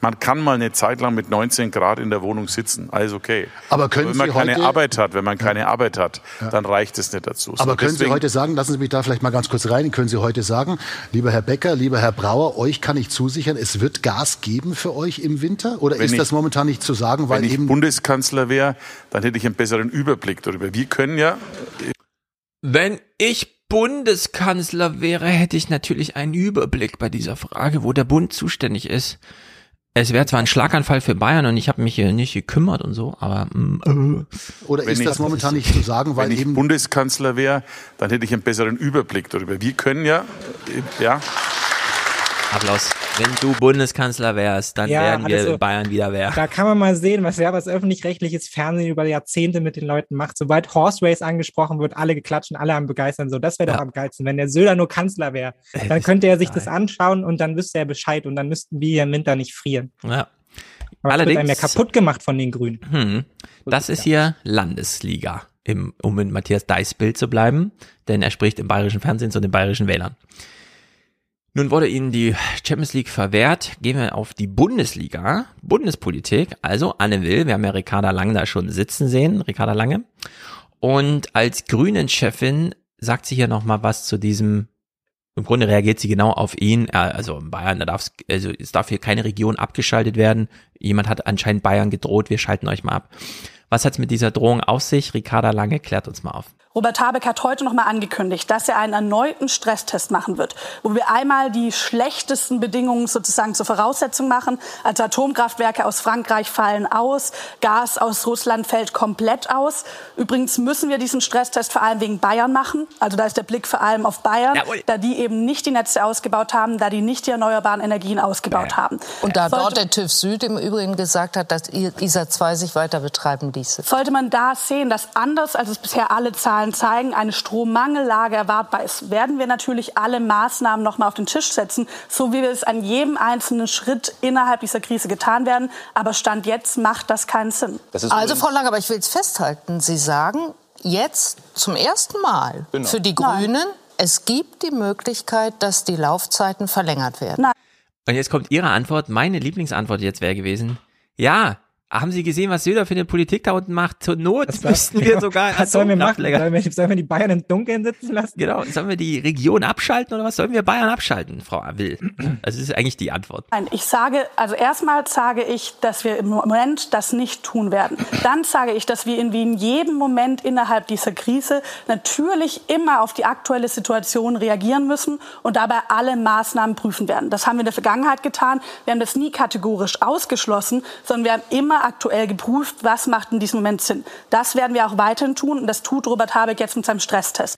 Man kann mal eine Zeit lang mit 19 Grad in der Wohnung sitzen, alles okay. Aber können wenn man Sie keine heute- Arbeit hat, wenn man keine Arbeit hat, dann reicht es nicht dazu. So, Aber können Sie heute sagen, lassen Sie mich da vielleicht mal ganz kurz rein, können Sie heute sagen, lieber Herr Becker, lieber Herr Brauer, euch kann ich zusichern, es wird Gas geben für euch im Winter? Oder Wenn ist ich- das momentan nicht zu sagen, weil Wenn ich eben Bundeskanzler wäre, dann hätte ich einen besseren Überblick darüber. Wir können ja Wenn ich Bundeskanzler wäre, hätte ich natürlich einen Überblick bei dieser Frage, wo der Bund zuständig ist. Es wäre zwar ein Schlaganfall für Bayern und ich habe mich hier nicht gekümmert und so, aber mm, äh. Oder Wenn ist ich- das momentan [LAUGHS] nicht zu sagen, weil Wenn ich eben Bundeskanzler wäre, dann hätte ich einen besseren Überblick darüber. Wir können ja, ja, Applaus. Wenn du Bundeskanzler wärst, dann Ja, wären wir also- in Bayern wieder wer. Da kann man mal sehen, was ja was öffentlich-rechtliches Fernsehen über Jahrzehnte mit den Leuten macht. Sobald Horse Race angesprochen wird, alle geklatschen, alle am begeistern. So, das wäre doch am geilsten. Wenn der Söder nur Kanzler wäre, [LAUGHS] dann könnte er sich das anschauen und dann wüsste er Bescheid und dann müssten wir hier im Winter nicht frieren. Ja. Aber es wird einem ja kaputt gemacht von den Grünen. Hm. Das ist hier Landesliga, im, um in Matthias Deiss Bild zu bleiben, denn er spricht im bayerischen Fernsehen zu den bayerischen Wählern. Nun wurde ihnen die Champions League verwehrt. Gehen wir auf die Bundesliga, Bundespolitik. Also Anne Will, wir haben ja Ricarda Lang da schon sitzen sehen, Ricarda Lange. Und als Grünen-Chefin sagt sie hier nochmal was zu diesem, im Grunde reagiert sie genau auf ihn. Also in Bayern, da darf also es darf hier keine Region abgeschaltet werden. Jemand hat anscheinend Bayern gedroht, wir schalten euch mal ab. Was hat's mit dieser Drohung auf sich? Ricarda Lange klärt uns mal auf. Robert Habeck hat heute noch mal angekündigt, dass er einen erneuten Stresstest machen wird, wo wir einmal die schlechtesten Bedingungen sozusagen zur Voraussetzung machen. Also Atomkraftwerke aus Frankreich fallen aus, Gas aus Russland fällt komplett aus. Übrigens müssen wir diesen Stresstest vor allem wegen Bayern machen. Also da ist der Blick vor allem auf Bayern, da die eben nicht die Netze ausgebaut haben, da die nicht die erneuerbaren Energien ausgebaut haben. Und da Sollte- dort der TÜV Süd im Übrigen gesagt hat, dass ISA 2 sich weiter betreiben ließe. sollte man da sehen, dass anders als es bisher alle Zahlen zeigen, eine Strommangellage erwartbar ist, werden wir natürlich alle Maßnahmen noch mal auf den Tisch setzen, so wie wir es an jedem einzelnen Schritt innerhalb dieser Krise getan werden. Aber Stand jetzt macht das keinen Sinn. Also, Frau Lang, aber ich will es festhalten. Sie sagen jetzt zum ersten Mal Genau. für die Nein. Grünen, es gibt die Möglichkeit, dass die Laufzeiten verlängert werden. Und jetzt kommt Ihre Antwort. Meine Lieblingsantwort jetzt wäre gewesen, ja, haben Sie gesehen, was Söder für eine Politik da unten macht? Zur Not müssten wir sogar Was sollen wir machen? Sollen wir, sollen wir die Bayern im Dunkeln sitzen lassen? Genau, sollen wir die Region abschalten oder was sollen wir Bayern abschalten, Frau Will? Also das ist eigentlich die Antwort. Nein, ich sage, also erstmal sage ich, dass wir im Moment das nicht tun werden. Dann sage ich, dass wir in wie in jedem Moment innerhalb dieser Krise natürlich immer auf die aktuelle Situation reagieren müssen und dabei alle Maßnahmen prüfen werden. Das haben wir in der Vergangenheit getan. Wir haben das nie kategorisch ausgeschlossen, sondern wir haben immer aktuell geprüft, was macht in diesem Moment Sinn. Das werden wir auch weiterhin tun und das tut Robert Habeck jetzt mit seinem Stresstest.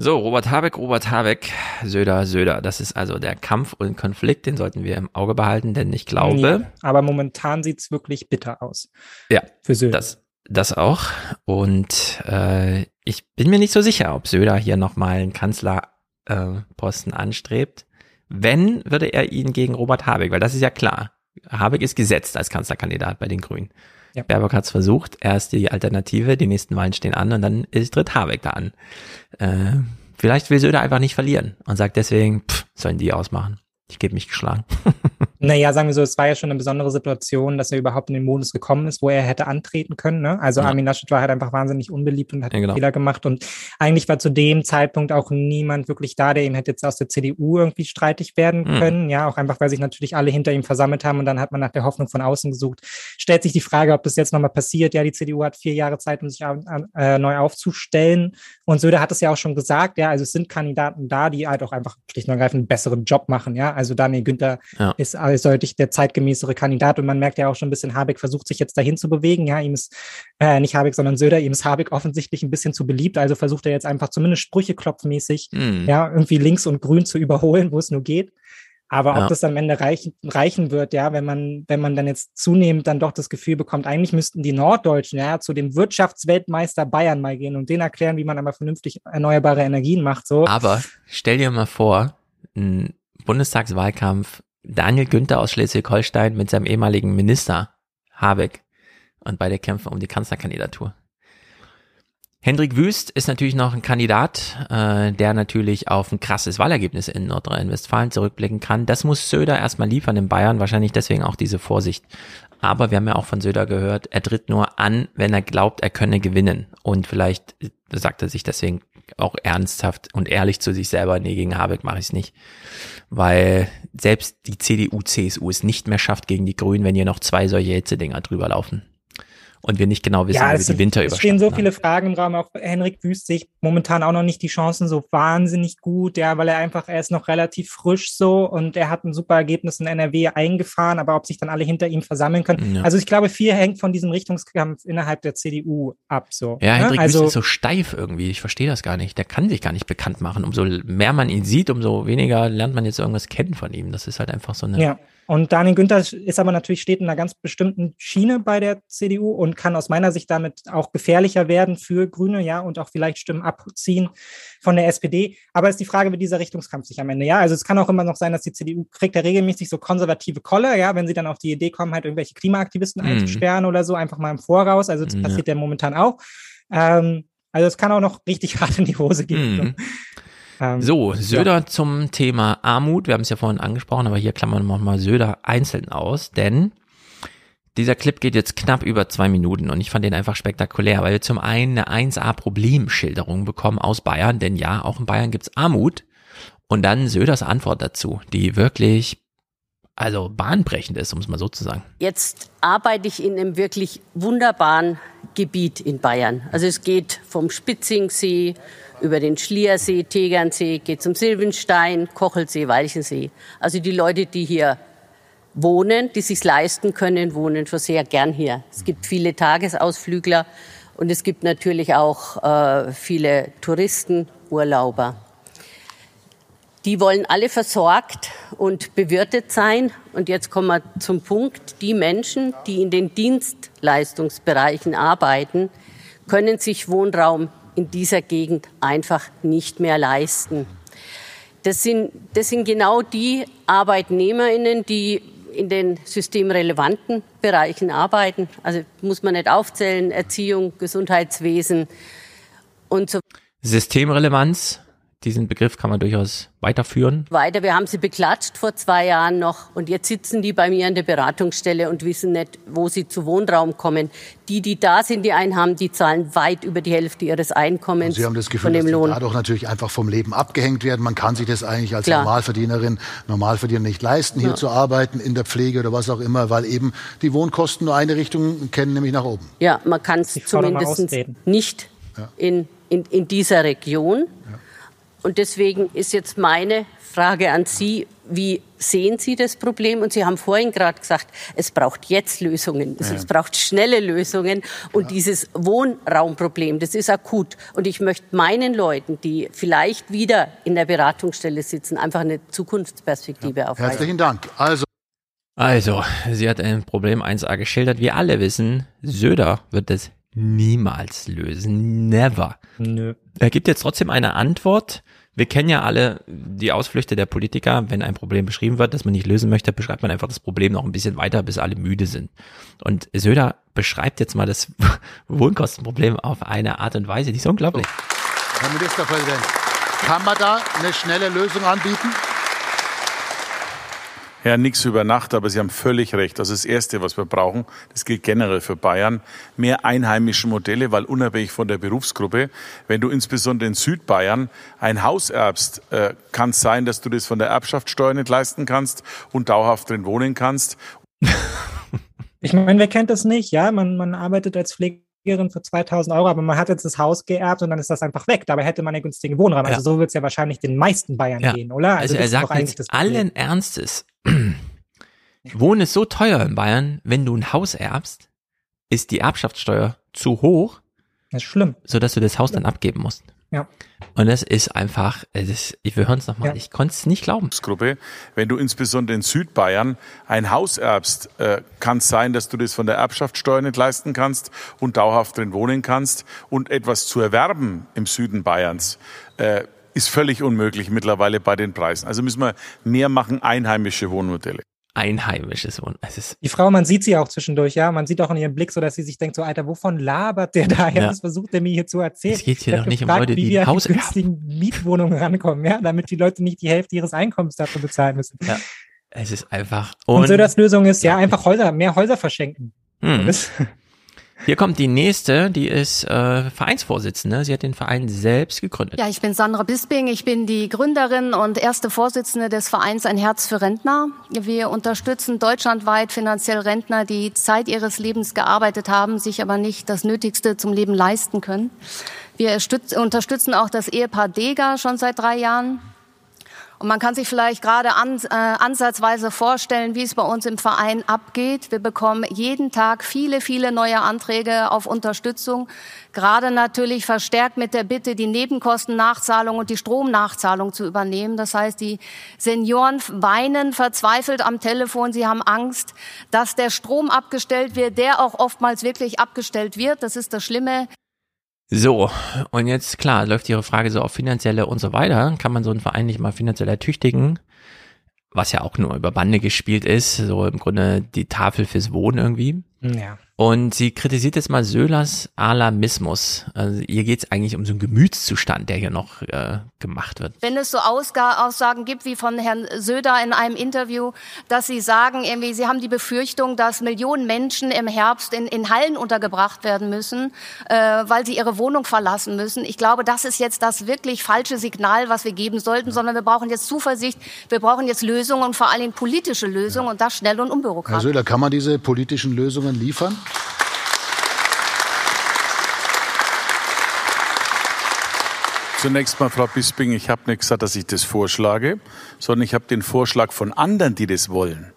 So, Robert Habeck, Robert Habeck, Söder, Söder. Das ist also der Kampf und Konflikt, den sollten wir im Auge behalten, denn ich glaube, Ja, aber momentan sieht's wirklich bitter aus. ja, Für Söder. das, das auch. Und äh, ich bin mir nicht so sicher, ob Söder hier nochmal einen Kanzlerposten äh, anstrebt. Wenn, würde er ihn gegen Robert Habeck, weil das ist ja klar. Habeck ist gesetzt als Kanzlerkandidat bei den Grünen. Ja. Baerbock hat es versucht, er ist die Alternative, die nächsten Wahlen stehen an und dann ist, tritt Habeck da an. Äh, vielleicht will Söder einfach nicht verlieren und sagt deswegen, pff, sollen die ausmachen. Ich gebe mich geschlagen. [LAUGHS] Naja, sagen wir so, es war ja schon eine besondere Situation, dass er überhaupt in den Modus gekommen ist, wo er hätte antreten können. Ne? Also Ja. Armin Laschet war halt einfach wahnsinnig unbeliebt und hat Ja, genau. Fehler gemacht. Und eigentlich war zu dem Zeitpunkt auch niemand wirklich da, der ihm hätte jetzt aus der CDU irgendwie streitig werden Mhm. können. Ja, auch einfach, weil sich natürlich alle hinter ihm versammelt haben und dann hat man nach der Hoffnung von außen gesucht. Stellt sich die Frage, ob das jetzt nochmal passiert. Ja, die CDU hat vier Jahre Zeit, um sich an, an, äh, neu aufzustellen. Und Söder hat es ja auch schon gesagt, ja, also es sind Kandidaten da, die halt auch einfach schlicht und ergreifend einen besseren Job machen. Ja, also Daniel Günther Ja. ist eindeutig der zeitgemäßere Kandidat und man merkt ja auch schon ein bisschen, Habeck versucht sich jetzt dahin zu bewegen. Ja, ihm ist äh, nicht Habeck, sondern Söder, ihm ist Habeck offensichtlich ein bisschen zu beliebt, also versucht er jetzt einfach zumindest Sprüche klopfmäßig, Hm. ja, irgendwie links und grün zu überholen, wo es nur geht. Aber ob Ja. das am Ende reichen, reichen wird, ja, wenn man, wenn man dann jetzt zunehmend dann doch das Gefühl bekommt, eigentlich müssten die Norddeutschen ja zu dem Wirtschaftsweltmeister Bayern mal gehen und denen erklären, wie man aber vernünftig erneuerbare Energien macht. So. Aber stell dir mal vor, ein Bundestagswahlkampf, Daniel Günther aus Schleswig-Holstein mit seinem ehemaligen Minister Habeck und beide kämpfen um die Kanzlerkandidatur. Hendrik Wüst ist natürlich noch ein Kandidat, äh, der natürlich auf ein krasses Wahlergebnis in Nordrhein-Westfalen zurückblicken kann. Das muss Söder erstmal liefern in Bayern, wahrscheinlich deswegen auch diese Vorsicht. Aber wir haben ja auch von Söder gehört, er tritt nur an, wenn er glaubt, er könne gewinnen. Und vielleicht sagt er sich deswegen auch ernsthaft und ehrlich zu sich selber, nee, gegen Habeck mache ich es nicht. Weil selbst die CDU, CSU es nicht mehr schafft gegen die Grünen, wenn hier noch zwei solche Hitze-Dinger drüber laufen. Und wir nicht genau wissen, Ja, wie wir die Winter es stehen so viele Fragen im Raum. Auch Henrik Wüst sehe ich momentan auch noch nicht die Chancen so wahnsinnig gut, ja, weil er einfach, er ist noch relativ frisch so und er hat ein super Ergebnis in NRW eingefahren, aber ob sich dann alle hinter ihm versammeln können. Ja. Also ich glaube, viel hängt von diesem Richtungskampf innerhalb der CDU ab. So. Ja, ne? Hendrik also, Wüst ist so steif irgendwie. Ich verstehe das gar nicht. Der kann sich gar nicht bekannt machen. Umso mehr man ihn sieht, umso weniger lernt man jetzt irgendwas kennen von ihm. Das ist halt einfach so eine. Ja. Und Daniel Günther ist aber natürlich steht in einer ganz bestimmten Schiene bei der CDU und kann aus meiner Sicht damit auch gefährlicher werden für Grüne, ja, und auch vielleicht Stimmen abziehen von der SPD. Aber ist die Frage, wie dieser Richtungskampf sich am Ende, ja. Also es kann auch immer noch sein, dass die CDU kriegt ja regelmäßig so konservative Kolle, ja, wenn sie dann auf die Idee kommen, halt irgendwelche Klimaaktivisten Mhm. einzusperren oder so, einfach mal im Voraus. Also das Ja. passiert ja momentan auch. Ähm, also es kann auch noch richtig [LAUGHS] hart in die Hose gehen. Mhm. Ähm, So, Söder ja. zum Thema Armut. Wir haben es ja vorhin angesprochen, aber hier klammern wir mal Söder einzeln aus, denn dieser Clip geht jetzt knapp über zwei Minuten und ich fand den einfach spektakulär, weil wir zum einen eine 1A-Problemschilderung bekommen aus Bayern, denn ja, auch in Bayern gibt's Armut und dann Söders Antwort dazu, die wirklich, also bahnbrechend ist, um es mal so zu sagen. Jetzt arbeite ich in einem wirklich wunderbaren Gebiet in Bayern. Also es geht vom Spitzingsee über den Schliersee, Tegernsee, geht zum Silbenstein, Kochelsee, Walchensee. Also die Leute, die hier wohnen, die sich leisten können, wohnen schon sehr gern hier. Es gibt viele Tagesausflügler und es gibt natürlich auch äh, viele Touristen, Urlauber. Die wollen alle versorgt und bewirtet sein. Und jetzt kommen wir zum Punkt. Die Menschen, die in den Dienstleistungsbereichen arbeiten, können sich Wohnraum in dieser Gegend einfach nicht mehr leisten. Das sind, das sind genau die ArbeitnehmerInnen, die in den systemrelevanten Bereichen arbeiten. Also muss man nicht aufzählen, Erziehung, Gesundheitswesen und so Systemrelevanz, diesen Begriff kann man durchaus weiterführen. weiter. Wir haben sie beklatscht vor zwei Jahren noch und jetzt sitzen die bei mir in der Beratungsstelle und wissen nicht, wo sie zu Wohnraum kommen. Die, die da sind, die einen haben, die zahlen weit über die Hälfte ihres Einkommens Sie haben das Gefühl, von dass die Lohn. dadurch natürlich einfach vom Leben abgehängt werden. Man kann sich das eigentlich als Klar. Normalverdienerin, Normalverdiener nicht leisten, hier Ja. zu arbeiten, in der Pflege oder was auch immer, weil eben die Wohnkosten nur eine Richtung kennen, nämlich nach oben. Ja, man kann es zumindest nicht in, in, in dieser Region. Und deswegen ist jetzt meine Frage an Sie, wie sehen Sie das Problem? Und Sie haben vorhin gerade gesagt, es braucht jetzt Lösungen, es, Ja. es braucht schnelle Lösungen. Und dieses Wohnraumproblem, das ist akut. Und ich möchte meinen Leuten, die vielleicht wieder in der Beratungsstelle sitzen, einfach eine Zukunftsperspektive aufweisen. Herzlichen Dank. Also Also, sie hat ein Problem 1a geschildert. Wir alle wissen, Söder wird es niemals lösen. Never. Nö. Er gibt jetzt trotzdem eine Antwort. Wir kennen ja alle die Ausflüchte der Politiker. Wenn ein Problem beschrieben wird, das man nicht lösen möchte, beschreibt man einfach das Problem noch ein bisschen weiter, bis alle müde sind. Und Söder beschreibt jetzt mal das [LAUGHS] Wohnkostenproblem auf eine Art und Weise, die ist unglaublich. Herr Ministerpräsident, kann man da eine schnelle Lösung anbieten? Ja, nichts über Nacht, aber Sie haben völlig recht. Das ist das Erste, was wir brauchen. Das gilt generell für Bayern. Mehr einheimische Modelle, weil unabhängig von der Berufsgruppe, wenn du insbesondere in Südbayern ein Haus erbst, äh, kann es sein, dass du das von der Erbschaftssteuer nicht leisten kannst und dauerhaft drin wohnen kannst. [LAUGHS] Ich meine, wer kennt das nicht? Ja, man, man arbeitet als Pflegerin für 2000 Euro, aber man hat jetzt das Haus geerbt und dann ist das einfach weg. Dabei hätte man einen günstigen Wohnraum. Also Ja. so wird es ja wahrscheinlich den meisten Bayern Ja. gehen, oder? Also, das er sagt eigentlich jetzt allen Ernstes, [CLEARS THROAT] Wohnen ist so teuer in Bayern, wenn du ein Haus erbst, ist die Erbschaftssteuer zu hoch. Das ist schlimm. Sodass du das Haus dann abgeben musst. Ja. Und es ist einfach, es ist, wir hören es nochmal, Ja. ich konnte es nicht glauben. Gruppe. Wenn du insbesondere in Südbayern ein Haus erbst, äh, kann es sein, dass du das von der Erbschaftssteuer nicht leisten kannst und dauerhaft drin wohnen kannst. Und etwas zu erwerben im Süden Bayerns äh, ist völlig unmöglich mittlerweile bei den Preisen. Also müssen wir mehr machen, einheimische Wohnmodelle. Einheimisches Wohnen. Es ist Die Frau, man sieht sie auch zwischendurch, ja. Man sieht auch in ihrem Blick so, dass sie sich denkt, so, Alter, wovon labert der da? Ja. Was versucht der mir hier zu erzählen? Es geht hier doch nicht um gefragt, Leute, wie die wir ein an Haus die günstigen Mietwohnungen rankommen, ja, damit die Leute nicht die Hälfte ihres Einkommens dafür bezahlen müssen. Ja. Es ist einfach. Und, so das Lösung ist, ja, einfach Häuser, mehr Häuser verschenken. Hm. Hier kommt die nächste, die ist äh, Vereinsvorsitzende. Sie hat den Verein selbst gegründet. Ja, ich bin Sandra Bisping. Ich bin die Gründerin und erste Vorsitzende des Vereins Ein Herz für Rentner. Wir unterstützen deutschlandweit finanziell Rentner, die Zeit ihres Lebens gearbeitet haben, sich aber nicht das Nötigste zum Leben leisten können. Wir stütz- unterstützen auch das Ehepaar Deger schon seit drei Jahren. Und man kann sich vielleicht gerade äh, ansatzweise vorstellen, wie es bei uns im Verein abgeht. Wir bekommen jeden Tag viele, viele neue Anträge auf Unterstützung. Gerade natürlich verstärkt mit der Bitte, die Nebenkostennachzahlung und die Stromnachzahlung zu übernehmen. Das heißt, die Senioren weinen verzweifelt am Telefon. Sie haben Angst, dass der Strom abgestellt wird, der auch oftmals wirklich abgestellt wird. Das ist das Schlimme. So, und jetzt klar, läuft Ihre Frage so auf finanzielle und so weiter. Kann man so einen Verein nicht mal finanziell ertüchtigen? Was ja auch nur über Bande gespielt ist, so im Grunde die Tafel fürs Wohnen irgendwie. ja. Und sie kritisiert jetzt mal Söhlers Alarmismus. Also ihr geht es eigentlich um so einen Gemütszustand, der hier noch äh, gemacht wird. Wenn es so Ausga Aussagen gibt wie von Herrn Söder in einem Interview, dass Sie sagen, irgendwie, Sie haben die Befürchtung, dass Millionen Menschen im Herbst in, in Hallen untergebracht werden müssen, äh, weil sie ihre Wohnung verlassen müssen. Ich glaube, das ist jetzt das wirklich falsche Signal, was wir geben sollten, sondern wir brauchen jetzt Zuversicht, wir brauchen jetzt Lösungen und vor allen Dingen politische Lösungen und das schnell und Herr unbürokratisch. Söder, kann man diese politischen Lösungen liefern? Zunächst mal, Frau Bisping, ich habe nicht gesagt, dass ich das vorschlage, sondern ich habe den Vorschlag von anderen, die das wollen,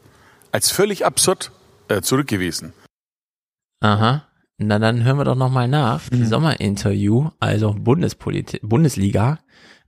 als völlig absurd äh, zurückgewiesen. Aha. Na dann hören wir doch nochmal nach. Die Sommerinterview, also Bundespolit Bundesliga,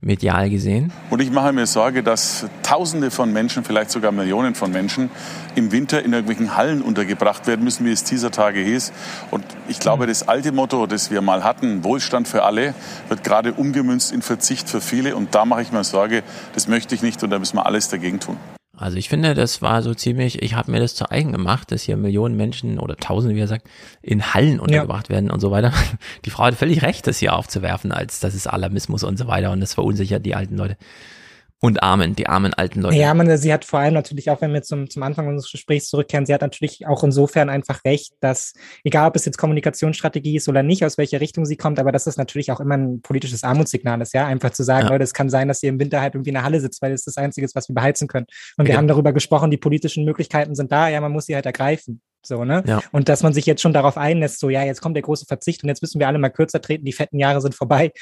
medial gesehen. Und ich mache mir Sorge, dass Tausende von Menschen, vielleicht sogar Millionen von Menschen, im Winter in irgendwelchen Hallen untergebracht werden müssen, wie es dieser Tage hieß. Und ich glaube, das alte Motto, das wir mal hatten, Wohlstand für alle, wird gerade umgemünzt in Verzicht für viele. Und da mache ich mir Sorge, das möchte ich nicht und da müssen wir alles dagegen tun. Also ich finde, das war so ziemlich, ich habe mir das zu eigen gemacht, dass hier Millionen Menschen oder Tausende, wie er sagt, in Hallen untergebracht werden und so weiter. [LAUGHS] Die Frau hat völlig recht, das hier aufzuwerfen, als das ist Alarmismus und so weiter und das verunsichert die alten Leute. Und Armen, die armen alten Leute. Ja, man, sie hat vor allem natürlich, auch wenn wir zum, zum Anfang unseres Gesprächs zurückkehren, sie hat natürlich auch insofern einfach recht, dass, egal ob es jetzt Kommunikationsstrategie ist oder nicht, aus welcher Richtung sie kommt, aber dass das natürlich auch immer ein politisches Armutssignal ist, ja, einfach zu sagen, Ja. Leute, es kann sein, dass ihr im Winter halt irgendwie in der Halle sitzt, weil das das Einzige ist, was wir beheizen können. Und wir Ja. haben darüber gesprochen, die politischen Möglichkeiten sind da, ja, man muss sie halt ergreifen. So, ne? Ja. Und dass man sich jetzt schon darauf einlässt, so, ja, jetzt kommt der große Verzicht und jetzt müssen wir alle mal kürzer treten, die fetten Jahre sind vorbei,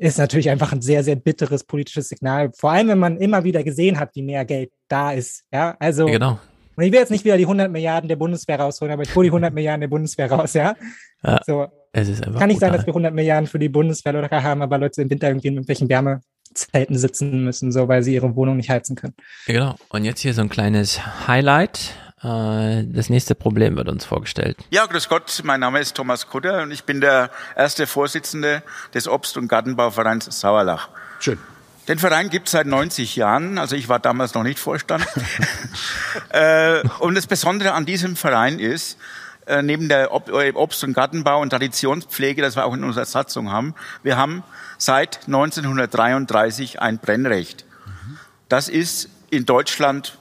ist natürlich einfach ein sehr, sehr bitteres politisches Signal. Vor allem, wenn man immer wieder gesehen hat, wie mehr Geld da ist. Ja, also. Genau. Und ich will jetzt nicht wieder die 100 Milliarden der Bundeswehr rausholen, aber ich hole die 100 Milliarden der Bundeswehr raus, ja? Ja, So. es ist einfach Kann nicht sein, dass wir 100 Milliarden für die Bundeswehr oder haben, aber Leute im Winter irgendwie in irgendwelchen Wärmezelten sitzen müssen, so, weil sie ihre Wohnung nicht heizen können. Ja, Genau. Und jetzt hier so ein kleines Highlight. Äh, Das nächste Problem wird uns vorgestellt. Ja, grüß Gott, mein Name ist Thomas Kutter und ich bin der erste Vorsitzende des Obst- und Gartenbauvereins Sauerlach. Schön. Den Verein gibt es seit 90 Jahren, also ich war damals noch nicht Vorstand. [LAUGHS] äh, und das Besondere an diesem Verein ist, äh, neben der Ob Obst- und Gartenbau und Traditionspflege, das wir auch in unserer Satzung haben, wir haben seit 1933 ein Brennrecht. Das ist in Deutschland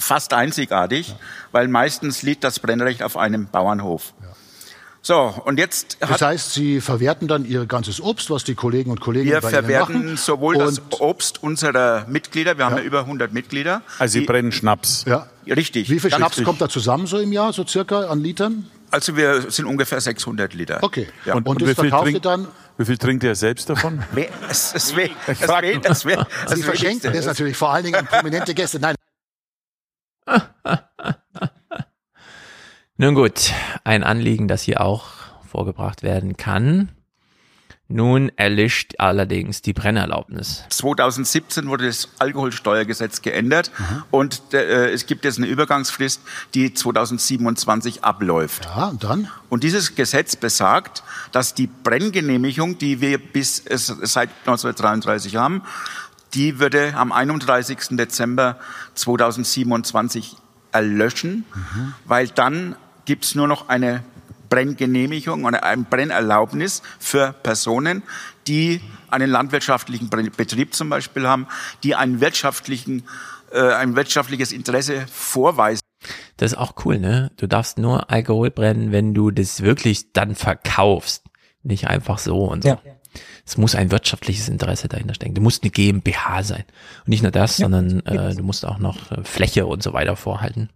fast einzigartig, weil meistens liegt das Brennrecht auf einem Bauernhof. So, und jetzt Das heißt, Sie verwerten dann Ihr ganzes Obst, was die Kollegen und Kollegen wir bei Ihnen verwerten machen. sowohl das Und- Obst unserer Mitglieder, wir haben ja über 100 Mitglieder. Also Sie die- brennen Schnaps. Ja. Richtig. Wie viel Schnaps richtig. kommt da zusammen so im Jahr, so circa an Litern? Also wir sind ungefähr 600 Liter. Okay. Ja. Und, das wie viel verkauft ihr trinkt- dann? Wie viel trinkt ihr selbst davon? [LAUGHS] Es, es, we- es, frag we- nur. es, es Sie verschenken das natürlich vor allen Dingen an prominente Gäste. Nein, [LAUGHS] Nun gut, ein Anliegen, das hier auch vorgebracht werden kann. Nun erlischt allerdings die Brennerlaubnis. 2017 wurde das Alkoholsteuergesetz geändert mhm. und äh, es gibt jetzt eine Übergangsfrist, die 2027 abläuft. Ja, und dann? Und dieses Gesetz besagt, dass die Brenngenehmigung, die wir bis äh, seit 1933 haben, die würde am 31. Dezember 2027 erlöschen, mhm. weil dann gibt es nur noch eine Brenngenehmigung oder ein Brennerlaubnis für Personen, die einen landwirtschaftlichen Betrieb zum Beispiel haben, die einen wirtschaftlichen, äh, ein wirtschaftliches Interesse vorweisen. Das ist auch cool, ne? Du darfst nur Alkohol brennen, wenn du das wirklich dann verkaufst. Nicht einfach so und so. Ja. Es muss ein wirtschaftliches Interesse dahinter stecken. Du musst eine GmbH sein. Und nicht nur das, ja, sondern äh, du musst auch noch äh, Fläche und so weiter vorhalten.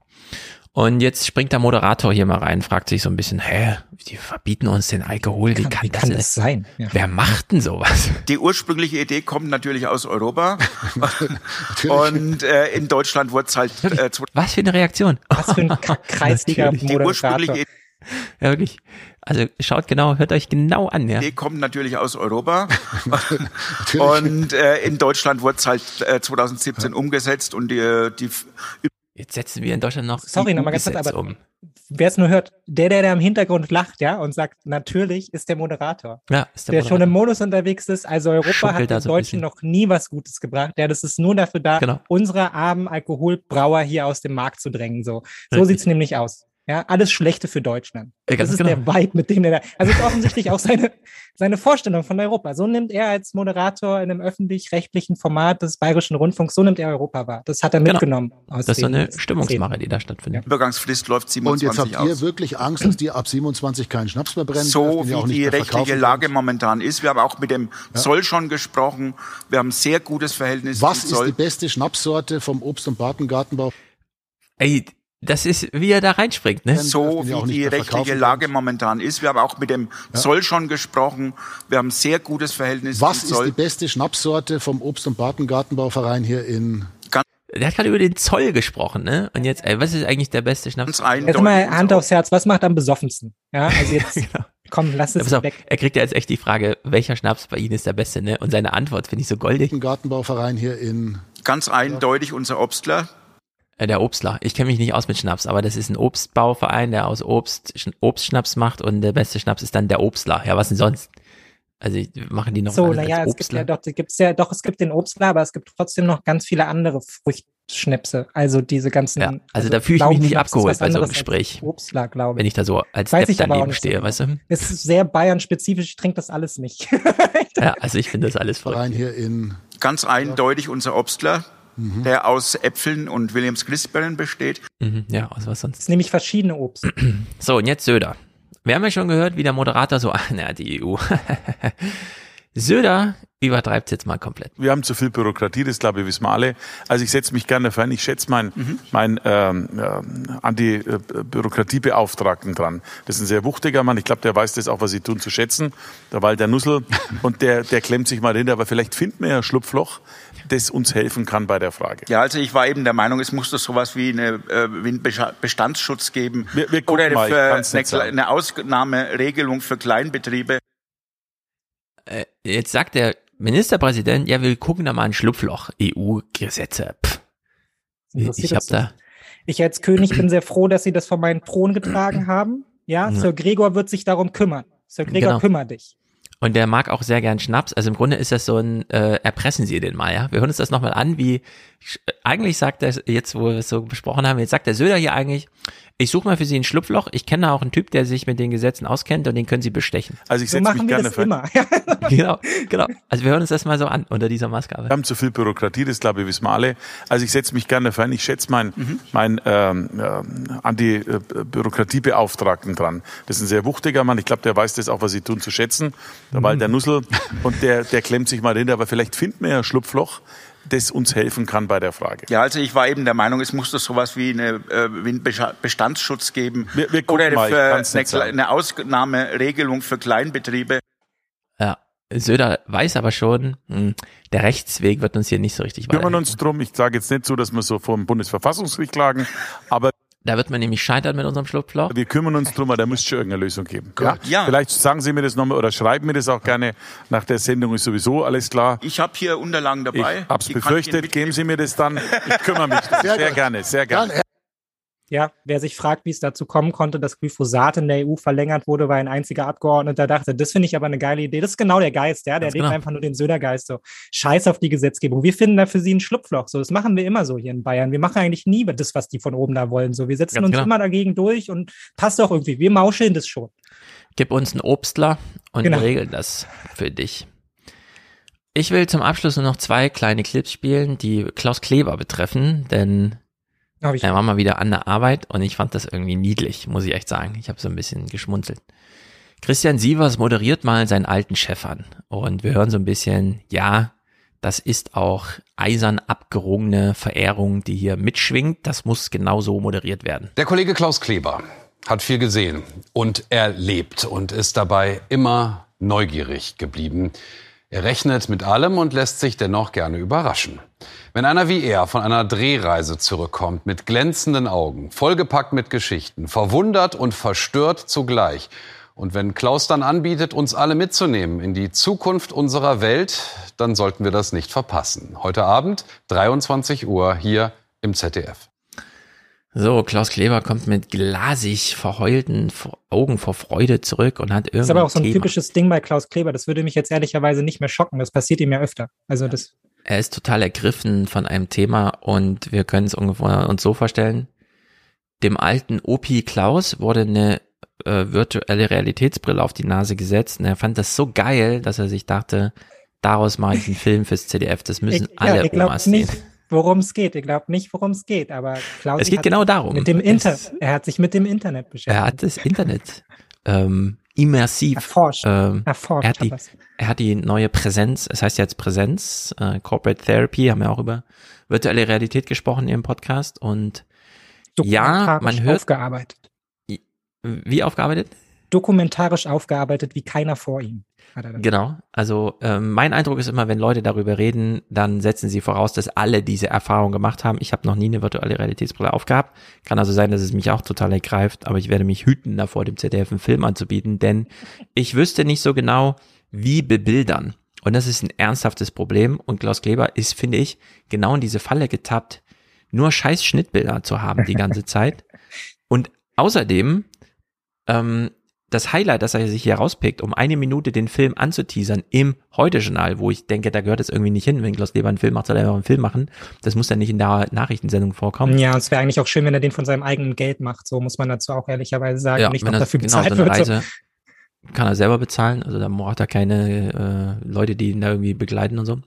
Und jetzt springt der Moderator hier mal rein, fragt sich so ein bisschen, hä, die verbieten uns den Alkohol, wie kann, wie kann, das, das sein? Ja. Wer macht denn sowas? Die ursprüngliche Idee kommt natürlich aus Europa [LAUGHS] und äh, in Deutschland wurde es halt... Äh, Was für eine Reaktion? Was für ein [LAUGHS] kreislicher Moderator. Die ursprüngliche Idee ja, wirklich. Also schaut genau, hört euch genau an. Ja. Die kommt natürlich aus Europa [LAUGHS] und äh, in Deutschland wurde es halt äh, 2017 umgesetzt und die, die Jetzt setzen wir in Deutschland noch. Sorry, nochmal ganz kurz, aber um. wer es nur hört, der, der da im Hintergrund lacht, ja, und sagt, natürlich ist der Moderator. Ja, ist der, der Moderator. schon im Modus unterwegs ist. Also Europa Schuppelt hat den Deutschen noch nie was Gutes gebracht. Ja, das ist nur dafür da, genau. unsere armen Alkoholbrauer hier aus dem Markt zu drängen. So, so sieht's nämlich aus. Ja, alles Schlechte für Deutschland. Ja, das ist genau. der Vibe, mit dem er da. Also ist offensichtlich auch seine, seine Vorstellung von Europa. So nimmt er als Moderator in einem öffentlich-rechtlichen Format des Bayerischen Rundfunks, so nimmt er Europa wahr. Das hat er genau. mitgenommen. Aus das ist so eine Stimmungsmache, die da stattfindet. Ja. Übergangsfrist läuft 27 Und jetzt habt ihr wirklich Angst, dass die ab 27 keinen Schnaps mehr brennen? So wie die rechtliche Lage momentan ist. Wir haben auch mit dem ja. Zoll schon gesprochen. Wir haben ein sehr gutes Verhältnis Was ist die beste Schnapssorte vom Obst- und Gartenbau? Ey, das ist, wie er da reinspringt, ne? So wie die rechtliche Lage momentan ist. Wir haben auch mit dem ja. Zoll schon gesprochen. Wir haben ein sehr gutes Verhältnis. Was ist die beste Schnapssorte vom Obst- und Gartenbauverein hier in der hat gerade über den Zoll gesprochen, ne? Und jetzt, ey, was ist eigentlich der beste Schnaps? Jetzt mal Hand aufs Herz, was macht am besoffensten? Ja, also [LAUGHS] jetzt, genau. komm, lass es auf, weg. Er kriegt ja jetzt echt die Frage, welcher Schnaps bei Ihnen ist der beste, ne? Und seine Antwort finde ich so goldig. Gartenbauverein hier in. Ganz eindeutig unser Obstler. Äh, der Obstler. Ich kenne mich nicht aus mit Schnaps, aber das ist ein Obstbauverein, der aus Obst Obstschnaps macht und der beste Schnaps ist dann der Obstler. Ja, was denn sonst? Also machen die noch so, naja, es gibt ja doch, gibt's ja doch, es gibt den Obstler, aber es gibt trotzdem noch ganz viele andere Fruchtschnäpse. Also diese ganzen. Ja, also, also da fühle ich mich nicht abgeholt bei so einem Gespräch. Obstler, glaube ich. Wenn ich da so als Weiß Depp daneben stehe, weißt du? Es ist sehr Bayern-spezifisch, ich trinke das alles nicht. ja, also ich finde das alles [LAUGHS] voll. Rein hier in. Ganz eindeutig unser Obstler mhm. der aus Äpfeln und Williams Christbeeren besteht. Mhm, ja, aus was sonst? Das ist nämlich verschiedene Obst. [CLEARS THROAT] So, und jetzt Söder. Wir haben ja schon gehört, wie der Moderator so, ach, [LAUGHS] na, die EU. [LAUGHS] Söder übertreibt jetzt mal komplett. Wir haben zu viel Bürokratie, das glaube ich wissen wir alle. Also ich setze mich gerne dafür ein. Ich schätze meinen mhm. mein, ähm, äh, Anti-Bürokratiebeauftragten dran. Das ist ein sehr wuchtiger Mann. Ich glaube, der weiß das auch, was sie tun, zu schätzen. Der Walter Nussel. [LAUGHS] Und der, der klemmt sich mal dahinter. Aber vielleicht finden wir ja Schlupfloch, das uns helfen kann bei der Frage. Ja, also ich war eben der Meinung, es muss doch sowas wie, eine, äh, wie einen Bestandsschutz geben. Wir, wir oder eine, eine, eine Ausnahmeregelung für Kleinbetriebe. Äh, jetzt sagt der Ministerpräsident, ja, wir gucken da mal ein Schlupfloch. EU-Gesetze. Ich, ich habe da. Ich als König bin sehr froh, dass Sie das von meinen Thron getragen haben. Ja, ja. Sir Gregor wird sich darum kümmern. Sir Gregor, genau. kümmere dich. Und der mag auch sehr gern Schnaps. Also im Grunde ist das so ein, äh, erpressen Sie den mal, ja. Wir hören uns das nochmal an, wie, eigentlich sagt er jetzt, wo wir es so besprochen haben, jetzt sagt der Söder hier eigentlich, ich suche mal für Sie ein Schlupfloch. Ich kenne auch einen Typ, der sich mit den Gesetzen auskennt und den können Sie bestechen. Also ich setze so mich gerne für. Immer. [LAUGHS] genau, genau. Also wir hören uns das mal so an unter dieser Maßgabe. Wir haben zu viel Bürokratie, das glaube ich wissen wir alle. Also ich setze mich gerne für ein. Ich schätze meinen mhm. mein, ähm, äh, Anti-Bürokratiebeauftragten dran. Das ist ein sehr wuchtiger Mann. Ich glaube, der weiß das auch, was sie tun, zu schätzen. Der mhm. Walter Nussel. Und der, der klemmt sich mal hinter. Aber vielleicht finden wir ja Schlupfloch das uns helfen kann bei der Frage. Ja, also ich war eben der Meinung, es muss doch sowas wie, eine, äh, wie einen Bestandsschutz geben wir, wir oder mal, eine, eine Ausnahmeregelung für Kleinbetriebe. Ja, Söder weiß aber schon, hm, der Rechtsweg wird uns hier nicht so richtig weiterhelfen. Wir kümmern uns drum. Ich sage jetzt nicht so, dass wir so vor dem Bundesverfassungsgericht klagen, aber Da wird man nämlich scheitern mit unserem Schlupfloch. Wir kümmern uns drum, aber da müsste schon irgendeine Lösung geben. Ja. Ja. Vielleicht sagen Sie mir das nochmal oder schreiben mir das auch gerne. Nach der Sendung ist sowieso alles klar. Ich habe hier Unterlagen dabei. Ich hab's Die befürchtet. Geben Sie mir das dann. Ich kümmere mich. [LAUGHS] Sehr, Sehr gerne, sehr gerne. Ja, wer sich fragt, wie es dazu kommen konnte, dass Glyphosat in der EU verlängert wurde, weil ein einziger Abgeordneter dachte, das finde ich aber eine geile Idee. Das ist genau der Geist, ja. Der Ganz lebt genau. einfach nur den Söder-Geist so. Scheiß auf die Gesetzgebung. Wir finden da für sie ein Schlupfloch. So, das machen wir immer so hier in Bayern. Wir machen eigentlich nie das, was die von oben da wollen. So, wir setzen Ganz uns genau. immer dagegen durch und passt doch irgendwie. Wir mauscheln das schon. Gib uns einen Obstler und Genau. wir regeln das für dich. Ich will zum Abschluss nur noch zwei kleine Clips spielen, die Klaus Kleber betreffen, denn Hab ich- er war mal wieder an der Arbeit und ich fand das irgendwie niedlich, muss ich echt sagen. Ich habe so ein bisschen geschmunzelt. Christian Sievers moderiert mal seinen alten Chef an und wir hören so ein bisschen, ja, das ist auch eisern abgerungene Verehrung, die hier mitschwingt. Das muss genauso moderiert werden. Der Kollege Klaus Kleber hat viel gesehen und erlebt und ist dabei immer neugierig geblieben. Er rechnet mit allem und lässt sich dennoch gerne überraschen. Wenn einer wie er von einer Drehreise zurückkommt, mit glänzenden Augen, vollgepackt mit Geschichten, verwundert und verstört zugleich, und wenn Klaus dann anbietet, uns alle mitzunehmen in die Zukunft unserer Welt, dann sollten wir das nicht verpassen. Heute Abend, 23 Uhr, hier im ZDF. So, Klaus Kleber kommt mit glasig verheulten Augen vor Freude zurück und hat Das ist aber auch so ein Thema. typisches Ding bei Klaus Kleber. Das würde mich jetzt ehrlicherweise nicht mehr schocken. Das passiert ihm ja öfter. Also das, Er ist total ergriffen von einem Thema und wir können es ungefähr uns so vorstellen. Dem alten Opi Klaus wurde eine äh, virtuelle Realitätsbrille auf die Nase gesetzt und er fand das so geil, dass er sich dachte, daraus mache ich einen Film fürs ZDF. Das müssen ich, alle ja, Omas sehen. nicht, worum es geht. Ich glaube nicht, worum es geht. Aber Klaus Es geht genau darum. Mit dem Inter Es- er hat sich mit dem Internet beschäftigt. Er hat das Internet ähm, immersiv Erforscht. Ähm, Erforscht er, hat die, er hat die neue Präsenz, es heißt jetzt Präsenz, äh, Corporate Therapy, haben wir auch über virtuelle Realität gesprochen im Podcast und ja, man hört, aufgearbeitet. wie aufgearbeitet? Dokumentarisch aufgearbeitet wie keiner vor ihm. Genau. Also ähm, mein Eindruck ist immer, wenn Leute darüber reden, dann setzen sie voraus, dass alle diese Erfahrung gemacht haben. Ich habe noch nie eine virtuelle Realitätsbrille aufgehabt. Kann also sein, dass es mich auch total ergreift, aber ich werde mich hüten, davor dem ZDF einen Film anzubieten, denn ich wüsste nicht so genau, wie bebildern. Und das ist ein ernsthaftes Problem. Und Klaus Kleber ist, finde ich, genau in diese Falle getappt, nur scheiß Schnittbilder zu haben die ganze [LAUGHS] Zeit. Und außerdem ähm, das Highlight, das er sich hier rauspickt, um eine Minute den Film anzuteasern im Heute-Journal, wo ich denke, da gehört es irgendwie nicht hin, wenn Klaus Kleber einen Film macht, soll er einfach einen Film machen. Das muss dann nicht in der Nachrichtensendung vorkommen. Ja, es wäre eigentlich auch schön, wenn er den von seinem eigenen Geld macht. So muss man dazu auch ehrlicherweise sagen. Ja, nicht wenn noch er dafür genau bezahlt so wird. So. Reise kann er selber bezahlen, also da braucht er keine äh, Leute, die ihn da irgendwie begleiten und so.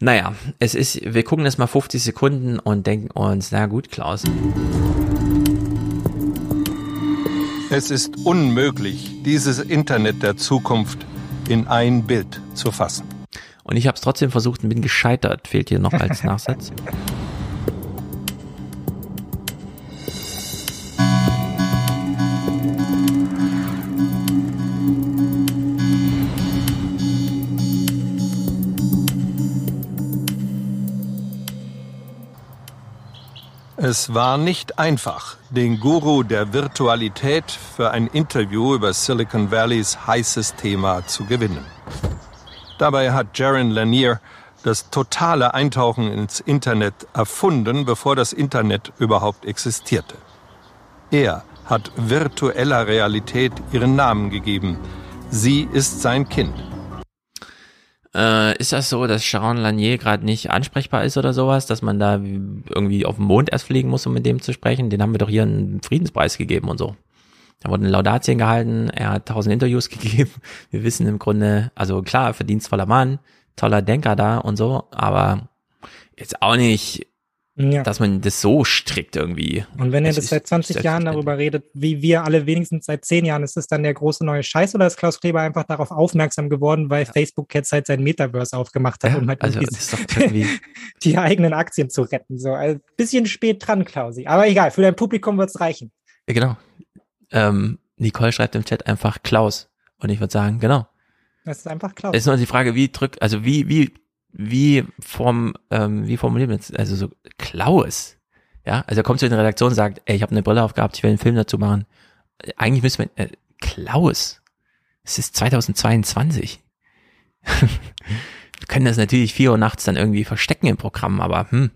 Naja, es ist, wir gucken das mal 50 Sekunden und denken uns, na gut, Klaus. Es ist unmöglich, dieses Internet der Zukunft in ein Bild zu fassen. Und ich habe es trotzdem versucht und bin gescheitert, fehlt hier noch als [LAUGHS] Nachsatz. Es war nicht einfach, den Guru der Virtualität für ein Interview über Silicon Valleys heißes Thema zu gewinnen. Dabei hat Jaron Lanier das totale Eintauchen ins Internet erfunden, bevor das Internet überhaupt existierte. Er hat virtueller Realität ihren Namen gegeben. Sie ist sein Kind. Äh, ist das so, dass Sharon Lanier gerade nicht ansprechbar ist oder sowas, dass man da irgendwie auf den Mond erst fliegen muss, um mit dem zu sprechen? Den haben wir doch hier einen Friedenspreis gegeben und so. Da wurden Laudatien gehalten, er hat tausend Interviews [LAUGHS] gegeben. Wir wissen im Grunde, also klar, verdienstvoller Mann, toller Denker da und so, aber jetzt auch nicht, Ja. dass man das so strikt irgendwie. Und wenn er Es das ist seit 20 Jahren darüber redet, wie wir alle wenigstens seit 10 Jahren, ist das dann der große neue Scheiß oder ist Klaus Kleber einfach darauf aufmerksam geworden, weil Facebook jetzt halt sein Metaverse aufgemacht hat, um halt also das irgendwie, [LAUGHS] die eigenen Aktien zu retten. So, also bisschen spät dran, Klausi. Aber egal, für dein Publikum wird's reichen. ja, genau. Ähm, Nicole schreibt im Chat einfach Klaus. Und ich würde sagen, genau. Das ist einfach Klaus. Es ist nur die Frage, wie drück, also wie, wie, wie vom, ähm, wie formuliert man es? Also so Klaus. Ja, also er kommt zu den Redaktionen und sagt, ey, ich habe eine Brille aufgehabt, ich will einen Film dazu machen. Eigentlich müssen wir, äh, Klaus, es ist 2022. [LAUGHS] wir können das natürlich vier Uhr nachts dann irgendwie verstecken im Programm, aber hm.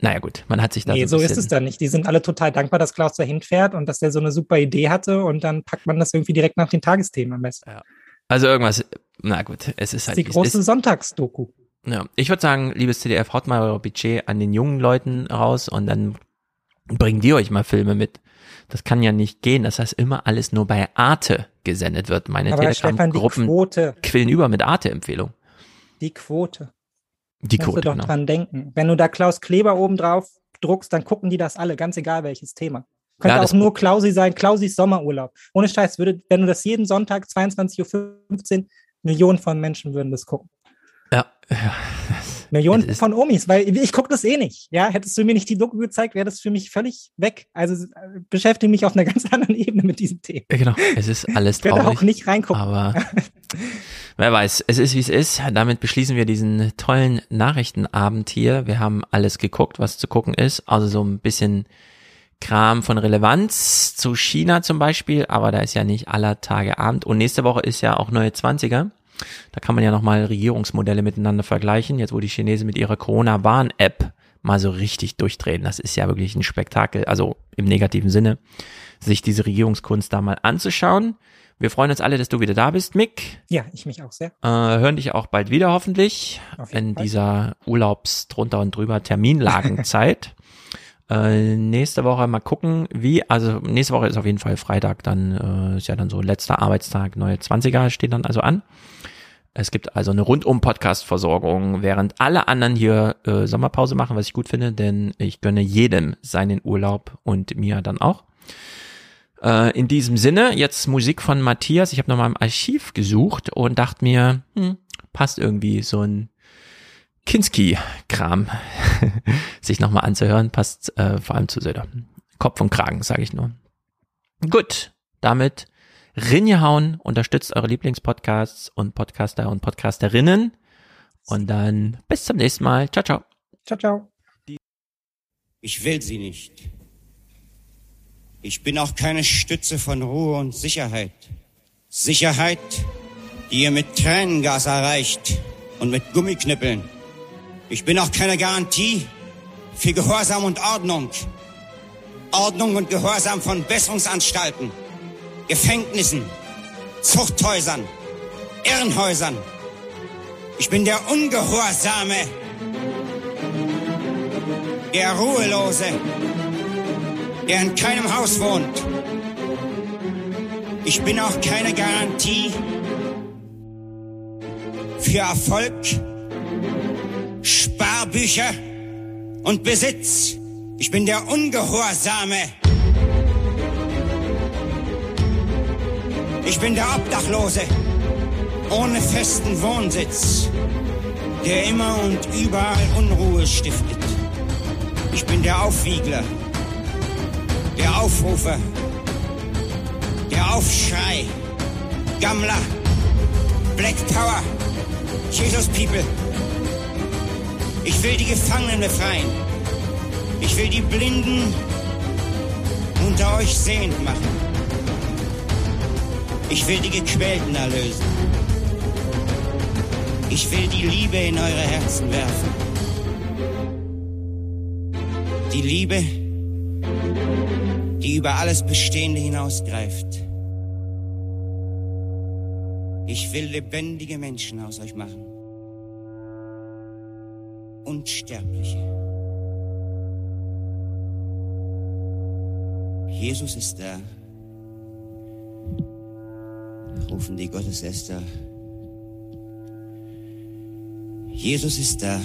Naja gut, man hat sich da Nee, so, so ist es dann nicht. Die sind alle total dankbar, dass Klaus dahin fährt und dass der so eine super Idee hatte und dann packt man das irgendwie direkt nach den Tagesthemen am besten. Ja. Also irgendwas, na gut, es ist halt. Die große Sonntagsdoku. Ja, ich würde sagen, liebes CDF, haut mal euer Budget an den jungen Leuten raus und dann bringen die euch mal Filme mit. Das kann ja nicht gehen, dass das immer alles nur bei Arte gesendet wird. Meine Telegram-Gruppen quillen über mit Arte-Empfehlung. Die Quote. Die Quote, Musst du doch genau. dran denken. Wenn du da Klaus Kleber oben drauf druckst, dann gucken die das alle, ganz egal welches Thema. Könnte Ja, auch nur Klausi sein, Klausis Sommerurlaub. Ohne Scheiß, würde, wenn du das jeden Sonntag 22.15 Uhr, Millionen von Menschen würden das gucken. Ja. [LAUGHS] Millionen von Omis, weil ich gucke das eh nicht. Ja, hättest du mir nicht die Doku gezeigt, wäre das für mich völlig weg. Also äh, beschäftige mich auf einer [LAUGHS] ganz anderen Ebene mit diesem Thema. Ja, Genau, es ist [LAUGHS] alles Ich werde traurig. auch nicht reingucken. Aber wer weiß, es ist wie es ist. Damit beschließen wir diesen tollen Nachrichtenabend hier. Wir haben alles geguckt, was zu gucken ist. Also so ein bisschen Kram von Relevanz zu China zum Beispiel, aber da ist ja nicht aller Tage Abend. Und nächste Woche ist ja auch neue 20er. Da kann man ja nochmal Regierungsmodelle miteinander vergleichen. Jetzt, wo die Chinesen mit ihrer Corona-Warn-App mal so richtig durchdrehen. Das ist ja wirklich ein Spektakel, also im negativen Sinne, sich diese Regierungskunst da mal anzuschauen. Wir freuen uns alle, dass du wieder da bist, Mick. Ja, ich mich auch sehr. Äh, hören dich auch bald wieder hoffentlich in Fall. dieser Urlaubs drunter und drüber Terminlagenzeit. [LAUGHS] äh, nächste Woche mal gucken, wie, also nächste Woche ist auf jeden Fall Freitag, dann äh, ist ja dann so letzter Arbeitstag, neue 20er stehen dann also an. Es gibt also eine rundum Podcast-Versorgung, während alle anderen hier äh, Sommerpause machen, was ich gut finde, denn ich gönne jedem seinen Urlaub und mir dann auch. Äh, in diesem Sinne, jetzt Musik von Matthias. Ich habe nochmal im Archiv gesucht und dachte mir, hm, passt irgendwie so ein Kinski-Kram [LAUGHS] sich nochmal anzuhören, passt äh, vor allem zu Söder. Kopf und Kragen, sage ich nur. Gut, damit Rinjehauen, unterstützt eure Lieblingspodcasts und Podcaster und Podcasterinnen. Und dann bis zum nächsten Mal. Ciao, ciao. Ciao, ciao. Ich will sie nicht. Ich bin auch keine Stütze von Ruhe und Sicherheit. Sicherheit, die ihr mit Tränengas erreicht und mit Gummiknüppeln. Ich bin auch keine Garantie für Gehorsam und Ordnung. Ordnung und Gehorsam von Besserungsanstalten, Gefängnissen, Zuchthäusern, Irrenhäusern. Ich bin der Ungehorsame, der Ruhelose, der in keinem Haus wohnt. Ich bin auch keine Garantie für Erfolg, Sparbücher und Besitz. Ich bin der Ungehorsame. Ich bin der Obdachlose ohne festen Wohnsitz, der immer und überall Unruhe stiftet. Ich bin der Aufwiegler, der Aufrufer, der Aufschrei, Gammler, Black Power, Jesus People. Ich will die Gefangenen befreien. Ich will die Blinden unter euch sehend machen. Ich will die Gequälten erlösen. Ich will die Liebe in eure Herzen werfen. Die Liebe, die über alles Bestehende hinausgreift. Ich will lebendige Menschen aus euch machen. Unsterbliche. Jesus ist da. Rufen die Gottesläster. Jesus ist da.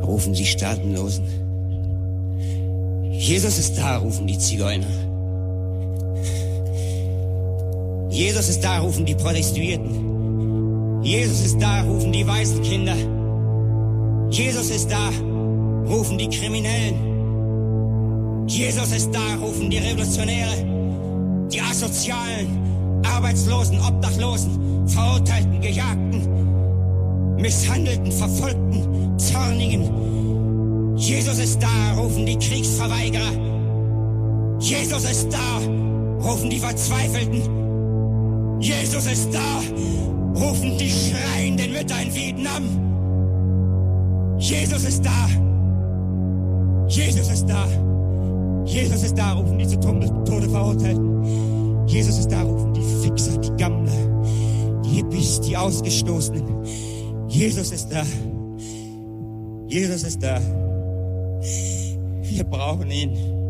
Rufen die Staatenlosen. Jesus ist da, rufen die Zigeuner. Jesus ist da, rufen die Protestuierten. Jesus ist da, rufen die weißen Kinder. Jesus ist da, rufen die Kriminellen. Jesus ist da, rufen die Revolutionäre, die Asozialen, Arbeitslosen, Obdachlosen, Verurteilten, Gejagten, Misshandelten, Verfolgten, Zornigen, Jesus ist da, rufen die Kriegsverweigerer. Jesus ist da, rufen die Verzweifelten. Jesus ist da, rufen die schreienden Mütter in Vietnam. Jesus ist da. Jesus ist da. Jesus ist da, rufen die zu Tode verurteilten. Jesus ist da, rufen die Fixer, die Gammler, die Hippies, die Ausgestoßenen. Jesus ist da. Jesus ist da. Wir brauchen ihn.